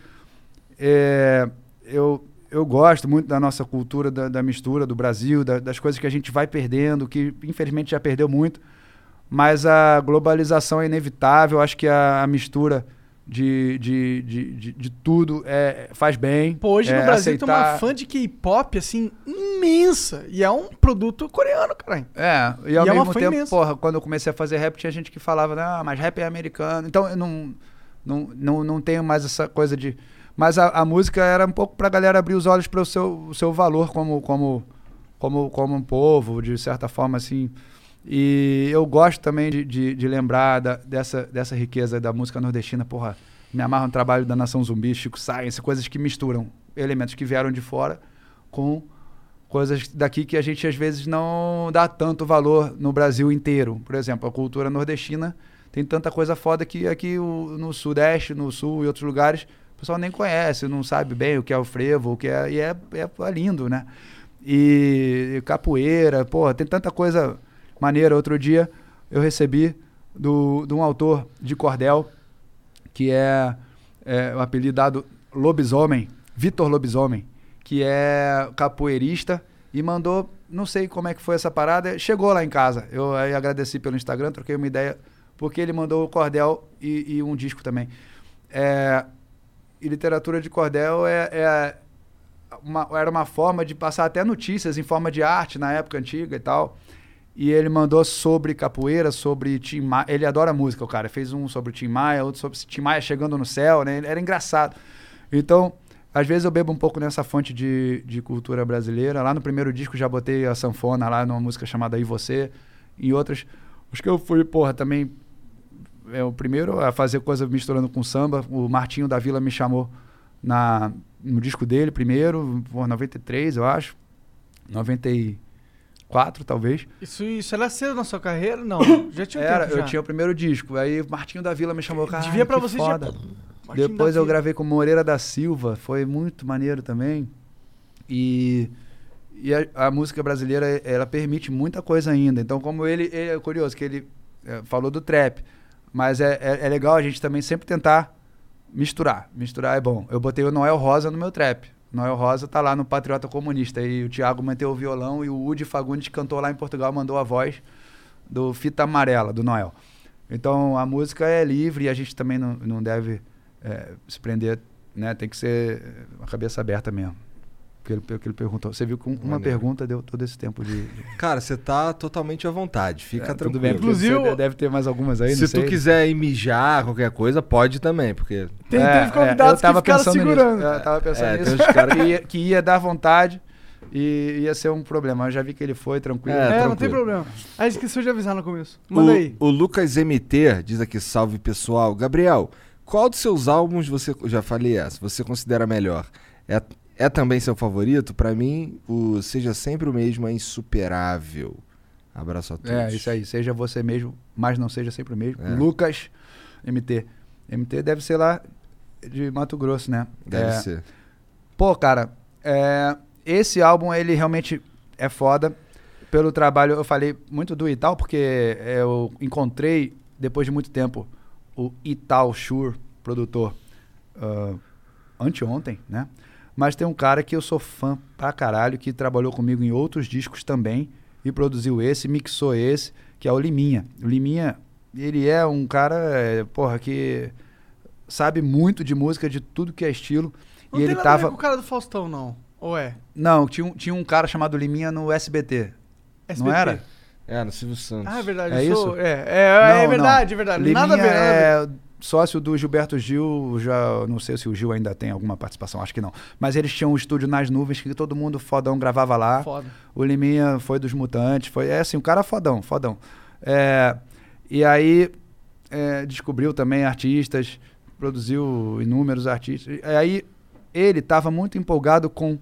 é, eu, eu gosto muito da nossa cultura, da, da mistura do Brasil, da- das coisas que a gente vai perdendo, que infelizmente já perdeu muito. Mas a globalização é inevitável, acho que a, a mistura de, de, de, de, de tudo, é, faz bem. Pô, hoje é, no Brasil tem uma aceitar- fã de K-pop, assim, imensa. E é um produto coreano, caralho. É, e ao E é uma mesmo tempo, imensa. porra, quando eu comecei a fazer rap, tinha gente que falava, ah, mas rap é americano. Então eu não, não, não, não tenho mais essa coisa de. Mas a, a música era um pouco pra galera abrir os olhos para o seu, seu valor como, como, como, como um povo, de certa forma, assim. E eu gosto também de, de, de lembrar da- dessa, dessa riqueza da música nordestina, porra. Me amarra no trabalho da Nação Zumbi, Chico Science, coisas que misturam elementos que vieram de fora com coisas daqui que a gente às vezes não dá tanto valor no Brasil inteiro. Por exemplo, a cultura nordestina tem tanta coisa foda que aqui o- no Sudeste, no Sul e outros lugares, o pessoal nem conhece, não sabe bem o que é o frevo, o que é. E é, é lindo, né? E, e capoeira, porra, tem tanta coisa maneira. Outro dia eu recebi do, de um autor de cordel, que é, é o apelido dado Lobisomem, Vitor Lobisomem, que é capoeirista e mandou, não sei como é que foi essa parada, chegou lá em casa. Eu aí agradeci pelo Instagram, troquei uma ideia, porque ele mandou o cordel e, e um disco também. É, e literatura de cordel é, é uma- era uma forma de passar até notícias em forma de arte na época antiga e tal. E ele mandou sobre capoeira, sobre Tim Maia. Ele adora música, o cara. Fez um sobre Tim Maia, outro sobre Tim Maia chegando no céu, né? Era engraçado. Então, às vezes eu bebo um pouco nessa fonte de, de cultura brasileira. Lá no primeiro disco já botei a sanfona lá numa música chamada E Você. E outras. Acho que eu fui, porra, também. É o primeiro a fazer coisa misturando com samba. O Martinho da Vila me chamou na, no disco dele primeiro, por 93, eu acho. 94, talvez. Isso, isso era cedo na sua carreira? Não, já tinha um Era, tempo já. eu tinha o primeiro disco. Aí o Martinho da Vila me chamou, cara. Devia pra você já- foda. Martinho Depois eu gravei com Moreira da Silva, foi muito maneiro também. E, e a, a música brasileira, ela permite muita coisa ainda. Então, como ele, ele é curioso, que ele é, falou do trap, mas é, é, é legal a gente também sempre tentar misturar. Misturar é bom. Eu botei o Noel Rosa no meu trap. Noel Rosa tá lá no Patriota Comunista. E o Thiago manteve o violão e o Udi Fagundes cantou lá em Portugal, mandou a voz do Fita Amarela, do Noel. Então a música é livre e a gente também não, não deve é, se prender, né? Tem que ser é, a cabeça aberta mesmo. Porque ele, porque ele perguntou. Você viu que um- uma Maneiro. pergunta deu todo esse tempo de. Cara, você tá totalmente à vontade, fica É, tranquilo. tudo bem, você deve ter mais algumas aí, Se não tu quiser ir mijar, qualquer coisa, pode também, porque... Tem, É, teve convidados eu tava que ficaram pensando segurando. Nisso. Eu tava pensando É, nisso. cara que, ia, que ia dar vontade e ia ser um problema. Eu já vi que ele foi tranquilo. É, não tem problema. Ah, esqueceu de avisar no começo. Manda o, aí. O Lucas MT diz aqui, salve pessoal. Gabriel, qual dos seus álbuns você. Já falei essa, você considera melhor? É, é também seu favorito? Pra mim, o Seja Sempre o Mesmo é insuperável. Abraço a todos. É, isso aí. Seja você mesmo, mas não seja sempre o mesmo. É. Lucas MT. MT deve ser lá de Mato Grosso, né? Deve É. ser. Pô, cara, é, esse álbum, ele realmente é foda. Pelo trabalho, eu falei muito do Ital, porque eu encontrei, depois de muito tempo, o Ital Shure, produtor, ah, anteontem, né? Mas tem um cara que eu sou fã pra caralho, que trabalhou comigo em outros discos também, e produziu esse, mixou esse, que é o Liminha. O Liminha, ele é um cara, é, porra, que sabe muito de música, de tudo que é estilo. Não e tem ele tava. com o cara do Faustão, não. Ou é? Não, tinha um, tinha um cara chamado Liminha no SBT. Não SBT. era? É, no Silvio Santos. Ah, é verdade. É eu sou- isso? É, é, Não, é verdade, não. é verdade. Liminha nada a ver, nada a ver. é sócio do Gilberto Gil, já não sei se o Gil ainda tem alguma participação, acho que não. Mas eles tinham um estúdio nas nuvens que todo mundo fodão gravava lá. Foda. O Liminha foi dos Mutantes, foi é assim, um cara fodão, fodão. É, e aí é, descobriu também artistas, produziu inúmeros artistas. E aí ele estava muito empolgado com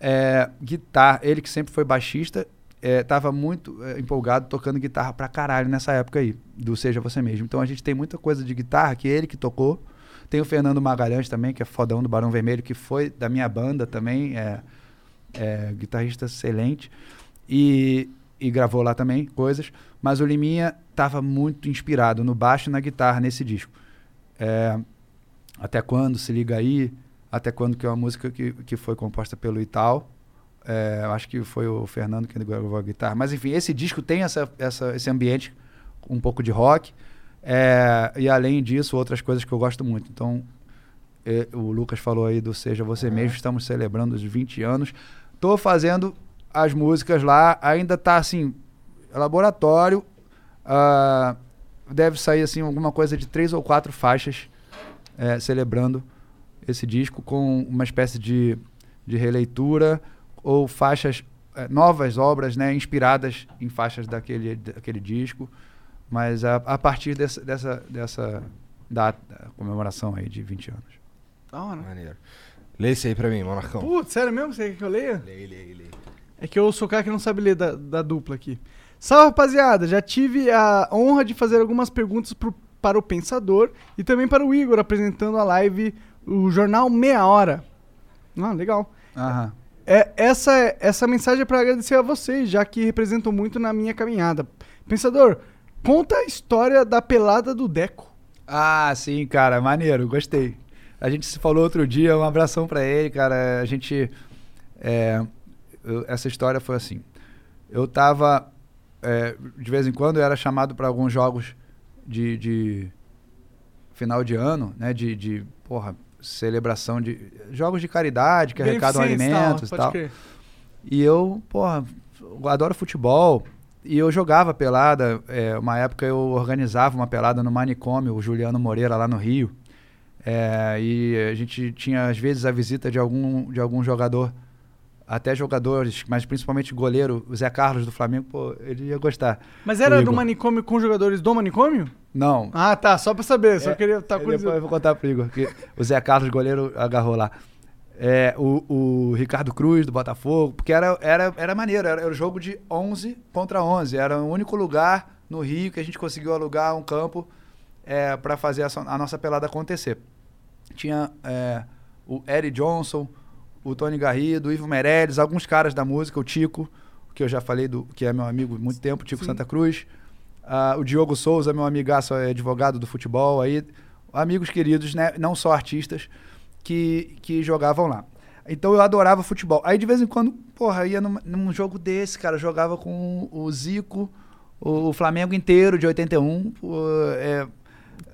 é, guitarra. Ele que sempre foi baixista, estava muito é, empolgado tocando guitarra pra caralho nessa época aí, do Seja Você Mesmo. Então a gente tem muita coisa de guitarra que ele que tocou. Tem o Fernando Magalhães também, que é fodão do Barão Vermelho, que foi da minha banda também, é, é guitarrista excelente. E, e gravou lá também coisas. Mas o Liminha estava muito inspirado no baixo e na guitarra nesse disco. É, até quando se liga aí? Até quando que é uma música que, que foi composta pelo Ital. É, acho que foi o Fernando que gravou a guitarra. Mas enfim, esse disco tem essa, essa, esse ambiente um pouco de rock. É, e além disso, outras coisas que eu gosto muito. Então, é, o Lucas falou aí do Seja Você Mesmo, estamos celebrando os 20 anos. Tô fazendo as músicas lá, ainda tá assim, laboratório. ah, deve sair assim alguma coisa de três ou quatro faixas é, celebrando esse disco com uma espécie de, de releitura ou faixas é, novas obras, né, inspiradas em faixas daquele, daquele disco, mas a, a partir dessa, dessa, dessa data, comemoração aí de 20 anos. Da hora. Maneiro. Lê esse aí pra mim, Monarcão. Putz, sério mesmo? Você quer que eu leia? Leia, leia, leia. É que eu sou o cara que não sabe ler da, da dupla aqui. Salve, rapaziada! Já tive a honra de fazer algumas perguntas pro- para o Pensador e também para o Igor, apresentando a live, o jornal Meia Hora. Ah, legal. Aham. É, essa, essa mensagem é para agradecer a vocês, já que representam muito na minha caminhada. Pensador, conta a história da pelada do Deco. Ah, sim, cara, maneiro, gostei. A gente se falou outro dia, um abração pra ele, cara. A gente. é, eu- essa história foi assim. Eu tava. é, de vez em quando eu era chamado pra alguns jogos de, de final de ano, né? De, de porra, celebração de. Jogos de caridade, que arrecadam alimentos e tal. E eu, porra, adoro futebol. E eu jogava pelada. é, uma época eu organizava uma pelada no manicômio, o Juliano Moreira, lá no Rio. É, e a gente tinha, às vezes, a visita de algum, de algum jogador, até jogadores, mas principalmente goleiro, o Zé Carlos do Flamengo, pô, ele ia gostar. Mas era do manicômio com jogadores do manicômio? Não. Ah, tá, só pra saber, só É, queria estar é, curioso. Depois eu vou contar pro Igor, que o Zé Carlos, goleiro, agarrou lá. É, o, o Ricardo Cruz, do Botafogo, porque era, era, era maneiro, era, era o jogo de 11 contra 11. Era o único lugar no Rio que a gente conseguiu alugar um campo é, para fazer a, a nossa pelada acontecer. Tinha é, o Eric Johnson, o Tony Garrido, o Ivo Meirelles, alguns caras da música, o Tico, que eu já falei, do, que é meu amigo há muito tempo, Tico Sim. Santa Cruz. Ah, o Diogo Souza, meu amigaço, é advogado do futebol aí. Amigos queridos, né? Não só artistas, que, que jogavam lá. Então eu adorava futebol. Aí de vez em quando, porra, ia num, num jogo desse, cara, jogava com o Zico, o Flamengo inteiro de 81, pô, é,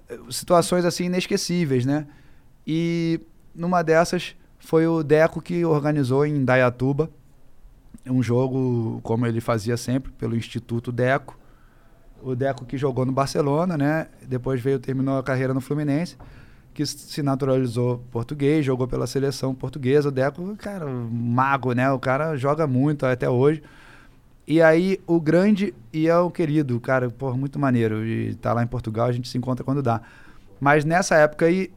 é, situações assim inesquecíveis, né? E numa dessas foi o Deco que organizou em Dayatuba um jogo como ele fazia sempre pelo Instituto Deco. O Deco que jogou no Barcelona, né? Depois veio terminou a carreira no Fluminense, que se naturalizou português, jogou pela seleção portuguesa. O Deco, cara, mago, né? O cara joga muito até hoje. E aí o grande e é o querido, cara, porra, muito maneiro. E tá lá em Portugal, a gente se encontra quando dá. Mas nessa época aí,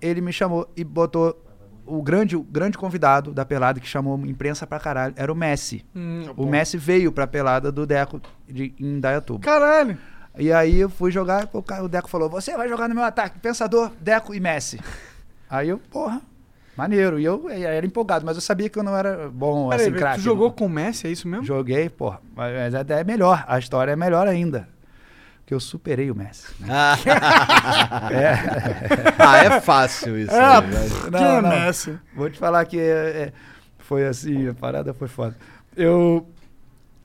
ele me chamou e botou o grande, o grande convidado da pelada que chamou imprensa pra caralho era o Messi. Hum, o pô. Messi veio pra pelada do Deco de, em Dayatuba. Caralho! E aí eu fui jogar, o, Deco falou: Você vai jogar no meu ataque, pensador, Deco e Messi. <laughs> aí eu, porra, maneiro. E eu, eu era empolgado, mas eu sabia que eu não era bom Peraí, assim, craque. tu jogou com o Messi, é isso mesmo? Joguei, porra. Mas até é melhor. A história é melhor ainda. Porque eu superei o Messi. né? Ah, <laughs> <laughs> é fácil isso É, aí, velho. não, Quem é não. Messi? Vou te falar que é- é, foi assim, a parada foi foda. Eu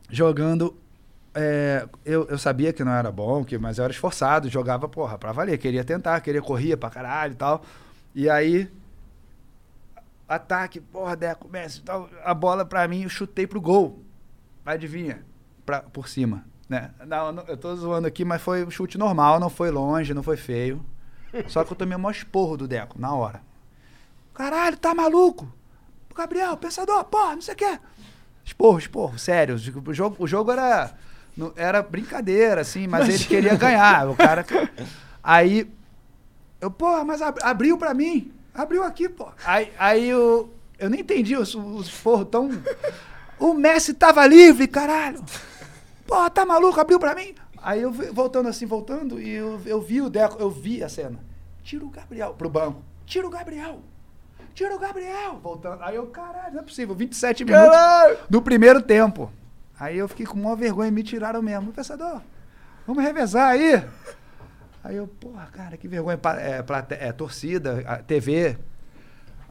jogando. é, eu, eu sabia que não era bom, que, mas eu era esforçado, jogava, porra, pra valer. Queria tentar, queria corria pra caralho e tal. E aí, ataque, porra, Deco, Messi, tal, a bola pra mim, eu chutei pro gol. Adivinha? Pra, por cima, né? Não, não, eu tô zoando aqui, mas foi um chute normal, não foi longe, não foi feio. Só que eu tomei o maior esporro do Deco, na hora. Caralho, tá maluco? Gabriel, pensador, porra, não sei o quê. Esporro, esporro, sério. O jogo, o jogo era, era brincadeira, assim, mas ele Imagina. queria ganhar. O cara. Aí, eu, porra, mas ab- abriu pra mim. Abriu aqui, pô. Aí, aí eu, eu nem entendi os, os esporros tão. O Messi tava livre, caralho. Porra, tá maluco? Abriu pra mim? Aí eu voltando assim, voltando, e eu, eu vi o Deco, eu vi a cena. Tira o Gabriel pro banco. Tira o Gabriel. Tira o Gabriel. Voltando. Aí eu, caralho, não é possível. 27 minutos Caralho! do primeiro tempo. Aí eu fiquei com maior vergonha me tiraram mesmo. Pensador, vamos revezar aí. Aí eu, porra, cara, que vergonha. É, plate- é, torcida, TV.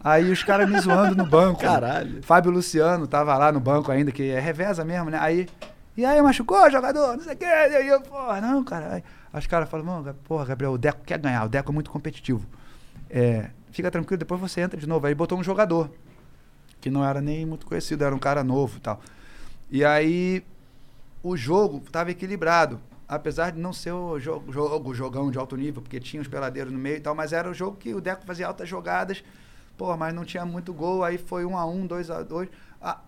Aí os caras me zoando no banco. <laughs> Caralho. Fábio Luciano tava lá no banco ainda, que é reveza mesmo, né? Aí E aí, machucou, jogador? Não sei o quê. E aí eu, porra, não, cara. Aí, os caras falam, porra, Gabriel, o Deco quer ganhar, o Deco é muito competitivo. É, fica tranquilo, depois você entra de novo. Aí botou um jogador, que não era nem muito conhecido, era um cara novo e tal. E aí o jogo estava equilibrado. Apesar de não ser o jogo, jogo, jogão de alto nível, porque tinha os peladeiros no meio e tal, mas era o jogo que o Deco fazia altas jogadas, pô, mas não tinha muito gol, aí foi um a um, dois a dois. Ah,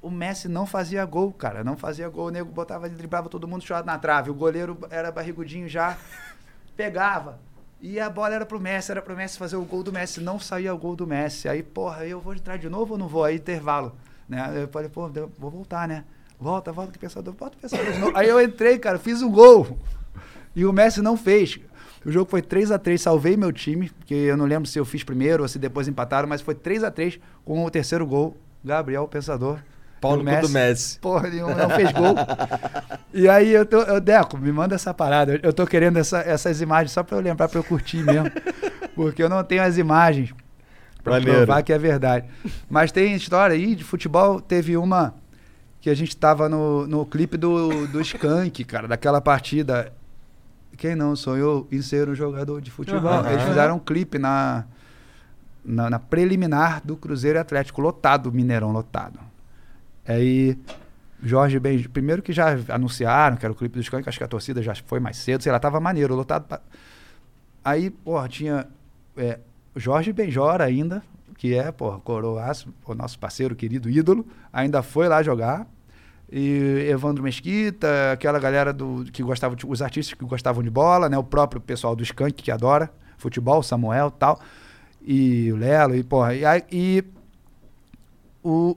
o- Messi não fazia gol, cara, não fazia gol. O nego botava, driblava todo mundo chorado na trave. O goleiro era barrigudinho já, <laughs> pegava. E a bola era pro Messi, era pro Messi fazer o gol do Messi. Não saía o gol do Messi. Aí, porra, eu vou entrar de novo ou não vou? Aí, intervalo. Né? Eu falei, pô, vou voltar, né? Volta, volta que o pensador, volta o pensador de novo. Aí eu entrei, cara, fiz um gol. E o Messi não fez. O jogo foi 3 a 3 salvei meu time, porque eu não lembro se eu fiz primeiro ou se depois empataram, mas foi 3 a 3 com o terceiro gol, Gabriel Pensador. Pau E no o cu do Messi. Porra nenhuma, não fez gol. <laughs> e aí eu tô, eu, Deco, me manda essa parada. Eu, eu tô querendo essa- essas imagens só pra eu lembrar, pra eu curtir mesmo. <laughs> porque eu não tenho as imagens pra Maneiro. provar que é verdade. Mas tem história aí de futebol, teve uma que a gente tava no, no clipe do, do Skank, cara, daquela partida. Quem não sonhou em ser um jogador de futebol? Aham. Eles fizeram um clipe na, na, na preliminar do Cruzeiro Atlético, lotado, Mineirão lotado. Aí, Jorge Ben. Primeiro que já anunciaram que era o clipe do Skank, acho que a torcida já foi mais cedo, sei lá, tava maneiro, lotado. pra- Aí, porra, tinha é, Jorge Benjora ainda, que é, porra, coroaço, o nosso parceiro, querido ídolo, ainda foi lá jogar. E Evandro Mesquita, aquela galera do, que gostava, de- os artistas que gostavam de bola, né? O próprio pessoal do Skank, que adora futebol, Samuel tal. E o Lelo, e porra. E, e o,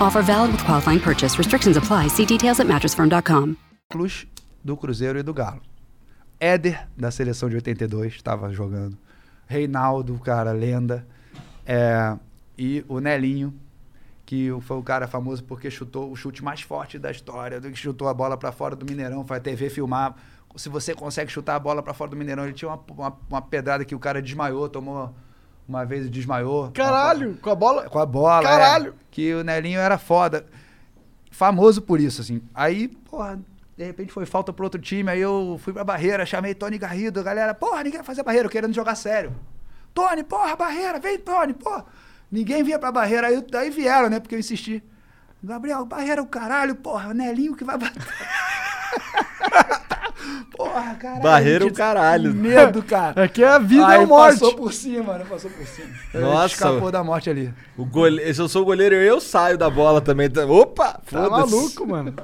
Offer valid with qualifying purchase. Restrictions apply. See details at mattressfirm.com. Do Cruzeiro e do Galo. Éder, da seleção de 82, estava jogando. Reinaldo, cara, lenda. É, e o Nelinho, que foi o cara famoso porque chutou o chute mais forte da história, que chutou a bola para fora do Mineirão, foi a TV filmar. Se você consegue chutar a bola para fora do Mineirão, ele tinha uma, uma, uma pedrada que o cara desmaiou, tomou uma vez desmaiou. Caralho, com a bola? Com a bola. Caralho. é. que o Nelinho era foda. Famoso por isso, assim. Aí, porra, de repente foi falta pro outro time, aí eu fui pra barreira, chamei Tony Garrido, a galera, porra, ninguém vai fazer barreira, eu querendo jogar sério. Tony, porra, barreira, vem, Tony, porra. Ninguém vinha pra barreira, aí, aí vieram, né, porque eu insisti. Gabriel, barreira é o caralho, porra, o Nelinho que vai bater. <laughs> porra, caralho. Barreira o caralho. Medo, cara. <laughs> Aqui é a vida aí ou morte. passou por cima, né, passou por cima. Nossa. Escapou da morte ali. O goleiro, se eu sou o goleiro, eu saio da bola também. Opa! Tá maluco, mano.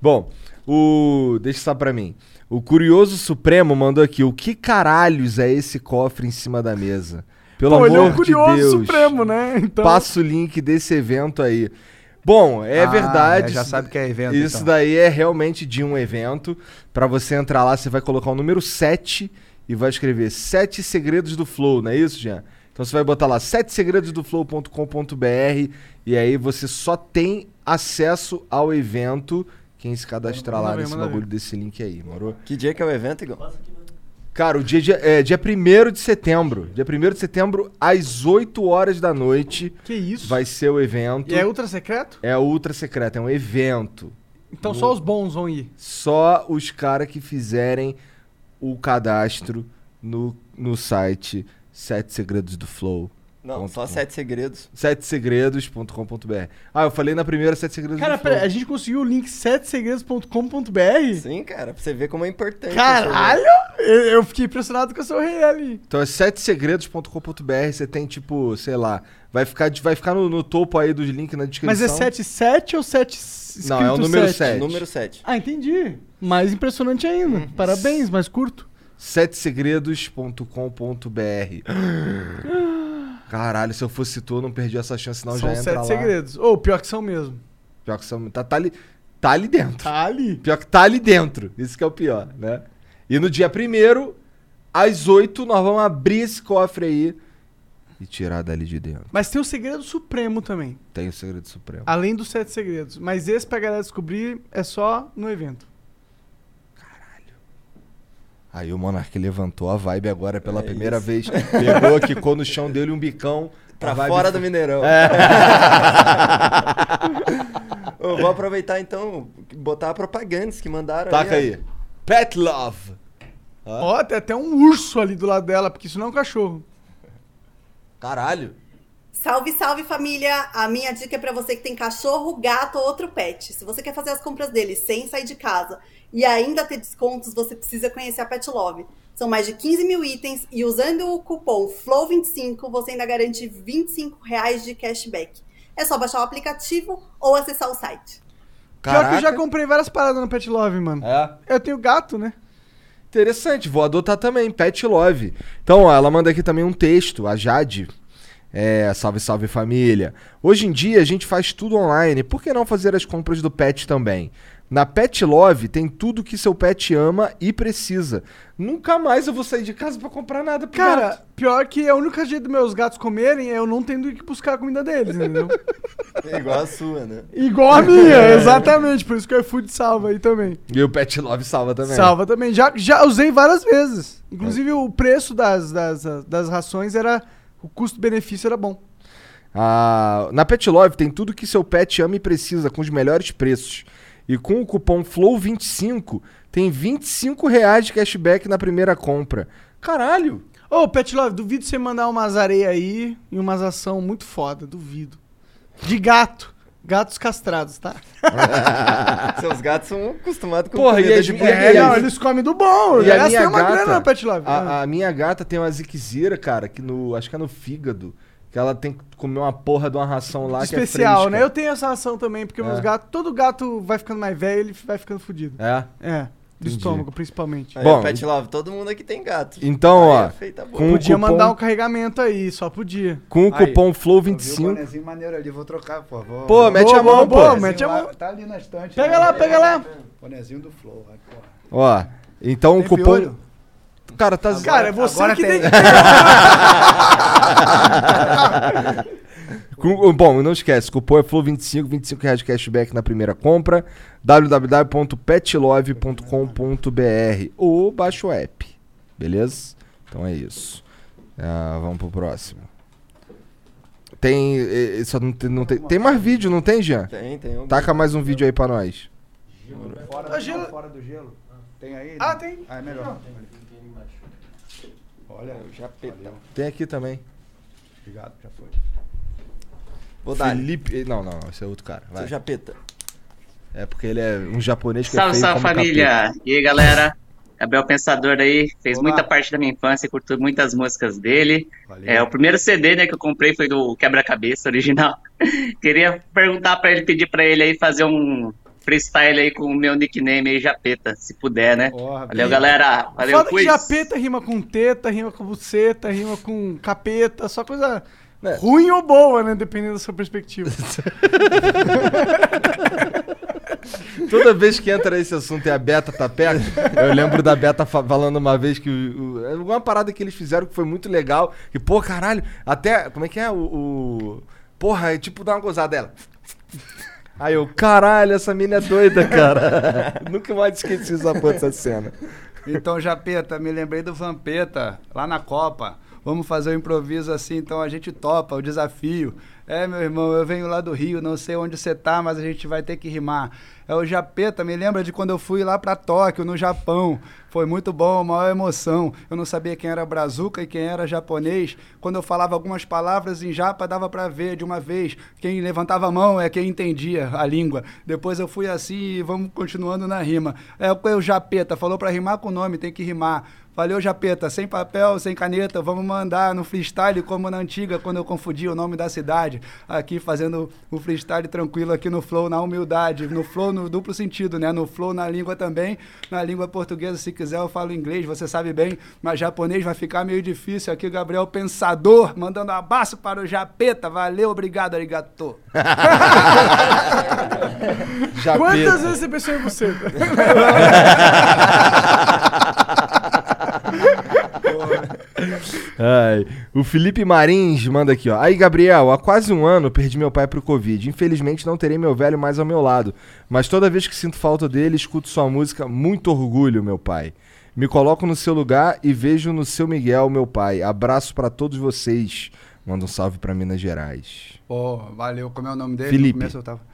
Bom, o. Deixa só pra mim. O Curioso Supremo mandou aqui: o que caralhos é esse cofre em cima da mesa? Pelo Pô, ele é amor o curioso de Deus. supremo, né? Então... Passa o link desse evento aí. Bom, é Ah, verdade. é, já sabe que é evento, Isso então. daí é realmente de um evento. Pra você entrar lá, você vai colocar o número 7 e vai escrever Sete Segredos do Flow, não é isso, Jean? Então você vai botar lá setesegredosdoflow.com.br e aí você só tem acesso ao evento quem se cadastrar Manda lá nesse bagulho ver. desse link aí, moro? Que dia que é o evento, Igor? Cara, o dia, dia, é dia 1 de setembro. Dia 1 de setembro, às 8 horas da noite. Que isso? Vai ser o evento. E é ultra secreto? É ultra secreto, é um evento. Então só os bons vão ir. Só os caras que fizerem o cadastro no, no site Sete Segredos do Flow. Não, só Sete Segredos. Setesegredos.com.br. Ah, eu falei na primeira Sete Segredos Cara, pera, a gente conseguiu o link setesegredos.com.br? Sim, cara, pra você ver como é importante. Caralho! Eu, eu fiquei impressionado com o seu rei ali. Então é setesegredos.com.br, você tem tipo, sei lá, vai ficar, vai ficar no, no topo aí dos links na descrição. Mas é 77 ou 7 Não, é o número 7? sete. Número 7. Ah, entendi. Mais impressionante ainda. Uhum. Parabéns, mais curto. setesegredos.com.br. <gasps> Caralho, se eu fosse tu, eu não perdi essa chance, não são já entra sete lá. segredos. Ou pior que são mesmo. Pior que são, tá, tá ali, tá ali dentro. Tá ali. Pior que tá ali dentro. Isso que é o pior, né? E no dia primeiro, às 8, nós vamos abrir esse cofre aí e tirar dali de dentro. Mas tem o segredo supremo também. Tem o segredo supremo. Além dos sete segredos. Mas esse pra galera descobrir é só no evento. Aí o Monark levantou a vibe agora pela É primeira isso. vez. <laughs> Pegou, quicou no chão dele um bicão. Pra fora do Mineirão. É. <laughs> Eu vou aproveitar então, botar a propagandas que mandaram. Taca ó. aí. Pet Love. Ó, tem até um urso ali do lado dela, porque isso não é um cachorro. Caralho. Salve, salve família! A minha dica é pra você que tem cachorro, gato ou outro pet. Se você quer fazer as compras dele sem sair de casa e ainda ter descontos, você precisa conhecer a Pet Love. São mais de 15 mil itens e usando o cupom FLOW25 você ainda garante 25 reais de cashback. É só baixar o aplicativo ou acessar o site. Pior que eu já comprei várias paradas no Pet Love, mano. É? Eu tenho gato, né? Interessante, vou adotar também, Pet Love. Então, ó, ela manda aqui também um texto, a Jade. É, salve, salve família. Hoje em dia a gente faz tudo online, por que não fazer as compras do pet também? Na Pet Love tem tudo que seu pet ama e precisa. Nunca mais eu vou sair de casa pra comprar nada pro Cara, gato. pior que a única jeito dos meus gatos comerem é eu não tendo que buscar a comida deles, entendeu? <laughs> É igual a sua, né? Igual a <laughs> minha, exatamente. Por isso que o iFood salva aí também. E o Pet Love salva também. Salva também. Já, já usei várias vezes. Inclusive, o preço das, das, das rações era. O custo-benefício era bom. Ah, na Pet Love tem tudo que seu pet ama e precisa, com os melhores preços. E com o cupom FLOW25 tem 25 reais de cashback na primeira compra. Caralho! Ô, Pet Love, duvido você mandar umas areias aí e umas ação muito foda. Duvido. De gato. Gatos castrados, tá? <laughs> Seus gatos são acostumados com Porra, comida e de burguês. e as- Não, eles comem do bom. E a Essa minha tem uma gata, grana Pet Love. Ah. A, a minha gata tem uma ziquezira, cara, que no. Acho que é no fígado. Que ela tem que comer uma porra de uma ração lá que é Especial, né? Eu tenho essa ação também, porque É. meus gatos. Todo gato vai ficando mais velho, ele vai ficando fudido. É? É. Do Entendi. estômago, principalmente. Aí, Bom, Pet Love, todo mundo aqui tem gato. Então, Aí ó, é feita boa. com o Podia cupom- mandar um carregamento aí, só podia. Com o Aí, cupom Eu vi o FLOW25. bonezinho maneiro ali, vou trocar, por favor. Pô, mete a mão, pô. Mete a mão. Tá ali na estante. Pega lá, pega lá. Bonezinho do Flow, vai, porra. Ó, então o Tem cupom. piolho? Cara, tá. Cara, é você agora que tem. tem. <laughs> Bom, não esquece, cupom é FLOW25, 25 reais de cashback na primeira compra, www.petlove.com.br ou baixa o app, beleza? Então é isso. Ah, vamos pro próximo. Tem, eh, eh, só não tem, não tem, tem mais vídeo, não tem, Jean? Tem, tem. um Taca mais um vídeo aí pra nós. Fora, Tá gelo- fora do gelo. Tem aí? Ah, né? tem. Ah, é melhor. Olha, já peta. Tem aqui também. Obrigado, já foi. Vou dar. Felipe. eh, Não, não, esse é outro cara. Vai. Seu japeta. É porque ele é um japonês que é Salve, feio salve como família! capeta. E aí galera? Gabriel Pensador aí, fez Olá. muita parte da minha infância, curto muitas músicas dele. Valeu. É, o primeiro CD né, que eu comprei foi do Quebra-Cabeça original. <laughs> Queria perguntar pra ele, pedir pra ele aí fazer um freestyle aí com o meu nickname aí, Japeta, se puder, né? Porra, Valeu, bem. galera! Valeu, Foda que japeta rima com teta, rima com buceta, rima com capeta, só coisa É. ruim ou boa, né? Dependendo da sua perspectiva. <laughs> Toda vez que entra esse assunto e a Beta tá perto, eu lembro da Beta fa- falando uma vez que o, é uma parada que eles fizeram que foi muito legal. E, pô, caralho, até. Como é que é? O. o- porra, é tipo dar uma gozada dela. Aí eu, caralho, essa mina é doida, cara. <laughs> Nunca mais esqueci essa porra dessa cena. Então, Japeta, me lembrei do Vampeta, lá na Copa. Vamos fazer um improviso assim, então a gente topa o desafio. É, meu irmão, eu venho lá do Rio, não sei onde você tá, mas a gente vai ter que rimar. É o Japeta, me lembra de quando eu fui lá pra Tóquio, no Japão. Foi muito bom, maior emoção. Eu não sabia quem era brazuca e quem era japonês. Quando eu falava algumas palavras em japa, dava pra ver de uma vez. Quem levantava a mão é quem entendia a língua. Depois eu fui assim e vamos continuando na rima. É o Japeta, falou pra rimar com o nome, tem que rimar. Valeu, Japeta. Sem papel, sem caneta, vamos mandar no freestyle como na antiga, quando eu confundia o nome da cidade. Aqui fazendo o freestyle tranquilo aqui no flow, na humildade. No flow no duplo sentido, né? No flow na língua também. Na língua portuguesa, se quiser, eu falo inglês, você sabe bem. Mas japonês vai ficar meio difícil. Aqui, Gabriel Pensador, mandando um abraço para o Japeta. Valeu, obrigado, arigato. <laughs> Quantas vezes você pensou em você? Ai, o Felipe Marins manda aqui, ó. Aí, Gabriel, há quase um ano perdi meu pai pro Covid. Infelizmente não terei meu velho mais ao meu lado. Mas toda vez que sinto falta dele, escuto sua música. Muito orgulho, meu pai. Me coloco no seu lugar e vejo no seu Miguel, meu pai. Abraço pra todos vocês. Manda um salve pra Minas Gerais. Pô, valeu. Como é o nome dele? Felipe. No eu tava...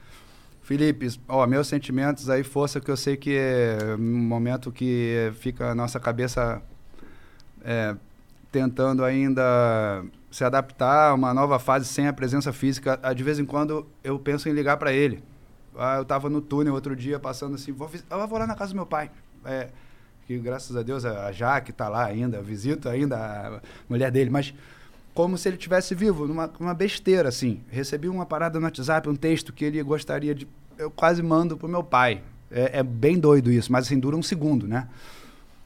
Felipe, ó, meus sentimentos aí, força que eu sei que é um momento que fica a nossa cabeça é, tentando ainda se adaptar a uma nova fase sem a presença física. Ah, De vez em quando eu penso em ligar para ele. Ah, eu tava no túnel outro dia passando assim, vou, eu vou lá na casa do meu pai. É, que graças a Deus a Jaque tá lá ainda, visito ainda a mulher dele, mas como se ele tivesse vivo, numa uma besteira assim. Recebi uma parada no WhatsApp, um texto que ele gostaria de eu quase mando pro meu pai. É, é bem doido isso, mas assim dura um segundo, né?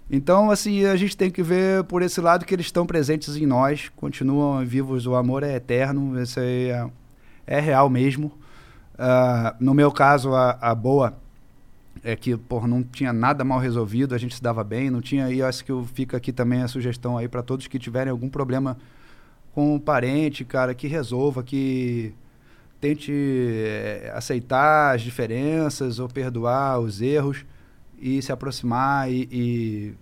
Então, assim, a gente tem que ver por esse lado que eles estão presentes em nós, continuam vivos, o amor é eterno, isso aí é, é real mesmo. Ah, no meu caso, a, a boa é que, por não tinha nada mal resolvido, a gente se dava bem, não tinha, e eu acho que eu- fica aqui também a sugestão aí para todos que tiverem algum problema com um parente, cara, que resolva, que tente eh, aceitar as diferenças ou perdoar os erros e se aproximar e, e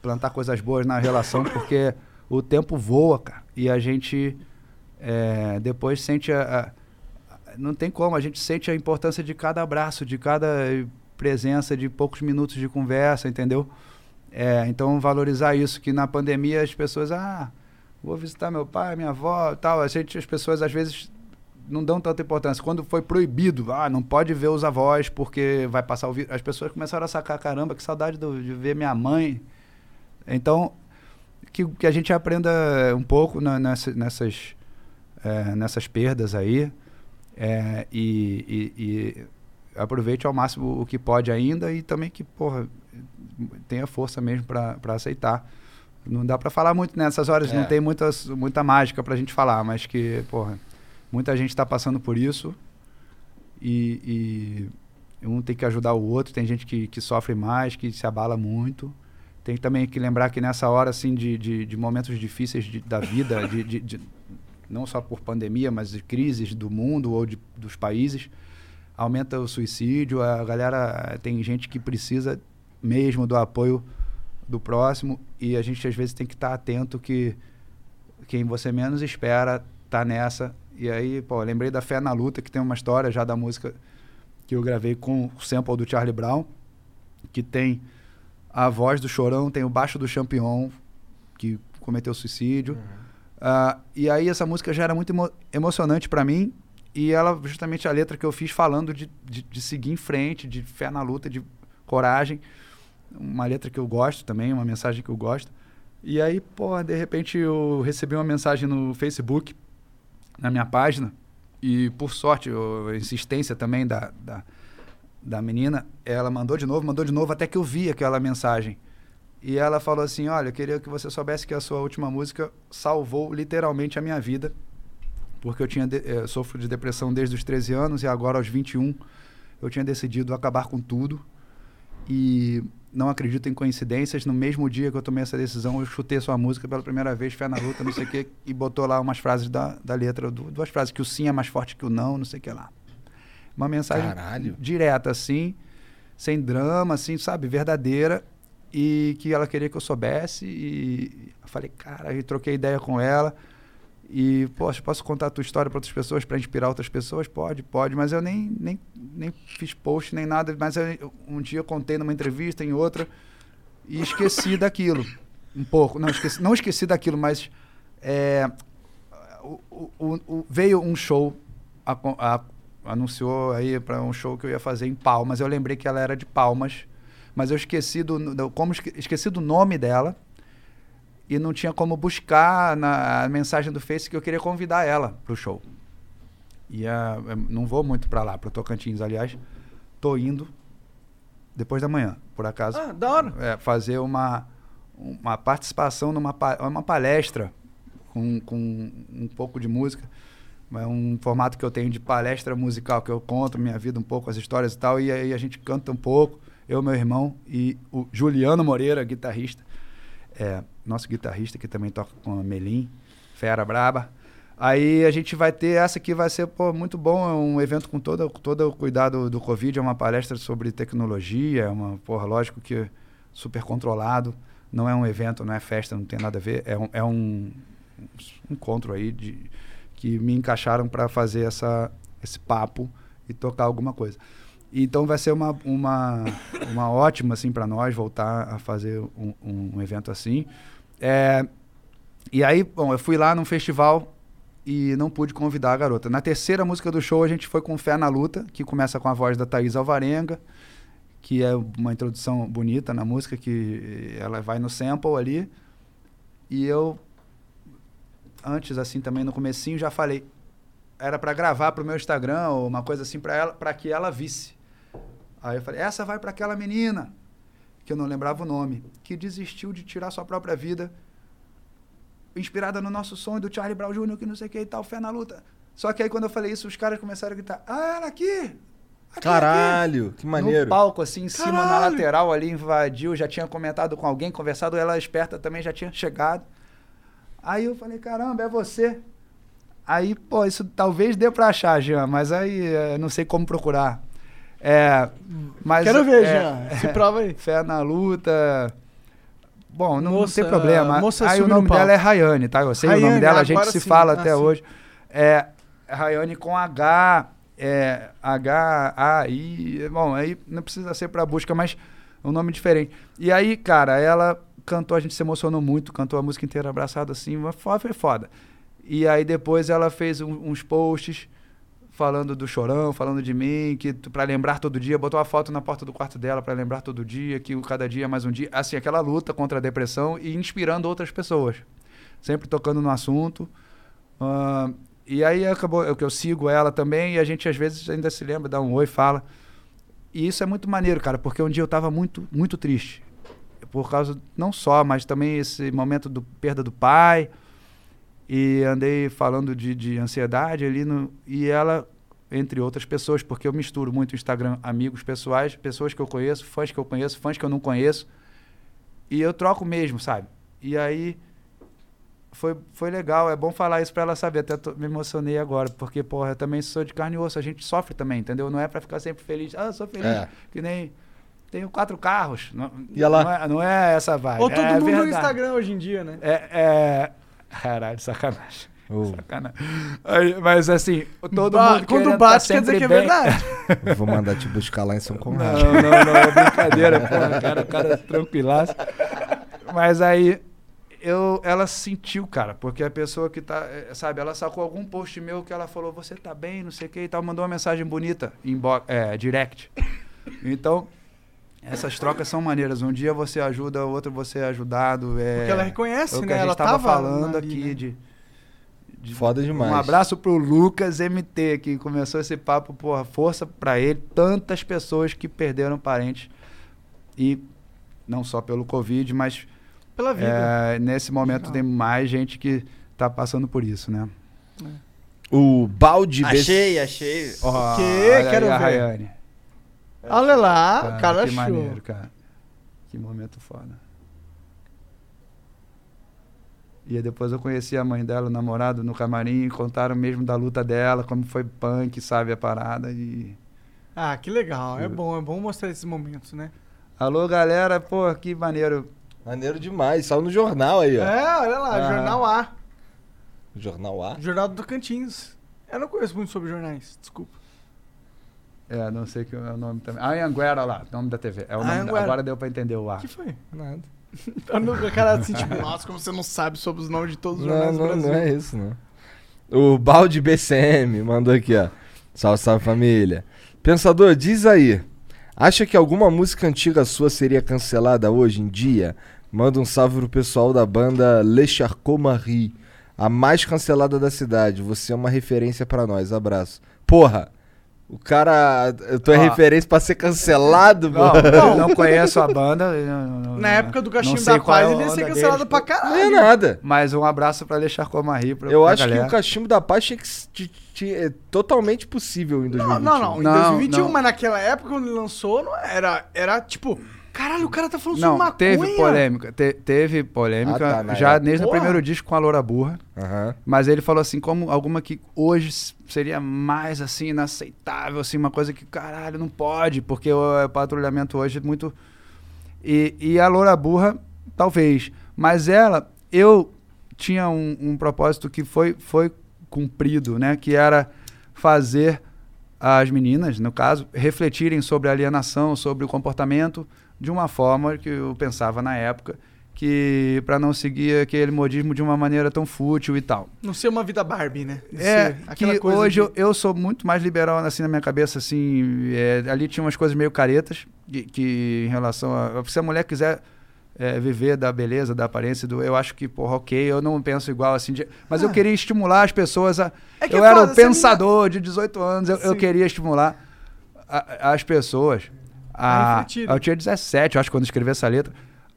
plantar coisas boas na relação, porque o tempo voa, cara, e a gente eh, depois sente a, a- não tem como, a gente sente a importância de cada abraço, de cada presença, de poucos minutos de conversa, entendeu? É, então valorizar isso, que na pandemia as pessoas, ah, vou visitar meu pai, minha avó, tal, a gente, as pessoas às vezes não dão tanta importância. Quando foi proibido, ah, não pode ver os avós porque vai passar o vírus. As pessoas começaram a sacar, caramba, que saudade do- de ver minha mãe. Então, que, que a gente aprenda um pouco na- nessa- nessas, eh, nessas perdas aí eh, e, e- e aproveite ao máximo o que pode ainda e também que, porra, tenha força mesmo para aceitar. Não dá para falar muito nessas horas, É. não tem muitas, muita mágica pra gente falar, mas que, porra, muita gente está passando por isso e, e um tem que ajudar o outro, tem gente que, que sofre mais, que se abala muito. Tem também que lembrar que nessa hora, assim, de, de, de momentos difíceis de- da vida, de, de- de- não só por pandemia, mas de crises do mundo ou de, dos países, aumenta o suicídio, a galera, tem gente que precisa mesmo do apoio do próximo e a gente às vezes tem que estar atento que quem você menos espera tá nessa. E aí, pô, lembrei da Fé na Luta, que tem uma história já da música que eu gravei com o sample do Charlie Brown, que tem a voz do Chorão, tem o baixo do Champion, que cometeu suicídio. Ah, e aí essa música já era muito emo- emocionante para mim, e ela, justamente a letra que eu fiz falando de, de, de seguir em frente, de fé na luta, de coragem. Uma letra que eu gosto também, uma mensagem que eu gosto. E aí, pô, de repente eu recebi uma mensagem no Facebook, na minha página, e por sorte, eu- a insistência também da, da, da menina, ela mandou de novo, mandou de novo, até que eu vi aquela mensagem. E ela falou assim: Olha, eu queria que você soubesse que a sua última música salvou literalmente a minha vida, porque eu tinha de, eh, sofro de depressão desde os 13 anos e agora aos 21 eu tinha decidido acabar com tudo. E não acredito em coincidências. No mesmo dia que eu tomei essa decisão, eu chutei sua música pela primeira vez, fé na luta, não sei o quê, <laughs> e botou lá umas frases da, da letra, du- duas frases, que o sim é mais forte que o não, não sei o que lá. Uma mensagem Caralho. direta, assim, sem drama, assim, sabe, verdadeira. e que ela queria que eu soubesse. E eu falei, cara, eu troquei ideia com ela. E, poxa, posso contar a tua história para outras pessoas, para inspirar outras pessoas? Pode, pode. Mas eu nem, nem, nem fiz post, nem nada. Mas eu, um dia eu contei numa entrevista, em outra, e esqueci <laughs> daquilo. Um pouco. Não esqueci, não esqueci daquilo, mas é, o, o- o- veio um show, a- a- anunciou aí para um show que eu ia fazer em Palmas. Eu lembrei que ela era de Palmas, mas eu esqueci do, do- como esque- esqueci do nome dela e não tinha como buscar na mensagem do Face que eu queria convidar ela pro show. E eu não vou muito para lá, pro Tocantins, aliás. Tô indo depois da manhã, por acaso. Ah, da hora. É, fazer uma, uma participação numa pa- uma palestra com, com um pouco de música. É um formato que eu tenho de palestra musical, que eu conto minha vida um pouco, as histórias e tal, e aí a gente canta um pouco, eu, meu irmão e o Juliano Moreira, guitarrista, é, nosso guitarrista que também toca com a Melim, fera braba. Aí a gente vai ter essa que vai ser pô, muito bom, é um evento com todo, todo o cuidado do Covid, é uma palestra sobre tecnologia, é uma, porra, lógico que super controlado, não é um evento, não é festa, não tem nada a ver, é um, é um encontro aí de, que me encaixaram para fazer essa, esse papo e tocar alguma coisa. Então vai ser uma, uma, uma ótima assim para nós voltar a fazer um, um evento assim. É, e aí, bom, eu fui lá num festival e não pude convidar a garota. Na terceira música do show a gente foi com Fé na Luta, que começa com a voz da Thaís Alvarenga, que é uma introdução bonita na música, que ela vai no sample ali. E eu antes assim também no comecinho já falei era para gravar pro meu Instagram ou uma coisa assim para ela para que ela visse aí eu falei essa vai para aquela menina que eu não lembrava o nome que desistiu de tirar sua própria vida inspirada no nosso sonho do Charlie Brown Jr. que não sei o que e tal fé na luta só que aí quando eu falei isso os caras começaram a gritar ah ela aqui Caralho, que maneiro. no palco, assim, em cima, na lateral ali, invadiu, já tinha comentado com alguém, conversado, ela esperta também já tinha chegado. Aí eu falei, caramba, é você. Aí, pô, isso talvez dê pra achar, Jean, mas aí eh, não sei como procurar. É, mas, Quero ver, é, Jean. <laughs> Se prova aí. Fé na luta. Bom, não, Moça- não tem problema. moça aí o nome dela é Rayane, tá? Eu sei o Rayane, nome dela, a gente agora se sim. fala Ah, até sim. hoje. É Rayane com H, é, H, A, I. Bom, aí não precisa ser pra busca, mas é um nome diferente. E aí, cara, ela cantou, a gente se emocionou muito, cantou a música inteira abraçada assim, foi foda. E aí depois ela fez um- uns posts falando do chorão, falando de mim, que pra lembrar todo dia, botou uma foto na porta do quarto dela pra lembrar todo dia, que cada dia é mais um dia, assim, aquela luta contra a depressão e inspirando outras pessoas. Sempre tocando no assunto. Ahn, e aí acabou que eu sigo ela também e a gente às vezes ainda se lembra, dá um oi, fala. E isso é muito maneiro, cara, porque um dia eu tava muito muito triste. Por causa não só, mas também esse momento do perda do pai e andei falando de, de ansiedade ali no e ela entre outras pessoas, porque eu misturo muito Instagram, amigos pessoais, pessoas que eu conheço, fãs que eu conheço, fãs que eu não conheço. E eu troco mesmo, sabe? E aí foi, foi legal, é bom falar isso pra ela saber. Até tô- me emocionei agora, porque, porra, eu também sou de carne e osso, a gente sofre também, entendeu? Não é pra ficar sempre feliz. Ah, eu sou feliz, É. que nem. Tenho quatro carros. Não, E ela- não, é, não é essa vibe. Ou todo é mundo no. Instagram hoje em dia, né? É, é... Caralho, sacanagem. Sacanagem. Aí, Mas assim, todo Ba- mundo quando bate, tá quer dizer que é bem. verdade. <laughs> Vou mandar te buscar lá em São Conrado. Não, não, não, é brincadeira, pô, cara, o cara é tranquilaço. Mas aí eu, ela sentiu, cara, porque a pessoa que tá, eh, sabe, ela sacou algum post meu que ela falou, você tá bem, não sei o que e tal, mandou uma mensagem bonita em é, direct. Então, essas trocas são maneiras. Um dia você ajuda, o outro você é ajudado. É, Porque ela reconhece, é o que né? A gente Ela tava tava falando ali, aqui né? de, de- Foda demais. Um abraço pro Lucas MT, que começou esse papo, porra, força pra ele. Tantas pessoas que perderam parentes. E não só pelo Covid, mas. Pela vida. é, nesse momento tem mais gente que tá passando por isso, né? O balde Achei, achei. Quê? olha Quero aí ver. Rayane. Olha lá, o Cara, cara que achou. maneiro, cara. Que momento foda. E aí depois eu conheci a mãe dela, o namorado, no camarim, contaram mesmo da luta dela, como foi punk, sabe, a parada. E Ah, que legal. É bom, é bom mostrar esses momentos, né? Alô, galera, pô, que maneiro. Maneiro demais, saiu no jornal aí, ó. É, olha lá, Ah. Jornal A. Jornal A? Jornal do Tocantins. Eu não conheço muito sobre jornais, desculpa. É, não sei que é o nome também. Anhanguera lá, nome da TV. É o nome da- agora deu pra entender o A. que foi? Nada. <laughs> O cara assim, tipo, nossa, como você não sabe sobre os nomes de todos os Não, jornais do não, Brasil. não é isso, não. O Balde BCM mandou aqui, ó. Salve, salve família. Pensador, diz aí. Acha que alguma música antiga sua seria cancelada hoje em dia? Manda um salve pro pessoal da banda Le Charcot Marie, a mais cancelada da cidade. Você é uma referência pra nós. Abraço. Porra, o cara. Eu tô é Ó. referência pra ser cancelado, Não, mano. não, <laughs> não conheço a banda. não- não- Na época do Cachimbo da é Paz, a ele ia ser cancelado deles. pra caralho. Não é nada. Mas um abraço pra deixar como a rir. Eu acho que o Cachimbo da Paz tinha que é totalmente possível em Não, 2021. não, não. Em Não, 2021, não. mas naquela época, quando ele lançou, não era. Era tipo, caralho, o cara tá falando Não, sobre maconha. teve polêmica. te- teve polêmica Ah, tá, já desde o primeiro disco com a Loura Burra. Aham. Mas ele falou assim, como alguma que hoje seria mais assim, inaceitável, assim, uma coisa que, caralho, não pode, porque o, patrulhamento hoje é muito. E, e a Loura Burra, talvez. Mas ela, eu tinha um, um propósito que foi, foi cumprido, né? Que era fazer as meninas, no caso, refletirem sobre a alienação, sobre o comportamento, de uma forma que eu pensava na época, que para não seguir aquele modismo de uma maneira tão fútil e tal. Não ser uma vida Barbie, né? De É, que hoje de- eu, eu sou muito mais liberal assim na minha cabeça, assim, é, ali tinha umas coisas meio caretas, que, que em relação a... Se a mulher quiser é, viver da beleza, da aparência, do, eu acho que, porra, ok, eu não penso igual assim, de- mas eu Ah. queria estimular as pessoas a... É que eu é era um pensador de 18 anos, eu, eu queria estimular a- as pessoas A a... refletirem. eu tinha 17, eu acho, quando escrevi essa letra,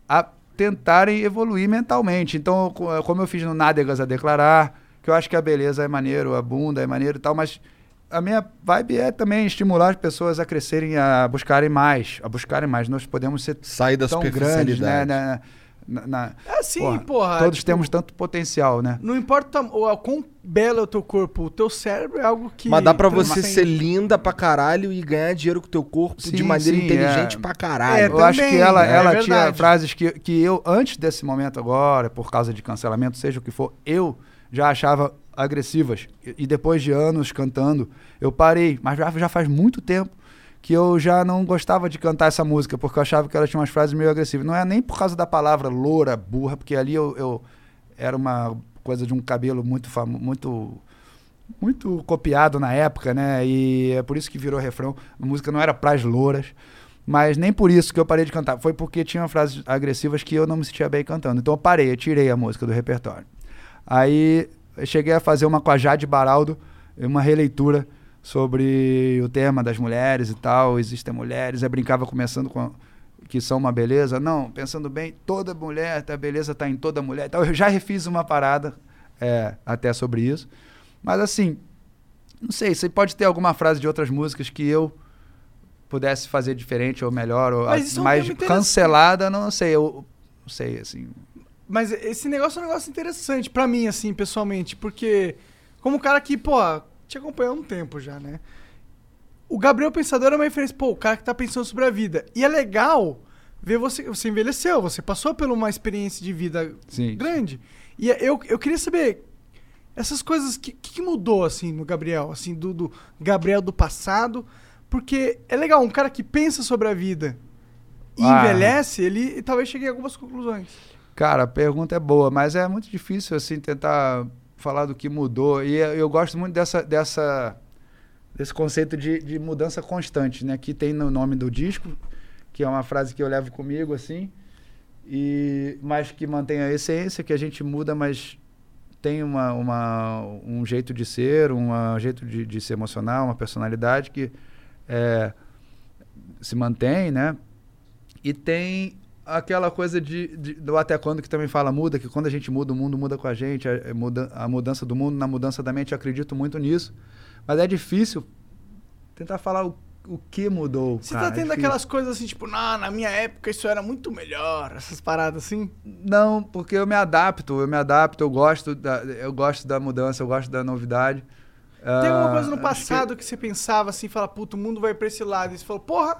a tentarem evoluir mentalmente. Então, co- como eu fiz no Nádegas a declarar, que eu acho que a beleza é maneiro, a bunda é maneiro e tal, mas a minha vibe é também estimular as pessoas a crescerem, a buscarem mais, a buscarem mais. Nós podemos ser Sair da tão grandes, né? superficialidade. Na, na- É sim, porra, Todos tipo- temos tanto potencial, né? Não importa o, o quão belo é o teu corpo, o teu cérebro é algo que. Mas dá pra você ser linda pra caralho e ganhar dinheiro com o teu corpo de Sim, maneira sim, inteligente é. pra caralho. eu acho que ela, é ela tinha frases que, que eu, antes desse momento agora, por causa de cancelamento, seja o que for, eu já achava agressivas. E, e depois de anos cantando, eu parei. Mas já, já faz muito tempo que eu já não gostava de cantar essa música, porque eu achava que ela tinha umas frases meio agressivas. Não é nem por causa da palavra loura, burra, porque ali eu, eu era uma coisa de um cabelo muito famo, muito muito copiado na época, né? E é por isso que virou refrão. A música não era pras louras. Mas nem por isso que eu parei de cantar. Foi porque tinha frases agressivas que eu não me sentia bem cantando. Então eu parei, eu tirei a música do repertório. Aí eu cheguei a fazer uma com a Jade Baraldo, uma releitura sobre o tema das mulheres e tal. Existem mulheres. Eu brincava começando com a- que são uma beleza. Não, pensando bem, toda mulher, a beleza está em toda mulher. Então eu já refiz uma parada é, até sobre isso. Mas assim, não sei, você pode ter alguma frase de outras músicas que eu pudesse fazer diferente ou melhor, ou Mas a- é um mais cancelada, não sei, eu não sei, assim. Mas esse negócio é um negócio interessante pra mim, assim, pessoalmente, porque como cara que, pô, te acompanhou há um tempo já, né? O Gabriel Pensador é uma referência, pô, o cara que tá pensando sobre a vida. E é legal ver você, você envelheceu, você passou por uma experiência de vida Sim. grande. E eu, eu queria saber essas coisas, o que, que mudou, assim, no Gabriel, assim, do, do Gabriel do passado, porque é legal, um cara que pensa sobre a vida e Ah. envelhece, ele talvez chegue a algumas conclusões. Cara, a pergunta é boa, mas é muito difícil assim tentar falar do que mudou. E eu gosto muito dessa, dessa desse conceito de, de mudança constante, né? Que tem no nome do disco, que é uma frase que eu levo comigo assim, e mas que mantém a essência, que a gente muda, mas tem uma, uma, um jeito de ser, um jeito de, de se emocionar, uma personalidade que é, se mantém, né? E tem aquela coisa de, de- do até quando que também fala muda, que quando a gente muda, o mundo muda com a gente, a, a muda- a mudança do mundo na mudança da mente, eu acredito muito nisso. Mas é difícil tentar falar o, o que mudou. Você cara, tá é tendo difícil. aquelas coisas assim, tipo, nah, na minha época isso era muito melhor, essas paradas assim? Não, porque eu me adapto, eu me adapto, eu gosto da, eu gosto da mudança, eu gosto da novidade. Tem alguma Ah, coisa no que- passado que... você pensava assim, fala, puta, o mundo vai pra esse lado. E você falou, porra,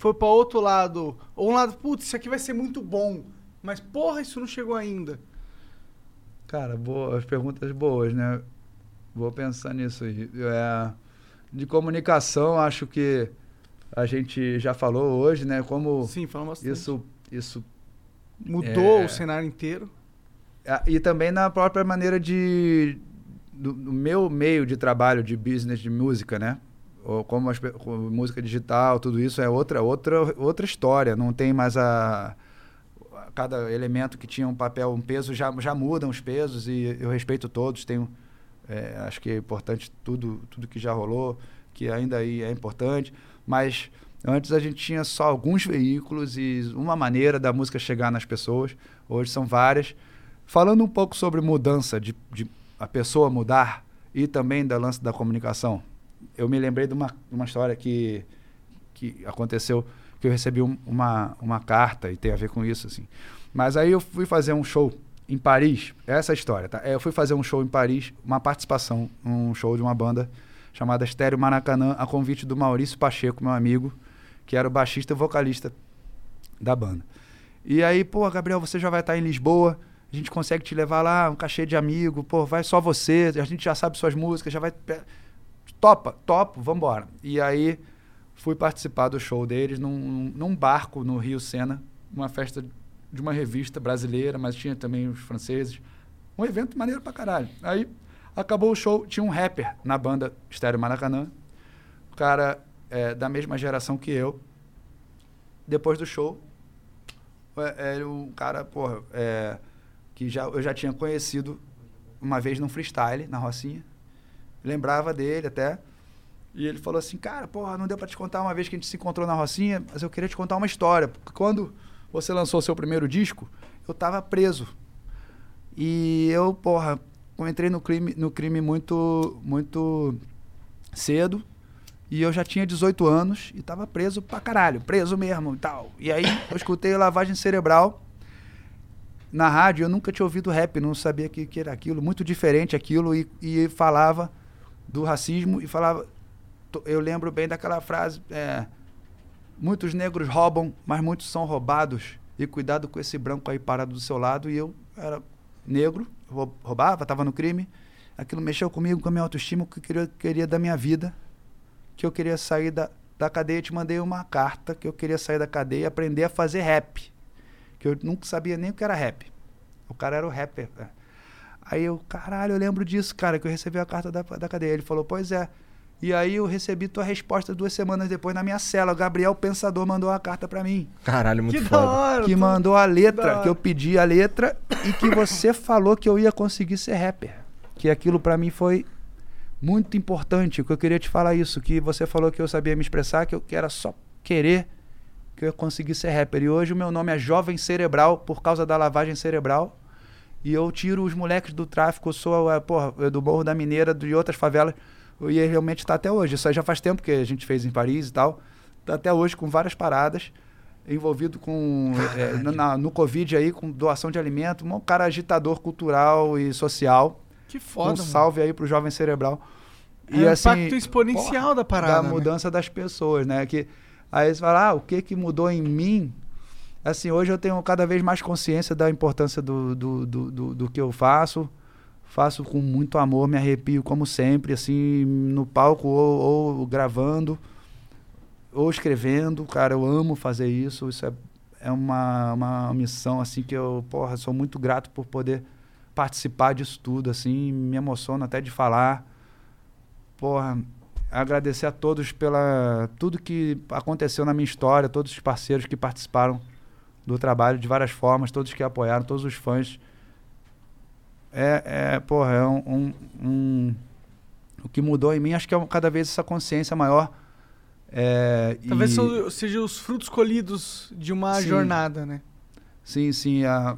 foi pra outro lado? Ou um lado, putz, isso aqui vai ser muito bom, mas porra, isso não chegou ainda. Cara, boas perguntas boas, né? Vou pensar nisso aí. É, de comunicação, acho que a gente já falou hoje, né? Como Sim, isso, isso Mudou é, o cenário inteiro. Ah, E também na própria maneira de. Do, do meu meio de trabalho de business de música, né? Como as música digital, tudo isso é outra, outra, outra história. Não tem mais a. Cada elemento que tinha um papel, um peso, já, já mudam os pesos e eu respeito todos. Tenho, é, acho que é importante tudo, tudo que já rolou, que ainda aí é importante. Mas antes a gente tinha só alguns veículos e uma maneira da música chegar nas pessoas. Hoje são várias. Falando um pouco sobre mudança, de, de a pessoa mudar e também da lance da comunicação. Eu me lembrei de uma, uma história que, que aconteceu, que eu recebi um- uma, uma carta e tem a ver com isso, assim. Mas aí eu fui fazer um show em Paris, essa é a história, tá? É, Eu fui fazer um show em Paris, uma participação, um show de uma banda chamada Estéreo Maracanã, a convite do Maurício Pacheco, meu amigo, que era o baixista e vocalista da banda. E aí, pô, Gabriel, você já vai estar em Lisboa, a gente consegue te levar lá, um cachê de amigo, pô, vai só você, a gente já sabe suas músicas, já vai. Topa, topo, vambora. E aí fui participar do show deles num, num barco no Rio Sena, uma festa de uma revista brasileira, mas tinha também os franceses. Um evento maneiro pra caralho. Aí acabou o show, tinha um rapper na banda Estéreo Maracanã, o cara é, da mesma geração que eu. Depois do show, é, é, o cara, porra, é, que já, eu já tinha conhecido uma vez num freestyle, na Rocinha. Lembrava dele até. E ele falou assim, cara, porra, não deu pra te contar uma vez que a gente se encontrou na Rocinha, mas eu queria te contar uma história. Porque quando você lançou seu primeiro disco, eu tava preso. E eu, porra, eu entrei no crime, no crime muito, muito cedo. E eu já tinha 18 anos e tava preso pra caralho, preso mesmo e tal. E aí eu escutei lavagem cerebral na rádio, eu nunca tinha ouvido rap, não sabia que, que era aquilo, muito diferente aquilo, e, e falava do racismo e falava. Eu lembro bem daquela frase: é, muitos negros roubam, mas muitos são roubados. E cuidado com esse branco aí parado do seu lado. E eu era negro, rou- roubava, estava no crime. Aquilo mexeu comigo, com a minha autoestima, o que eu queria, queria da minha vida que eu queria sair da, da cadeia. Eu te mandei uma carta que eu queria sair da cadeia e aprender a fazer rap. Que eu nunca sabia nem o que era rap. O cara era o rapper. né? Aí eu, caralho, eu lembro disso, cara, que eu recebi a carta da, da cadeia. Ele falou, pois é. E aí eu recebi tua resposta duas semanas depois na minha cela. O Gabriel Pensador mandou a carta pra mim. Caralho, muito Que da foda. hora. Que tô- mandou a letra, hora. que eu pedi a letra e que você <coughs> falou que eu ia conseguir ser rapper. Que aquilo pra mim foi muito importante, que eu queria te falar isso, que você falou que eu sabia me expressar, que eu que era só querer que eu ia conseguir ser rapper. E hoje o meu nome é Jovem Cerebral por causa da lavagem cerebral. E eu tiro os moleques do tráfico, sou, eh, porra, do Morro da Mineira, de outras favelas. E realmente está até hoje. Isso aí já faz tempo que a gente fez em Paris e tal. Tá até hoje com várias paradas. Envolvido com. no, na- no Covid aí, com doação de alimento. Um cara agitador cultural e social. Que foda, Um mano. salve aí pro Jovem Cerebral. É um impacto exponencial da parada, Da né? mudança das pessoas, né? Que, aí você fala, ah, o que que mudou em mim? Assim, hoje eu tenho cada vez mais consciência da importância do, do, do, do, do que eu faço. Faço com muito amor, me arrepio como sempre, assim, no palco ou, ou gravando, ou escrevendo. Cara, eu amo fazer isso. Isso é, é uma, uma missão, assim, que eu, porra, sou muito grato por poder participar disso tudo, assim, me emociono até de falar. Porra, agradecer a todos pela tudo que aconteceu na minha história, todos os parceiros que participaram do trabalho de várias formas, todos que apoiaram, todos os fãs. É, é porra, é um, um- um- O que mudou em mim, acho que é cada vez essa consciência maior. É, Talvez e- sejam os frutos colhidos de uma Sim. jornada, né? Sim, sim. a-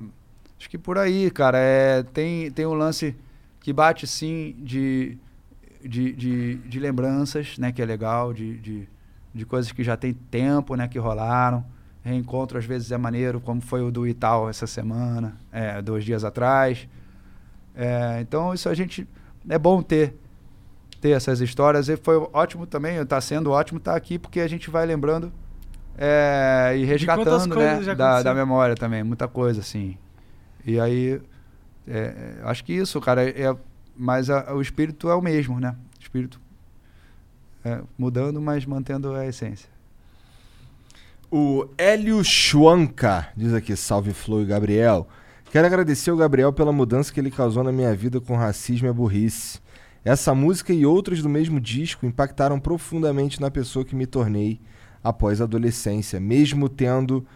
acho que por aí, cara. É, tem, tem um lance que bate, sim, de, de, de, de lembranças, né? Que é legal, de, de, de coisas que já tem tempo, né? Que rolaram. Reencontro, às vezes, é maneiro, como foi o do Itaú essa semana, é, dois dias atrás. É, então, isso a gente... É bom ter ter essas histórias. E foi ótimo também, está sendo ótimo estar aqui, porque a gente vai lembrando é, e resgatando, né? Da, da memória também, muita coisa, assim. E aí, é, é, acho que isso, cara, é, mas a- o espírito é o mesmo, né? O espírito é, mudando, mas mantendo a essência. O Hélio Schwanka diz aqui: salve Flo e Gabriel. Quero agradecer ao Gabriel pela mudança que ele causou na minha vida com racismo e burrice. Essa música e outras do mesmo disco impactaram profundamente na pessoa que me tornei após a adolescência, mesmo tendo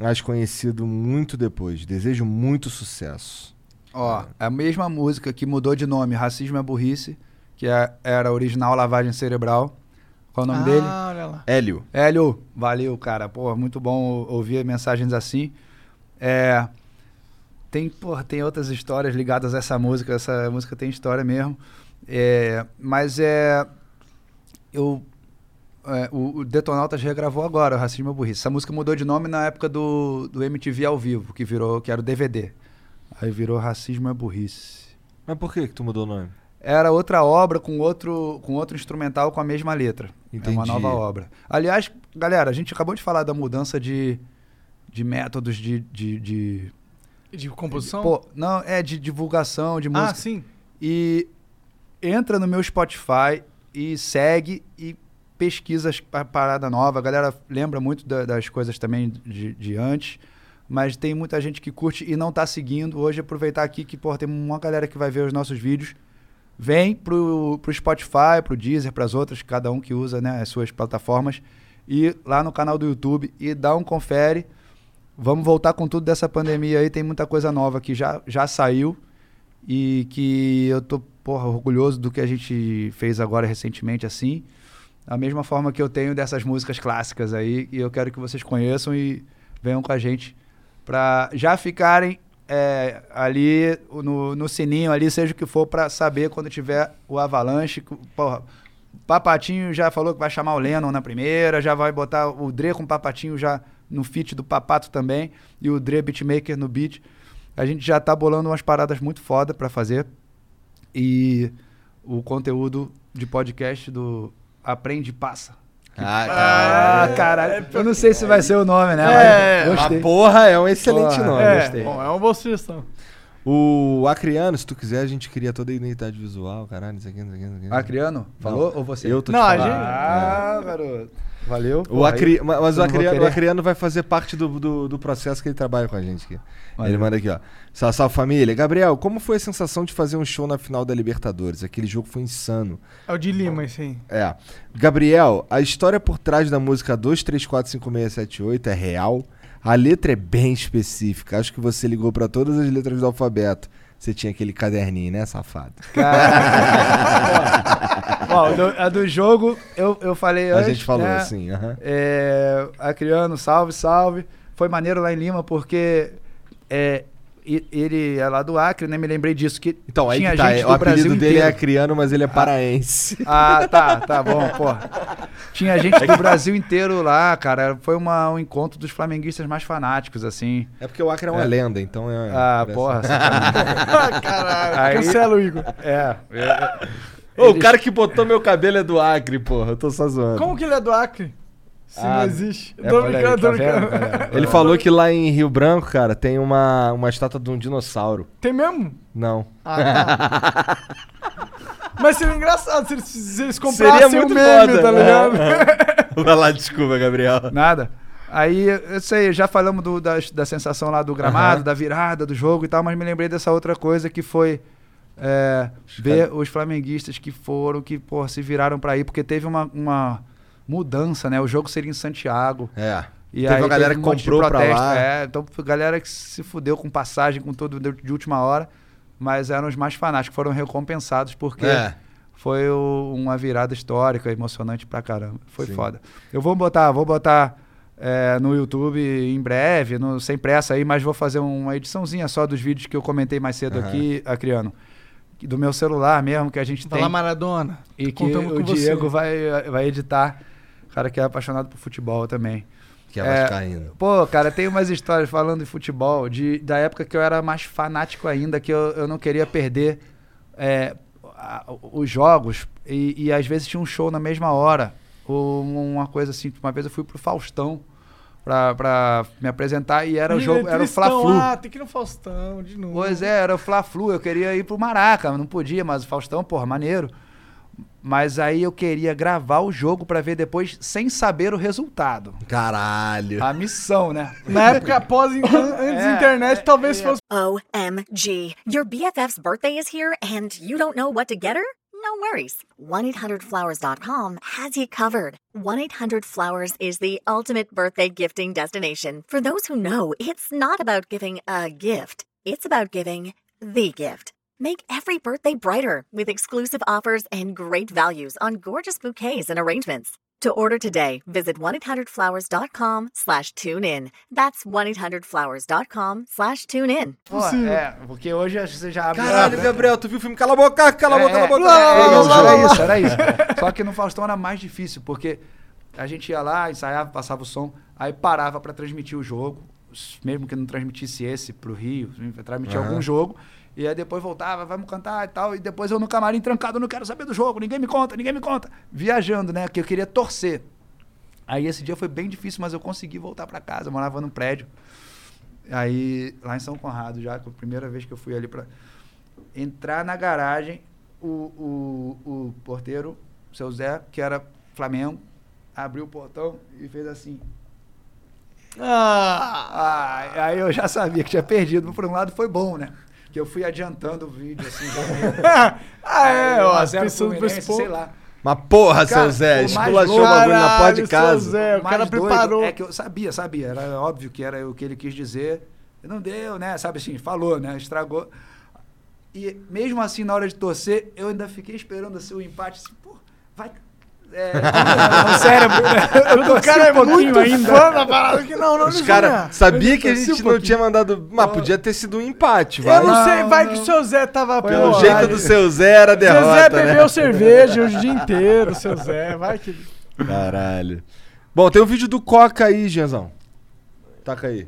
as conhecido muito depois. Desejo muito sucesso. Ó, a mesma música que mudou de nome, Racismo é Burrice, que é- era original Lavagem Cerebral. Qual o nome Ah, dele? olha lá. Hélio. Hélio, valeu, cara. Pô, muito bom ou- ouvir mensagens assim. É, tem, porra, tem outras histórias ligadas a essa música. Essa música tem história mesmo. É, mas é. Eu. é, o, o Detonautas regravou agora, o Racismo é Burrice. Essa música mudou de nome na época do, do MTV ao vivo, que virou, que era o DVD. Aí virou Racismo é Burrice. Mas por que, que tu mudou o nome? Era outra obra com outro, com outro instrumental com a mesma letra. É uma Entendi. nova obra. Aliás, galera, a gente acabou de falar da mudança de, de métodos de, de, de- De composição? Pô, não, é de divulgação de Ah, música. sim. E entra no meu Spotify e segue e pesquisa pa- parada nova. A galera lembra muito da- das coisas também de, de antes. Mas tem muita gente que curte e não tá seguindo. Hoje aproveitar aqui que, pô, tem uma galera que vai ver os nossos vídeos. Vem pro, pro Spotify, pro Deezer, pras outras, cada um que usa né, as suas plataformas. E lá no canal do YouTube e dá um confere. Vamos voltar com tudo dessa pandemia aí. Tem muita coisa nova que já, já saiu e que eu tô, porra, orgulhoso do que a gente fez agora recentemente, assim. Da mesma forma que eu tenho dessas músicas clássicas aí. E eu quero que vocês conheçam e venham com a gente pra já ficarem é, ali no, no sininho ali, seja o que for, pra saber quando tiver o Avalanche. Porra, Papatinho já falou que vai chamar o Lennon na primeira, já vai botar o Dre com o Papatinho já no feat do Papato também, e o Dre Beatmaker no beat. A gente já tá bolando umas paradas muito foda pra fazer. E o conteúdo de podcast do Aprende Passa. Ah, Ah, caralho. Eu não sei se vai ser o nome, né? É, mas porra, é um excelente Porra, nome, É, gostei. bom, é uma boa sugestão. O Acriano, se tu quiser, a gente cria toda a identidade visual, caralho, isso aqui, isso aqui, isso aqui. Acriano? Falou ou você? Eu tô Não, te a falando. gente- Ah, garoto. Valeu. O Acri... aí Mas o Acriano, o. Acriano vai fazer parte do, do, do processo que ele trabalha com a gente aqui. Valeu. Ele manda aqui, ó. Salve, salve família. Gabriel, como foi a sensação de fazer um show na final da Libertadores? Aquele jogo foi insano. É o de Lima, aí. É. Gabriel, a história por trás da música 2345678 é real? A letra é bem específica. Acho que você ligou pra todas as letras do alfabeto. Você tinha aquele caderninho, né, safado? <laughs> Ó, do- a do jogo, eu, eu falei A antes. gente falou né? assim, aham. É, Acriano, salve, salve. Foi maneiro lá em Lima porque é, ele é lá do Acre, né? Me lembrei disso. Que Então, aí tinha que tá. gente O do Brasil apelido dele é inteiro. Acriano, mas ele é paraense. Ah, tá, tá bom, pô. <laughs> Tinha gente do Brasil inteiro lá, cara. Foi uma, um encontro dos flamenguistas mais fanáticos, assim. É porque o Acre é uma É. lenda, então é. Ah, parece- porra. <laughs> Ah, caralho. Aí- Cancela o Igor. É. é, Ô, o cara que botou meu cabelo é do Acre, porra. Eu tô só zoando. Como que ele é do Acre? Se não Ah, existe. é, tô aí, brincando, tô tá vendo, brincando. Ele falou que lá em Rio Branco, cara, tem uma, uma estátua de um dinossauro. Tem mesmo? Não. Ah, tá. <laughs> Mas seria engraçado se eles, se eles comprassem Seria o muito meme, foda. tá ligado? <laughs> Vai lá, desculpa, Gabriel. Nada. Aí, eu sei, já falamos do- da, da sensação lá do gramado, Aham. da virada do jogo e tal, mas me lembrei dessa outra coisa que foi é, ver os flamenguistas que foram, que, pô, se viraram pra ir, porque teve uma, uma mudança, né? O jogo seria em Santiago. É. E Teve aí uma galera teve que monte de comprou pra protesto, lá. É, então galera que se fudeu com passagem, com tudo de, última hora, mas eram os mais fanáticos, foram recompensados porque É. foi o- uma virada histórica, emocionante pra caramba. Foi Sim. foda. Eu vou botar, vou botar é, no YouTube em breve, no, sem pressa aí, mas vou fazer uma ediçãozinha só dos vídeos que eu comentei mais cedo Aham. aqui, Acriano. que- Do meu celular mesmo, que a gente Vai tem. lá, Maradona. E que o você. Diego vai, vai editar. Cara que é apaixonado por futebol também. Que é vascaíno. Pô, cara, tem umas histórias falando de futebol, de, da época que eu era mais fanático ainda, que eu, eu não queria perder é, a- os jogos. E, e às vezes tinha um show na mesma hora. Ou uma coisa assim, uma vez eu fui pro Faustão. pra, pra me apresentar e era o jogo, era o Fla-Flu. Ah, tem que ir no Faustão de novo. Pois é, era o Fla-Flu, eu queria ir pro Maraca, não podia, mas o Faustão, porra, maneiro. Mas aí eu queria gravar o jogo pra ver depois sem saber o resultado. Caralho. A missão, né? Na época, após, an- antes da É, internet, talvez fosse. OMG. Your BFF's birthday is here and you don't know what to get her? No worries. 1-800-Flowers.com has you covered. 1-800-Flowers is the ultimate birthday gifting destination. For those who know, it's not about giving a gift. It's about giving the gift. Make every birthday brighter with exclusive offers and great values on gorgeous bouquets and arrangements. To order today, visit 1-800-Flowers.com slash tune in. That's 1-800-Flowers.com slash tune in. Pô, é, porque hoje você já abre. Caralho, Gabriel, tu viu o filme Cala a Boca, cala a boca, cala a boca. É, era isso, era isso. <laughs> Só que no Faustão era mais difícil, porque a gente ia lá, ensaiava, passava o som, aí parava pra transmitir o jogo, mesmo que não transmitisse esse pro Rio, transmitia Aham. algum jogo, e aí depois voltava, vamos cantar e tal, e depois eu no camarim trancado, não quero saber do jogo, ninguém me conta, ninguém me conta. Viajando, né, que eu queria torcer. Aí esse dia foi bem difícil, mas eu consegui voltar pra casa, eu morava num prédio. Aí, lá em São Conrado, já, que a primeira vez que eu fui ali pra entrar na garagem, o, o, o porteiro, seu Zé, que era Flamengo, abriu o portão e fez assim. Ah, aí eu já sabia que tinha perdido, mas por um lado foi bom, né? Que eu fui adiantando o vídeo, assim. já- <laughs> Ah, é, Aí, ó, a zero pensando Fluminense, nesse ponto. sei lá. Mas porra, Cara, seu Zé, esculachou o bagulho na pó de casa. Zé, o mais cara preparou. É que eu sabia, sabia. Era óbvio que era o que ele quis dizer. Não deu, né? Sabe assim, falou, né? Estragou. E mesmo assim, na hora de torcer, eu ainda fiquei esperando assim, o empate. Assim, pô, vai. É, no cérebro, né? Eu O cara é um pouquinho muito ainda. fã da parada que não, não, Os caras sabia que a gente um não tinha mandado. Mas podia ter sido um empate, vai. Eu não, sei, vai que o seu Zé tava. Pelo pô, jeito do seu Zé era Seu derrota, Zé né? bebeu cerveja o dia inteiro, seu Zé. Vai que. Caralho. Bom, tem um vídeo do Coca aí, Genzão. Taca aí.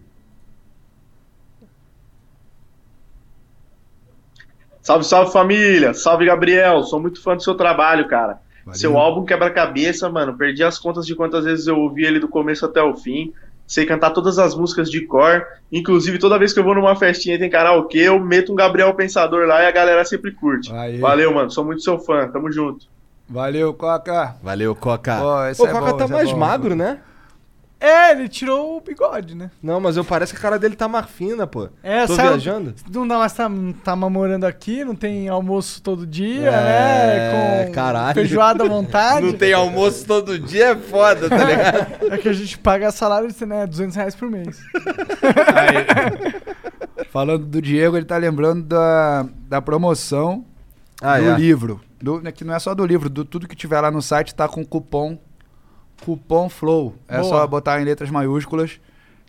Salve, salve família! Salve Gabriel! Sou muito fã do seu trabalho, cara. Seu álbum quebra-cabeça, mano. Perdi as contas de quantas vezes eu ouvi ele do começo até o fim. Sei cantar todas as músicas de cor. Inclusive, toda vez que eu vou numa festinha e tem karaokê, eu meto um Gabriel Pensador lá e a galera sempre curte. Aí. Valeu, mano. Sou muito seu fã. Tamo junto. Valeu, Coca. Valeu, Coca. Esse o é Coca bom, tá esse é mais bom. magro, né? É, ele tirou o bigode, né? Não, mas eu parece que a cara dele tá mais fina, pô. É, Tô saiu- viajando? Não dá mais tá, tá mamorando aqui, não tem almoço todo dia, É, né? Com caralho. feijoada à vontade. Não tem almoço todo dia, é foda, tá ligado? <laughs> É que a gente paga salário de né, 200 reais por mês. Falando do Diego, ele tá lembrando da, da promoção Ah, do é. livro. Do, né, que não é só do livro, do tudo que tiver lá no site tá com cupom cupom FLOW. É Boa. só botar em letras maiúsculas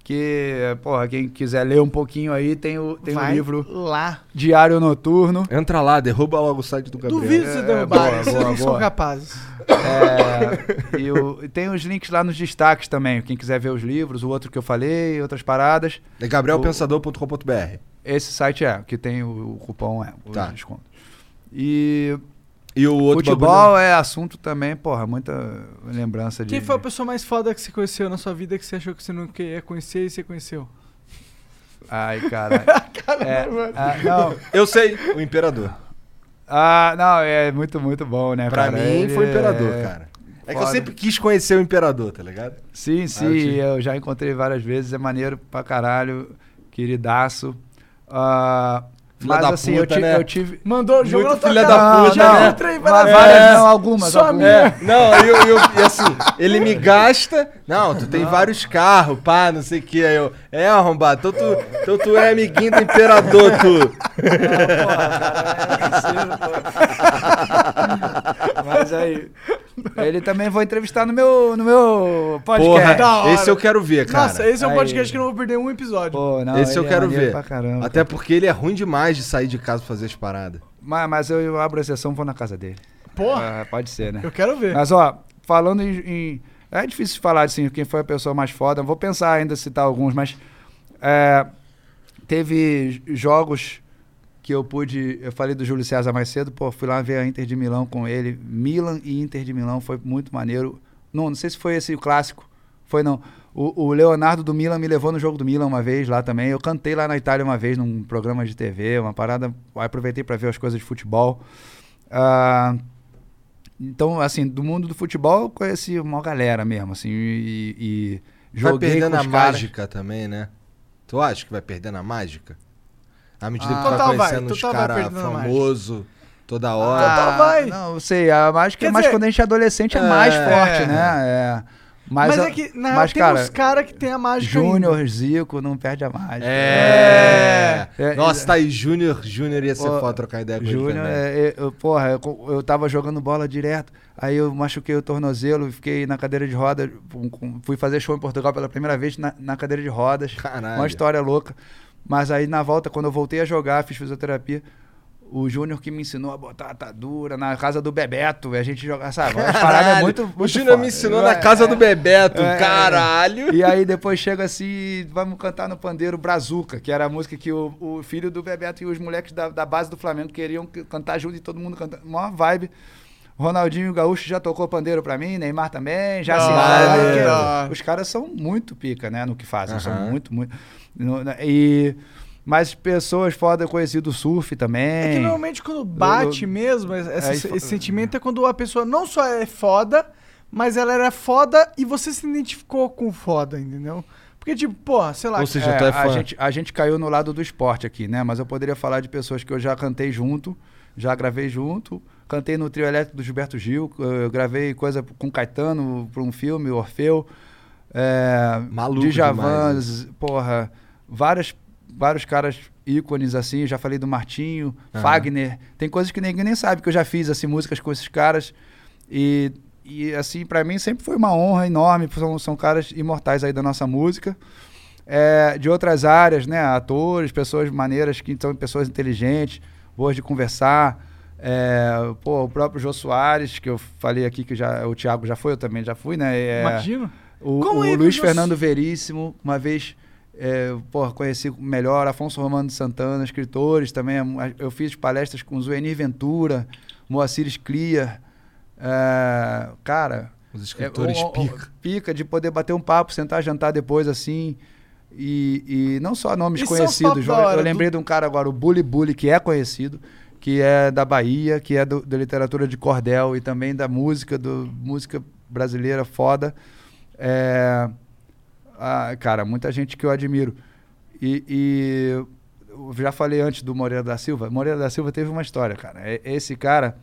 que, porra, quem quiser ler um pouquinho aí, tem o, tem o Vai livro lá. Diário Noturno. Entra lá, derruba logo o site do Gabriel. Duvido se É, boa, vocês boa, não são boa. capazes. É, e, o- e tem os links lá nos destaques também. Quem quiser ver os livros, o outro que eu falei, outras paradas. É gabrielpensador.com.br. Esse site é, que tem o, o cupom, é, o Tá. desconto. E, E o outro futebol bagulho- é assunto também, porra, muita lembrança de... Quem foi a pessoa mais foda que você conheceu na sua vida que você achou que você não ia conhecer e você conheceu? Ai, <laughs> cara. é, mano. ah, não. Eu sei, o Imperador. Ah, não, é muito, muito bom, né, Pra cara? mim Ele foi o Imperador, é cara. É que eu foda. sempre quis conhecer o Imperador, tá ligado? Sim, Ah, sim, eu tive- eu já encontrei várias vezes, é maneiro pra caralho, queridaço. Ah, Filha mas da assim, eu, puta, ti- né? eu tive... Mandou, jogou Muito filha cara. da puta, Já né? entrei várias várias vezes. não, algumas, Só algumas. minha. É, não, e eu, eu- e assim, ele me gasta. Não, tu tem vários carros, pá, não sei o que. Aí eu, é, arrombado, então tu, então tu é amiguinho do imperador, tu. <laughs> <laughs> Mas aí, ele também vou entrevistar no meu, no meu Porra, podcast. Hora. esse eu quero ver, cara. Nossa, esse é um Aí. podcast que não vou perder um episódio. Pô, não, esse eu é quero ver. Caramba. Até porque ele é ruim demais de sair de casa pra fazer as paradas. Mas, mas eu, eu abro a exceção e vou na casa dele. Porra, Ah, pode ser, né? eu quero ver. Mas, ó, falando em, em- É difícil falar assim, quem foi a pessoa mais foda. Vou pensar ainda citar alguns, mas. é, teve jogos que eu pude. Eu falei do Júlio César mais cedo, pô, fui lá ver a Inter de Milão com ele. Milan e Inter de Milão foi muito maneiro. Não, não sei se foi esse o clássico. Foi não. O, o Leonardo do Milan me levou no jogo do Milan uma vez lá também. Eu cantei lá na Itália uma vez num programa de TV, uma parada. Aproveitei para ver as coisas de futebol. Ah, então, assim, do mundo do futebol eu conheci uma galera mesmo, assim, e, e Vai joguei perdendo com a mágica também, né? Tu acha que vai perdendo a mágica? À medida Ah, que tu vai total vai, conhecendo os total vai caras perdendo a mágica. famosos toda hora. Ah, Não, eu sei, a mágica Quer é mais dizer- quando a gente é adolescente, é, É, mais forte, é. né? É. Mas, Mas, é que, na mas, real, tem cara, uns caras que tem a mágica. Júnior, Zico, não perde a mágica. É. É. Nossa, tá aí, Júnior. Júnior ia ser foda trocar ideia com ele Júnior, é, é, eu, porra, eu, eu tava jogando bola direto, aí eu machuquei o tornozelo, fiquei na cadeira de rodas, fui fazer show em Portugal pela primeira vez na, na cadeira de rodas. Caralho. Uma história louca. Mas aí na volta, quando eu voltei a jogar, fiz fisioterapia, o Júnior que me ensinou a botar a atadura na casa do Bebeto, e a gente jogar, sabe? Umas paradas Caralho, muito, o muito Júnior me ensinou na casa do Bebeto, é. caralho. E aí depois chega assim, vamos cantar no pandeiro Brazuca, que era a música que o, o filho do Bebeto e os moleques da, da base do Flamengo queriam que- cantar junto e todo mundo cantando. Mó vibe. Ronaldinho Gaúcho já tocou pandeiro pra mim, Neymar também, já se Maneiro. Os caras são muito pica, né, no que fazem, são muito, muito. E mas pessoas foda eu conheci do surf também. É que normalmente quando bate Eu- mesmo, essa- Aí esse, sentimento é quando a pessoa não só é foda, mas ela era foda e você se identificou com foda, entendeu? Porque, tipo, porra, sei lá. É, A gente, a gente caiu no lado do esporte aqui, né? Mas eu poderia falar de pessoas que eu já cantei junto, já gravei junto. Cantei no trio elétrico do Gilberto Gil, eu gravei coisa com Caetano para um filme, Orfeu. É, Maluco Djavan, demais, z- porra, várias, vários caras ícones assim, já falei do Martinho, Aham. Fagner. Tem coisas que ninguém nem sabe que eu já fiz, assim, músicas com esses caras. E, e assim, para mim sempre foi uma honra enorme, são, são caras imortais aí da nossa música. É, de outras áreas, né? Atores, pessoas maneiras que são pessoas inteligentes, boas de conversar. É, pô, o próprio Jô Soares, que eu falei aqui que já o Thiago já foi, eu também já fui, né? É, Imagino. O, Como o é Luiz Jô- Fernando Veríssimo, uma vez, é, porra, conheci melhor, Afonso Romano de Santana, escritores também. Eu fiz palestras com Zuenir Ventura, Moacir Clear. É, cara. Os escritores é, o- o- pica. Pica de poder bater um papo, sentar, jantar depois assim. E, e não só nomes E conhecidos. Eu, eu lembrei de um cara agora, o Bully Bully, que é conhecido, que é da Bahia, que é do- da literatura de cordel e também da música, do, música brasileira foda. É, ah, cara, muita gente que eu admiro. E, e eu já falei antes do Moreira da Silva. Moreira da Silva teve uma história, cara. Esse cara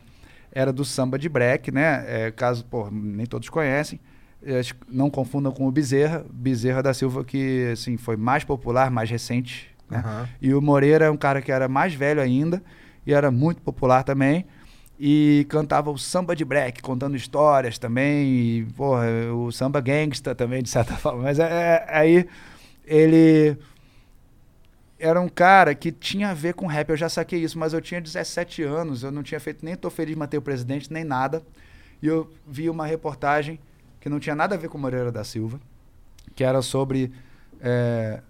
era do samba de break, né? É, caso, pô, nem todos conhecem. É, Não confundam com o Bezerra. Bezerra da Silva, que assim, foi mais popular, mais recente. né? Aham. E o Moreira é um cara que era mais velho ainda e era muito popular também. E cantava o samba de break, contando histórias também. E, porra, o samba gangsta também, de certa <laughs> forma. Mas é, é- aí ele era um cara que tinha a ver com rap. Eu já saquei isso, mas eu tinha 17 anos, eu não tinha feito nem Tô Feliz Matei o Presidente, nem nada. E eu vi uma reportagem que não tinha nada a ver com Moreira da Silva, que era sobre é,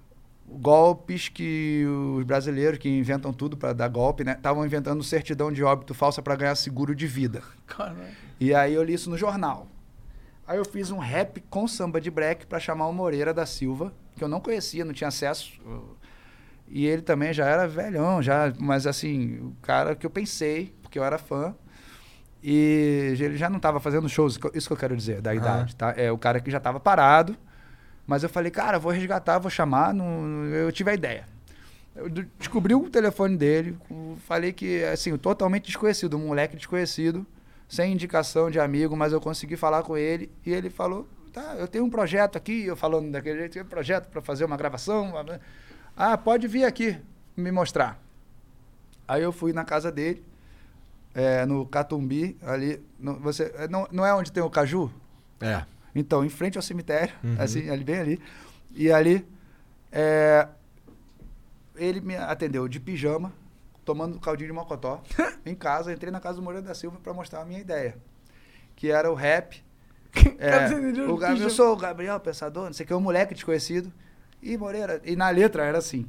golpes que os brasileiros que inventam tudo para dar golpe, né? Estavam inventando certidão de óbito falsa para ganhar seguro de vida. Caralho. E aí eu li isso no jornal. Aí eu fiz um rap com samba de break para chamar o Moreira da Silva, que eu não conhecia, não tinha acesso. E ele também já era velhão, já, mas assim, o cara que eu pensei, porque eu era fã. E ele já não estava fazendo shows, isso que eu quero dizer, da idade, tá? É o cara que já estava parado. Mas eu falei, cara, vou resgatar, vou chamar. Não... Eu tive a ideia. Eu de- descobri o telefone dele, falei que, assim, totalmente desconhecido, um moleque desconhecido, sem indicação de amigo, mas eu consegui falar com ele e ele falou: tá, eu tenho um projeto aqui, eu falando daquele jeito, um projeto para fazer uma gravação. uma- Ah, pode vir aqui me mostrar. Aí eu fui na casa dele, é, no Catumbi, ali. no- você, é, não, não é onde tem o Caju? É. Então, em frente ao cemitério, Uhum. assim, ali bem ali. E ali, é, ele me atendeu de pijama, tomando caldinho de mocotó, <laughs> em casa. Entrei na casa do Moreira da Silva para mostrar a minha ideia, que era o rap. <laughs> É, o, Ga- eu sou o Gabriel Pensador, não sei o que, um moleque desconhecido. E Moreira, e na letra era assim: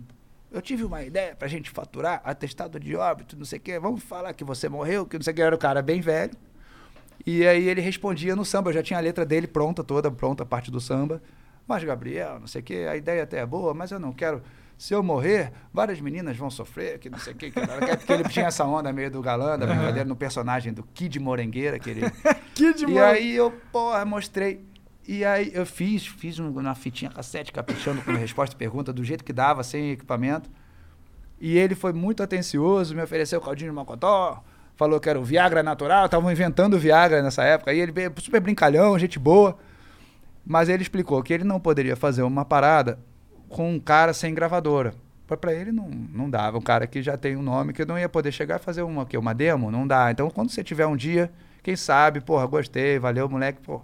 Eu tive uma ideia pra gente faturar atestado de óbito, não sei o que, vamos falar que você morreu, que não sei o que, era o cara bem velho. E aí ele respondia no samba, eu já tinha a letra dele pronta, toda pronta, a parte do samba. mas Gabriel, não sei o quê, a ideia até é boa, mas eu não quero. Se eu morrer, várias meninas vão sofrer, que não sei o quê. Que, que, porque ele tinha essa onda meio do galã, da Uhum. brincadeira, no personagem do Kid Morengueira, que ele... <laughs> Kid E aí eu, porra, mostrei. E aí eu fiz, fiz um, uma fitinha cassete, caprichando com resposta e pergunta, do jeito que dava, sem equipamento. E ele foi muito atencioso, me ofereceu caldinho de mocotó, falou que era o Viagra natural, estavam inventando Viagra nessa época. E ele super brincalhão, gente boa. Mas ele explicou que ele não poderia fazer uma parada com um cara sem gravadora. Pra ele não, não dava. Um cara que já tem um nome, que não ia poder chegar e fazer uma, o quê? uma demo? Não dá. Então, quando você tiver um dia, quem sabe, porra, gostei, valeu, moleque, porra.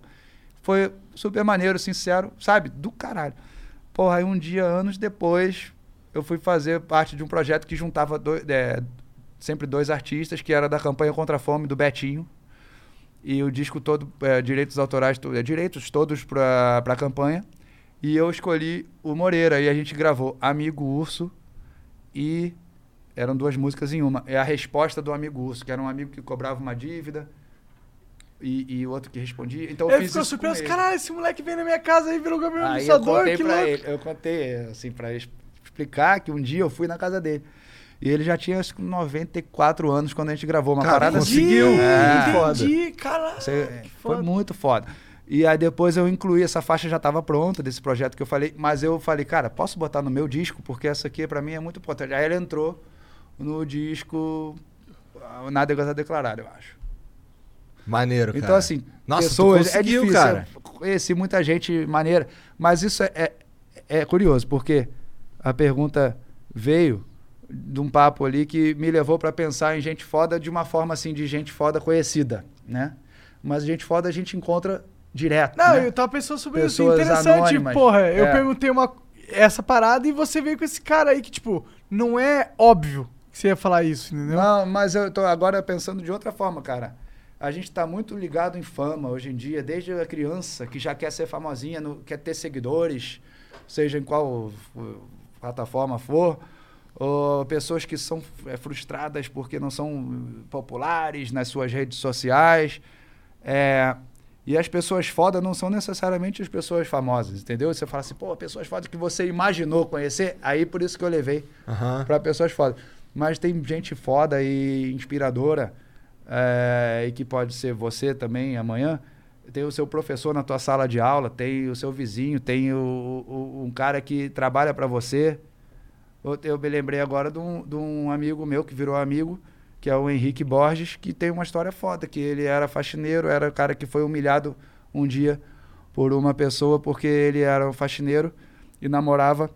Foi super maneiro, sincero, sabe? Do caralho. Porra, aí um dia, anos depois, eu fui fazer parte de um projeto que juntava dois, é, sempre dois artistas, que era da campanha contra a fome do Betinho. E o disco todo, é, direitos autorais, to- é, direitos todos para a campanha. E eu escolhi o Moreira. E a gente gravou Amigo Urso e eram duas músicas em uma. É a resposta do Amigo Urso, que era um amigo que cobrava uma dívida e, o outro que respondia. Então eu fiz ficou isso com surpreso. Caralho, esse moleque veio na minha casa e virou Gabriel Aí eu contei que pra louco. ele, eu contei, assim, pra explicar que um dia eu fui na casa dele. E ele já tinha acho que 94 anos quando a gente gravou uma Cara, parada conseguiu. assim. É. Entendi, caralho. Aí, foi muito foda. E aí depois eu incluí, essa faixa já estava pronta desse projeto que eu falei, mas eu falei, cara, posso botar no meu disco? Porque essa aqui pra mim é muito importante. Aí ele entrou no disco ah, Nada a Declarar, eu acho. Maneiro, cara. Então, assim, Nossa, pessoas. é conseguiu, difícil. cara. Conheci muita gente maneira. Mas isso é, é, é curioso, porque a pergunta veio de um papo ali que me levou para pensar em gente foda de uma forma assim, de gente foda conhecida, né? Mas gente foda a gente encontra direto. Não, né? eu tava pensando sobre isso. Pessoas Interessante, anônimas. porra. Eu É. perguntei uma, essa parada e você veio com esse cara aí que, tipo, não é óbvio que você ia falar isso, entendeu? Não, mas eu tô agora pensando de outra forma, cara. A gente está muito ligado em fama hoje em dia, desde a criança que já quer ser famosinha, no- quer ter seguidores, seja em qual uh, plataforma for, ou pessoas que são é, frustradas porque não são uh, populares nas suas redes sociais. É, e as pessoas fodas não são necessariamente as pessoas famosas, entendeu? Você fala assim, pô, pessoas fodas que você imaginou conhecer, aí por isso que eu levei Aham. para pessoas fodas. Mas tem gente foda e inspiradora, é, e que pode ser você também amanhã. Tem o seu professor na tua sala de aula, tem o seu vizinho, tem o, o- um cara que trabalha para você. Eu, eu me lembrei agora de um, de um amigo meu que virou amigo, que é o Henrique Borges, que tem uma história foda, que ele era faxineiro, era o cara que foi humilhado um dia por uma pessoa porque ele era um faxineiro e namorava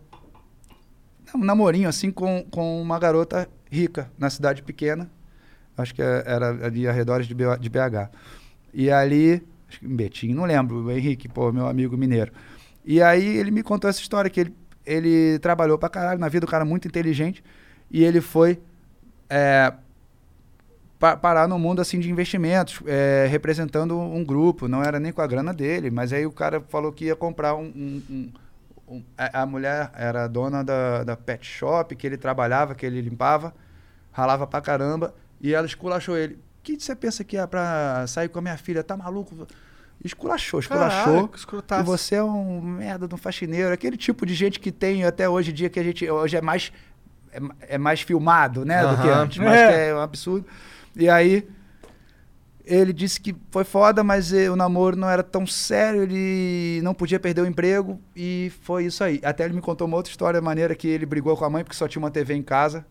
um namorinho assim com, com uma garota rica na cidade pequena. Acho que é- era ali arredores de, BH. E ali, acho que Betim, não lembro, o Henrique, pô, meu amigo mineiro. E aí ele me contou essa história, que ele, ele trabalhou pra caralho na vida, um cara muito inteligente, e ele foi é, pa- parar no mundo assim de investimentos, é, representando um grupo, não era nem com a grana dele, mas aí o cara falou que ia comprar um. um- um- um- a, a mulher era dona da, da pet shop, que ele trabalhava, que ele limpava, ralava pra caramba, e ela esculachou ele. O que você pensa que é pra sair com a minha filha? Tá maluco? Esculachou, esculachou. Escrotaço. e você é um merda de um faxineiro. Aquele tipo de gente que tem até hoje em dia, que a gente hoje é mais, é, é mais filmado, né? Do que antes. Mas É. que é um absurdo. E aí, ele disse que foi foda, mas eh, o namoro não era tão sério, ele não podia perder o emprego e foi isso aí. Até ele me contou uma outra história maneira que ele brigou com a mãe porque só tinha uma TV em casa.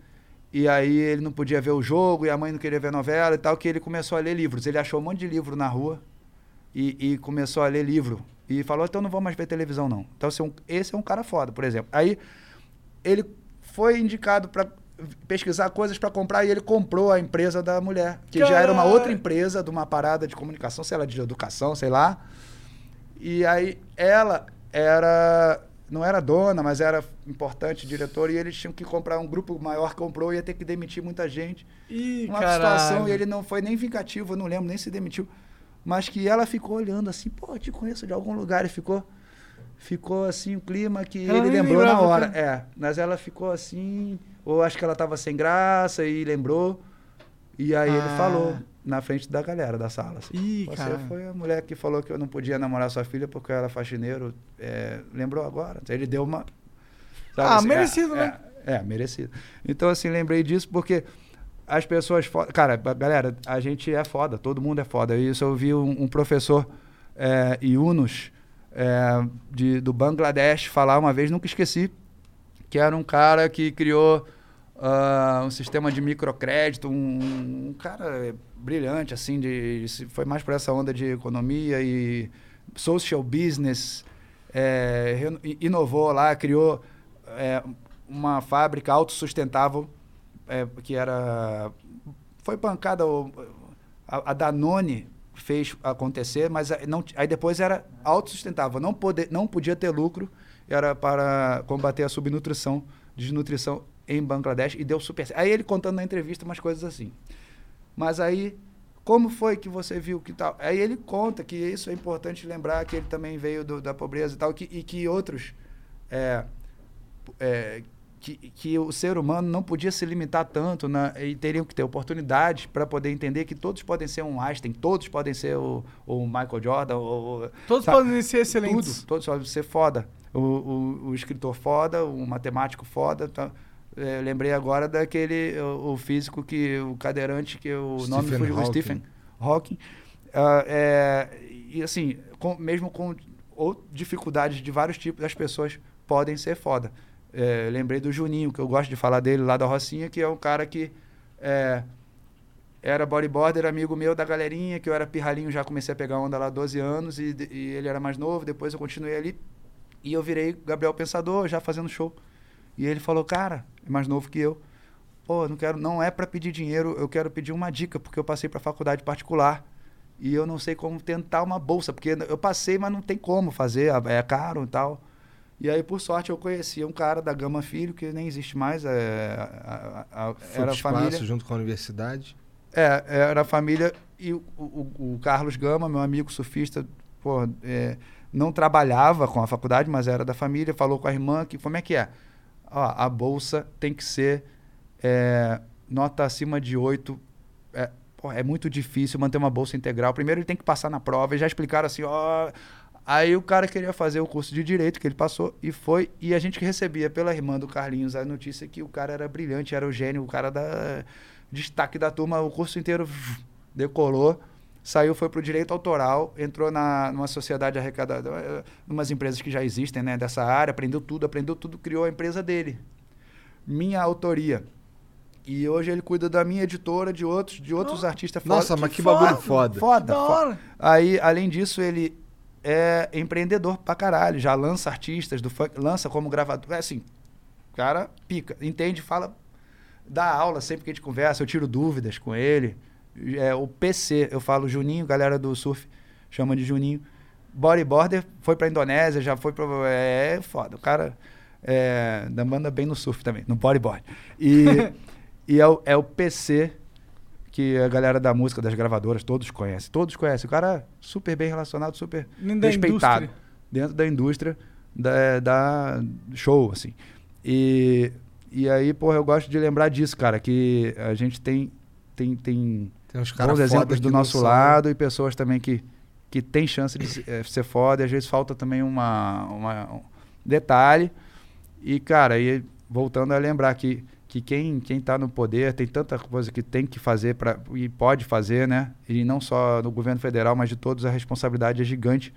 E aí ele não podia ver o jogo e a mãe não queria ver novela e tal, que ele começou a ler livros. Ele achou um monte de livro na rua e, e começou a ler livro. E falou, então não vou mais ver televisão não. Então esse é um, esse é um cara foda, por exemplo. Aí ele foi indicado para pesquisar coisas para comprar e ele comprou a empresa da mulher, que já era uma Caralho. outra empresa de uma parada de comunicação, sei lá, de educação, sei lá. E aí ela era não era dona, mas era importante diretora e eles tinham que comprar um grupo maior comprou e ia ter que demitir muita gente. Ih, uma caralho. situação e ele não foi nem vingativo, eu não lembro nem se demitiu, mas que ela ficou olhando assim, pô, te conheço de algum lugar e ficou ficou assim o clima que Ela ele lembrou na hora. É, mas ela ficou assim, ou acho que ela tava sem graça e lembrou. E aí ele Ah. falou na frente da galera da sala. Assim, Ih, Você cara. foi a mulher que falou que eu não podia namorar sua filha porque eu era faxineiro. É, lembrou agora? Ele deu uma. Ah, assim, é- merecido, é, né? É, merecido. Então, assim, lembrei disso porque as pessoas. fo- Cara, galera, a gente é foda, todo mundo é foda. Isso eu vi um, um professor, é, Yunus, é, de, do Bangladesh, falar uma vez, nunca esqueci, que era um cara que criou ah, um sistema de microcrédito, um, um cara brilhante, assim, de, de- foi mais para essa onda de economia e social business, é, inovou lá, criou é, uma fábrica autossustentável, é, que era... Foi bancada... o- A, a Danone fez acontecer, mas não, aí depois era autossustentável. Não, poder, não podia ter lucro, era para combater a subnutrição, desnutrição em Bangladesh, e deu super certo. Aí ele contando na entrevista umas coisas assim. Mas aí, como foi que você viu que tal? Aí ele conta que isso é importante lembrar que ele também veio do- da pobreza e tal, que, e que outros. é, é, que, que o ser humano não podia se limitar tanto na, e teriam que ter oportunidades para poder entender que todos podem ser um Einstein, todos podem ser o, o Michael Jordan. O, Todos sabe? podem ser excelentes. Tudo, todos podem ser foda. O, o, o escritor foda, o matemático foda. Tá? É, lembrei agora daquele o, o físico que o cadeirante que o nome Stephen foi o Hawking. Stephen Hawking. Ah, é, e assim, com- mesmo com ou dificuldades de vários tipos, as pessoas podem ser foda. É, lembrei do Juninho, que eu gosto de falar dele lá da Rocinha, que é um cara que é, era bodyboarder, amigo meu da galerinha, que eu era pirralhinho, já comecei a pegar onda lá há 12 anos, e, e ele era mais novo, depois eu continuei ali, e eu virei Gabriel Pensador, já fazendo show. E ele falou, cara, é mais novo que eu, pô, não quero, não é para pedir dinheiro, eu quero pedir uma dica, porque eu passei para faculdade particular, e eu não sei como tentar uma bolsa, porque eu passei, mas não tem como fazer, é caro e tal. E aí, por sorte, eu conheci um cara da Gama Filho, que nem existe mais, é, a- a- a- era a família... espaço junto com a universidade. É, era a família e o, o- o Carlos Gama, meu amigo surfista, pô, é, não trabalhava com a faculdade, mas era da família, falou com a irmã que como é que é? Ó, a bolsa tem que ser é, nota acima de 8. É, pô, é muito difícil manter uma bolsa integral. Primeiro ele tem que passar na prova, e já explicaram assim, ó. Aí o cara queria fazer o curso de direito que ele passou e foi. E a gente recebia pela irmã do Carlinhos a notícia que o cara era brilhante, era o gênio, o cara da destaque da turma, o curso inteiro decolou, saiu, foi para o direito autoral, entrou na, numa sociedade arrecadadora, umas empresas que já existem né, dessa área, aprendeu tudo, aprendeu tudo, criou a empresa dele. Minha autoria. E hoje ele cuida da minha editora, de outros, de outros artistas Nossa, mas que bagulho foda. Foda, Que da foda. Aí, além disso, ele é empreendedor pra caralho. Já lança artistas do funk, lança como gravador. É assim, cara pica. Entende, fala, dá aula sempre que a gente conversa, eu tiro dúvidas com ele. É, o PC, eu falo Juninho, galera do surf chama de Juninho. Bodyboarder foi pra Indonésia, já foi pra. É, foda. O cara é, da manda bem no surf também, no bodyboard. E, <laughs> e é, o, é o PC que a galera da música, das gravadoras, todos conhecem. Todos conhecem. O cara é super bem relacionado, super da respeitado. indústria. Dentro da indústria da, da show, assim. E, e aí, porra, eu gosto de lembrar disso, cara, que a gente tem, tem, tem, Tem uns bons exemplos que do nosso lado e pessoas também que, que têm chance de se- eh, ser foda. E às vezes falta também uma, uma- um detalhe. E, cara, e voltando a lembrar que, que quem, quem tá no poder tem tanta coisa que tem que fazer pra, e pode fazer, né? E não só no governo federal, mas de todos, a responsabilidade é gigante.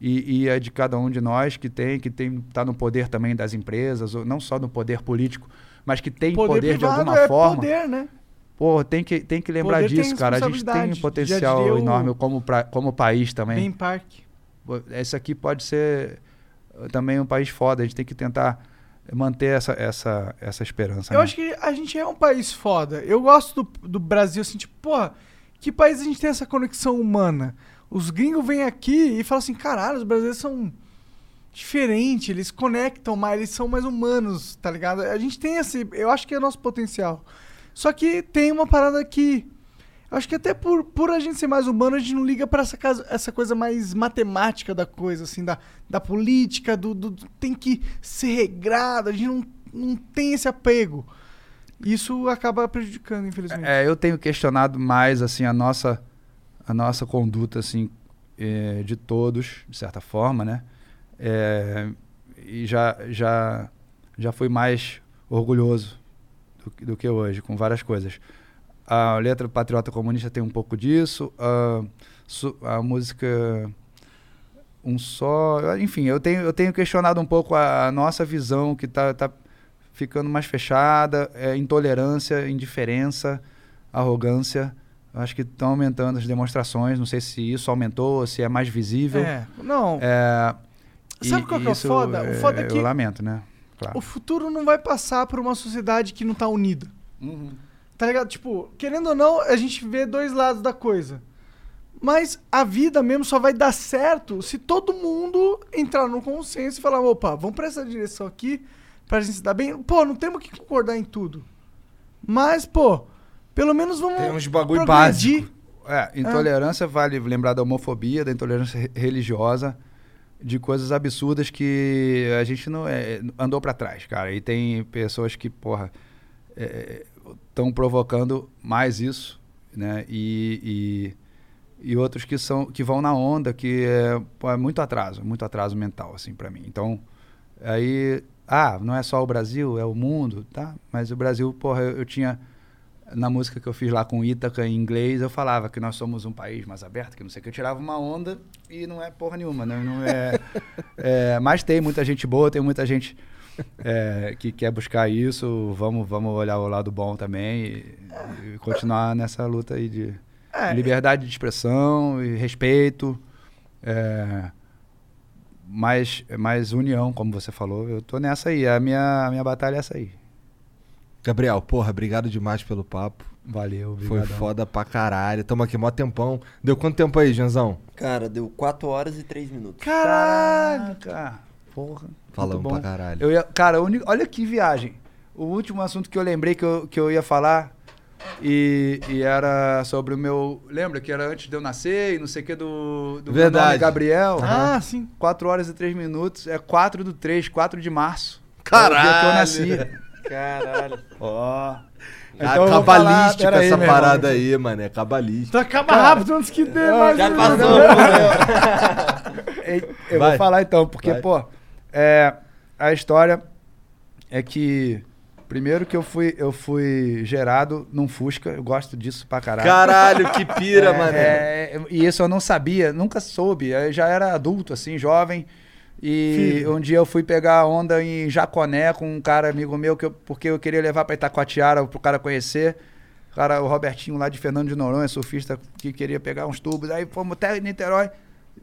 E, e é de cada um de nós que tem, que tem tá no poder também das empresas, ou não só no poder político, mas que tem poder, de privado alguma é forma. poder, né? Pô, tem que, tem que lembrar Poder disso, cara. A gente tem um potencial enorme como, pra, como país também. Ben Park. Pô, Esse aqui pode ser eh, também um país foda. A gente tem que tentar manter essa, essa, essa esperança. Eu né? acho que a gente é um país foda. Eu gosto do, do Brasil, assim, tipo, porra, que país a gente tem essa conexão humana? Os gringos vêm aqui e falam assim, caralho, os brasileiros são diferentes, eles conectam mais, eles são mais humanos, tá ligado? A gente tem esse, eu acho que é nosso potencial. Só que tem uma parada que acho que até por, por a gente ser mais humano, a gente não liga pra essa, essa coisa mais matemática da coisa, assim, da, da política, do, do- do- tem que ser regrado, a gente não, não tem esse apego. Isso acaba prejudicando, infelizmente. É, eu tenho questionado mais assim a nossa a nossa conduta assim eh, de todos, de certa forma, né? É, e já já já fui mais orgulhoso do, do que hoje com várias coisas. A letra Patriota Comunista tem um pouco disso, a, a música um só, enfim, eu tenho eu tenho questionado um pouco a, a nossa visão que tá, tá ficando mais fechada, é, intolerância, indiferença, arrogância. Acho que estão aumentando as demonstrações. Não sei se isso aumentou, se é mais visível. É, não. É, Sabe e- qual que é o foda? O foda é que- Eu lamento, né? Claro. O futuro não vai passar por uma sociedade que não tá unida. Uhum. Tá ligado? Tipo, querendo ou não, a gente vê dois lados da coisa. Mas a vida mesmo só vai dar certo se todo mundo entrar no consenso e falar, opa, vamos pra essa direção aqui pra gente se dar bem. Pô, não temos que concordar em tudo. Mas, pô, pelo menos vamos Tem uns bagulho progredir. básico. É, intolerância vale lembrar da homofobia, da intolerância re- religiosa, de coisas absurdas que a gente não é, andou pra trás, cara. E tem pessoas que, porra, estão provocando mais isso, né? E, e, e outros que são que vão na onda, que é, pô, é muito atraso, muito atraso mental, assim, pra mim. Então, aí, ah, não é só o Brasil, é o mundo, tá? Mas o Brasil, porra, eu, eu tinha na música que eu fiz lá com Ítaca em inglês, eu falava que nós somos um país mais aberto, que não sei o que. Eu tirava uma onda e não é porra nenhuma, né? Não é, <laughs> é, mas tem muita gente boa, tem muita gente é, que quer buscar isso. Vamos, vamos olhar o lado bom também e, e continuar nessa luta aí de É, liberdade de expressão e respeito. É, mais, mais união, como você falou. Eu tô nessa aí. A minha, a minha batalha é essa aí. Gabriel, porra, obrigado demais pelo papo. Valeu, Foi obrigadão. foda pra caralho. Tamo aqui mó tempão. Deu quanto tempo aí, Janzão? Cara, deu 4 horas e 3 minutos. Caraca! Porra. Falamos pra caralho. Eu ia, cara, olha que viagem. O último assunto que eu lembrei que eu, que eu ia falar e, e era sobre o meu. Lembra que era antes de eu nascer e não sei o que do, do Verdade. nome, Gabriel? Ah, sim. 4 horas e 3 minutos. É 4 do 3, 4 de março. Caralho! É o dia que eu nasci. <laughs> Caralho. Ó. Ah, eu vou falar- cabalística aí, essa parada aí, mano. É cabalística. Então acaba rápido antes que dê mais Já passou, <laughs> Eu Vai. vou falar então, porque, Vai. pô, é, a história é que. Primeiro que eu fui, eu fui gerado num Fusca, eu gosto disso pra caralho. Caralho, que <laughs> pira, É, mano. é, e isso eu não sabia, nunca soube. Eu já era adulto, assim, jovem. E Filho. um dia eu fui pegar a onda em Jaconé com um cara amigo meu, que eu- porque eu queria levar pra Itacoatiara pro cara conhecer. O cara, o Robertinho lá de Fernando de Noronha, surfista, que queria pegar uns tubos. Aí fomos até Niterói,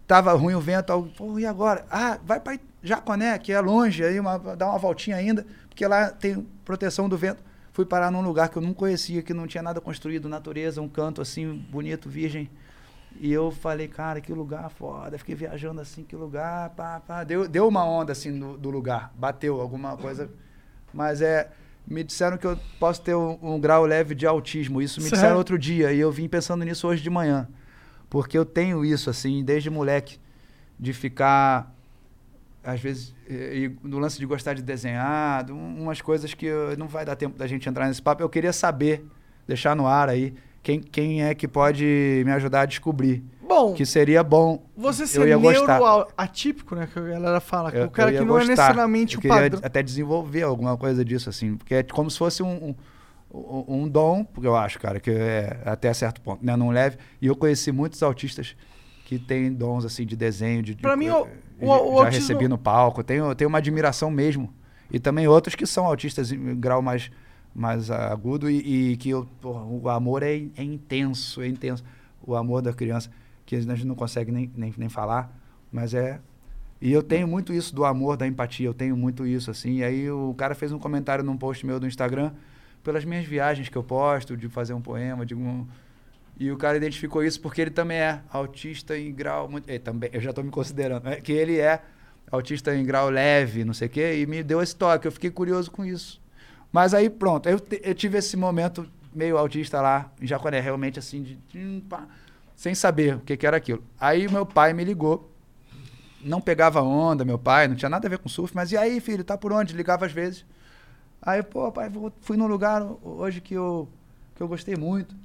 tava ruim o vento. Eu, Pô, e agora? Ah, vai pra Jaconé, que é longe, aí uma, dá uma voltinha ainda, porque lá tem proteção do vento. Fui parar num lugar que eu não conhecia, que não tinha nada construído, natureza, um canto assim, bonito, virgem. E eu falei, cara, que lugar foda. Fiquei viajando assim, que lugar, pá, pá. Deu, deu uma onda assim do, do lugar, bateu alguma coisa. Mas é. Me disseram que eu posso ter um, um grau leve de autismo. Isso me Sério? disseram outro dia. E eu vim pensando nisso hoje de manhã. Porque eu tenho isso, assim, desde moleque, de ficar. Às vezes, eh, e no lance de gostar de desenhar, de um- umas coisas que eu- não vai dar tempo da gente entrar nesse papo. Eu queria saber, deixar no ar aí, quem, quem é que pode me ajudar a descobrir. Bom, Que seria bom. você ser ia gostar. neuro atípico, né? Que a galera fala. Eu- o cara que não é gostar. necessariamente eu o padrão. até desenvolver alguma coisa disso, assim. Porque é como se fosse um, um, um- dom, porque eu acho, cara, que é até certo ponto, né? Não leve. E eu conheci muitos autistas que têm dons, assim, de desenho, de... de Pra mim, o- eh, o- já o autismo- recebi no palco. Tenho, tenho uma admiração mesmo. E também outros que são autistas em grau mais, mais agudo e, e que eu, porra, o amor é, é intenso, é intenso. O amor da criança, que a gente não consegue nem, nem, nem falar, mas é... E eu tenho muito isso do amor, da empatia, eu tenho muito isso, assim. E aí o cara fez um comentário num post meu do Instagram, pelas minhas viagens que eu posto, de fazer um poema, de um... E o cara identificou isso porque ele também é autista em grau muito. eh, também, eu já estou me considerando, né? que ele é autista em grau leve, não sei o quê, e me deu esse toque. Eu fiquei curioso com isso. Mas aí, pronto, eu, eu tive esse momento meio autista lá, em Jaconé, realmente assim, de, hum, pá, sem saber o que, que era aquilo. Aí meu pai me ligou, não pegava onda, meu pai, não tinha nada a ver com surf, mas e aí, filho, tá por onde? Ligava às vezes. Aí, pô, pai, fui num lugar hoje que eu, que eu gostei muito.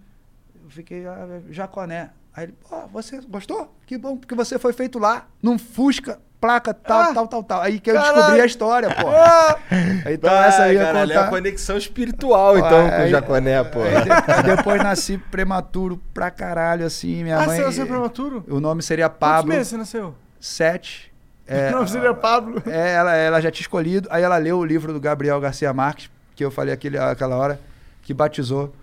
Eu fiquei, ah, Jaconé. Aí ele, pô, você gostou? Que bom, porque você foi feito lá, num Fusca, placa tal, tal, tal, tal. Aí que eu Caralho. descobri a história, pô. Ah. <laughs> Então Vai, essa aí caralho, é contar. a conexão espiritual, então, com o Aí- Jaconé, pô. aí de- depois nasci prematuro pra caralho, assim, minha Ah, mãe... você nasceu prematuro? O nome seria Quantos Pablo. meses você nasceu? Sete. É, Não, seria Pablo. é, ela, ela já tinha escolhido. Aí ela leu o livro do Gabriel Garcia Marques, que eu falei aquele, aquela hora, que batizou.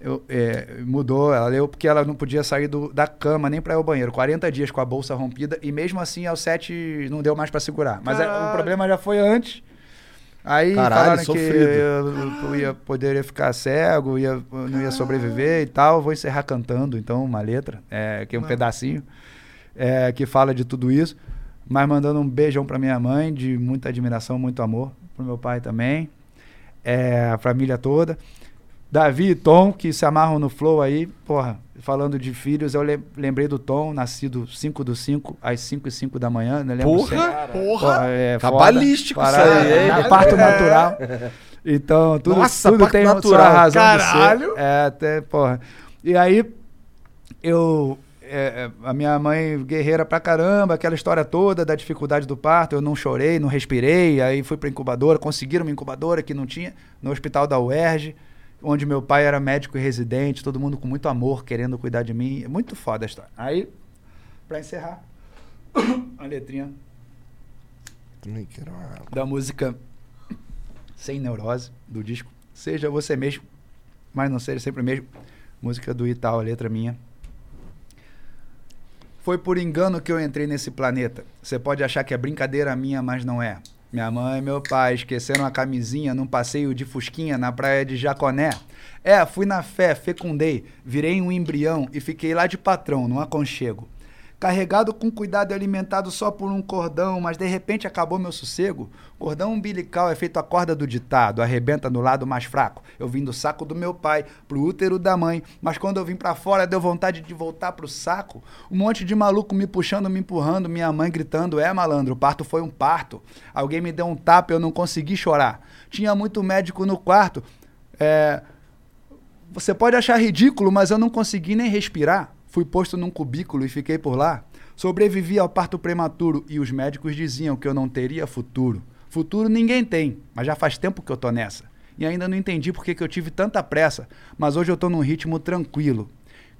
Eu, é, mudou, ela leu porque ela não podia sair do- da cama nem para ir ao banheiro. 40 dias com a bolsa rompida e mesmo assim aos 7 não deu mais para segurar. Mas é, o problema já foi antes. Aí Caralho, falaram que sofrido. eu, eu ia poderia ficar cego, ia, eu não ia sobreviver e tal. Vou encerrar cantando então uma letra, é, que é um Não. pedacinho é, que fala de tudo isso. Mas mandando um beijão pra minha mãe, de muita admiração, muito amor. Pro meu pai também. É, a família toda. Davi e Tom, que se amarram no flow aí. Porra, falando de filhos, eu lem- lembrei do Tom, nascido 5 do 5, às 5 e 5 da manhã. Não lembro Porra! sempre. Porra! é Cabalístico foda. isso aí, hein? É, parto <laughs> natural. Então, tudo, Nossa, tudo tem natural. sua razão Caralho! de ser. É, até, porra. E aí, eu é, é, a minha mãe guerreira pra caramba, aquela história toda da dificuldade do parto, eu não chorei, não respirei, aí fui pra incubadora, conseguiram uma incubadora que não tinha, no hospital da UERJ, onde meu pai era médico e residente, todo mundo com muito amor, querendo cuidar de mim, é muito foda a história. Aí, pra encerrar, <coughs> a letrinha da música Sem Neurose, do disco Seja Você Mesmo, mas não seja sempre mesmo, música do Itaú, a letra minha. Foi por engano que eu entrei nesse planeta. Você pode achar que é brincadeira minha, mas não é. Minha mãe e meu pai esqueceram a camisinha num passeio de fusquinha na praia de Jaconé. É, fui na fé, fecundei, virei um embrião e fiquei lá de patrão, num aconchego. Carregado com cuidado e alimentado só por um cordão, mas de repente acabou meu sossego. Cordão umbilical é feito a corda do ditado, arrebenta no lado mais fraco. Eu vim do saco do meu pai pro útero da mãe, mas quando eu vim pra fora deu vontade de voltar pro saco. Um monte de maluco me puxando, me empurrando, minha mãe gritando: "É, malandro, o parto foi um parto". Alguém me deu um tapa, eu não consegui chorar. Tinha muito médico no quarto. É, você pode achar ridículo, mas eu não consegui nem respirar. Fui posto num cubículo e fiquei por lá. Sobrevivi ao parto prematuro e os médicos diziam que eu não teria futuro. Futuro ninguém tem, mas já faz tempo que eu tô nessa. E ainda não entendi por que que eu tive tanta pressa, mas hoje eu tô num ritmo tranquilo.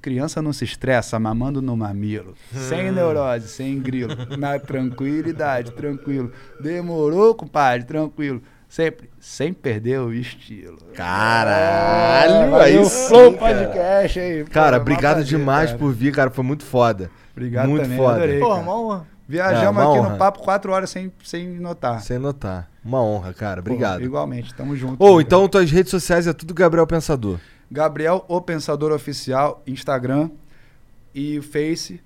Criança não se estressa mamando no mamilo. Sem Hum. neurose, sem grilo. Na tranquilidade, tranquilo. Demorou, compadre, tranquilo. Sempre, sem perder o estilo. Caralho, É, valeu, aí Flow cara. Podcast aí. Cara, Pô, obrigado mó prazer, demais cara. por vir, cara. Foi muito foda. Obrigado muito também, foda. adorei, Pô, cara. uma honra. Viajamos É, uma aqui honra. no papo quatro horas sem, sem notar. Sem notar. Uma honra, cara. Pô, Obrigado. igualmente, tamo junto. Ou então tuas redes sociais é tudo Gabriel Pensador. Gabriel, o Pensador Oficial, Instagram e Face,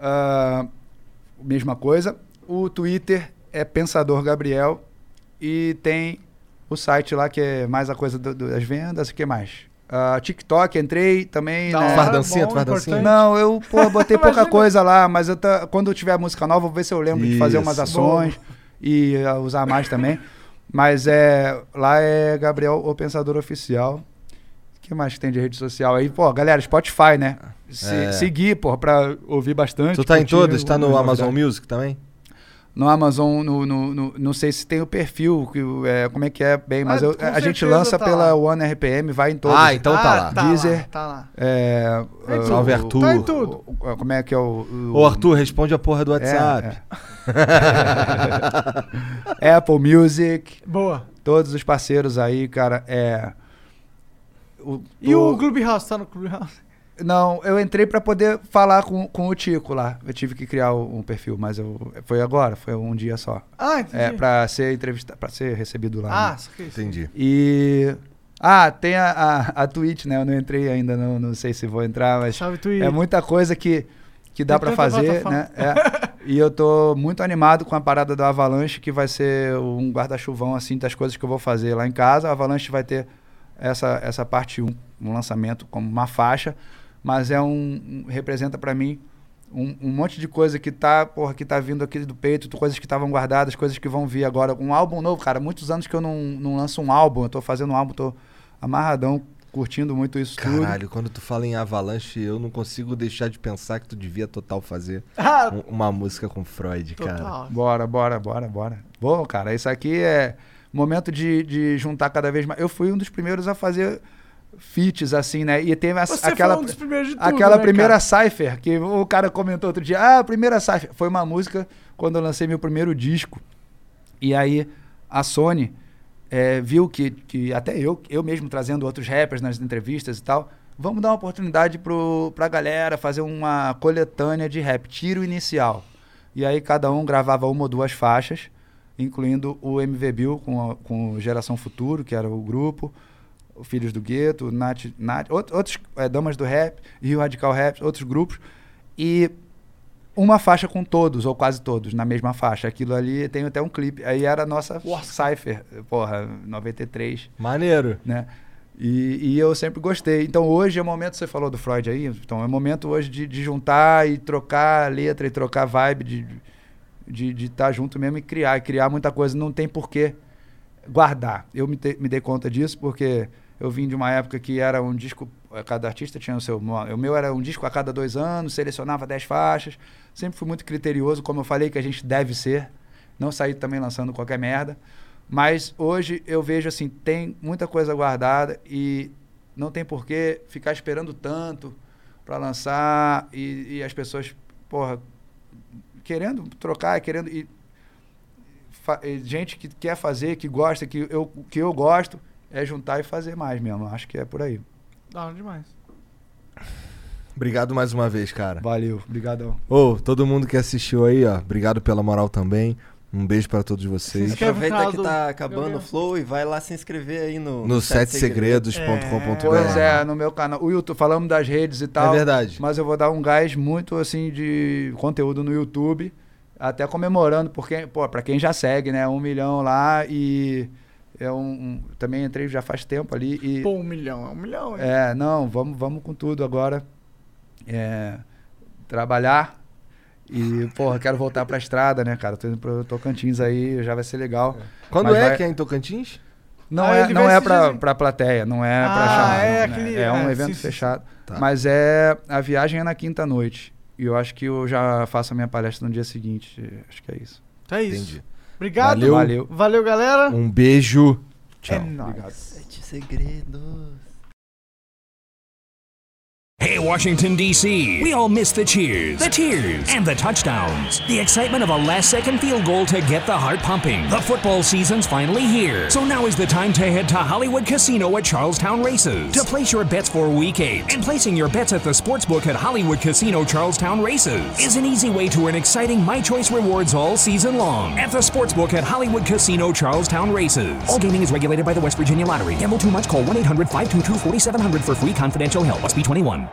ah, mesma coisa. O Twitter é Pensador Gabriel e tem o site lá que é mais a coisa do- do- das vendas, o que mais? Ah, TikTok, entrei também. Da né? hora, Fardancinha, bom, fardancinha? importante. Não, eu pô, <laughs> botei pouca coisa lá, mas eu tá- quando eu tiver música nova, vou ver se eu lembro de fazer umas Isso. ações e ah, usar mais também. Mas é lá é Gabriel, o Pensador Oficial. O que mais que tem de rede social aí? Pô, galera, Spotify, né? Se- É. Seguir, pô, pra ouvir bastante. Tu tá em todas? Tá no Amazon Music também? No Amazon, no, no, no- não sei se tem o perfil, que, é, como é que é bem, mas Ah, eu- a gente lança tá pela lá. One RPM, vai em todos. Ah, então tá Ah, lá. tá lá, Deezer. tá lá. É, Tá em uh. Salve, Arthur. Tá em tudo. o- como é que é o... o- Ô, Arthur, responde a porra do WhatsApp. é. <laughs> Apple Music. Boa. Todos os parceiros aí, cara, é... o- E o Clubhouse, tá no Clubhouse? Não, eu entrei pra poder falar com, com o Tico lá. Eu tive que criar um, um perfil, mas eu, foi agora, foi um dia só. Ah, entendi. É, pra ser entrevistado, pra ser recebido lá. Ah, né? Entendi. E. Ah, tem a, a, a Twitch, né? Eu não entrei ainda, não, não sei se vou entrar, mas. Salve, Twitch. É muita coisa que, que dá tanta fazer, né? É. E eu tô muito animado com a parada do Avalanche, que vai ser um guarda-chuvão, assim, das coisas que eu vou fazer lá em casa. O Avalanche vai ter essa, essa parte 1, um lançamento como uma faixa, mas é um. um- representa pra mim um, um monte de coisa que tá, porra, que tá vindo aqui do peito, coisas que estavam guardadas, coisas que vão vir agora. Um álbum novo, cara. Muitos anos que eu não, não lanço um álbum. Eu tô fazendo um álbum, tô amarradão, curtindo muito isso tudo. Caralho, quando tu fala em Avalanche, eu não consigo deixar de pensar que tu devia total fazer <laughs> Ah. um- uma música com Freud, cara. Bora, bora, bora, bora. Bom, cara, isso aqui é momento de, de juntar cada vez mais. Eu fui um dos primeiros a fazer feats, assim, né? E teve a- aquela, um tudo, aquela né, primeira cara? Cypher, que o cara comentou outro dia, ah, a primeira Cypher. Foi uma música quando eu lancei meu primeiro disco. E aí a Sony eh, viu que, que até eu, eu mesmo trazendo outros rappers nas entrevistas e tal, vamos dar uma oportunidade pro, pra galera fazer uma coletânea de rap, tiro inicial. E aí cada um gravava uma ou duas faixas, incluindo o MV Bill com, a- com Geração Futuro, que era o grupo, Filhos do Gueto, Nath, Nath, out- outros eh, Damas do Rap, Rio Radical Rap, outros grupos. E uma faixa com todos, ou quase todos, na mesma faixa. Aquilo ali tem até um clipe. Aí era a nossa Cypher, porra, 93. Maneiro. Né? E, e eu sempre gostei. Então hoje é o momento, você falou do Freud aí, então é o momento hoje de, de juntar e trocar letra e trocar vibe, de estar de, de tá junto mesmo e criar. E criar muita coisa. Não tem porquê guardar. Eu me, te- me dei conta disso porque eu vim de uma época que era um disco, eh, cada artista tinha o seu. O meu era um disco a cada dois anos, selecionava dez faixas. Sempre fui muito criterioso, como eu falei que a gente deve ser. Não sair também lançando qualquer merda. Mas hoje eu vejo assim, tem muita coisa guardada e não tem por que ficar esperando tanto para lançar e, e as pessoas, porra, querendo trocar, querendo. E gente que quer fazer, que gosta, que eu, que eu gosto, é juntar e fazer mais mesmo. Acho que é por aí. Da hora demais. Obrigado mais uma vez, cara. Valeu, obrigadão. Ô, todo mundo que assistiu aí, ó, obrigado pela moral também. Um beijo pra todos vocês. Aproveita que tá acabando o flow e vai lá se inscrever aí no, No setesegredos.com.br. Pois é, no meu canal. O YouTube, falamos das redes e tal. É verdade. Mas eu vou dar um gás muito assim de conteúdo no YouTube. Até comemorando, porque, pô, pra quem já segue, né? Um milhão lá e. É um, um- também entrei já faz tempo ali e. Pô, um milhão, é um milhão, hein? É, não, vamos, vamos com tudo agora. É, trabalhar. E, porra, quero voltar pra estrada, né, cara? Tô indo pro Tocantins aí, já vai ser legal. Quando Mas é vai- que é em Tocantins? Não Ah, é, não é pra, pra plateia, não é pra Ah, chamar. é não, aquele- né? É um é, evento sim, fechado. Tá. Mas é. A viagem é na quinta noite. E eu acho que eu já faço a minha palestra no dia seguinte. Acho que é isso. Então é isso. Entendi. Obrigado. Valeu. Valeu. Valeu, galera. Um beijo. É Tchau. nóis. Sete segredos. Hey, Washington, D.C. We all miss the cheers, the tears, and the touchdowns. The excitement of a last second field goal to get the heart pumping. The football season's finally here. So now is the time to head to Hollywood Casino at Charlestown Races to place your bets for week eight. And placing your bets at the sportsbook at Hollywood Casino Charlestown Races is an easy way to earn exciting My Choice rewards all season long at the sportsbook at Hollywood Casino Charlestown Races. All gaming is regulated by the West Virginia Lottery. Gamble too much? Call 1 800 522 4700 for free confidential help. Must be 21.